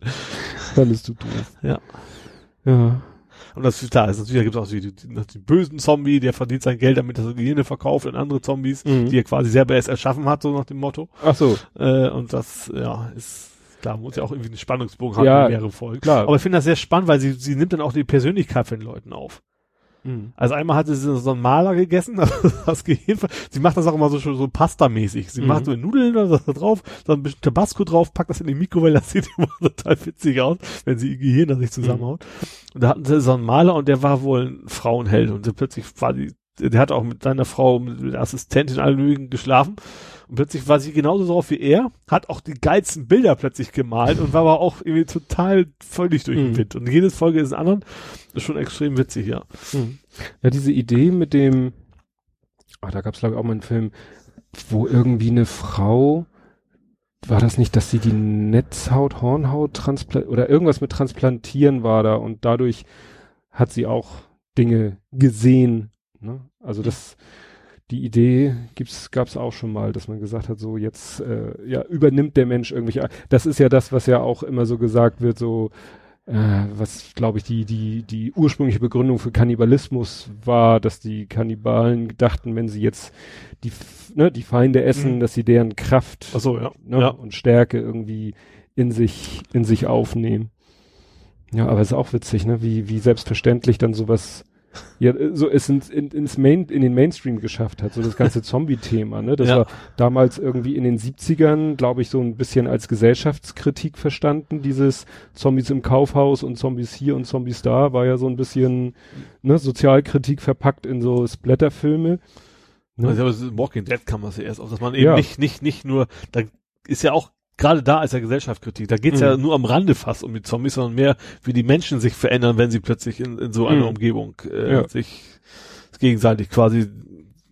Speaker 1: Fandest du doof.
Speaker 2: Ja.
Speaker 1: Ja.
Speaker 2: Und das klar, ist natürlich, da gibt es auch die, die, die, die bösen Zombie, der verdient sein Geld damit, er Gehirne verkauft an andere Zombies,
Speaker 1: Mhm.
Speaker 2: die er quasi selber erst erschaffen hat, so nach dem Motto.
Speaker 1: Ach so,
Speaker 2: Äh, und das, ja, ist klar, muss ja auch irgendwie einen Spannungsbogen haben,
Speaker 1: Ja,
Speaker 2: in mehrere Folgen.
Speaker 1: klar.
Speaker 2: Aber ich finde das sehr spannend, weil sie, sie nimmt dann auch die Persönlichkeit von den Leuten auf. Mhm. Also einmal hatte sie so einen Maler gegessen, also das Gehirn, sie macht das auch immer so, so Pasta-mäßig. Sie mhm. macht so Nudeln da drauf, so ein bisschen Tabasco drauf, packt das in die Mikrowelle, das sieht immer total witzig aus, wenn sie ihr Gehirn da sich zusammenhaut. Mhm. Und da hatten sie so einen Maler und der war wohl ein Frauenheld und so plötzlich war die, der hat auch mit seiner Frau, mit der Assistentin allen möglichen geschlafen und plötzlich war sie genauso drauf wie er, hat auch die geilsten Bilder plötzlich gemalt und war aber auch irgendwie total völlig durch den mhm. Wind. Und jede Folge ist ein anderen. Das ist schon extrem witzig, ja.
Speaker 1: Mhm. Ja, diese Idee mit dem, ach, da gab es glaube ich auch mal einen Film, wo irgendwie eine Frau, war das nicht, dass sie die Netzhaut, Hornhaut transplantiert oder irgendwas mit transplantieren war da und dadurch hat sie auch Dinge gesehen. Ne? Also das, die Idee gibt's, gab's auch schon mal, dass man gesagt hat, so jetzt äh, ja übernimmt der Mensch irgendwelche. Das ist ja das, was ja auch immer so gesagt wird, so äh, was glaube ich die die die ursprüngliche Begründung für Kannibalismus war, dass die Kannibalen dachten, wenn sie jetzt die ne, die Feinde essen, mhm. dass sie deren Kraft
Speaker 2: so, ja.
Speaker 1: Ne,
Speaker 2: ja.
Speaker 1: und Stärke irgendwie in sich in sich aufnehmen. Ja, aber ist auch witzig, ne, wie wie selbstverständlich dann sowas ja, so es ins, in, ins Main, in den Mainstream geschafft hat, so das ganze Zombie-Thema, ne? Das ja. war damals irgendwie in den 70ern, glaube ich, so ein bisschen als Gesellschaftskritik verstanden, dieses Zombies im Kaufhaus und Zombies hier und Zombies da, war ja so ein bisschen, ne, Sozialkritik verpackt in so Splatterfilme.
Speaker 2: Ne? Also, Walking Dead kam das ja erst auf, dass man eben ja. nicht, nicht, nicht nur, da ist ja auch gerade da ist ja Gesellschaftskritik. Da geht's mhm. ja nur am Rande fast um die Zombies, sondern mehr, wie die Menschen sich verändern, wenn sie plötzlich in, in so einer mhm. Umgebung äh, ja. sich gegenseitig quasi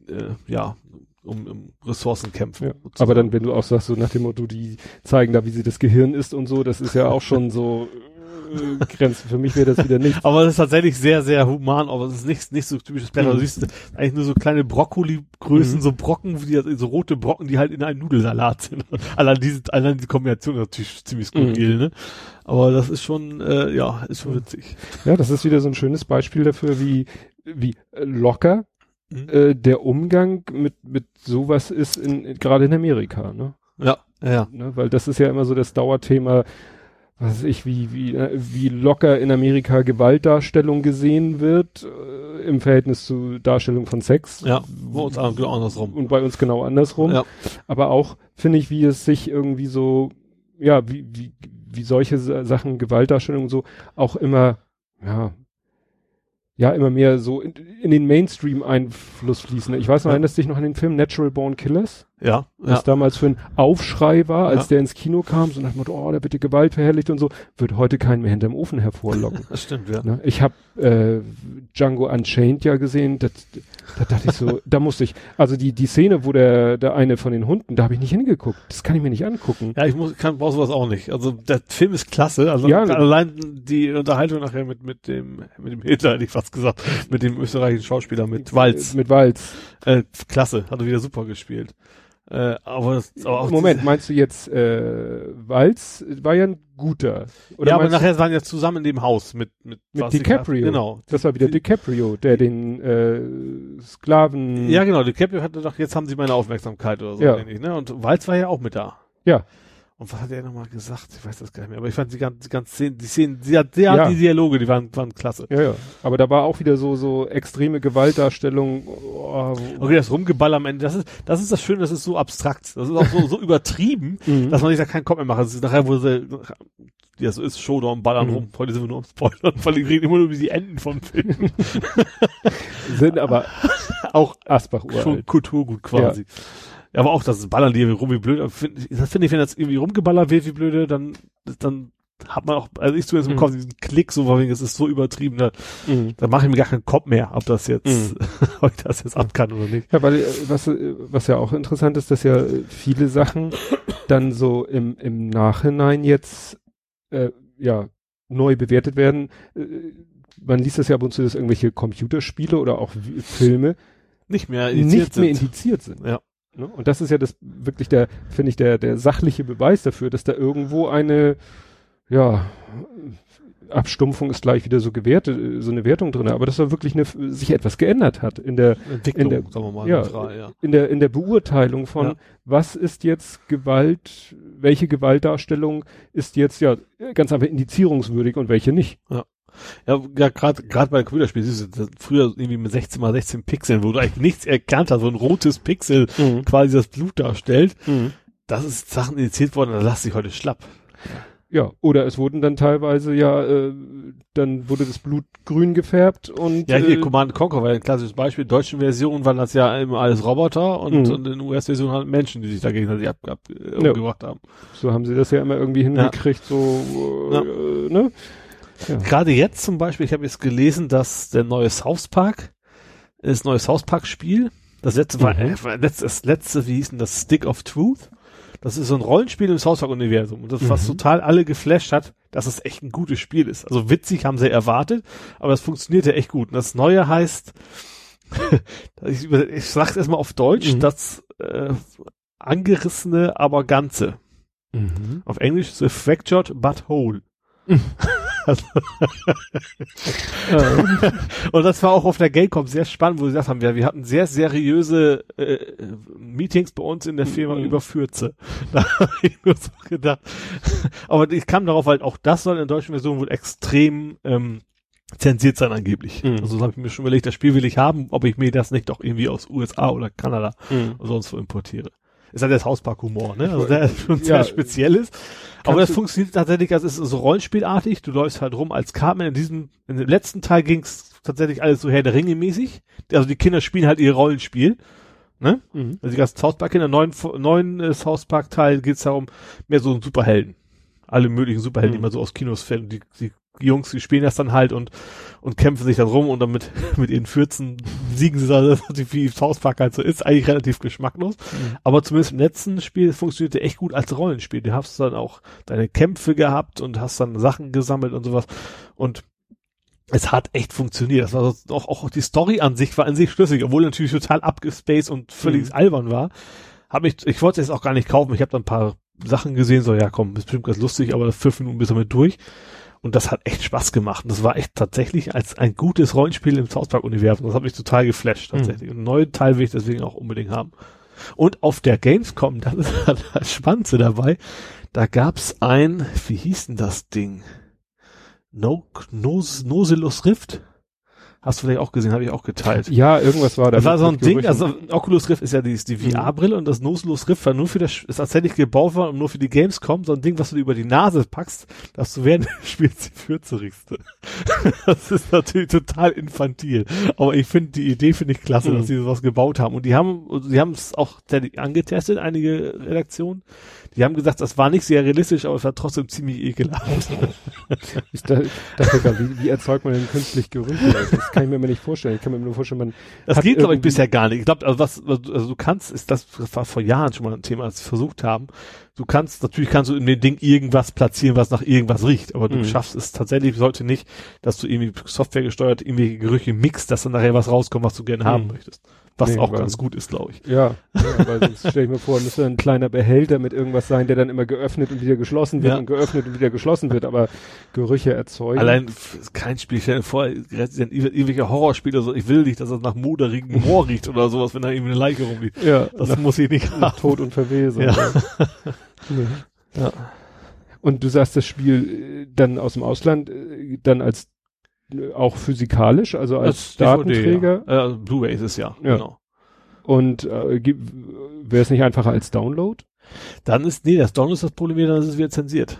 Speaker 2: äh, ja um, um Ressourcen kämpfen. Ja.
Speaker 1: Aber dann, wenn du auch sagst, so nach dem Motto, die zeigen da, wie sie das Gehirn ist und so, das ist ja auch schon so äh, Grenzen. Für mich wäre das wieder nicht.
Speaker 2: Aber es ist tatsächlich sehr, sehr human, aber es ist nicht, nicht so typisches Blätter. Mhm. Du siehst eigentlich nur so kleine Brokkoli-Größen, mhm. so Brocken, die, so rote Brocken, die halt in einem Nudelsalat sind. allein diese, allein die Kombination ist natürlich ziemlich skurril, mhm. ne? Aber das ist schon, äh, ja, ist schon witzig.
Speaker 1: Ja, das ist wieder so ein schönes Beispiel dafür, wie, wie locker mhm. äh, der Umgang mit, mit sowas ist in, gerade in Amerika, ne?
Speaker 2: Ja, ja.
Speaker 1: Ne, weil das ist ja immer so das Dauerthema, was weiß ich, wie, wie, äh, wie locker in Amerika Gewaltdarstellung gesehen wird, äh, im Verhältnis zu Darstellung von Sex.
Speaker 2: Ja, bei uns genau andersrum.
Speaker 1: Und bei uns genau andersrum.
Speaker 2: Ja.
Speaker 1: Aber auch, finde ich, wie es sich irgendwie so, ja, wie, wie, wie solche Sachen, Gewaltdarstellung und so, auch immer, ja, ja immer mehr so in, in den Mainstream-Einfluss fließen. Ich weiß noch, ja. erinnerst dich noch an den Film Natural Born Killers?
Speaker 2: Ja.
Speaker 1: Was
Speaker 2: ja.
Speaker 1: damals für ein Aufschrei war, als ja. der ins Kino kam, so nach dem Motto, oh, der wird die Gewalt verherrlicht und so, wird heute keinen mehr hinterm Ofen hervorlocken.
Speaker 2: das stimmt, ja.
Speaker 1: Ne? Ich habe äh, Django Unchained ja gesehen, da dachte ich so, da musste ich, also die, die Szene, wo der, der eine von den Hunden, da habe ich nicht hingeguckt. Das kann ich mir nicht angucken.
Speaker 2: Ja, ich muss, kann, brauch sowas auch nicht. Also der Film ist klasse, also ja, allein die Unterhaltung nachher mit, mit dem, mit dem Hitler, hätte ich fast gesagt, mit dem österreichischen Schauspieler, mit Walz.
Speaker 1: Mit Walz.
Speaker 2: Äh, klasse, hat er wieder super gespielt. Äh, aber, aber
Speaker 1: auch Moment, meinst du jetzt äh, Walz war ja ein guter?
Speaker 2: Oder ja, aber nachher waren ja zusammen in dem Haus mit mit,
Speaker 1: mit DiCaprio.
Speaker 2: Genau.
Speaker 1: Das war wieder DiCaprio, der den äh, Sklaven.
Speaker 2: Ja, genau. DiCaprio hatte doch jetzt haben sie meine Aufmerksamkeit oder so.
Speaker 1: Ja.
Speaker 2: Ich, ne? Und Walz war ja auch mit da.
Speaker 1: Ja.
Speaker 2: Und was hat er nochmal gesagt? Ich weiß das gar nicht mehr. Aber ich fand die ganzen, die ganzen Szenen, die Szenen, die hat, die, ja. die Dialoge, die waren, waren klasse.
Speaker 1: Ja, ja. Aber da war auch wieder so, so extreme Gewaltdarstellung. Oh,
Speaker 2: okay, das Rumgeball am Ende, das ist, das ist das Schöne, das ist so abstrakt. Das ist auch so, so übertrieben, mhm. dass man sich da keinen Kopf mehr macht. Das ist nachher, wo sie, ja, so ist Showdown, ballern mhm. rum. Heute sind wir nur am Spoilern, weil ich rede immer nur über die Enden vom Film.
Speaker 1: sind aber auch Asbach uralt. Schon
Speaker 2: Kulturgut quasi. Ja. Ja, aber auch das Ballern die rum wie blöd. Das finde ich, wenn das irgendwie rumgeballert wird wie blöde, dann, dann hat man auch, also ich zumindest im mhm. Kopf diesen Klick so, weil es ist so übertrieben, da, mhm. da mache ich mir gar keinen Kopf mehr, ob das jetzt, mhm. ob ich das jetzt ab kann oder nicht.
Speaker 1: Ja, weil was, was ja auch interessant ist, dass ja viele Sachen dann so im, im Nachhinein jetzt äh, ja neu bewertet werden. Äh, man liest das ja ab und zu, dass irgendwelche Computerspiele oder auch Filme
Speaker 2: nicht mehr
Speaker 1: indiziert nicht sind. mehr indiziert sind.
Speaker 2: Ja.
Speaker 1: Ne? Und das ist ja das wirklich der, finde ich, der, der sachliche Beweis dafür, dass da irgendwo eine, ja, Abstumpfung ist gleich wieder so gewertet, so eine Wertung drin, aber dass da wirklich eine, sich etwas geändert hat in der,
Speaker 2: Entwicklung,
Speaker 1: in der,
Speaker 2: sagen wir mal,
Speaker 1: ja, frei, ja. in der, in der Beurteilung von, ja. was ist jetzt Gewalt, welche Gewaltdarstellung ist jetzt, ja, ganz einfach indizierungswürdig und welche nicht.
Speaker 2: Ja. Ja, ja gerade gerade bei Computerspielen, siehst du, früher irgendwie mit 16 mal 16 Pixeln, wo du eigentlich nichts erkannt hast, wo ein rotes Pixel
Speaker 1: Mhm.
Speaker 2: quasi das Blut darstellt.
Speaker 1: Mhm.
Speaker 2: Das ist Sachen indiziert worden, da lass dich heute schlapp.
Speaker 1: Ja, oder es wurden dann teilweise ja, äh, dann wurde das Blut grün gefärbt und
Speaker 2: Ja, hier
Speaker 1: äh,
Speaker 2: Command Conquer war ja ein klassisches Beispiel. In deutschen Versionen waren das ja immer alles Roboter und,
Speaker 1: Mhm.
Speaker 2: und in US-Versionen halt Menschen, die sich da gegenseitig ab, ab, äh, umgebracht haben.
Speaker 1: so haben sie das ja immer irgendwie hingekriegt, so
Speaker 2: Ja.
Speaker 1: äh, ne?
Speaker 2: Gerade jetzt zum Beispiel, ich habe jetzt gelesen, dass der neue South Park, das neue South Park Spiel, das letzte war,
Speaker 1: Mhm.
Speaker 2: äh, war letzt, das letzte, wie hieß denn das, Stick of Truth? Das ist so ein Rollenspiel im South Park Universum und das, was
Speaker 1: Mhm.
Speaker 2: total alle geflasht hat, dass es echt ein gutes Spiel ist. Also witzig haben sie erwartet, aber es funktionierte echt gut. Und das neue heißt, ich, ich sag's erstmal auf Deutsch,
Speaker 1: Mhm.
Speaker 2: das äh, angerissene, aber ganze.
Speaker 1: Mhm.
Speaker 2: Auf Englisch the fractured but whole. Also und das war auch auf der Gamecom sehr spannend, wo sie gesagt haben, ja, wir hatten sehr seriöse äh, Meetings bei uns in der Firma
Speaker 1: Mhm.
Speaker 2: über Fürze. Da habe ich nur so gedacht. Aber ich kam darauf halt, auch das soll in der deutschen Version wohl extrem ähm, zensiert sein angeblich.
Speaker 1: Mhm.
Speaker 2: Also so habe ich mir schon überlegt, das Spiel will ich haben, ob ich mir das nicht doch irgendwie aus USA oder Kanada
Speaker 1: Mhm.
Speaker 2: oder sonst wo importiere. Ist halt das Hauspark-Humor, ne? Also der schon
Speaker 1: Ja.
Speaker 2: sehr speziell ist. Aber das funktioniert tatsächlich, also es ist so rollenspielartig, du läufst halt rum als Cartman. In diesem, in dem letzten Teil ging's tatsächlich alles so Herr der Ringe mäßig. Also die Kinder spielen halt ihr Rollenspiel. Ne?
Speaker 1: Mhm.
Speaker 2: Also die ganzen South Park Kinder, neuen, neuen äh, South Park Teil geht's darum, mehr so um Superhelden. Alle möglichen Superhelden,
Speaker 1: Mhm.
Speaker 2: die man so aus Kinos fällt. Die, die Jungs, die spielen das dann halt und, und kämpfen sich dann rum und dann mit, mit ihren Fürzen siegen sie da, wie South Park halt so ist, eigentlich relativ geschmacklos.
Speaker 1: Mhm.
Speaker 2: Aber zumindest im letzten Spiel funktionierte echt gut als Rollenspiel. Du hast dann auch deine Kämpfe gehabt und hast dann Sachen gesammelt und sowas. Und es hat echt funktioniert. Das war auch, auch die Story an sich war an sich schlüssig, obwohl natürlich total abgespaced und völlig
Speaker 1: Mhm.
Speaker 2: albern war. Hab ich, ich wollte es jetzt auch gar nicht kaufen. Ich habe dann ein paar Sachen gesehen, so ja komm, ist bestimmt ganz lustig, aber fünf Minuten bis damit durch. Und das hat echt Spaß gemacht. Und das war echt tatsächlich als ein gutes Rollenspiel im South Park Universum. Das hat mich total geflasht tatsächlich. Und einen neuen Teil will ich deswegen auch unbedingt haben. Und auf der Gamescom, das ist halt das Spannendste dabei, da gab's ein, wie hieß denn das Ding? No, Nos, Nosilus Rift? Hast du vielleicht auch gesehen, habe ich auch geteilt.
Speaker 1: Ja, irgendwas war da.
Speaker 2: Das war so ein Ding, also Oculus Rift ist ja die, die. VR-Brille und das Noseless Rift war nur für das, ist tatsächlich gebaut worden, um nur für die Gamescom, so ein Ding, was du dir über die Nase packst, dass du während des Spiels die Fürze riechst. Das ist natürlich total infantil. Aber ich finde, die Idee finde ich klasse,
Speaker 1: Mhm.
Speaker 2: dass sie sowas gebaut haben. Und die haben, die haben es auch angetestet, einige Redaktionen. Die haben gesagt, das war nicht sehr realistisch, aber es war trotzdem ziemlich ekelhaft.
Speaker 1: Ich da- dachte wie, wie erzeugt man denn künstlich Gerüche? Das, das kann ich mir immer nicht vorstellen. Ich kann mir nur vorstellen, man
Speaker 2: Das geht, glaube ich, bisher gar nicht. Ich glaube, also was, also du kannst, ist das war vor Jahren schon mal ein Thema, als sie versucht haben. Du kannst, natürlich kannst du in dem Ding irgendwas platzieren, was nach irgendwas riecht, aber du
Speaker 1: Mhm.
Speaker 2: schaffst es tatsächlich sollte nicht, dass du irgendwie Software gesteuert irgendwelche Gerüche mixt, dass dann nachher was rauskommt, was du gerne haben
Speaker 1: Mhm.
Speaker 2: möchtest. Was
Speaker 1: Nee,
Speaker 2: auch ganz gut ist, glaube ich.
Speaker 1: Ja, ja weil sonst stelle ich mir vor, müsste ein kleiner Behälter mit irgendwas sein, der dann immer geöffnet und wieder geschlossen wird
Speaker 2: Ja.
Speaker 1: und geöffnet und wieder geschlossen wird, aber Gerüche erzeugen.
Speaker 2: Allein kein Spiel, stell dir vor, irgendwelche Horrorspiele, so, ich will nicht, dass das nach moderigen Moor riecht oder sowas, wenn da irgendwie eine Leiche rumliegt.
Speaker 1: ja,
Speaker 2: Das
Speaker 1: nach,
Speaker 2: muss ich nicht
Speaker 1: nach
Speaker 2: haben.
Speaker 1: Tod und Verwesung.
Speaker 2: Ja.
Speaker 1: Nee.
Speaker 2: Ja.
Speaker 1: Und du sagst, das Spiel äh, dann aus dem Ausland äh, dann als auch physikalisch, also als Datenträger
Speaker 2: ja. äh, Blu-ray ist es ja,
Speaker 1: Ja.
Speaker 2: genau.
Speaker 1: und äh, wäre es nicht einfacher als Download?
Speaker 2: Dann ist, nee, das Download ist das Problem, dann ist es wieder zensiert.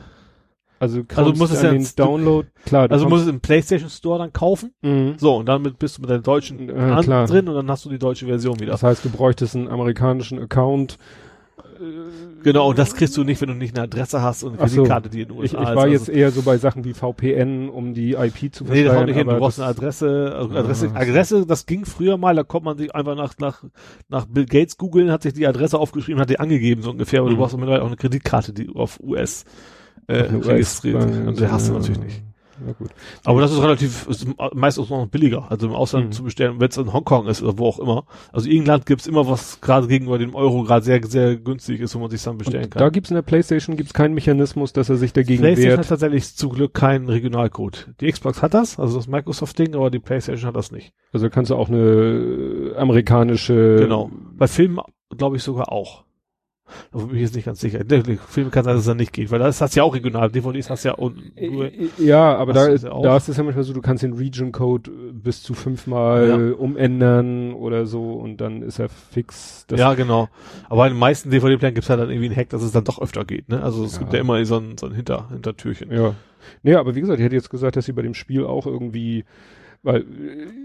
Speaker 1: Also,
Speaker 2: Also muss es ja-
Speaker 1: den Download, klar, du
Speaker 2: Also musst es im PlayStation Store dann kaufen.
Speaker 1: Mhm.
Speaker 2: So, und damit bist du mit deinem deutschen
Speaker 1: klar.
Speaker 2: drin und dann hast du die deutsche Version wieder.
Speaker 1: Das heißt, du bräuchtest einen amerikanischen Account.
Speaker 2: Genau, und das kriegst du nicht, wenn du nicht eine Adresse hast und eine
Speaker 1: Ach so.
Speaker 2: Kreditkarte, die in den
Speaker 1: Ich,
Speaker 2: USA
Speaker 1: ich
Speaker 2: ist.
Speaker 1: war
Speaker 2: Also-
Speaker 1: jetzt eher so bei Sachen wie VPN, um die IP zu
Speaker 2: Nee, das haut
Speaker 1: verstehen.
Speaker 2: nicht hin. Du brauchst eine Adresse, also Adresse,
Speaker 1: Ah,
Speaker 2: Adresse, das ging früher mal, da kommt man sich einfach nach, nach, nach Bill Gates googeln, hat sich die Adresse aufgeschrieben, hat die angegeben, so ungefähr, aber
Speaker 1: Mhm.
Speaker 2: du brauchst mittlerweile auch eine Kreditkarte, die auf US, äh,
Speaker 1: Eine
Speaker 2: registriert. Und die hast du natürlich nicht.
Speaker 1: Ja, gut.
Speaker 2: Aber das ist relativ, ist meistens noch billiger, also im Ausland
Speaker 1: Mhm.
Speaker 2: zu bestellen, wenn es in Hongkong ist oder wo auch immer. Also irgendein gibt's immer was, gerade gegenüber dem Euro, gerade sehr, sehr günstig ist, wo man sich dann bestellen
Speaker 1: Und
Speaker 2: kann.
Speaker 1: da gibt's in der PlayStation gibt's keinen Mechanismus, dass er sich dagegen
Speaker 2: PlayStation hat
Speaker 1: wehrt.
Speaker 2: tatsächlich zum Glück keinen Regionalcode. Die Xbox hat das, also das Microsoft-Ding, aber die PlayStation hat das nicht.
Speaker 1: Also kannst du auch eine amerikanische.
Speaker 2: Genau. Bei Filmen glaube ich sogar auch. Da bin ich jetzt nicht ganz sicher. Der Film kann sein, dass es dann nicht geht, weil das hast du ja auch regional. DVDs hast du ja auch nur,
Speaker 1: Äh, Ja, aber da,
Speaker 2: ja
Speaker 1: da ist es ja manchmal so, du kannst den Region-Code äh, bis zu fünfmal
Speaker 2: Ja.
Speaker 1: umändern oder so und dann ist er fix.
Speaker 2: Ja, genau. Aber in den meisten DVD-Playern gibt's halt dann irgendwie einen Hack, dass es dann doch öfter geht, ne? Also es
Speaker 1: Ja.
Speaker 2: gibt ja immer so ein, so ein Hinter, Hintertürchen.
Speaker 1: Ja. Nee, aber wie gesagt, ich hätte jetzt gesagt, dass sie bei dem Spiel auch irgendwie, weil äh,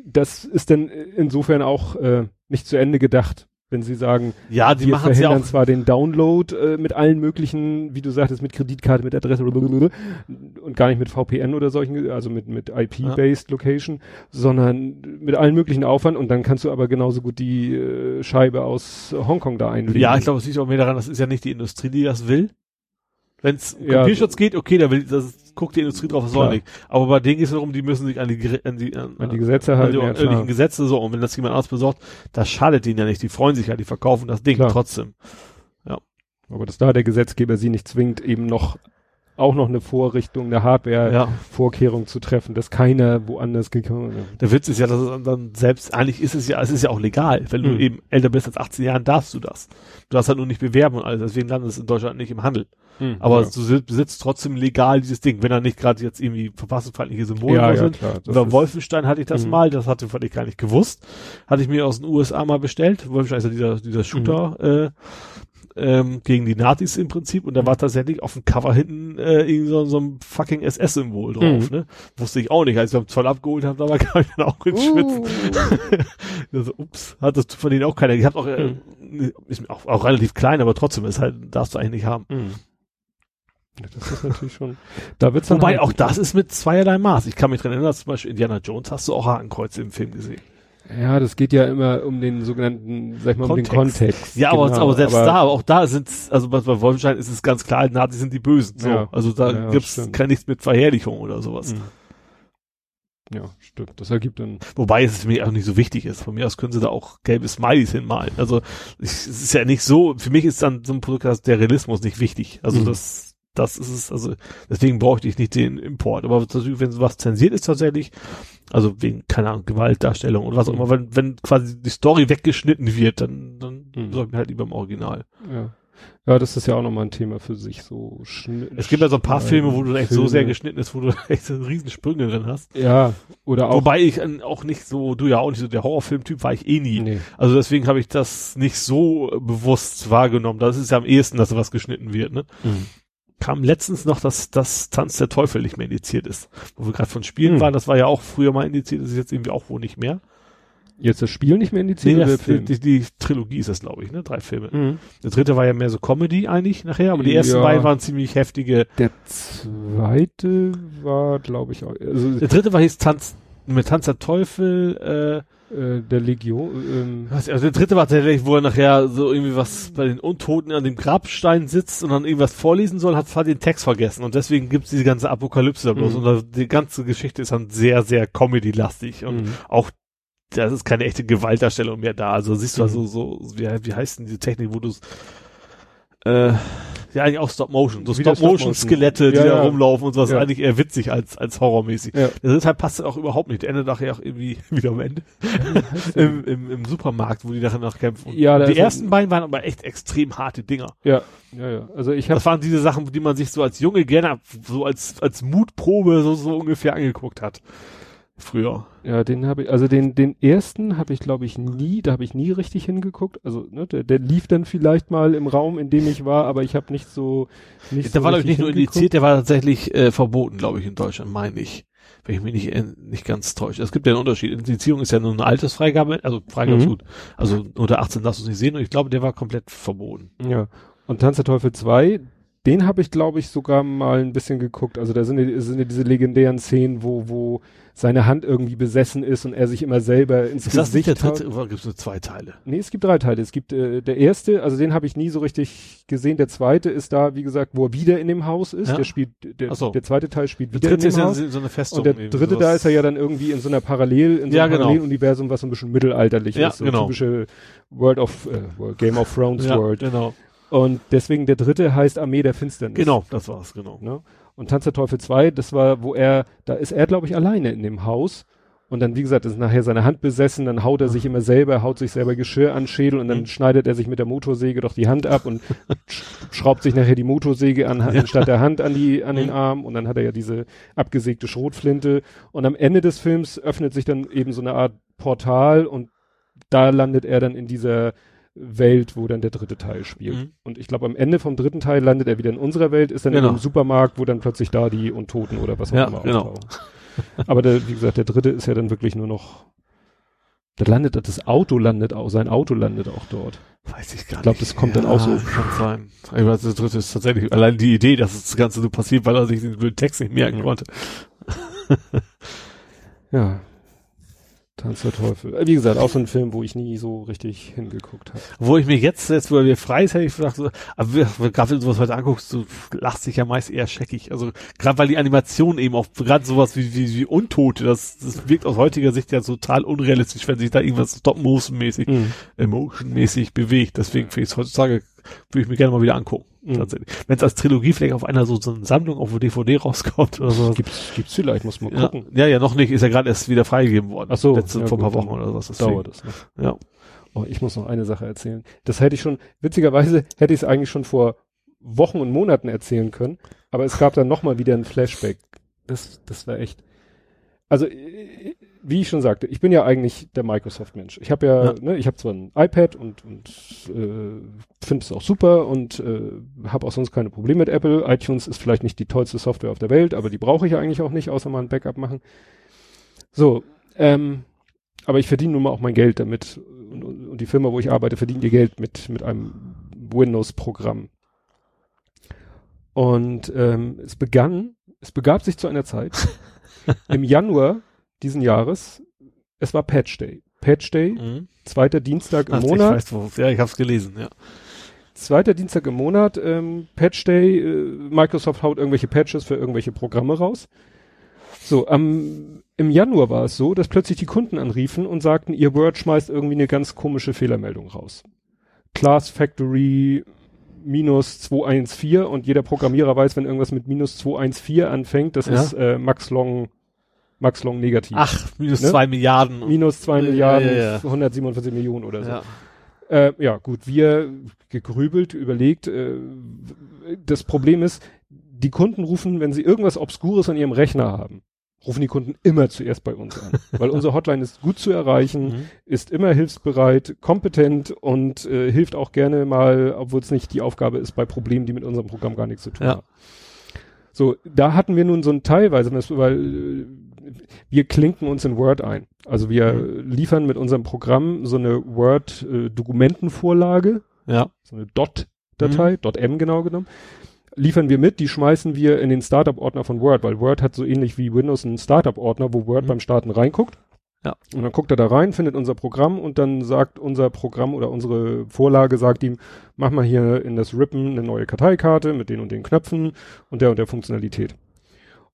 Speaker 1: das ist dann insofern auch äh, nicht zu Ende gedacht, wenn sie sagen,
Speaker 2: Ja, die
Speaker 1: wir
Speaker 2: ja
Speaker 1: verhindern
Speaker 2: auch.
Speaker 1: zwar den Download äh, mit allen möglichen, wie du sagtest, mit Kreditkarte, mit Adresse blablabla, und gar nicht mit VPN oder solchen, also mit, mit IP-based Location, sondern mit allen möglichen Aufwand und dann kannst du aber genauso gut die äh, Scheibe aus Hongkong da einlegen.
Speaker 2: Ja, ich glaube, es liegt auch mehr daran, das ist ja nicht die Industrie, die das will. Wenn es um
Speaker 1: Ja.
Speaker 2: Kopierschutz geht, okay, da will das guckt die Industrie drauf, was soll nicht. Aber bei denen geht es darum, die müssen sich an die an die, an,
Speaker 1: An die Gesetze
Speaker 2: an
Speaker 1: halten,
Speaker 2: die
Speaker 1: ja.
Speaker 2: Gesetze so und wenn das jemand anders besorgt, das schadet denen ja nicht. Die freuen sich ja, die verkaufen das Ding
Speaker 1: Klar.
Speaker 2: trotzdem.
Speaker 1: Aber dass da der Gesetzgeber sie nicht zwingt, eben noch auch noch eine Vorrichtung, eine Hardware-Vorkehrung
Speaker 2: Ja.
Speaker 1: zu treffen, dass keiner woanders gekommen ist.
Speaker 2: Der Witz ist ja, dass es dann selbst, eigentlich ist es ja, es ist ja auch legal. Wenn du
Speaker 1: Hm.
Speaker 2: eben älter bist als 18 Jahren, darfst du das. Du darfst halt nur nicht bewerben und alles, deswegen landet es in Deutschland nicht im Handel. Aber
Speaker 1: ja.
Speaker 2: du si- besitzt trotzdem legal dieses Ding, wenn er nicht gerade jetzt irgendwie verfassungsfeindliche Symbole
Speaker 1: ja, ja,
Speaker 2: sind. Über
Speaker 1: ist-
Speaker 2: Wolfenstein hatte ich das
Speaker 1: Mhm.
Speaker 2: mal, das hatte fand ich gar nicht gewusst. Hatte ich mir aus den USA mal bestellt. Wolfenstein ist ja dieser, dieser Shooter äh, ähm, gegen die Nazis im Prinzip und da
Speaker 1: Mhm.
Speaker 2: war tatsächlich auf dem Cover hinten äh, irgendwie so, so ein fucking SS-Symbol drauf,
Speaker 1: Mhm.
Speaker 2: ne? Wusste ich auch nicht, als ich beim Zoll abgeholt habe, da war gar nicht auch ins Schwitzen.
Speaker 1: Uh.
Speaker 2: also, ups, hat das von denen auch keiner. Ich habe auch, äh, ist mir auch, auch relativ klein, aber trotzdem ist halt, darfst du eigentlich nicht haben.
Speaker 1: Mhm. Das ist natürlich schon. Da wird's dann
Speaker 2: Wobei
Speaker 1: halt
Speaker 2: auch das ist mit zweierlei Maß. Ich kann mich dran erinnern, dass zum Beispiel Indiana Jones hast du auch Hakenkreuze im Film gesehen.
Speaker 1: Ja, das geht ja immer um den sogenannten, sag ich mal, um den
Speaker 2: Kontext.
Speaker 1: Kontext.
Speaker 2: Ja, aber,
Speaker 1: Genau,
Speaker 2: aber selbst da, aber auch da sind also bei, bei Wolfenstein ist es ganz klar, Nazis sind die Bösen. So.
Speaker 1: Ja.
Speaker 2: Also da
Speaker 1: Ja,
Speaker 2: gibt's
Speaker 1: stimmt.
Speaker 2: kein nichts mit Verherrlichung oder sowas.
Speaker 1: Mhm. Ja, stimmt. Das ergibt dann.
Speaker 2: Wobei es für mich auch nicht so wichtig ist. Von mir aus können sie da auch gelbe Smileys hinmalen. Also ich, es ist ja nicht so, für mich ist dann so ein Produkt, dass der Realismus nicht wichtig. Also
Speaker 1: Mhm.
Speaker 2: das, das ist es, also deswegen brauchte ich nicht den Import. Aber natürlich, wenn was zensiert ist tatsächlich, also wegen, keine Ahnung, Gewaltdarstellung oder was auch
Speaker 1: Mhm.
Speaker 2: immer, wenn, wenn quasi die Story weggeschnitten wird, dann, dann
Speaker 1: Mhm.
Speaker 2: soll ich mir halt lieber im Original.
Speaker 1: Ja. Ja, das ist ja auch nochmal ein Thema für sich, so Schnitt.
Speaker 2: Es gibt ja so ein paar Filme, wo du echt so sehr geschnitten ist, wo du echt so riesen Sprünge drin hast.
Speaker 1: Ja, oder auch.
Speaker 2: Wobei ich äh, auch nicht so, du ja auch nicht so, der Horrorfilmtyp war ich eh nie.
Speaker 1: nee.
Speaker 2: Also deswegen habe ich das nicht so bewusst wahrgenommen. Das ist ja am ehesten, dass was geschnitten wird. Ne?
Speaker 1: Mhm.
Speaker 2: Kam letztens noch, dass das Tanz der Teufel nicht mehr indiziert ist. Wo wir gerade von Spielen
Speaker 1: Mhm.
Speaker 2: waren, das war ja auch früher mal indiziert, das ist jetzt irgendwie auch wohl nicht mehr.
Speaker 1: Jetzt das Spiel nicht mehr indiziert
Speaker 2: Nee, das, die, die Trilogie ist das, glaube ich, ne? Drei Filme.
Speaker 1: Mhm.
Speaker 2: Der dritte war ja mehr so Comedy eigentlich nachher, aber die ersten
Speaker 1: Ja.
Speaker 2: beiden waren ziemlich heftige.
Speaker 1: Der zweite war, glaube ich, auch, also
Speaker 2: Der dritte war hieß Tanz, mit Tanz der Teufel, äh,
Speaker 1: äh, der Legion. Ähm,
Speaker 2: Was, also der dritte war tatsächlich, wo er nachher so irgendwie was bei den Untoten an dem Grabstein sitzt und dann irgendwas vorlesen soll, hat den Text vergessen und deswegen gibt's diese ganze Apokalypse da bloß
Speaker 1: Mhm.
Speaker 2: und die ganze Geschichte ist dann sehr, sehr Comedy-lastig und
Speaker 1: mhm.
Speaker 2: auch das ist keine echte Gewaltdarstellung mehr da. Also siehst du
Speaker 1: Mhm.
Speaker 2: also so, wie, wie heißt denn diese Technik, wo du äh, ja eigentlich auch Stop Motion, so Stop Motion
Speaker 1: Stop-Motion.
Speaker 2: Skelette, die
Speaker 1: Ja,
Speaker 2: da rumlaufen und sowas,
Speaker 1: Ja.
Speaker 2: eigentlich eher witzig als als horrormäßig.
Speaker 1: Ja.
Speaker 2: Teil passt dann auch überhaupt nicht. Der endet nachher auch irgendwie wieder am Ende im, im, im Supermarkt, wo die nachher noch kämpfen. Und
Speaker 1: Ja,
Speaker 2: die ersten beiden waren aber echt extrem harte Dinger.
Speaker 1: ja, ja, ja. Also ich habe
Speaker 2: Das waren diese Sachen, die man sich so als Junge gerne so als als Mutprobe so so ungefähr angeguckt hat. Früher.
Speaker 1: Ja, den habe ich, also den, den ersten habe ich, glaube ich, nie, da habe ich nie richtig hingeguckt. Also, ne, der, der lief dann vielleicht mal im Raum, in dem ich war, aber ich habe nicht so, nicht
Speaker 2: der
Speaker 1: so
Speaker 2: war glaube ich nicht nur indiziert, der war tatsächlich äh, verboten, glaube ich, in Deutschland, meine ich. Wenn ich mich nicht, äh, nicht ganz täusche. Es gibt ja einen Unterschied. Indizierung ist ja nur eine Altersfreigabe, also Freigabe ist
Speaker 1: Mhm.
Speaker 2: gut. Also unter 18 darfst du es nicht sehen und ich glaube, der war komplett verboten.
Speaker 1: Ja. Und Tanz der Teufel 2, den habe ich, glaube ich, sogar mal ein bisschen geguckt. Also da sind ja, sind ja diese legendären Szenen, wo, wo seine Hand irgendwie besessen ist und er sich immer selber ins
Speaker 2: Ist das nicht der
Speaker 1: Gesicht
Speaker 2: dritte gibt es nur zwei Teile?
Speaker 1: Nee, es gibt drei Teile. Es gibt äh, der erste, also den habe ich nie so richtig gesehen. Der zweite ist da, wie gesagt, wo er wieder in dem Haus ist.
Speaker 2: Ja.
Speaker 1: Der spielt, der,
Speaker 2: so.
Speaker 1: der zweite Teil spielt
Speaker 2: Der
Speaker 1: wieder in
Speaker 2: dritte
Speaker 1: dem
Speaker 2: ist ja
Speaker 1: Haus.
Speaker 2: so eine Festung.
Speaker 1: Und der
Speaker 2: irgendwie,
Speaker 1: dritte, da ist er ja dann irgendwie in so einer Parallel, in so
Speaker 2: Ja,
Speaker 1: einem
Speaker 2: genau.
Speaker 1: Paralleluniversum, was so ein bisschen mittelalterlich
Speaker 2: Ja,
Speaker 1: ist. So
Speaker 2: genau.
Speaker 1: typische World of, äh, World- Game of Thrones
Speaker 2: ja,
Speaker 1: World.
Speaker 2: genau.
Speaker 1: Und deswegen der dritte heißt Armee der Finsternis.
Speaker 2: Genau, das war's, genau.
Speaker 1: Ne? Und Tanz der Teufel 2, das war, wo er, da ist er, glaube ich, alleine in dem Haus Und dann, wie gesagt, ist nachher seine Hand besessen, dann haut er sich immer selber, haut sich selber Geschirr an Schädel und dann
Speaker 2: Mhm.
Speaker 1: schneidet er sich mit der Motorsäge doch die Hand ab und sch schraubt sich nachher die Motorsäge an, anstatt der Hand an die, an den
Speaker 2: Mhm.
Speaker 1: Arm und dann hat er ja diese abgesägte Schrotflinte und am Ende des Films öffnet sich dann eben so eine Art Portal und da landet er dann in dieser Welt, wo dann der dritte Teil spielt.
Speaker 2: Mhm.
Speaker 1: Und ich glaube, am Ende vom dritten Teil landet er wieder in unserer Welt, ist dann
Speaker 2: Genau.
Speaker 1: in einem Supermarkt, wo dann plötzlich da die Untoten oder was auch
Speaker 2: Ja,
Speaker 1: immer
Speaker 2: genau.
Speaker 1: auftauchen. Aber der, wie gesagt, der dritte ist ja dann wirklich nur noch, da landet das Auto landet auch, sein Auto landet auch dort.
Speaker 2: Weiß ich gar
Speaker 1: Ich glaub,
Speaker 2: nicht.
Speaker 1: das kommt dann auch so.
Speaker 2: Kann sein. Ich weiß, das dritte ist tatsächlich allein die Idee, dass das Ganze so passiert, weil er sich den blöden Text nicht merken
Speaker 1: Ja.
Speaker 2: konnte.
Speaker 1: Ja. Tanz der Teufel. Äh, Wie gesagt, auch so ein Film, wo ich nie so richtig hingeguckt habe.
Speaker 2: Wo ich mir jetzt, jetzt wo wir frei ist, hätte ich gedacht, so, aber gerade wenn du sowas heute anguckst, du lachst dich ja meist eher scheckig. Also gerade weil die Animation eben auch, gerade sowas wie, wie, wie Untote, das, das wirkt aus heutiger Sicht ja total unrealistisch, wenn sich da irgendwas Stop-Motion-mäßig,
Speaker 1: Mhm.
Speaker 2: Emotion-mäßig bewegt. Deswegen finde ich es heutzutage, würde ich mir gerne mal wieder angucken.
Speaker 1: Mhm.
Speaker 2: Tatsächlich. Wenn es als Trilogie vielleicht auf einer so, so eine Sammlung auf DVD rauskommt oder so.
Speaker 1: Gibt's, gibt's vielleicht, muss man
Speaker 2: Ja,
Speaker 1: gucken.
Speaker 2: ja, ja, noch nicht, ist ja gerade erst wieder freigegeben worden.
Speaker 1: Ach so,
Speaker 2: Letzte,
Speaker 1: ja,
Speaker 2: vor ein paar Wochen oder was. deswegen.
Speaker 1: Dauert es noch.
Speaker 2: Ja.
Speaker 1: Oh, ich muss noch eine Sache erzählen. Das hätte ich schon, witzigerweise hätte ich es eigentlich schon vor Wochen und Monaten erzählen können, aber es gab dann nochmal wieder ein Flashback. Das, das war echt. Also, äh, wie ich schon sagte, ich bin ja eigentlich der Microsoft-Mensch. Ich habe ja,
Speaker 2: Ja.
Speaker 1: ne, ich habe zwar ein iPad und, und äh, finde es auch super und äh, habe auch sonst keine Probleme mit Apple. iTunes ist vielleicht nicht die tollste Software auf der Welt, aber die brauche ich ja eigentlich auch nicht, außer mal ein Backup machen. So, ähm, aber ich verdiene nun mal auch mein Geld damit. Und, und, und die Firma, wo ich arbeite, verdient ihr Geld mit, mit einem Windows-Programm. Und ähm, es begann, es begab sich zu einer Zeit im Januar diesen Jahres, es war Patch Day. Patch Day,
Speaker 2: Mhm.
Speaker 1: zweiter Dienstag im
Speaker 2: Ach,
Speaker 1: Monat.
Speaker 2: Ich weiß, ja, ich habe es gelesen, ja.
Speaker 1: Zweiter Dienstag im Monat, ähm, Patch Day, äh, Microsoft haut irgendwelche Patches für irgendwelche Programme raus. So, am, im Januar war es so, dass plötzlich die Kunden anriefen und sagten, ihr Word schmeißt irgendwie eine ganz komische Fehlermeldung raus. Class Factory minus 214 und jeder Programmierer weiß, wenn irgendwas mit minus 214 anfängt, das
Speaker 2: Ja.
Speaker 1: ist äh, Max Long, Max Long negativ.
Speaker 2: Ach, minus
Speaker 1: Ne?
Speaker 2: zwei Milliarden.
Speaker 1: minus 2
Speaker 2: Ja,
Speaker 1: Milliarden,
Speaker 2: ja, ja.
Speaker 1: 147 Millionen oder so.
Speaker 2: ja.
Speaker 1: Äh, ja, gut, wir gegrübelt, überlegt. Äh, das Problem ist, die Kunden rufen, wenn sie irgendwas Obskures an ihrem Rechner haben, rufen die Kunden immer zuerst bei uns an. Weil unsere Hotline ist gut zu erreichen,
Speaker 2: Mhm.
Speaker 1: ist immer hilfsbereit, kompetent und äh, hilft auch gerne mal, obwohl es nicht die Aufgabe ist, bei Problemen, die mit unserem Programm gar nichts zu tun
Speaker 2: Ja.
Speaker 1: haben. So, da hatten wir nun so ein teilweise, weil äh, wir klinken uns in Word ein. Also wir
Speaker 2: Mhm.
Speaker 1: liefern mit unserem Programm so eine Word-Dokumentenvorlage,
Speaker 2: Ja.
Speaker 1: so eine Dot-Datei, .m genau genommen, liefern wir mit, die schmeißen wir in den Startup-Ordner von Word, weil Word hat so ähnlich wie Windows einen Startup-Ordner, wo Word
Speaker 2: Mhm.
Speaker 1: beim Starten reinguckt.
Speaker 2: Ja.
Speaker 1: Und dann guckt er da rein, findet unser Programm und dann sagt unser Programm oder unsere Vorlage sagt ihm, mach mal hier in das Rippen eine neue Karteikarte mit den und den Knöpfen und der und der Funktionalität.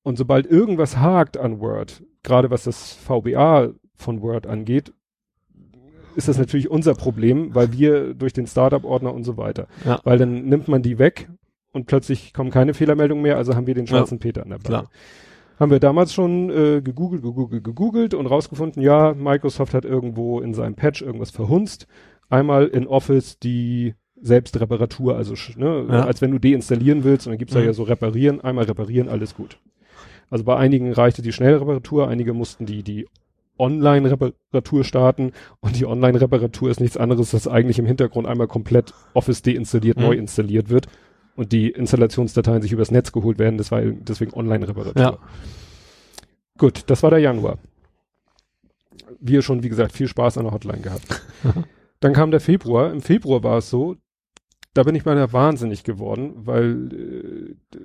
Speaker 1: Und sobald irgendwas hakt an Word, gerade was das VBA von Word angeht, ist das natürlich unser Problem, weil wir durch den Startup-Ordner und so weiter.
Speaker 2: Ja.
Speaker 1: Weil dann nimmt man die weg und plötzlich kommen keine Fehlermeldungen mehr, also haben wir den schwarzen Peter an der Backe. Haben wir damals schon äh, gegoogelt, gegoogelt, gegoogelt und rausgefunden, ja, Microsoft hat irgendwo in seinem Patch irgendwas verhunzt. Einmal in Office die Selbstreparatur, also ne,
Speaker 2: Ja.
Speaker 1: als wenn du deinstallieren willst und dann gibt's da
Speaker 2: Mhm.
Speaker 1: ja so reparieren, einmal reparieren, alles gut. Also bei einigen reichte die Schnellreparatur, einige mussten die, die Online-Reparatur starten und die Online-Reparatur ist nichts anderes, als eigentlich im Hintergrund einmal komplett Office deinstalliert,
Speaker 2: Mhm.
Speaker 1: neu installiert wird und die Installationsdateien sich übers Netz geholt werden, das war deswegen Online-Reparatur.
Speaker 2: Ja.
Speaker 1: Gut, das war der Januar. Wir schon, wie gesagt, viel Spaß an der Hotline gehabt. Dann kam der Februar. Im Februar war es so, da bin ich mal wahnsinnig geworden, weil äh,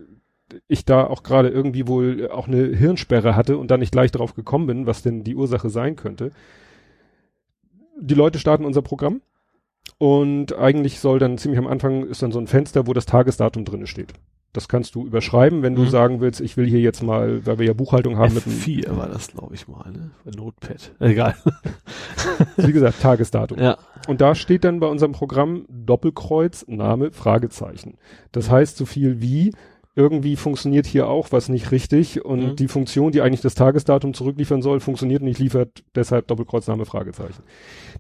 Speaker 1: ich da auch gerade irgendwie wohl auch eine Hirnsperre hatte und da nicht gleich drauf gekommen bin, was denn die Ursache sein könnte. Die Leute starten unser Programm und eigentlich soll dann ziemlich am Anfang ist dann so ein Fenster, wo das Tagesdatum drinne steht. Das kannst du überschreiben, wenn du
Speaker 2: Mhm.
Speaker 1: sagen willst, ich will hier jetzt mal, weil wir ja Buchhaltung haben mit einem,
Speaker 2: F4 war das, glaube ich mal, ne? Notepad. Egal.
Speaker 1: wie gesagt, Tagesdatum.
Speaker 2: ja.
Speaker 1: Und da steht dann bei unserem Programm Doppelkreuz, Name, Fragezeichen. Das heißt so viel wie, irgendwie funktioniert hier auch was nicht richtig und
Speaker 2: Mhm.
Speaker 1: die Funktion, die eigentlich das Tagesdatum zurückliefern soll, funktioniert nicht, liefert deshalb Doppelkreuzname Fragezeichen.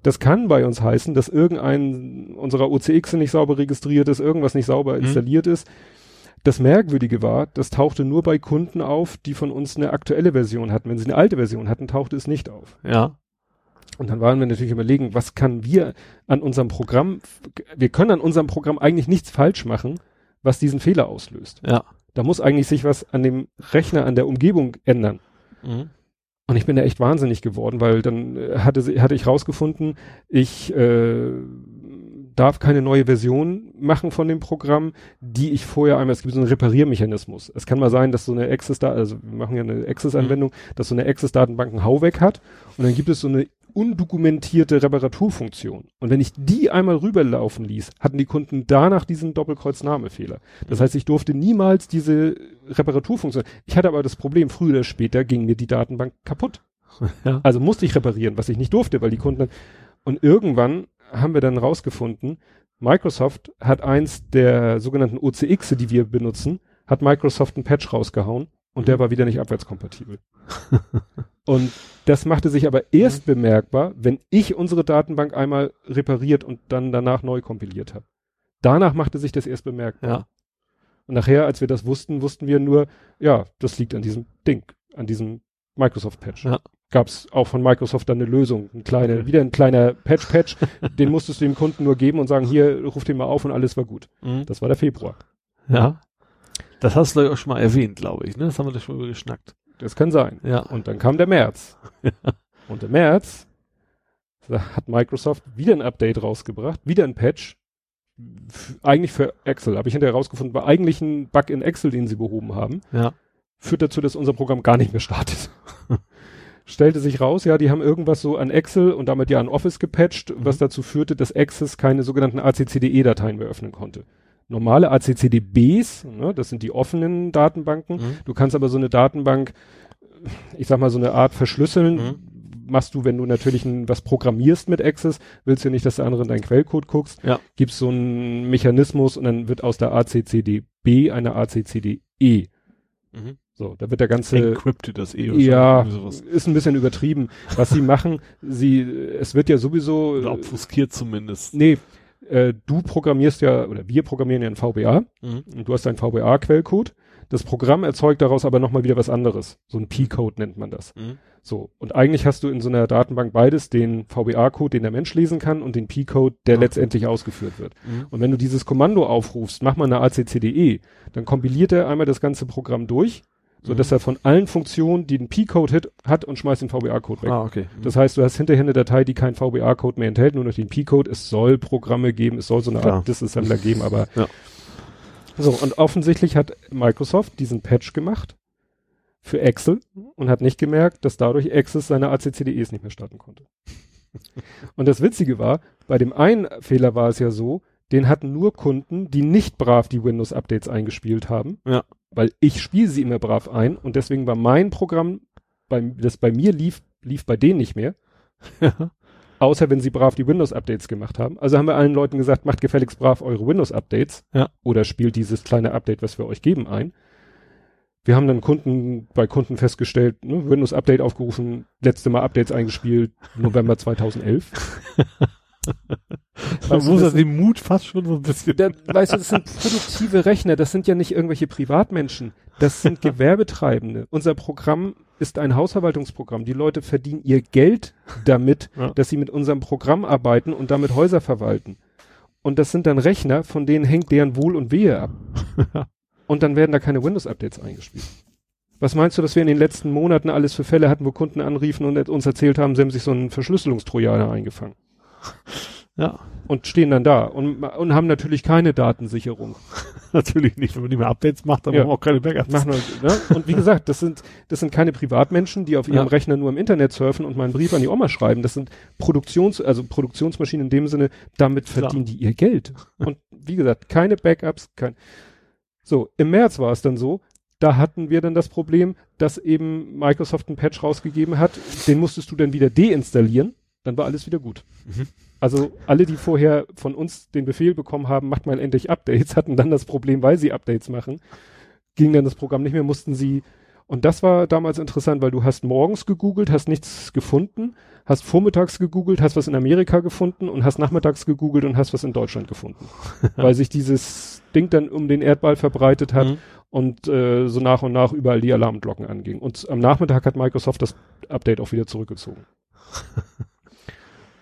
Speaker 1: Das kann bei uns heißen, dass irgendein unserer OCX nicht sauber registriert ist, irgendwas nicht sauber
Speaker 2: Mhm.
Speaker 1: installiert ist. Das Merkwürdige war, das tauchte nur bei Kunden auf, die von uns eine aktuelle Version hatten. Wenn sie eine alte Version hatten, tauchte es nicht auf.
Speaker 2: Ja.
Speaker 1: Und dann waren wir natürlich überlegen, was kann wir an unserem Programm, wir können an unserem Programm eigentlich nichts falsch machen, was diesen Fehler auslöst.
Speaker 2: Ja.
Speaker 1: Da muss eigentlich sich was an dem Rechner, an der Umgebung ändern.
Speaker 2: Mhm.
Speaker 1: Und ich bin da echt wahnsinnig geworden, weil dann äh, hatte, sie- hatte ich rausgefunden, ich äh, darf keine neue Version machen von dem Programm, die ich vorher einmal, es gibt so einen Repariermechanismus. Es kann mal sein, dass so eine Access, da also wir machen ja eine Access-Anwendung, dass so eine Access-Datenbank einen Hau weg hat und dann gibt es so eine undokumentierte Reparaturfunktion. Und wenn ich die einmal rüberlaufen ließ, hatten die Kunden danach diesen Doppelkreuznahmefehler. Das heißt, ich durfte niemals diese Reparaturfunktion. Ich hatte aber das Problem, früher oder später ging mir die Datenbank kaputt.
Speaker 2: Ja.
Speaker 1: Also musste ich reparieren, was ich nicht durfte, weil die Kunden und irgendwann haben wir dann rausgefunden, Microsoft hat eins der sogenannten OCX, die wir benutzen, hat Microsoft einen Patch rausgehauen und der
Speaker 2: Mhm.
Speaker 1: war wieder nicht abwärtskompatibel. und das machte sich aber erst bemerkbar, wenn ich unsere Datenbank einmal repariert und dann danach neu kompiliert habe. Danach machte sich das erst bemerkbar.
Speaker 2: Ja.
Speaker 1: Und nachher, als wir das wussten, wussten wir nur, ja, das liegt an diesem Ding, an diesem Microsoft-Patch.
Speaker 2: Ja.
Speaker 1: Gab es auch von Microsoft dann eine Lösung, ein kleine,
Speaker 2: Okay.
Speaker 1: wieder ein kleiner Patch-Patch, den musstest du dem Kunden nur geben und sagen, hier, ruf den mal auf und alles war gut.
Speaker 2: Mhm.
Speaker 1: Das war der Februar.
Speaker 2: Ja. Das hast du ja auch schon mal erwähnt, glaube ich, ne? Das haben wir doch schon mal geschnackt.
Speaker 1: Das kann sein.
Speaker 2: Ja.
Speaker 1: Und dann kam der März. Und im März hat Microsoft wieder ein Update rausgebracht, wieder ein Patch, eigentlich für Excel. Habe ich hinterher rausgefunden, war eigentlich ein Bug in Excel, den sie behoben haben.
Speaker 2: Ja.
Speaker 1: Führt dazu, dass unser Programm gar nicht mehr startet. Stellte sich raus, ja, die haben irgendwas so an Excel und damit ja an Office gepatcht,
Speaker 2: Mhm.
Speaker 1: was dazu führte, dass Access keine sogenannten ACCDE-Dateien mehr öffnen konnte. Normale ACCDBs, ne, das sind die offenen Datenbanken,
Speaker 2: Mhm.
Speaker 1: Du kannst aber so eine Datenbank, ich sag mal so eine Art verschlüsseln,
Speaker 2: Mhm.
Speaker 1: machst du, wenn du natürlich ein, was programmierst mit Access, willst du nicht, dass der andere in deinen Quellcode guckst,
Speaker 2: Ja.
Speaker 1: gibst so einen Mechanismus und dann wird aus der ACCDB eine ACCDE.
Speaker 2: Mhm.
Speaker 1: So, da wird der ganze,
Speaker 2: Encrypted das eh.
Speaker 1: ja, ist ein bisschen übertrieben. Was sie machen, sie, es wird ja sowieso,
Speaker 2: Oder obfuskiert zumindest.
Speaker 1: nee, äh, du programmierst ja, oder wir programmieren ja in VBA,
Speaker 2: Mhm.
Speaker 1: und du hast deinen VBA-Quellcode. Das Programm erzeugt daraus aber nochmal wieder was anderes. So ein P-Code nennt man das.
Speaker 2: Mhm.
Speaker 1: So. Und eigentlich hast du in so einer Datenbank beides, den VBA-Code, den der Mensch lesen kann und den P-Code, der
Speaker 2: Ja.
Speaker 1: letztendlich ausgeführt wird.
Speaker 2: Mhm.
Speaker 1: Und wenn du dieses Kommando aufrufst, mach mal eine ACCDE, dann kompiliert er einmal das ganze Programm durch, so dass er von allen Funktionen, die den P-Code hat und schmeißt den VBA-Code weg.
Speaker 2: Ah, okay. Mhm.
Speaker 1: Das heißt, du hast hinterher eine Datei, die keinen VBA-Code mehr enthält, nur noch den P-Code. Es soll Programme geben, es soll so eine
Speaker 2: Klar.
Speaker 1: Art Disassembler geben, aber
Speaker 2: Ja.
Speaker 1: so. Und offensichtlich hat Microsoft diesen Patch gemacht für Excel und hat nicht gemerkt, dass dadurch Access seine ACCDEs nicht mehr starten konnte. und das Witzige war, bei dem einen Fehler war es ja so, den hatten nur Kunden, die nicht brav die Windows-Updates eingespielt haben.
Speaker 2: Ja.
Speaker 1: Weil ich spiele sie immer brav ein und deswegen war mein Programm, bei, das bei mir lief, lief bei denen nicht mehr. Außer wenn sie brav die Windows-Updates gemacht haben. Also haben wir allen Leuten gesagt, macht gefälligst brav eure Windows-Updates.
Speaker 2: Ja.
Speaker 1: Oder spielt dieses kleine Update, was wir euch geben, ein. Wir haben dann Kunden, bei Kunden festgestellt, ne, Windows-Update aufgerufen, letzte Mal Updates eingespielt, November 2011.
Speaker 2: Man
Speaker 1: Weißt
Speaker 2: muss
Speaker 1: das
Speaker 2: das den Mut fast schon so ein bisschen.
Speaker 1: Da, weißt du, das sind produktive Rechner, das sind ja nicht irgendwelche Privatmenschen, das sind Gewerbetreibende. Unser Programm ist ein Hausverwaltungsprogramm. Die Leute verdienen ihr Geld damit,
Speaker 2: Ja.
Speaker 1: dass sie mit unserem Programm arbeiten und damit Häuser verwalten. Und das sind dann Rechner, von denen hängt deren Wohl und Wehe ab. und dann werden da keine Windows-Updates eingespielt. Was meinst du, dass wir in den letzten Monaten alles für Fälle hatten, wo Kunden anriefen und uns erzählt haben, sie haben sich so einen Verschlüsselungstrojaner eingefangen?
Speaker 2: Ja,
Speaker 1: Und stehen dann da und, und haben natürlich keine Datensicherung.
Speaker 2: natürlich nicht. Wenn man nicht mehr Updates macht, dann
Speaker 1: Ja.
Speaker 2: machen wir auch keine Backups.
Speaker 1: Machen wir, ne? Und wie gesagt, das sind, das sind keine Privatmenschen, die auf ihrem
Speaker 2: Ja.
Speaker 1: Rechner nur im Internet surfen und mal einen Brief an die Oma schreiben. Das sind Produktions, also Produktionsmaschinen in dem Sinne, damit
Speaker 2: Klar.
Speaker 1: verdienen die ihr Geld. Und wie gesagt, keine Backups, kein. So, im März war es dann so, da hatten wir dann das Problem, dass eben Microsoft einen Patch rausgegeben hat, den musstest du dann wieder deinstallieren, dann war alles wieder gut.
Speaker 2: Mhm.
Speaker 1: Also alle, die vorher von uns den Befehl bekommen haben, macht mal endlich Updates, hatten dann das Problem, weil sie Updates machen, ging dann das Programm nicht mehr, mussten sie, und das war damals interessant, weil du hast morgens gegoogelt, hast nichts gefunden, hast vormittags gegoogelt, hast was in Amerika gefunden und hast nachmittags gegoogelt und hast was in Deutschland gefunden. weil sich dieses Ding dann um den Erdball verbreitet hat
Speaker 2: Mhm.
Speaker 1: und äh, so nach und nach überall die Alarmglocken angingen. Und am Nachmittag hat Microsoft das Update auch wieder zurückgezogen.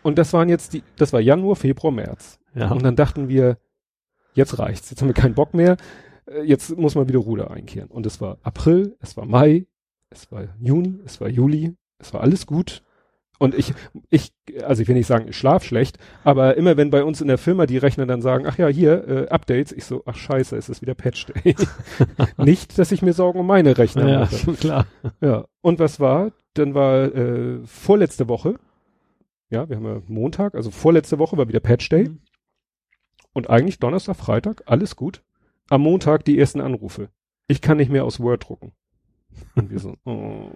Speaker 1: und das waren jetzt die, das war Januar, Februar, März.
Speaker 2: Ja.
Speaker 1: Und dann dachten wir, jetzt reicht's, jetzt haben wir keinen Bock mehr, äh, jetzt muss man wieder Ruder einkehren. Und es war April, es war Mai, es war Juni, es war Juli, es war alles gut. Und ich, ich, also ich will nicht sagen, ich schlaf schlecht, aber immer wenn bei uns in der Firma die Rechner dann sagen, ach ja, hier, äh, Updates, ich so, ach scheiße, es ist wieder Patch Day. nicht, dass ich mir Sorgen um meine Rechner
Speaker 2: ja,
Speaker 1: mache.
Speaker 2: schon klar.
Speaker 1: Ja. Und was war? Dann war äh, vorletzte Woche, ja, wir haben ja Montag, also vorletzte Woche war wieder Patch Day.
Speaker 2: Mhm.
Speaker 1: Und eigentlich Donnerstag, Freitag, alles gut. Am Montag die ersten Anrufe. Ich kann nicht mehr aus Word drucken. Und wir so, oh.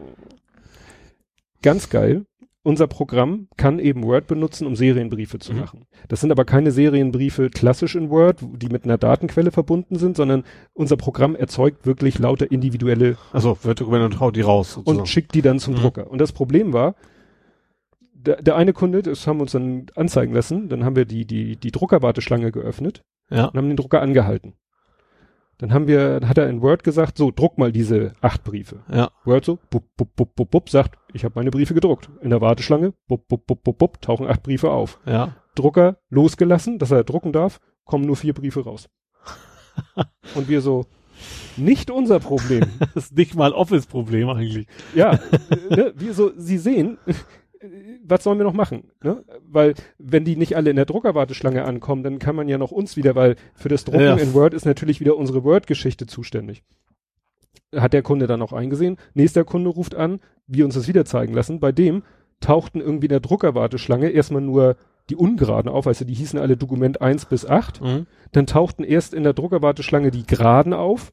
Speaker 1: Ganz geil. Unser Programm kann eben Word benutzen, um Serienbriefe zu
Speaker 2: Mhm.
Speaker 1: machen. Das sind aber keine Serienbriefe klassisch in Word, die mit einer Datenquelle verbunden sind, sondern unser Programm erzeugt wirklich lauter individuelle
Speaker 2: Also Word-Dokumente und haut die raus. sozusagen.
Speaker 1: und schickt die dann zum
Speaker 2: Mhm.
Speaker 1: Drucker. Und das Problem war, der, der eine Kunde, das haben wir uns dann anzeigen lassen, dann haben wir die, die, die Druckerwarteschlange geöffnet
Speaker 2: ja.
Speaker 1: und haben den Drucker angehalten. Dann haben wir, hat er in Word gesagt, so, druck mal diese acht Briefe.
Speaker 2: Ja.
Speaker 1: Word so, bup, bup, bup, bup, bup, sagt, ich habe meine Briefe gedruckt. In der Warteschlange, bup, bup, bup, bup, bup, tauchen acht Briefe auf.
Speaker 2: Ja.
Speaker 1: Drucker losgelassen, dass er drucken darf, kommen nur vier Briefe raus. und wir so, nicht unser Problem.
Speaker 2: Das ist nicht mal Office-Problem eigentlich.
Speaker 1: Ja, ne, wie so, Sie sehen, was sollen wir noch machen? Ne? Weil, wenn die nicht alle in der Druckerwarteschlange ankommen, dann kann man ja noch uns wieder, weil für das Drucken
Speaker 2: Ja.
Speaker 1: in Word ist natürlich wieder unsere Word-Geschichte zuständig. Hat der Kunde dann auch eingesehen. Nächster Kunde ruft an, wir uns das wieder zeigen lassen. Bei dem tauchten irgendwie in der Druckerwarteschlange erstmal nur die Ungeraden auf, also die hießen alle Dokument 1 bis 8.
Speaker 2: Mhm.
Speaker 1: Dann tauchten erst in der Druckerwarteschlange die Geraden auf.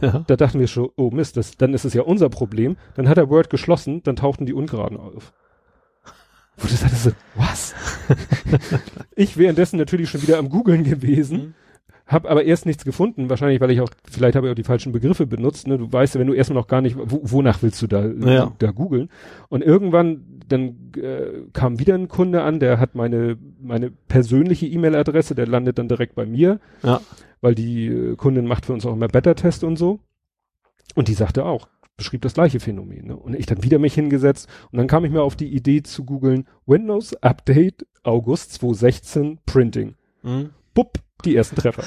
Speaker 2: Ja.
Speaker 1: Da dachten wir schon, oh Mist, das, dann ist es ja unser Problem. Dann hat er Word geschlossen, dann tauchten die Ungeraden auf. Wo du sagst, so, was? ich währenddessen natürlich schon wieder am Googeln gewesen,
Speaker 2: Mhm.
Speaker 1: hab aber erst nichts gefunden. Wahrscheinlich, weil ich auch, vielleicht habe ich auch die falschen Begriffe benutzt. Ne? Du weißt ja, wenn du erstmal noch gar nicht, wo, wonach willst du da,
Speaker 2: Ja.
Speaker 1: da googeln? Und irgendwann, dann äh, kam wieder ein Kunde an, der hat meine, meine persönliche E-Mail-Adresse, der landet dann direkt bei mir
Speaker 2: Ja.
Speaker 1: Weil die äh, Kundin macht für uns auch immer Beta-Test und so. Und die sagte auch, beschrieb das gleiche Phänomen. Ne? Und ich dann wieder mich hingesetzt und dann kam ich mir auf die Idee zu googeln, Windows Update August 2016 Printing.
Speaker 2: Mhm.
Speaker 1: Bupp, die ersten Treffer.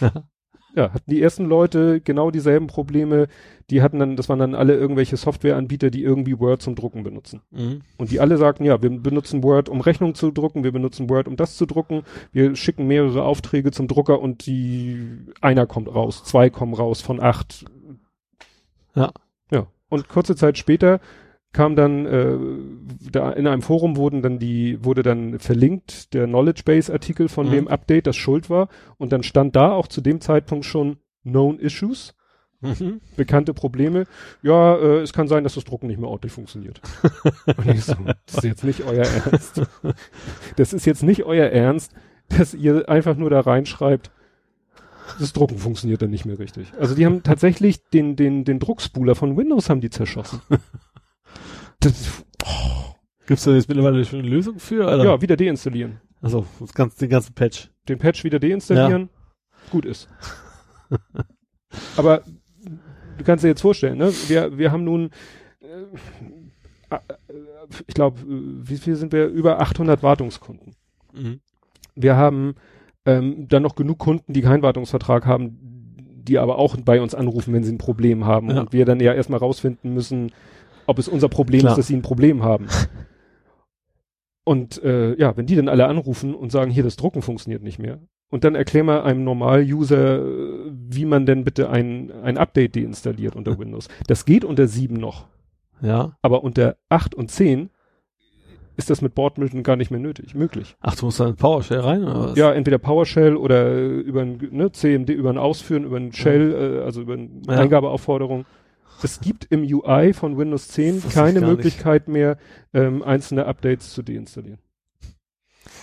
Speaker 1: ja, hatten die ersten Leute genau dieselben Probleme. Die hatten dann, das waren dann alle irgendwelche Softwareanbieter, die irgendwie Word zum Drucken benutzen.
Speaker 2: Mhm.
Speaker 1: Und die alle sagten, ja, wir benutzen Word, um Rechnungen zu drucken, wir benutzen Word, um das zu drucken, wir schicken mehrere Aufträge zum Drucker und die, einer kommt raus, zwei kommen raus von acht.
Speaker 2: Ja.
Speaker 1: Ja. Und kurze Zeit später kam dann, äh, da in einem Forum wurden dann die, wurde dann verlinkt der Knowledge Base Artikel von
Speaker 2: Mhm.
Speaker 1: dem Update, das schuld war. Und dann stand da auch zu dem Zeitpunkt schon Known Issues
Speaker 2: Mhm.
Speaker 1: bekannte Probleme. Ja, äh, es kann sein, dass das Drucken nicht mehr ordentlich funktioniert. Und ich so, das ist jetzt nicht euer Ernst. Das ist jetzt nicht euer Ernst, dass ihr einfach nur da reinschreibt, das Drucken funktioniert dann nicht mehr richtig. Also die haben tatsächlich den, den, den Druckspuler von Windows haben die zerschossen. Das,
Speaker 2: Gibt's da jetzt mittlerweile schon eine Lösung für? Oder?
Speaker 1: ja, wieder deinstallieren.
Speaker 2: Also, das ganze, den ganzen Patch.
Speaker 1: Den Patch wieder deinstallieren. Gut ist. Aber du kannst dir jetzt vorstellen, ne? Wir, wir haben nun, äh, äh, ich glaube, wie viel sind wir? Über 800 Wartungskunden.
Speaker 2: Mhm.
Speaker 1: Wir haben ähm, dann noch genug Kunden, die keinen Wartungsvertrag haben, die aber auch bei uns anrufen, wenn sie ein Problem haben.
Speaker 2: Ja.
Speaker 1: Und wir dann ja erstmal rausfinden müssen, ob es unser Problem
Speaker 2: Klar.
Speaker 1: ist, dass sie ein Problem haben. Und äh, ja, wenn die dann alle anrufen und sagen, hier, das Drucken funktioniert nicht mehr. Und dann erklär mal einem Normal-User, äh, wie man denn bitte ein, ein Update deinstalliert unter Windows. Das geht unter 7 noch.
Speaker 2: Ja.
Speaker 1: Aber unter 8 und 10 ist das mit Bordmitteln gar nicht mehr nötig, möglich.
Speaker 2: Ach, du musst da in PowerShell rein, oder was?
Speaker 1: Ja, entweder PowerShell oder äh, über ein ne, CMD, über ein Ausführen, über ein Shell, äh, also über eine
Speaker 2: Ja.
Speaker 1: Eingabeaufforderung. Es gibt im UI von Windows 10
Speaker 2: Wusste ich
Speaker 1: keine
Speaker 2: gar nicht.
Speaker 1: Möglichkeit mehr, ähm, einzelne Updates zu deinstallieren.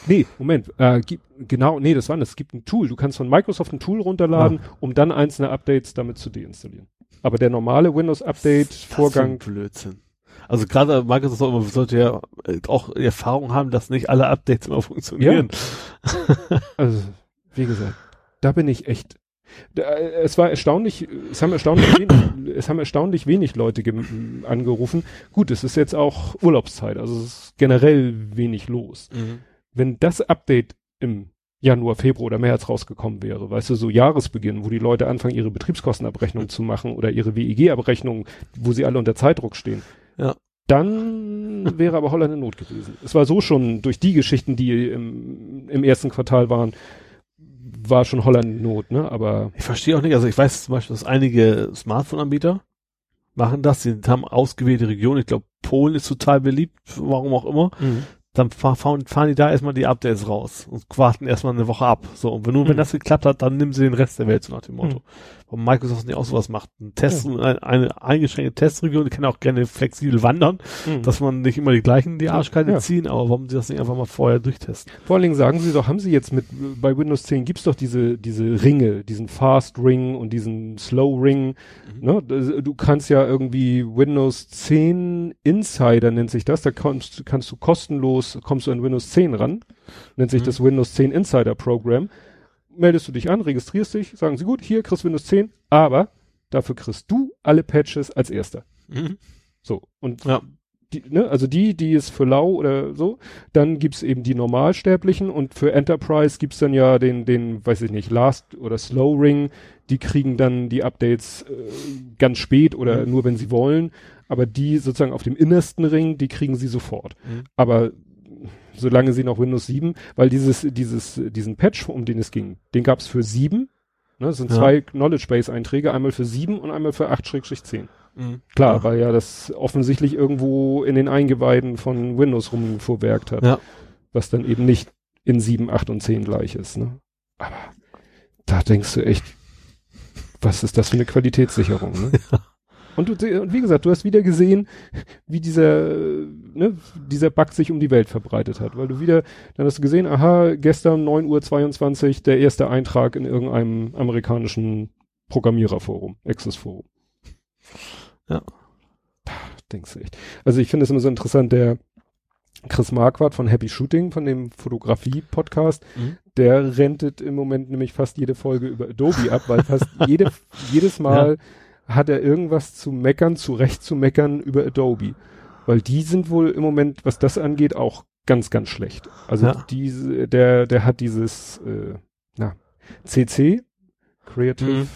Speaker 1: Nee, Moment, äh, gibt, genau, nee, das war das. Es gibt ein Tool. Du kannst von Microsoft ein Tool runterladen,
Speaker 2: Ah.
Speaker 1: um dann einzelne Updates damit zu deinstallieren. Aber der normale Windows-Update-Vorgang,
Speaker 2: Das Blödsinn. Also gerade Microsoft sollte ja äh, auch Erfahrung haben, dass nicht alle Updates immer funktionieren.
Speaker 1: also, wie gesagt, da bin ich echt. Äh, es war erstaunlich, es haben erstaunlich wenig, es haben erstaunlich wenig Leute angerufen. Gut, es ist jetzt auch Urlaubszeit, also es ist generell wenig los.
Speaker 2: Mhm.
Speaker 1: wenn das Update im Januar, Februar oder März rausgekommen wäre, weißt du, so Jahresbeginn, wo die Leute anfangen, ihre Betriebskostenabrechnung zu machen oder ihre WEG-Abrechnung, wo sie alle unter Zeitdruck stehen.
Speaker 2: Ja.
Speaker 1: Dann wäre aber Holland in Not gewesen. Es war so schon durch die Geschichten, die im, im ersten Quartal waren, war schon Holland Not, ne? Aber
Speaker 2: Ich verstehe auch nicht, also ich weiß zum Beispiel, dass einige Smartphone-Anbieter machen das, sie haben ausgewählte Regionen, ich glaube Polen ist total beliebt, warum auch immer, dann fahr, fahren, fahren die da erstmal die Updates raus und warten erstmal eine Woche ab. So, und wenn nur, wenn
Speaker 1: Mhm.
Speaker 2: das geklappt hat, dann nehmen sie den Rest der Welt, so nach dem Motto.
Speaker 1: Mhm.
Speaker 2: Warum Microsoft nicht auch sowas macht. Ein Test, eine, eine eingeschränkte Testregion, die kann auch gerne flexibel wandern,
Speaker 1: Mhm.
Speaker 2: dass man nicht immer die gleichen die Arschkarte
Speaker 1: Ja.
Speaker 2: ziehen, aber warum sie das nicht einfach mal vorher durchtesten?
Speaker 1: Vor allen Dingen sagen sie doch, haben sie jetzt mit, bei Windows 10 gibt's doch diese, diese Ringe, diesen Fast Ring und diesen Slow Ring.
Speaker 2: Mhm.
Speaker 1: Ne? Du kannst ja irgendwie Windows 10 Insider nennt sich das, da kommst, kannst du kostenlos, kommst du an Windows 10 ran, nennt sich
Speaker 2: Mhm.
Speaker 1: das Windows 10 Insider Program. Meldest du dich an, registrierst dich, sagen sie gut, hier kriegst du Windows 10, aber dafür kriegst du alle Patches als erster. So. Und
Speaker 2: Ja.
Speaker 1: die, ne, also die, die ist für lau oder so, dann gibt's eben die Normalsterblichen und für Enterprise gibt's dann ja den, den, weiß ich nicht, Last oder Slow Ring, die kriegen dann die Updates äh, ganz spät oder
Speaker 2: Mhm.
Speaker 1: nur wenn sie wollen, aber die sozusagen auf dem innersten Ring, die kriegen sie sofort.
Speaker 2: Mhm.
Speaker 1: Aber solange sie noch Windows 7, weil dieses, dieses, diesen Patch, um den es ging, den gab's für 7, ne, das sind
Speaker 2: Ja.
Speaker 1: zwei Knowledge Base Einträge, einmal für 7 und einmal für 8-10.
Speaker 2: Mhm.
Speaker 1: Klar,
Speaker 2: Ja.
Speaker 1: weil ja das offensichtlich irgendwo in den Eingeweiden von Windows rumvorwerkt hat.
Speaker 2: Ja.
Speaker 1: Was dann eben nicht in 7, 8 und 10 gleich ist. Ne? Aber da denkst du echt, was ist das für eine Qualitätssicherung? Ne? Und, du, und wie gesagt, du hast wieder gesehen, wie dieser, ne, dieser Bug sich um die Welt verbreitet hat. Weil du wieder, dann hast du gesehen, aha, gestern 9.22 Uhr der erste Eintrag in irgendeinem amerikanischen Programmiererforum, Access-Forum.
Speaker 2: Ja.
Speaker 1: Denkst du echt. Also ich finde es immer so interessant, der Chris Marquardt von Happy Shooting, von dem Fotografie-Podcast,
Speaker 2: Mhm.
Speaker 1: der rentet im Moment nämlich fast jede Folge über Adobe ab, weil fast jede, jedes Mal hat er irgendwas zu meckern, zu Recht zu meckern über Adobe. Weil die sind wohl im Moment, was das angeht, auch ganz, ganz schlecht. Also
Speaker 2: Ja.
Speaker 1: diese, der, der hat dieses, äh, na, CC, Creative,
Speaker 2: Mhm.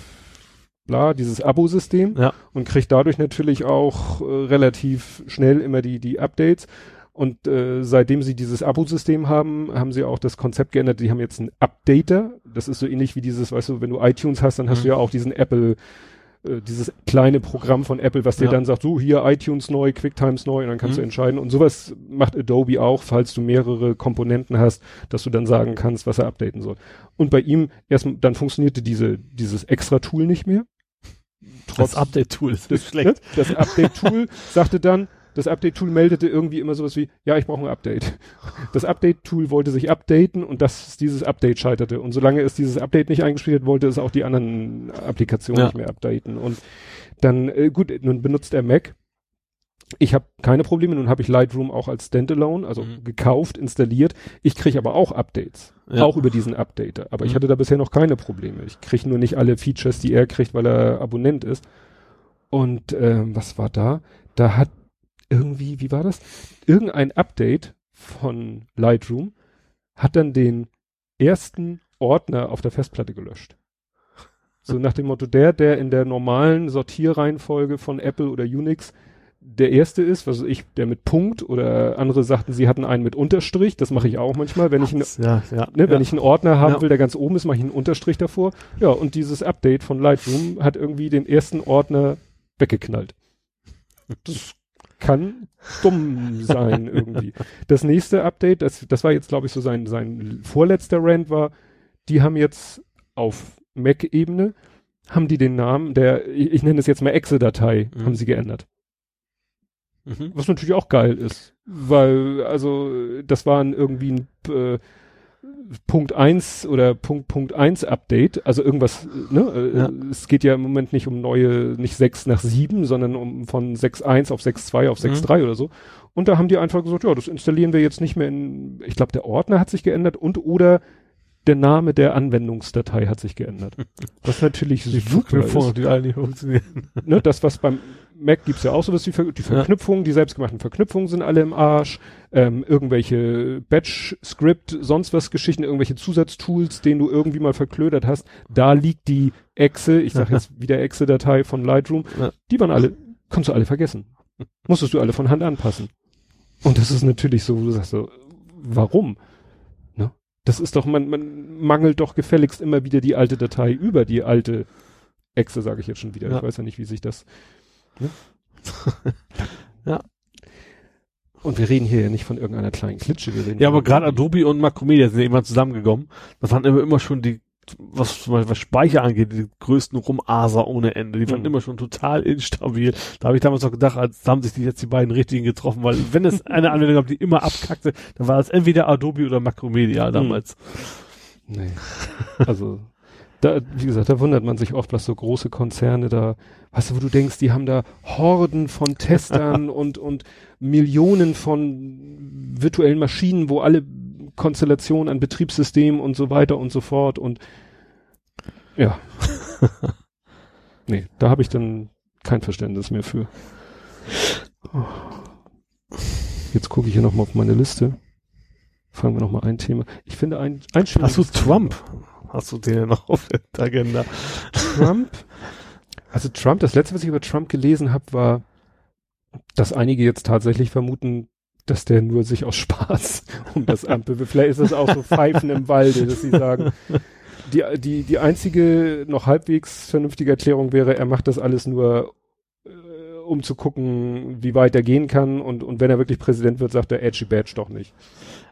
Speaker 1: bla, dieses Abo-System
Speaker 2: Ja.
Speaker 1: und kriegt dadurch natürlich auch äh, relativ schnell immer die, die Updates. Und äh, seitdem sie dieses Abo-System haben, haben sie auch das Konzept geändert. Die haben jetzt einen Updater. Das ist so ähnlich wie dieses, weißt du, wenn du iTunes hast, dann hast
Speaker 2: Mhm.
Speaker 1: du ja auch diesen Apple, äh, dieses kleine Programm von Apple, was dir
Speaker 2: Ja.
Speaker 1: dann sagt, so hier iTunes neu, QuickTimes neu und dann kannst
Speaker 2: Mhm.
Speaker 1: du entscheiden. Und sowas macht Adobe auch, falls du mehrere Komponenten hast, dass du dann sagen kannst, was er updaten soll. Und bei ihm erst, dann funktionierte diese, dieses extra Tool nicht mehr.
Speaker 2: Das Update-Tool ist
Speaker 1: Das,
Speaker 2: schlecht.
Speaker 1: ne? das Update-Tool sagte dann, das Update-Tool meldete irgendwie immer sowas wie, ja, ich brauche ein Update. Das Update-Tool wollte sich updaten und das, dieses Update scheiterte. Und solange es dieses Update nicht eingespielt hat, wollte es auch die anderen Applikationen
Speaker 2: Ja.
Speaker 1: nicht mehr updaten. Und dann, äh, gut, nun benutzt er Mac. Ich habe keine Probleme, nun habe ich Lightroom auch als Standalone, also
Speaker 2: Mhm.
Speaker 1: gekauft, installiert. Ich kriege aber auch Updates,
Speaker 2: Ja.
Speaker 1: auch über diesen Updater. Aber ich
Speaker 2: Mhm.
Speaker 1: hatte da bisher noch keine Probleme. Ich kriege nur nicht alle Features, die er kriegt, weil er Abonnent ist. Und ähm, was war da? Da hat irgendwie, wie war das? Irgendein Update von Lightroom hat dann den ersten Ordner auf der Festplatte gelöscht. So nach dem Motto, der, der in der normalen Sortierreihenfolge von Apple oder Unix der erste ist, was weiß ich, der mit Punkt oder andere sagten, sie hatten einen mit Unterstrich, das mache ich auch manchmal, wenn ich einen,
Speaker 2: ja, ja,
Speaker 1: ne,
Speaker 2: ja.
Speaker 1: wenn ich einen Ordner haben
Speaker 2: Ja.
Speaker 1: will, der ganz oben ist, mache ich einen Unterstrich davor. Ja, und dieses Update von Lightroom hat irgendwie den ersten Ordner weggeknallt. Das kann dumm sein irgendwie. Das nächste Update, das, das war jetzt, glaube ich, so sein, sein vorletzter Rant war, die haben jetzt auf Mac-Ebene, haben die den Namen der, ich, ich nenne es jetzt mal Exe-Datei,
Speaker 2: Mhm.
Speaker 1: haben sie geändert.
Speaker 2: Mhm.
Speaker 1: Was natürlich auch geil ist. Weil, also, das waren irgendwie ein äh, Punkt eins oder Punkt Punkt eins Update, also irgendwas, ne? äh,
Speaker 2: Ja.
Speaker 1: Es geht ja im Moment nicht um neue, nicht 6 nach 7, sondern um von 6.1 auf 6.2 auf
Speaker 2: Mhm.
Speaker 1: 6.3 oder so. Und da haben die einfach gesagt, ja, das installieren wir jetzt nicht mehr in, ich glaube, der Ordner hat sich geändert und oder der Name der Anwendungsdatei hat sich geändert. Was natürlich
Speaker 2: Die
Speaker 1: super
Speaker 2: Verknüpfung,
Speaker 1: ist.
Speaker 2: die alle nicht funktionieren.
Speaker 1: Ne, das, was beim Mac gibt's ja auch sowas wie Ver die Verknüpfungen, die selbstgemachten Verknüpfungen sind alle im Arsch, ähm, irgendwelche Batch-Script, sonst was Geschichten, irgendwelche Zusatztools, den du irgendwie mal verklödert hast, da liegt die Exe, ich sag jetzt wieder Exe-Datei von Lightroom,
Speaker 2: Ja.
Speaker 1: die waren alle, kannst du alle vergessen. Musstest du alle von Hand anpassen. Und das ist natürlich so, wo du sagst so, warum? Das ist doch, man, man mangelt doch gefälligst immer wieder die alte Datei über die alte Exe, sage ich jetzt schon wieder.
Speaker 2: Ja.
Speaker 1: Ich weiß ja nicht, wie sich das. Ne?
Speaker 2: Ja.
Speaker 1: Und wir reden hier ja nicht von irgendeiner kleinen Klitsche, wir reden
Speaker 2: Ja, aber gerade Adobe und Macromedia sind ja immer zusammengekommen. Das waren immer, immer schon die, was, zum Beispiel was Speicher angeht, die größten Rumaser ohne Ende. Die waren
Speaker 1: Mhm.
Speaker 2: immer schon total instabil. Da habe ich damals noch gedacht, als haben sich die jetzt die beiden richtigen getroffen, weil wenn es eine Anwendung gab, die immer abkackte, dann war es entweder Adobe oder Macromedia damals.
Speaker 1: Nee. Also, da, wie gesagt, da wundert man sich oft, was so große Konzerne da, weißt du, wo du denkst, die haben da Horden von Testern und, und Millionen von virtuellen Maschinen, wo alle Konstellationen an Betriebssystemen und so weiter und so fort und ja. nee, da habe ich dann kein Verständnis mehr für. Jetzt gucke ich hier nochmal auf meine Liste. Fangen wir nochmal ein Thema. Ich finde ein, ein
Speaker 2: Hast du Trump? Hast du den noch auf der Agenda?
Speaker 1: Trump, also Trump, das letzte, was ich über Trump gelesen habe, war, dass einige jetzt tatsächlich vermuten, dass der nur sich aus Spaß um das Amt bewirbt. Vielleicht ist das auch so Pfeifen im Walde, dass sie sagen, die, die, die einzige noch halbwegs vernünftige Erklärung wäre, er macht das alles nur, um zu gucken, wie weit er gehen kann und, und wenn er wirklich Präsident wird, sagt er Edgy Badge doch nicht.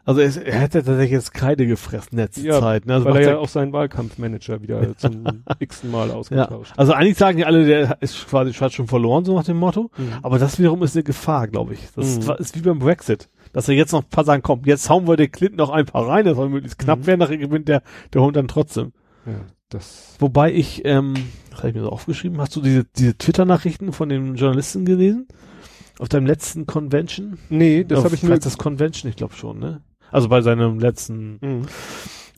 Speaker 2: Also es, er hätte tatsächlich jetzt Kreide gefressen letzte
Speaker 1: Ja,
Speaker 2: Zeit. Ne? Also
Speaker 1: weil er ja auch seinen Wahlkampfmanager wieder zum x-ten Mal
Speaker 2: ja.
Speaker 1: ausgetauscht.
Speaker 2: Also eigentlich sagen ja alle, der ist quasi hat schon verloren, so nach dem Motto.
Speaker 1: Mhm.
Speaker 2: Aber das wiederum ist eine Gefahr, glaube ich. Das
Speaker 1: Mhm.
Speaker 2: ist wie beim Brexit. Dass er jetzt noch ein paar sagen, komm, jetzt hauen wir den Clinton noch ein paar rein, das soll möglichst knapp
Speaker 1: Mhm.
Speaker 2: werden, nachher gewinnt der, der Hund dann trotzdem.
Speaker 1: Ja, das
Speaker 2: Wobei ich, ähm, was habe ich mir so aufgeschrieben, hast du diese, diese Twitter-Nachrichten von den Journalisten gelesen? Auf deinem letzten Convention?
Speaker 1: Nee, das habe ich nur.
Speaker 2: das Convention, ich glaube schon, ne? Also bei seinem letzten,
Speaker 1: Mhm.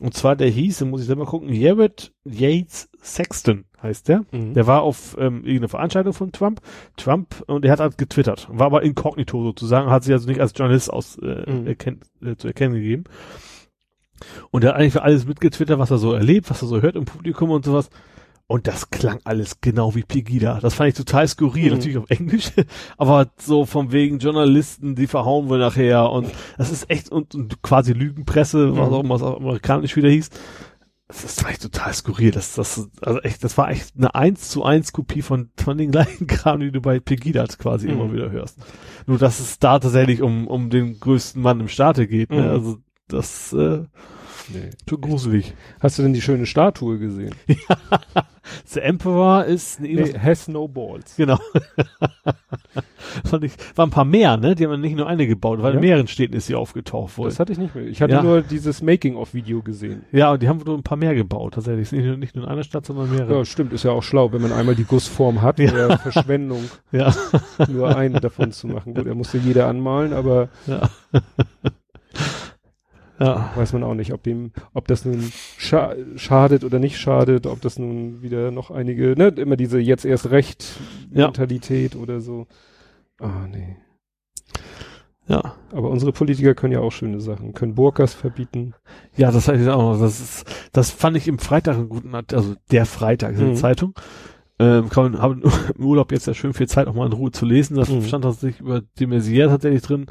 Speaker 2: und zwar der hieß, muss ich selber gucken, Jared Yates Sexton heißt der.
Speaker 1: Mhm.
Speaker 2: Der war auf ähm, irgendeine Veranstaltung von Trump. Trump und er hat halt getwittert, war aber inkognito sozusagen, hat sich also nicht als Journalist aus äh,
Speaker 1: Mhm.
Speaker 2: erkennt, äh, zu erkennen gegeben. Und er hat eigentlich für alles mitgetwittert, was er so erlebt, was er so hört im Publikum und sowas. Und das klang alles genau wie Pegida. Das fand ich total skurril,
Speaker 1: Mhm.
Speaker 2: natürlich auf Englisch, aber so von wegen Journalisten, die verhauen wir nachher und das ist echt und, und quasi Lügenpresse, was
Speaker 1: Mhm.
Speaker 2: auch immer es auf amerikanisch wieder hieß. Das ist echt total skurril. Das, das, also echt, das war echt eine eins zu eins Kopie von, von den gleichen Kram, die du bei Pegida quasi
Speaker 1: Mhm.
Speaker 2: immer wieder hörst. Nur, dass es da tatsächlich um, um den größten Mann im Staate geht, ne?
Speaker 1: Mhm.
Speaker 2: Also, das, äh,
Speaker 1: Nee.
Speaker 2: schon gruselig.
Speaker 1: Hast du denn die schöne Statue gesehen?
Speaker 2: The Emperor ist, eine
Speaker 1: Nee, has no balls.
Speaker 2: Genau. Fand ich, waren ein paar mehr, ne? Die haben nicht nur eine gebaut, weil
Speaker 1: Ja.
Speaker 2: in mehreren Städten ist sie aufgetaucht wohl.
Speaker 1: Das hatte ich nicht mehr. Ich hatte
Speaker 2: Ja.
Speaker 1: nur dieses Making-of-Video gesehen.
Speaker 2: Ja, und die haben wohl ein paar mehr gebaut, tatsächlich. Ist Nicht nur, nicht nur in einer Stadt, sondern mehrere.
Speaker 1: Ja, stimmt, ist ja auch schlau, wenn man einmal die Gussform hat,
Speaker 2: Ja.
Speaker 1: wäre Verschwendung,
Speaker 2: Ja.
Speaker 1: nur einen davon zu machen. Gut, er musste jeder anmalen, aber
Speaker 2: Ja. Ja.
Speaker 1: weiß man auch nicht, ob dem, ob das nun scha schadet oder nicht schadet, ob das nun wieder noch einige, ne, immer diese jetzt erst recht
Speaker 2: Ja.
Speaker 1: Mentalität oder so. Ah, nee.
Speaker 2: Ja.
Speaker 1: Aber unsere Politiker können ja auch schöne Sachen, können Burkas verbieten.
Speaker 2: Ja, das ich auch. Das ist, das fand ich im Freitag einen guten, also der Freitag in der
Speaker 1: Mhm.
Speaker 2: Zeitung. Ähm, kann man, haben im Urlaub jetzt ja schön viel Zeit, auch mal in Ruhe zu lesen. Das
Speaker 1: Mhm.
Speaker 2: stand tatsächlich über de Maizière tatsächlich drin.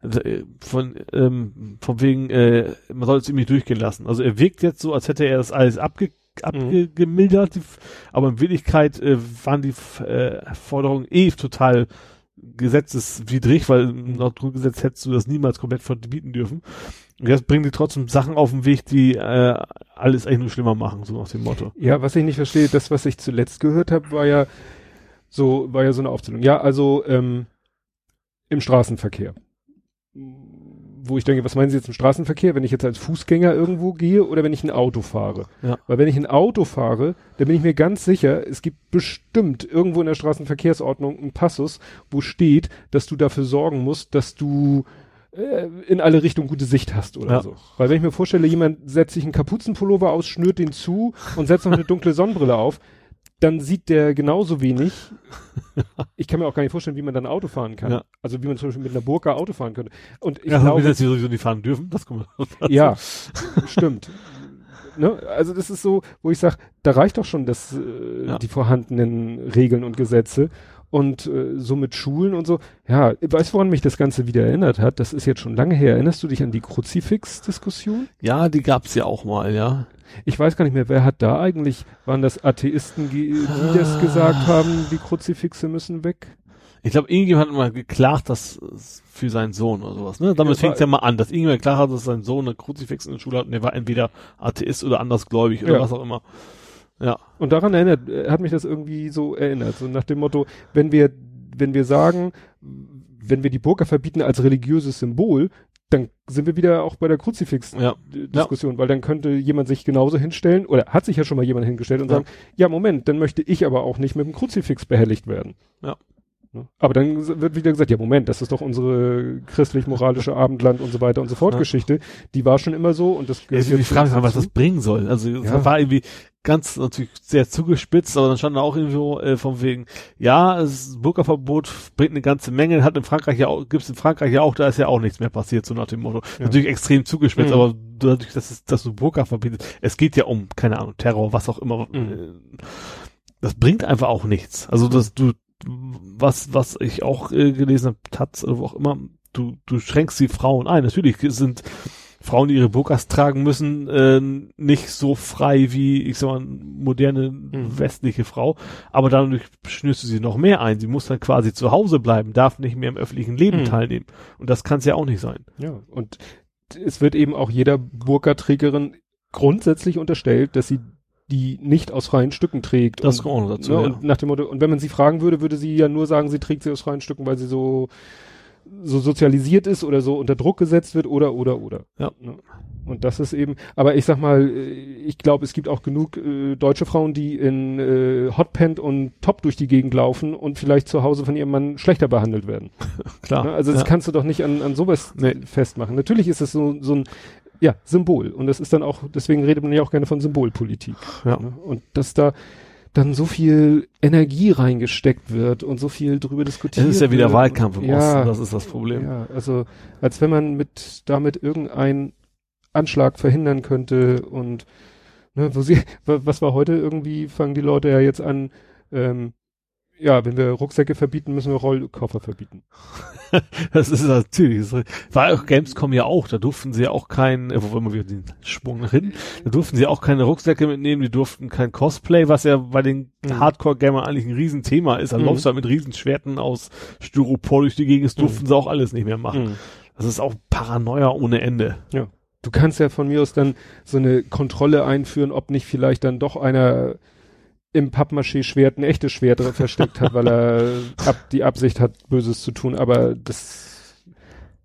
Speaker 2: Also, äh, Von, ähm, von wegen, äh, man soll es ihm nicht durchgehen lassen. Also er wirkt jetzt so, als hätte er das alles abge, abgemildert, F- aber in Wirklichkeit äh, waren die äh, Forderungen eh total gesetzeswidrig, weil laut Grundgesetz hättest du das niemals komplett verbieten dürfen. Und jetzt bringen die trotzdem Sachen auf den Weg, die äh, alles eigentlich nur schlimmer machen, so nach dem Motto.
Speaker 1: Ja, was ich nicht verstehe, das, was ich zuletzt gehört habe, war ja so, war ja so eine Aufzählung. Ja, also ähm, im Straßenverkehr. Wo ich denke, was meinen Sie jetzt im Straßenverkehr, wenn ich jetzt als Fußgänger irgendwo gehe oder wenn ich ein Auto fahre?
Speaker 2: Ja.
Speaker 1: Weil wenn ich ein Auto fahre, dann bin ich mir ganz sicher, es gibt bestimmt irgendwo in der Straßenverkehrsordnung einen Passus, wo steht, dass du dafür sorgen musst, dass du äh, in alle Richtungen gute Sicht hast oder
Speaker 2: Ja.
Speaker 1: so. Weil wenn ich mir vorstelle, jemand setzt sich einen Kapuzenpullover aus, schnürt den zu und setzt noch eine dunkle Sonnenbrille auf, dann sieht der genauso wenig. Ich kann mir auch gar nicht vorstellen, wie man dann Auto fahren kann.
Speaker 2: Ja.
Speaker 1: Also wie man zum Beispiel mit einer Burka Auto fahren könnte. Und ich
Speaker 2: ja,
Speaker 1: glaube,
Speaker 2: dass sie sowieso nicht fahren dürfen, das kommt
Speaker 1: ja, stimmt. Ne? Also das ist so, wo ich sage, da reicht doch schon das, äh,
Speaker 2: Ja.
Speaker 1: die vorhandenen Regeln und Gesetze. Und äh, so mit Schulen und so. Ja, weißt du, woran mich das Ganze wieder erinnert hat? Das ist jetzt schon lange her. Erinnerst du dich an die Kruzifix-Diskussion?
Speaker 2: Ja, die gab's ja auch mal, ja.
Speaker 1: Ich weiß gar nicht mehr, wer hat da eigentlich, waren das Atheisten, die die das gesagt haben, die Kruzifixe müssen weg?
Speaker 2: Ich glaube, irgendjemand hat mal geklagt, dass für seinen Sohn oder sowas, ne? Damit
Speaker 1: Ja,
Speaker 2: fängt's ja mal an, dass irgendjemand geklagt hat, dass sein Sohn eine Kruzifix in der Schule hat und der war entweder Atheist oder andersgläubig oder
Speaker 1: Ja.
Speaker 2: was auch immer. Ja.
Speaker 1: Und daran erinnert, hat mich das irgendwie so erinnert. So nach dem Motto, wenn wir, wenn wir sagen, wenn wir die Burka verbieten als religiöses Symbol, dann sind wir wieder auch bei der Kruzifix-Diskussion,
Speaker 2: Ja.
Speaker 1: weil dann könnte jemand sich genauso hinstellen, oder hat sich ja schon mal jemand hingestellt und
Speaker 2: Ja.
Speaker 1: sagen, ja Moment, dann möchte ich aber auch nicht mit dem Kruzifix behelligt werden.
Speaker 2: Ja.
Speaker 1: Ne? Aber dann wird wieder gesagt, ja Moment, das ist doch unsere christlich-moralische Abendland und so weiter und so fort
Speaker 2: Ja.
Speaker 1: Geschichte. Die war schon immer so und das
Speaker 2: Ja, ich frage mich mal, was das bringen soll. Also
Speaker 1: Ja.
Speaker 2: das war irgendwie ganz natürlich sehr zugespitzt, aber dann stand da auch irgendwo äh, von wegen, ja, das Burka-Verbot bringt eine ganze Menge, hat in Frankreich ja auch, gibt's in Frankreich ja auch, da ist ja auch nichts mehr passiert, so nach dem Motto.
Speaker 1: Ja.
Speaker 2: Natürlich extrem zugespitzt,
Speaker 1: Mhm.
Speaker 2: aber dadurch, dass, es, dass du Burka verbietest, es geht ja um, keine Ahnung, Terror, was auch immer.
Speaker 1: Mhm.
Speaker 2: Äh, Das bringt einfach auch nichts. Also dass du, was, was ich auch äh, gelesen habe, Taz oder wo auch immer, du, du schränkst die Frauen ein. Natürlich sind Frauen, die ihre Burkas tragen müssen, äh, nicht so frei wie, ich sag mal, moderne
Speaker 1: Mhm.
Speaker 2: westliche Frau, aber dadurch schnürst du sie noch mehr ein. Sie muss dann quasi zu Hause bleiben, darf nicht mehr im öffentlichen Leben
Speaker 1: Mhm.
Speaker 2: teilnehmen. Und das kann es ja auch nicht sein.
Speaker 1: Ja, und es wird eben auch jeder Burka-Trägerin grundsätzlich unterstellt, dass sie die nicht aus freien Stücken trägt.
Speaker 2: Das
Speaker 1: und,
Speaker 2: kommt auch noch dazu.
Speaker 1: ne,
Speaker 2: ja.
Speaker 1: und nach dem Motto, und wenn man sie fragen würde, würde sie ja nur sagen, sie trägt sie aus freien Stücken, weil sie so, so sozialisiert ist oder so unter Druck gesetzt wird oder, oder, oder.
Speaker 2: Ja.
Speaker 1: Ne? Und das ist eben, aber ich sag mal, äh, ich glaube, es gibt auch genug äh, deutsche Frauen, die in äh, Hotpant und Top durch die Gegend laufen und vielleicht zu Hause von ihrem Mann schlechter behandelt werden.
Speaker 2: Klar.
Speaker 1: Ne? Also das
Speaker 2: ja.
Speaker 1: kannst du doch nicht an, an sowas
Speaker 2: Nee.
Speaker 1: festmachen. Natürlich ist es so, so ein ja, Symbol. Und das ist dann auch, deswegen redet man ja auch gerne von Symbolpolitik.
Speaker 2: Ja.
Speaker 1: Ne? Und dass da dann so viel Energie reingesteckt wird und so viel drüber diskutiert
Speaker 2: Es ist ja wieder
Speaker 1: wird.
Speaker 2: Wahlkampf im
Speaker 1: ja,
Speaker 2: Osten, das ist das Problem.
Speaker 1: Ja, also als wenn man mit damit irgendeinen Anschlag verhindern könnte und ne, wo sie, wa- was war heute irgendwie, fangen die Leute ja jetzt an, ähm, ja, wenn wir Rucksäcke verbieten, müssen wir Rollkoffer verbieten.
Speaker 2: Das ist natürlich, das war auch Gamescom ja auch, da durften sie ja auch kein, äh, wo wollen wir wieder den nach hinten, da durften sie auch keine Rucksäcke mitnehmen, die durften kein Cosplay, was ja bei den
Speaker 1: Mhm.
Speaker 2: Hardcore-Gamern eigentlich ein Riesenthema ist, da
Speaker 1: Mhm.
Speaker 2: läufst du halt mit Riesenschwerten aus Styropor durch die Gegend, das durften sie auch alles nicht mehr machen.
Speaker 1: Mhm.
Speaker 2: Das ist auch Paranoia ohne Ende.
Speaker 1: Du kannst ja von mir aus dann so eine Kontrolle einführen, ob nicht vielleicht dann doch einer im Pappmaché-Schwert ein echtes Schwert versteckt hat, weil er ab, die Absicht hat, Böses zu tun. Aber das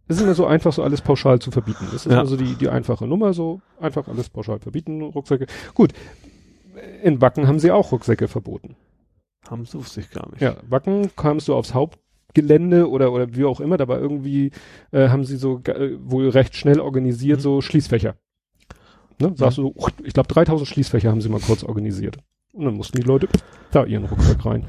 Speaker 1: ist immer so einfach, so alles pauschal zu verbieten. Das ist
Speaker 2: Ja.
Speaker 1: also die, die einfache Nummer, so einfach alles pauschal verbieten, Rucksäcke. Gut, in Wacken haben sie auch Rucksäcke verboten.
Speaker 2: Haben sie wusste ich gar nicht.
Speaker 1: Ja, Wacken kamst du aufs Hauptgelände oder, oder wie auch immer, aber irgendwie äh, haben sie so äh, wohl recht schnell organisiert,
Speaker 2: Mhm.
Speaker 1: so Schließfächer. Ne? Sagst du, so, ich glaube 3000 Schließfächer haben sie mal kurz organisiert. Und dann mussten die Leute da ihren Rucksack rein.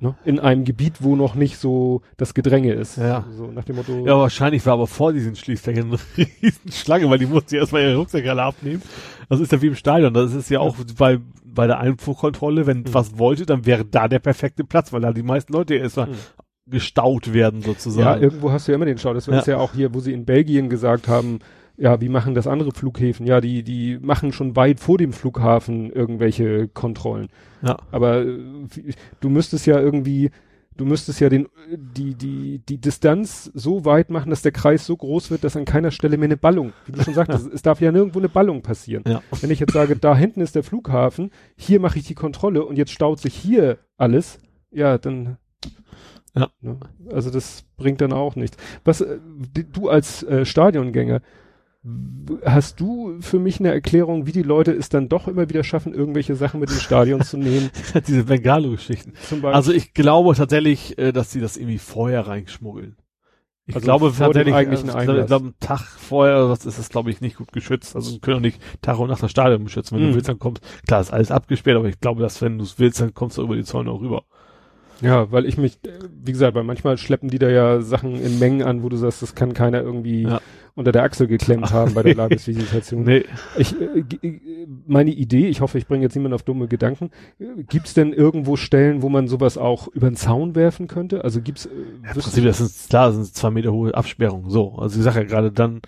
Speaker 1: Ne? In einem Gebiet, wo noch nicht so das Gedränge ist.
Speaker 2: Ja.
Speaker 1: So nach dem Motto.
Speaker 2: Ja, wahrscheinlich war aber vor diesen Schließfächern eine riesen Schlange, weil die mussten ja erstmal ihre Rucksäcke alle abnehmen. Das ist ja wie im Stadion. Das ist ja auch bei, bei der Einfuhrkontrolle, wenn
Speaker 1: Mhm.
Speaker 2: was wollte, dann wäre da der perfekte Platz, weil da die meisten Leute erstmal
Speaker 1: Mhm.
Speaker 2: gestaut werden
Speaker 1: Ja,
Speaker 2: sozusagen.
Speaker 1: irgendwo hast du ja immer den Stau. Das
Speaker 2: Ja.
Speaker 1: ist ja auch hier, wo sie in Belgien gesagt haben, ja, wie machen das andere Flughäfen? Ja, die, die machen schon weit vor dem Flughafen irgendwelche Kontrollen.
Speaker 2: Ja.
Speaker 1: Aber äh, du müsstest ja irgendwie, du müsstest ja den, die, die, die Distanz so weit machen, dass der Kreis so groß wird, dass an keiner Stelle mehr eine Ballung, wie du schon sagtest, es darf ja nirgendwo eine Ballung passieren.
Speaker 2: Ja.
Speaker 1: Wenn ich jetzt sage, da hinten ist der Flughafen, hier mache ich die Kontrolle und jetzt staut sich hier alles, ja, dann
Speaker 2: Ja.
Speaker 1: Ne? Also das bringt dann auch nichts. Was äh, du als äh, Stadiongänger Hast du für mich eine Erklärung, wie die Leute es dann doch immer wieder schaffen, irgendwelche Sachen mit ins Stadion zu nehmen?
Speaker 2: Diese Bengalo-Geschichten.
Speaker 1: Zum Beispiel,
Speaker 2: Also ich glaube tatsächlich, äh, dass sie das irgendwie vorher reinschmuggeln. Ich
Speaker 1: Also
Speaker 2: glaube
Speaker 1: dem
Speaker 2: tatsächlich, also ich glaube, einen Tag vorher das ist das, glaube ich, nicht gut geschützt. Also sie können auch nicht Tag und Nacht das Stadion beschützen. Wenn
Speaker 1: Mhm.
Speaker 2: du willst, dann kommst, klar, ist alles abgesperrt, aber ich glaube, dass wenn du es willst, dann kommst du über die Zäune auch rüber.
Speaker 1: ja, weil ich mich, äh, wie gesagt, weil manchmal schleppen die da ja Sachen in Mengen an, wo du sagst, das kann keiner irgendwie
Speaker 2: Ja.
Speaker 1: Unter der Achsel geklemmt haben bei der Leibesvisitation.
Speaker 2: Nee,
Speaker 1: Ich, äh, äh, meine Idee, ich hoffe, ich bringe jetzt niemanden auf dumme Gedanken. Äh, Gibt's denn irgendwo Stellen, wo man sowas auch über den Zaun werfen könnte? Also gibt's, äh,
Speaker 2: im
Speaker 1: wüsst-
Speaker 2: Prinzip, das sind, klar, das sind zwei Meter hohe Absperrungen. So, also ich sage ja gerade dann,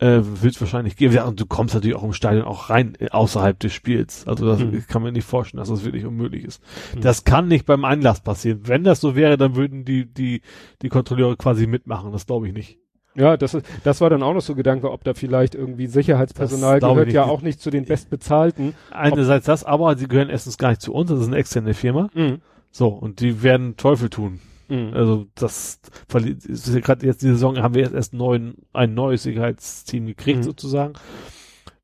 Speaker 2: äh, willst wahrscheinlich gehen. Ja, und du kommst natürlich auch im Stadion auch rein, außerhalb des Spiels. Also das
Speaker 1: Mhm.
Speaker 2: kann mir nicht vorstellen, dass das wirklich unmöglich ist.
Speaker 1: Mhm.
Speaker 2: Das kann nicht beim Einlass passieren. Wenn das so wäre, dann würden die, die, die Kontrolleure quasi mitmachen. Das glaube ich nicht.
Speaker 1: Ja, das, ist, das war dann auch noch so Gedanke, ob da vielleicht irgendwie Sicherheitspersonal
Speaker 2: Das
Speaker 1: gehört ja auch nicht zu den bestbezahlten.
Speaker 2: Einerseits das, aber sie gehören erstens gar nicht zu uns, das ist eine externe Firma.
Speaker 1: Mhm.
Speaker 2: So, und die werden Teufel tun.
Speaker 1: Mhm.
Speaker 2: Also das verli- ist ja gerade jetzt die Saison haben wir jetzt erst neuen, ein neues Sicherheitsteam gekriegt
Speaker 1: Mhm.
Speaker 2: sozusagen.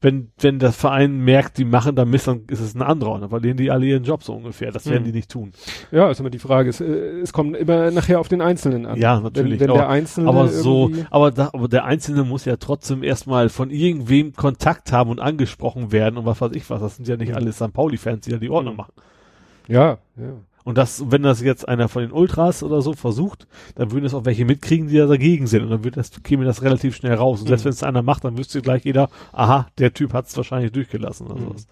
Speaker 2: Wenn, wenn der Verein merkt, die machen da Mist, dann ist es ein anderer. Und dann verlieren die alle ihren Job so ungefähr. Das werden
Speaker 1: Mhm.
Speaker 2: die nicht tun.
Speaker 1: Ja, ist immer die Frage. Es, äh, es kommt immer nachher auf den Einzelnen an.
Speaker 2: Ja, natürlich.
Speaker 1: Wenn, wenn
Speaker 2: aber,
Speaker 1: der Einzelne
Speaker 2: aber so, aber, da, aber der Einzelne muss ja trotzdem erstmal von irgendwem Kontakt haben und angesprochen werden und was weiß ich was. Das sind ja nicht
Speaker 1: Mhm.
Speaker 2: alles St. Pauli-Fans, die da die Ordnung
Speaker 1: Mhm.
Speaker 2: machen.
Speaker 1: Ja, ja.
Speaker 2: Und das, wenn das jetzt einer von den Ultras oder so versucht, dann würden es auch welche mitkriegen, die da dagegen sind. Und dann wird das, käme das relativ schnell raus. Und selbst
Speaker 1: Mhm.
Speaker 2: wenn es einer macht, dann wüsste gleich jeder, aha, der Typ hat es wahrscheinlich durchgelassen. Also
Speaker 1: Mhm.
Speaker 2: was,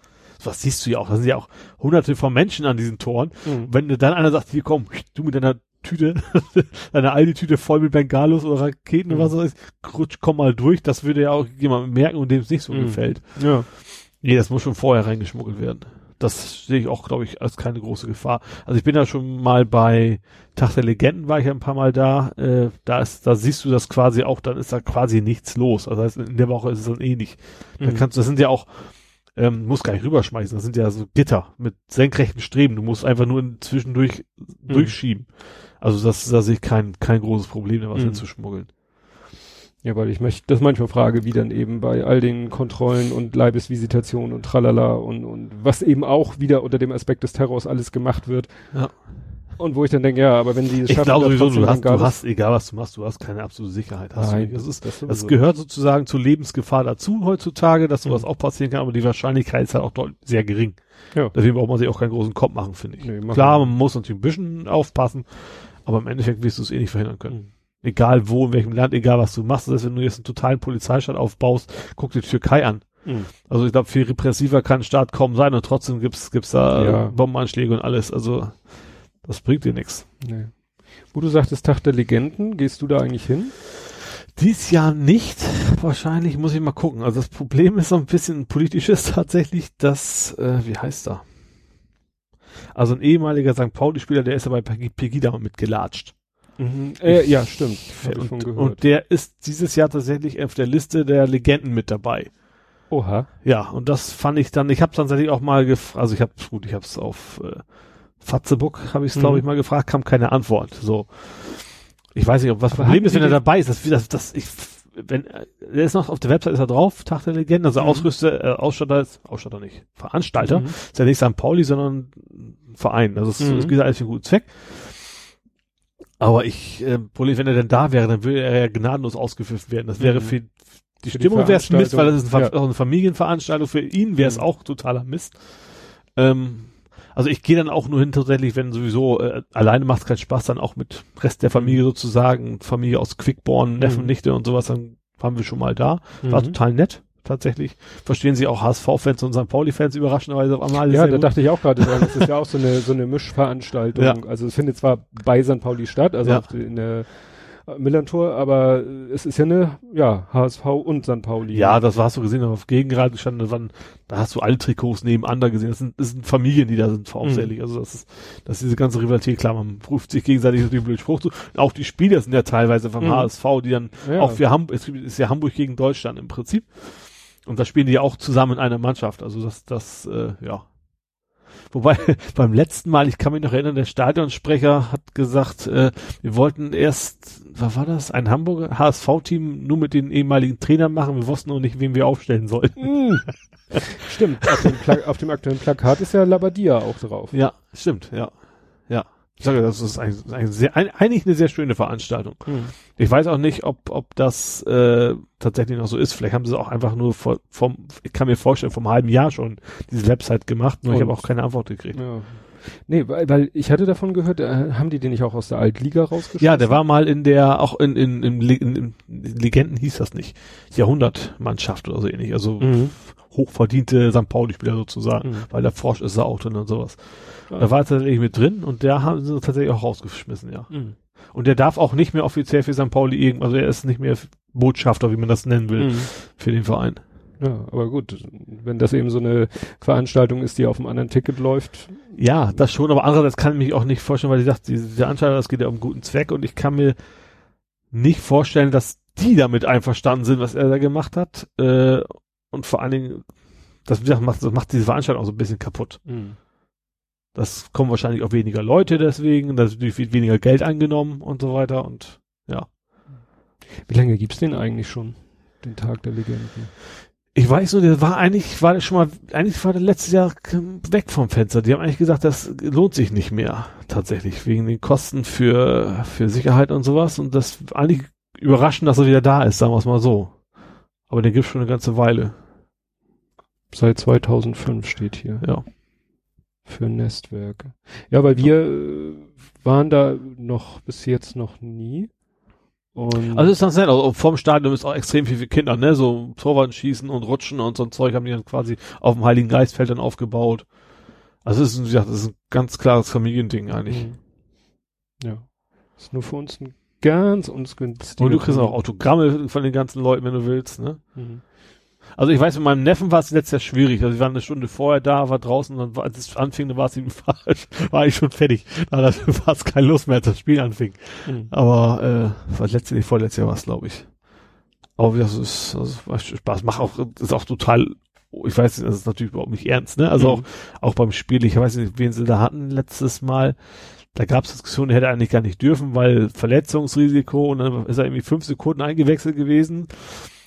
Speaker 2: was siehst du ja auch. Da sind ja auch hunderte von Menschen an diesen Toren.
Speaker 1: Mhm.
Speaker 2: Wenn dann einer sagt, hier komm, du mit deiner Tüte, deine Aldi-Tüte voll mit Bengalos oder Raketen
Speaker 1: Mhm.
Speaker 2: oder was weiß ich, rutsch, komm mal durch, das würde ja auch jemand merken und dem es nicht so
Speaker 1: Mhm.
Speaker 2: gefällt.
Speaker 1: Ja.
Speaker 2: Nee, das muss schon vorher reingeschmuggelt werden. Das sehe ich auch, glaube ich, als keine große Gefahr. Also ich bin ja schon mal bei Tag der Legenden, war ich ja ein paar Mal da. Äh, da ist, da siehst du das quasi auch, dann ist da quasi nichts los. Also heißt, in der Woche ist es dann eh nicht. Da
Speaker 1: Mhm.
Speaker 2: kannst, das sind ja auch, ähm, musst gar nicht rüberschmeißen. Das sind ja so Gitter mit senkrechten Streben. Du musst einfach nur in- zwischendurch
Speaker 1: Mhm.
Speaker 2: durchschieben. Also das, da sehe ich kein, kein großes Problem, da was
Speaker 1: Mhm.
Speaker 2: hinzuschmuggeln.
Speaker 1: Ja, weil ich mich das manchmal frage, wie dann eben bei all den Kontrollen und Leibesvisitationen und tralala und, und was eben auch wieder unter dem Aspekt des Terrors alles gemacht wird.
Speaker 2: Ja.
Speaker 1: Und wo ich dann denke, ja, aber wenn die es
Speaker 2: Ich
Speaker 1: schaffen,
Speaker 2: glaube sowieso, du hast, du hast, egal was du machst, du hast keine absolute Sicherheit.
Speaker 1: Nein.
Speaker 2: Das ist,
Speaker 1: das
Speaker 2: Das gehört sozusagen zur Lebensgefahr dazu heutzutage, dass sowas
Speaker 1: Mhm.
Speaker 2: auch passieren kann, aber die Wahrscheinlichkeit ist halt auch sehr gering.
Speaker 1: Ja.
Speaker 2: Deswegen braucht man sich auch keinen großen Kopf machen, finde ich.
Speaker 1: Nee,
Speaker 2: Klar, man muss natürlich ein bisschen aufpassen, aber im Endeffekt wirst du es eh nicht verhindern können.
Speaker 1: Mhm.
Speaker 2: Egal wo, in welchem Land, egal was du machst, selbst wenn du jetzt einen totalen Polizeistaat aufbaust, guck dir die Türkei an.
Speaker 1: Mhm.
Speaker 2: Also ich glaube, viel repressiver kann ein Staat kaum sein und trotzdem gibt's gibt's da
Speaker 1: Ja.
Speaker 2: äh, Bombenanschläge und alles. Also das bringt dir nichts.
Speaker 1: Nee. Wo du sagtest, Tag der Legenden, gehst du da eigentlich hin?
Speaker 2: Dies Jahr nicht. Wahrscheinlich muss ich mal gucken. Also das Problem ist so ein bisschen politisches tatsächlich, dass, äh, wie heißt er? Also ein ehemaliger St. Pauli-Spieler, der ist ja bei Peg- Pegida mal mitgelatscht.
Speaker 1: Äh, ja, stimmt.
Speaker 2: Und, und der ist dieses Jahr tatsächlich auf der Liste der Legenden mit dabei.
Speaker 1: Oha.
Speaker 2: Ja, und das fand ich dann, ich habe tatsächlich auch mal gefragt, also ich habe, gut, ich habe es auf äh, Fatzebook, habe ich es glaube
Speaker 1: Mhm.
Speaker 2: ich mal gefragt, kam keine Antwort. So, ich weiß nicht, ob was
Speaker 1: Aber
Speaker 2: Problem ist, wenn er dabei ist. Das, das, das ich, wenn äh, der ist noch auf der Website ist er drauf, Tag der Legenden, also
Speaker 1: Mhm.
Speaker 2: Ausrüster, äh, Ausstatter ist, Ausstatter nicht, Veranstalter,
Speaker 1: Mhm.
Speaker 2: ist ja nicht St. Pauli, sondern ein Verein. Also es,
Speaker 1: Mhm.
Speaker 2: es geht alles für einen guten Zweck. Aber ich, äh, Problem, wenn er denn da wäre, dann würde er ja gnadenlos ausgepfiffen werden. Das wäre
Speaker 1: Mhm.
Speaker 2: für die
Speaker 1: Für
Speaker 2: Stimmung wäre es Mist, weil das ist ein Ver
Speaker 1: Veranstaltung,
Speaker 2: auch eine Familienveranstaltung. Für ihn wäre es
Speaker 1: Mhm.
Speaker 2: auch totaler Mist. Ähm, also ich gehe dann auch nur hin tatsächlich, wenn sowieso äh, alleine macht es keinen Spaß, dann auch mit Rest der Familie sozusagen, Familie aus Quickborn, Neffen,
Speaker 1: Mhm.
Speaker 2: Nichte und sowas, dann waren wir schon mal da. War
Speaker 1: Mhm.
Speaker 2: total nett, tatsächlich. Verstehen sie auch HSV-Fans und St. Pauli-Fans überraschenderweise auf einmal alles
Speaker 1: Ja, da
Speaker 2: gut.
Speaker 1: dachte ich auch gerade. Das ist ja auch so eine, so eine Mischveranstaltung.
Speaker 2: Ja.
Speaker 1: Also es findet zwar bei St. Pauli statt, also
Speaker 2: Ja.
Speaker 1: in der äh, Millantor, aber es ist ja eine, ja, HSV und St. Pauli.
Speaker 2: Ja, das hast du gesehen, auf Gegengrad gestanden, da, waren, da hast du alle Trikots nebeneinander gesehen. Das sind, das sind Familien, die da sind, hauptsächlich. Also das ist, das ist diese ganze Rivalität, klar, man ruft sich gegenseitig so den blöden Spruch zu. Und auch die Spieler sind ja teilweise vom
Speaker 1: Mhm.
Speaker 2: HSV, die dann
Speaker 1: Ja.
Speaker 2: auch für Hamburg, es ist ja Hamburg gegen Deutschland im Prinzip. Und da spielen die ja auch zusammen in einer Mannschaft. Also das, das, äh, ja. Wobei beim letzten Mal, ich kann mich noch erinnern, der Stadionsprecher hat gesagt, äh, wir wollten erst, was war das, ein Hamburger HSV-Team nur mit den ehemaligen Trainern machen, wir wussten noch nicht, wen wir aufstellen sollten.
Speaker 1: Mm. Stimmt, auf dem, auf dem aktuellen Plakat ist ja Labadia auch drauf.
Speaker 2: Ja, stimmt, ja. Ich sage, das ist ein, ein sehr, ein, eigentlich eine sehr schöne Veranstaltung.
Speaker 1: Mhm.
Speaker 2: Ich weiß auch nicht, ob, ob das äh, tatsächlich noch so ist. Vielleicht haben sie auch einfach nur vor, vom, ich kann mir vorstellen, vom halben Jahr schon diese Website gemacht, nur ich
Speaker 1: Und-
Speaker 2: habe auch keine Antwort gekriegt.
Speaker 1: Ja. Nee, weil, weil ich hatte davon gehört, äh, haben die den nicht auch aus der Altliga rausgeschmissen?
Speaker 2: Ja, der war mal in der, auch in, in, in, in, in Legenden hieß das nicht. Jahrhundertmannschaft oder so ähnlich. Also
Speaker 1: Mhm.
Speaker 2: Hochverdiente St. Pauli-Spieler sozusagen.
Speaker 1: Mhm.
Speaker 2: Weil der Frosch ist da auch drin und sowas.
Speaker 1: Ah.
Speaker 2: Da war er tatsächlich mit drin und der haben sie tatsächlich auch rausgeschmissen, ja.
Speaker 1: Mhm.
Speaker 2: Und der darf auch nicht mehr offiziell für St. Pauli irgend, also er ist nicht mehr Botschafter, wie man das nennen will,
Speaker 1: Mhm.
Speaker 2: für den Verein.
Speaker 1: Ja, aber gut, wenn das eben so eine Veranstaltung ist, die auf einem anderen Ticket läuft.
Speaker 2: Ja, das schon, aber andererseits kann ich mich auch nicht vorstellen, weil ich dachte, diese diese Veranstaltung, das geht ja um guten Zweck und ich kann mir nicht vorstellen, dass die damit einverstanden sind, was er da gemacht hat. Äh, und vor allen Dingen, das, macht, das macht diese Veranstaltung auch so ein bisschen kaputt. Das kommen wahrscheinlich auch weniger Leute deswegen, da wird viel weniger Geld eingenommen und so weiter und ja.
Speaker 1: Wie lange gibt's den eigentlich schon? Den Tag der Legenden.
Speaker 2: Ich weiß nur, der war eigentlich, war der schon mal, eigentlich war der letztes Jahr weg vom Fenster. Die haben eigentlich gesagt, das lohnt sich nicht mehr, tatsächlich, wegen den Kosten für, für Sicherheit und sowas. Und das eigentlich überraschend, dass er wieder da ist, sagen wir es mal so. Aber den gibt's schon eine ganze Weile.
Speaker 1: Seit 2005 steht hier.
Speaker 2: Ja.
Speaker 1: Für Nestwerke. Ja, weil wir äh, waren da noch bis jetzt noch nie. Und
Speaker 2: Also ist ganz nett. Also vorm Stadion ist auch extrem viel für Kinder, ne? So Torwart schießen und rutschen und so ein Zeug haben die dann quasi auf dem Heiligen Geistfeld dann aufgebaut. Also es ist, wie gesagt, das ist ein ganz klares Familiending eigentlich.
Speaker 1: Mhm. Ja. Ist nur für uns ein ganz ungünstiger.
Speaker 2: Und du kriegst auch Autogramme von den ganzen Leuten, wenn du willst, ne?
Speaker 1: Mhm.
Speaker 2: Also ich weiß, mit meinem Neffen war es letztes Jahr schwierig. Also wir waren eine Stunde vorher da, war draußen, dann war, als es anfing, dann war es ihm falsch, war ich schon fertig. Da war es keine Lust mehr, als das Spiel anfing.
Speaker 1: Mhm.
Speaker 2: Aber äh, war letztes, vorletztes Jahr war es, glaube ich. Aber das ist, das war Spaß. Macht auch, ist auch total, ich weiß nicht, das ist natürlich überhaupt nicht ernst, ne? Also
Speaker 1: Mhm.
Speaker 2: auch, auch beim Spiel, ich weiß nicht, wen sie da hatten letztes Mal. Da gab es Diskussionen, er hätte eigentlich gar nicht dürfen, weil Verletzungsrisiko und dann ist er irgendwie fünf Sekunden eingewechselt gewesen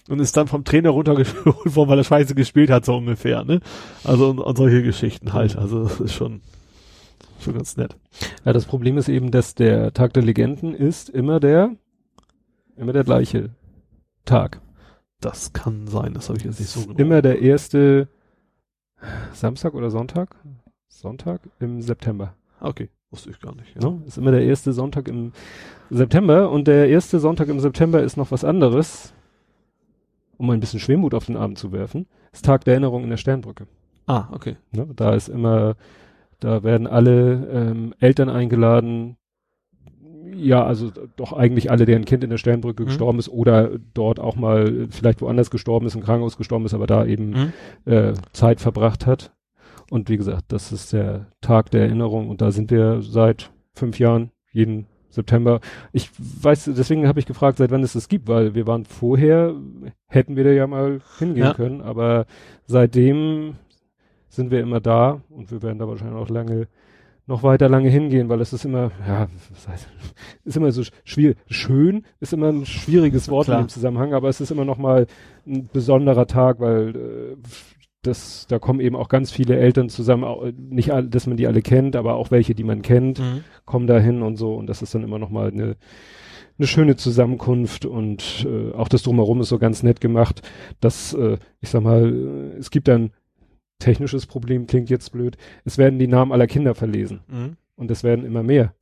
Speaker 2: und ist dann vom Trainer runtergeholt worden, weil er scheiße gespielt hat, so ungefähr, ne? Also und, und solche Geschichten halt. Also das ist schon, schon ganz nett.
Speaker 1: Ja, das Problem ist eben, dass der Tag der Legenden ist immer der, immer der gleiche Tag.
Speaker 2: Das kann sein, das habe ich jetzt nicht so genau.
Speaker 1: Immer der erste Samstag oder Sonntag? Sonntag im September.
Speaker 2: Okay, wusste ich gar nicht. Ja.
Speaker 1: Ne? Ist immer der erste Sonntag im September und der erste Sonntag im September ist noch was anderes, um ein bisschen Schwermut auf den Abend zu werfen. Ist Tag der Erinnerung in der Sternbrücke.
Speaker 2: Ah, okay.
Speaker 1: Ne? Da ist immer, da werden alle ähm, Eltern eingeladen, ja, also doch eigentlich alle, deren Kind in der Sternbrücke
Speaker 2: Mhm.
Speaker 1: gestorben ist oder dort auch mal vielleicht woanders gestorben ist, im Krankenhaus gestorben ist, aber da eben
Speaker 2: Mhm.
Speaker 1: äh, Zeit verbracht hat. Und wie gesagt, das ist der Tag der Erinnerung und da sind wir seit fünf Jahren, jeden September. Ich weiß, deswegen habe ich gefragt, seit wann es das gibt, weil wir waren vorher, hätten wir da ja mal hingehen
Speaker 2: Ja.
Speaker 1: können, aber seitdem sind wir immer da und wir werden da wahrscheinlich auch lange, noch weiter lange hingehen, weil es ist immer, ja, was heißt, ist immer so schwierig, schön ist immer ein schwieriges Wort
Speaker 2: Klar.
Speaker 1: in dem Zusammenhang, aber es ist immer noch mal ein besonderer Tag, weil äh, das, da kommen eben auch ganz viele Eltern zusammen, auch, nicht alle, dass man die alle kennt, aber auch welche, die man kennt,
Speaker 2: Mhm.
Speaker 1: kommen da hin und so und das ist dann immer noch mal eine, eine schöne Zusammenkunft und äh, auch das Drumherum ist so ganz nett gemacht, dass, äh, ich sag mal, äh, es gibt ein technisches Problem, klingt jetzt blöd, es werden die Namen aller Kinder verlesen
Speaker 2: Mhm.
Speaker 1: und es werden immer mehr.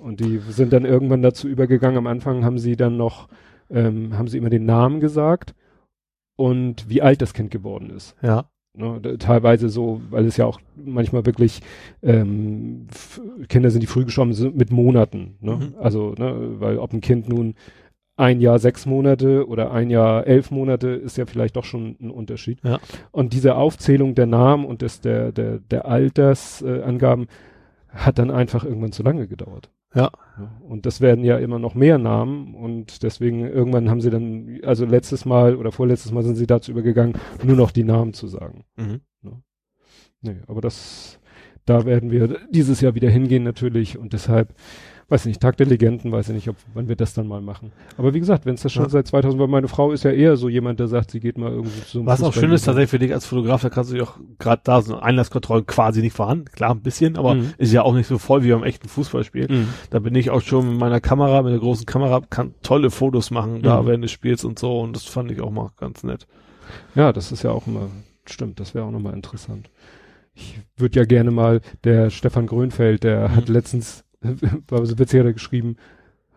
Speaker 1: Und die sind dann irgendwann dazu übergegangen. Am Anfang haben sie dann noch, ähm, haben sie immer den Namen gesagt und wie alt das Kind geworden ist.
Speaker 2: Ja.
Speaker 1: Ne, teilweise so, weil es ja auch manchmal wirklich ähm, Kinder sind, die früh gestorben sind mit Monaten. Ne?
Speaker 2: Mhm.
Speaker 1: Also, ne, weil ob ein Kind nun ein Jahr sechs Monate oder ein Jahr elf Monate ist ja vielleicht doch schon ein Unterschied.
Speaker 2: Ja.
Speaker 1: Und diese Aufzählung der Namen und des, der, der, der Altersangaben äh, hat dann einfach irgendwann zu lange gedauert.
Speaker 2: Ja.
Speaker 1: Ja, Und das werden ja immer noch mehr Namen und deswegen irgendwann haben sie dann, also letztes Mal oder vorletztes Mal sind sie dazu übergegangen, nur noch die Namen zu sagen.
Speaker 2: Mhm.
Speaker 1: Nee, aber das, da werden wir dieses Jahr wieder hingehen natürlich und deshalb weiß nicht, Tag der Legenden, weiß ich nicht, ob wann wir das dann mal machen. Aber wie gesagt, wenn es das schon
Speaker 2: Ja.
Speaker 1: seit 2000, weil meine Frau ist ja eher so jemand, der sagt, sie geht mal irgendwie zu einem
Speaker 2: Was auch schön ist tatsächlich für dich als Fotograf, da kannst du dich auch gerade da so Einlasskontrollen quasi nicht vorhanden. Klar, ein bisschen, aber
Speaker 1: Mhm.
Speaker 2: ist ja auch nicht so voll wie beim echten Fußballspiel.
Speaker 1: Mhm.
Speaker 2: Da bin ich auch schon mit meiner Kamera, mit der großen Kamera, kann tolle Fotos machen, da
Speaker 1: Mhm.
Speaker 2: während des Spiels und so. Und das fand ich auch mal ganz nett.
Speaker 1: Ja, das ist ja auch immer, stimmt, das wäre auch nochmal interessant. Ich würde ja gerne mal, der Stefan Grönfeld, der
Speaker 2: Mhm.
Speaker 1: hat letztens, so witzig, hat er geschrieben,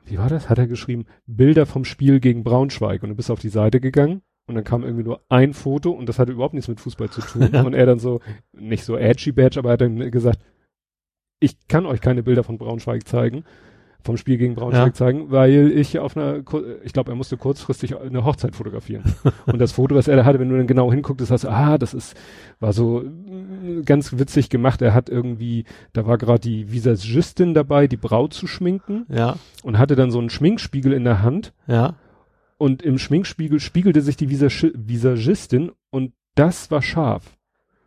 Speaker 1: wie war das? Hat er geschrieben, Bilder vom Spiel gegen Braunschweig und du bist auf die Seite gegangen und dann kam irgendwie nur ein Foto und das hatte überhaupt nichts mit Fußball zu tun
Speaker 2: Ja.
Speaker 1: und er dann so, nicht so edgy badge, aber er hat dann gesagt, ich kann euch keine Bilder von Braunschweig zeigen, vom Spiel gegen Braunschweig
Speaker 2: Ja.
Speaker 1: zeigen, weil ich auf einer, ich glaube, er musste kurzfristig eine Hochzeit fotografieren. Und das Foto, was er da hatte, wenn du dann genau hinguckst, hast du, ah, das ist, war so mm, ganz witzig gemacht. Er hat irgendwie, da war gerade die Visagistin dabei, die Braut zu schminken
Speaker 2: Ja,
Speaker 1: und hatte dann so einen Schminkspiegel in der Hand
Speaker 2: ja,
Speaker 1: und im Schminkspiegel spiegelte sich die Visag Visagistin und das war scharf.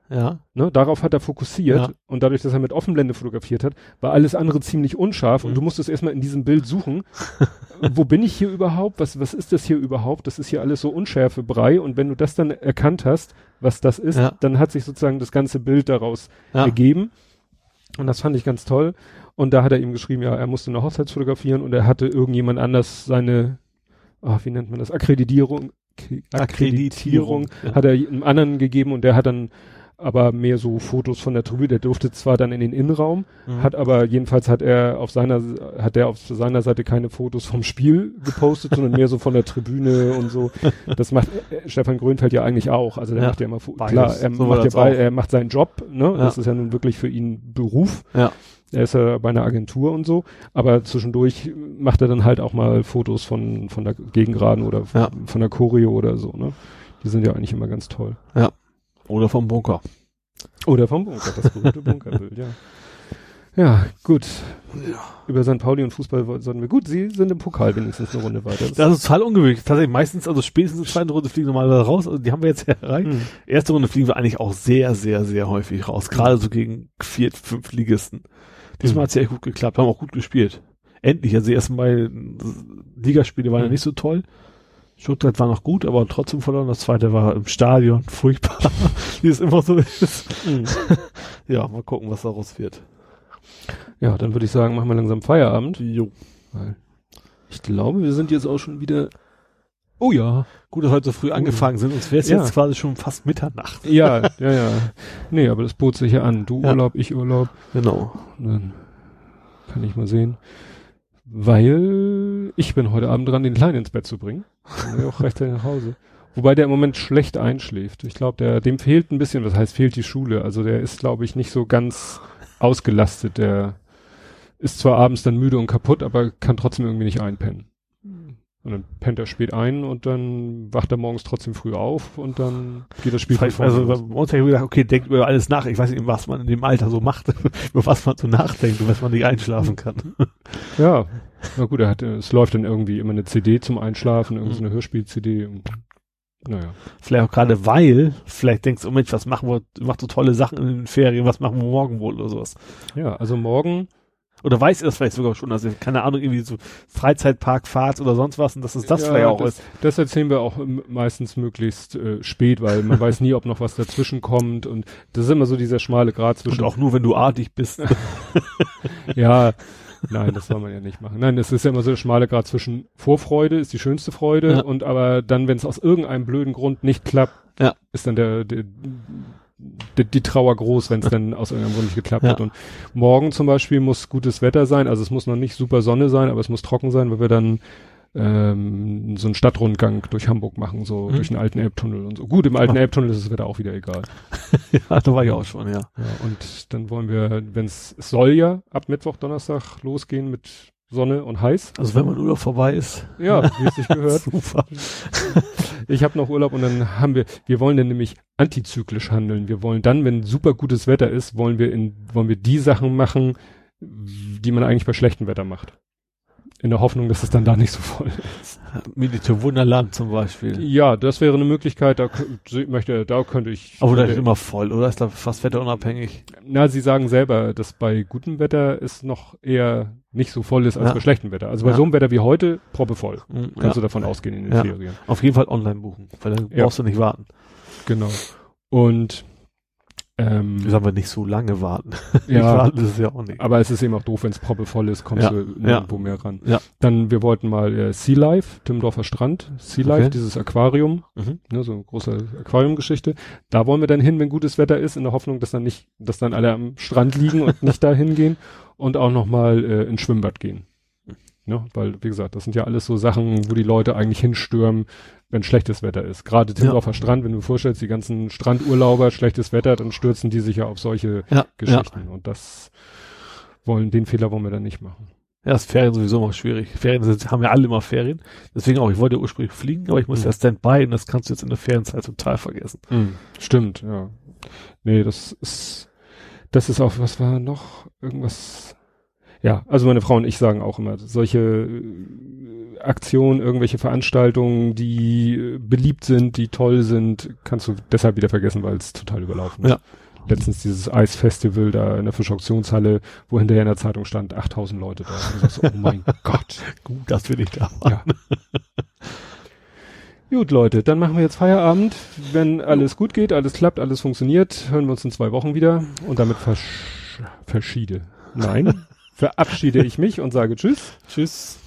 Speaker 2: Ja,
Speaker 1: Ne, darauf hat er fokussiert
Speaker 2: Ja.
Speaker 1: und dadurch, dass er mit Offenblende fotografiert hat, war alles andere ziemlich unscharf
Speaker 2: Mhm.
Speaker 1: und du musstest erstmal in diesem Bild suchen, wo bin ich hier überhaupt, was, was ist das hier überhaupt, das ist hier alles so unschärfe Brei und wenn du das dann erkannt hast, was das ist,
Speaker 2: Ja.
Speaker 1: dann hat sich sozusagen das ganze Bild daraus
Speaker 2: ja.
Speaker 1: ergeben und das fand ich ganz toll und da hat er ihm geschrieben, ja, er musste eine Hochzeit fotografieren und er hatte irgendjemand anders seine, ah, wie nennt man das, Akkreditierung, K- Akkreditierung
Speaker 2: Ja.
Speaker 1: hat er einem anderen gegeben und der hat dann aber mehr so Fotos von der Tribüne. Der durfte zwar dann in den Innenraum,
Speaker 2: Mhm.
Speaker 1: hat aber jedenfalls hat er auf seiner hat er auf seiner Seite keine Fotos vom Spiel gepostet, sondern mehr so von der Tribüne und so. Das macht äh, Stefan Grönfeld ja eigentlich auch. Also der
Speaker 2: Ja.
Speaker 1: macht ja immer Fo-
Speaker 2: Beides.
Speaker 1: klar, er
Speaker 2: So
Speaker 1: macht ja bei, er macht seinen Job, ne?
Speaker 2: Ja.
Speaker 1: Das ist ja nun wirklich für ihn Beruf.
Speaker 2: Ja.
Speaker 1: Er ist ja bei einer Agentur und so, aber zwischendurch macht er dann halt auch mal Fotos von von der Gegengraden oder von,
Speaker 2: Ja.
Speaker 1: von der Choreo oder so, ne? Die sind ja eigentlich immer ganz toll.
Speaker 2: Oder vom Bunker.
Speaker 1: Oder vom Bunker, das berühmte Bunkerbild, ja. Ja, gut. Über St. Pauli und Fußball sollten wir. Gut, Sie sind im Pokal wenigstens eine Runde weiter.
Speaker 2: Das ist total ungewöhnlich. Tatsächlich meistens, also spätestens in der zweiten Runde fliegen normalerweise raus. Also die haben wir jetzt ja erreicht.
Speaker 1: Hm.
Speaker 2: Erste Runde fliegen wir eigentlich auch sehr, sehr, sehr häufig raus. Gerade so gegen vier, fünf Ligisten. Diesmal
Speaker 1: Mhm.
Speaker 2: hat's ja echt gut geklappt. Haben auch gut gespielt. Endlich. Also die ersten beiden Ligaspiele waren ja
Speaker 1: Mhm.
Speaker 2: nicht so toll. Stuttgart war noch gut, aber trotzdem verloren. Das zweite war im Stadion. Furchtbar. Wie es immer so ist.
Speaker 1: Hm.
Speaker 2: Ja, mal gucken, was daraus wird.
Speaker 1: Ja, dann würde ich sagen, machen wir langsam Feierabend.
Speaker 2: Jo.
Speaker 1: Ich glaube, wir sind jetzt auch schon wieder. Oh ja.
Speaker 2: Gut, dass wir heute so früh angefangen sind. Sonst wäre es
Speaker 1: Ja.
Speaker 2: jetzt quasi schon fast Mitternacht.
Speaker 1: Ja, ja, ja. Nee, aber das bot sich ja an. Du
Speaker 2: Ja.
Speaker 1: Urlaub, ich Urlaub.
Speaker 2: Genau.
Speaker 1: Dann kann ich mal sehen. Weil ich bin heute Abend dran, den Kleinen ins Bett zu bringen. Dann ich auch rechtzeitig nach Hause. Wobei der im Moment schlecht einschläft. Ich glaube, der, dem fehlt ein bisschen, was heißt fehlt die Schule. Also der ist, glaube ich, nicht so ganz ausgelastet. Der ist zwar abends dann müde und kaputt, aber kann trotzdem irgendwie nicht einpennen. Und dann pennt er spät ein und dann wacht er morgens trotzdem früh auf und dann geht das Spiel vorne
Speaker 2: also bei uns habe ich gedacht, okay, denkt über alles nach. Ich weiß nicht, was man in dem Alter so macht, über was man so nachdenkt und was man nicht einschlafen kann.
Speaker 1: Ja, na gut, er hat, äh, es läuft dann irgendwie immer eine CD zum Einschlafen, irgendwie so
Speaker 2: Mhm.
Speaker 1: eine Hörspiel-CD. und- Naja.
Speaker 2: Vielleicht auch gerade weil, vielleicht denkst du, oh Mensch, was machen wir, macht so tolle Sachen in den Ferien, was machen wir morgen wohl oder sowas.
Speaker 1: Ja, also morgen,
Speaker 2: Oder weiß ihr das vielleicht sogar schon, also keine Ahnung, irgendwie so Freizeitparkfahrt oder sonst was und dass es das
Speaker 1: Ja,
Speaker 2: vielleicht auch
Speaker 1: das-
Speaker 2: ist.
Speaker 1: das erzählen wir auch ähm, meistens möglichst äh, spät, weil man weiß nie, ob noch was dazwischen kommt und das ist immer so dieser schmale Grad
Speaker 2: Und
Speaker 1: zwischen,
Speaker 2: auch nur, wenn du artig bist.
Speaker 1: ja, nein, das soll man ja nicht machen. Nein, es ist ja immer so der schmale Grad zwischen Vorfreude ist die schönste Freude
Speaker 2: Ja.
Speaker 1: und aber dann, wenn es aus irgendeinem blöden Grund nicht klappt,
Speaker 2: Ja.
Speaker 1: ist dann der, der die, die Trauer groß, wenn es dann aus irgendeinem Grund nicht geklappt
Speaker 2: Ja.
Speaker 1: hat. Und morgen zum Beispiel muss gutes Wetter sein, also es muss noch nicht super Sonne sein, aber es muss trocken sein, weil wir dann ähm, so einen Stadtrundgang durch Hamburg machen, so
Speaker 2: Mhm.
Speaker 1: durch den alten Elbtunnel und so. Gut, im alten
Speaker 2: Ah.
Speaker 1: Elbtunnel ist das Wetter auch wieder egal.
Speaker 2: ja, da war ich auch schon, ja.
Speaker 1: Ja, und dann wollen wir, wenn es es soll ja ab Mittwoch, Donnerstag losgehen mit Sonne und heiß.
Speaker 2: Also wenn mein Urlaub vorbei ist.
Speaker 1: Ja, wie es sich gehört.
Speaker 2: Super.
Speaker 1: Ich habe noch Urlaub und dann haben wir, wir wollen dann nämlich antizyklisch handeln. Wir wollen dann, wenn super gutes Wetter ist, wollen wir in, wollen wir die Sachen machen, die man eigentlich bei schlechtem Wetter macht. In der Hoffnung, dass es dann da nicht so voll ist.
Speaker 2: Milite Wunderland zum Beispiel.
Speaker 1: Ja, das wäre eine Möglichkeit, da möchte, da könnte ich.
Speaker 2: Aber da ist immer voll, oder? Ist da fast wetterunabhängig?
Speaker 1: Na, Sie sagen selber, dass bei gutem Wetter es noch eher nicht so voll ist als
Speaker 2: Ja.
Speaker 1: bei schlechtem Wetter. Also bei
Speaker 2: Ja.
Speaker 1: so einem Wetter wie heute, proppevoll.
Speaker 2: Mhm,
Speaker 1: Kannst
Speaker 2: ja.
Speaker 1: du davon ausgehen in den
Speaker 2: Ja.
Speaker 1: Ferien.
Speaker 2: Auf jeden Fall online buchen, weil dann brauchst du nicht warten.
Speaker 1: Genau. Und ähm,
Speaker 2: sagen wir nicht so lange warten?
Speaker 1: Ja,
Speaker 2: warten ist ja auch nicht.
Speaker 1: aber es ist eben auch doof, wenn es proppevoll ist, kommst
Speaker 2: Ja.
Speaker 1: du nirgendwo mehr ran.
Speaker 2: Ja.
Speaker 1: Dann, wir wollten mal äh, Sea Life, Timmendorfer Strand, Sea Life,
Speaker 2: Okay.
Speaker 1: dieses Aquarium,
Speaker 2: Mhm.
Speaker 1: ne, so eine große Aquariumgeschichte. Da wollen wir dann hin, wenn gutes Wetter ist, in der Hoffnung, dass dann nicht, dass dann alle am Strand liegen und nicht da hingehen und auch nochmal äh, ins Schwimmbad gehen. Ne? Weil, wie gesagt, das sind ja alles so Sachen, wo die Leute eigentlich hinstürmen, wenn schlechtes Wetter ist. Gerade Timmendorfer Strand, wenn du dir vorstellst, die ganzen Strandurlauber, schlechtes Wetter, dann stürzen die sich ja auf solche
Speaker 2: Ja, ja.
Speaker 1: Geschichten. Und das wollen, den Fehler wollen wir dann nicht machen.
Speaker 2: Ja, ist Ferien sowieso immer schwierig. Ferien sind, haben ja alle immer Ferien. Deswegen auch, ich wollte ursprünglich fliegen, aber ich muss
Speaker 1: Mhm.
Speaker 2: ja Standby und das kannst du jetzt in der Ferienzeit total vergessen.
Speaker 1: Stimmt, ja. Nee, das ist, das ist auch, was war noch? Irgendwas. Ja, also meine Frau und ich sagen auch immer, solche äh, Aktionen, irgendwelche Veranstaltungen, die äh, beliebt sind, die toll sind, kannst du deshalb wieder vergessen, weil es total überlaufen ist.
Speaker 2: Ja.
Speaker 1: Letztens dieses Eisfestival da in der Fischauktionshalle, wo hinterher in der Zeitung stand, 8000 Leute da. Und du sagst, oh mein Gott.
Speaker 2: Gut, das will ich da.
Speaker 1: Ja. Gut, Leute, dann machen wir jetzt Feierabend. Wenn alles gut geht, alles klappt, alles funktioniert, hören wir uns in zwei Wochen wieder und damit versch verschiede. Nein, verabschiede ich mich und sage Tschüss.
Speaker 2: Tschüss.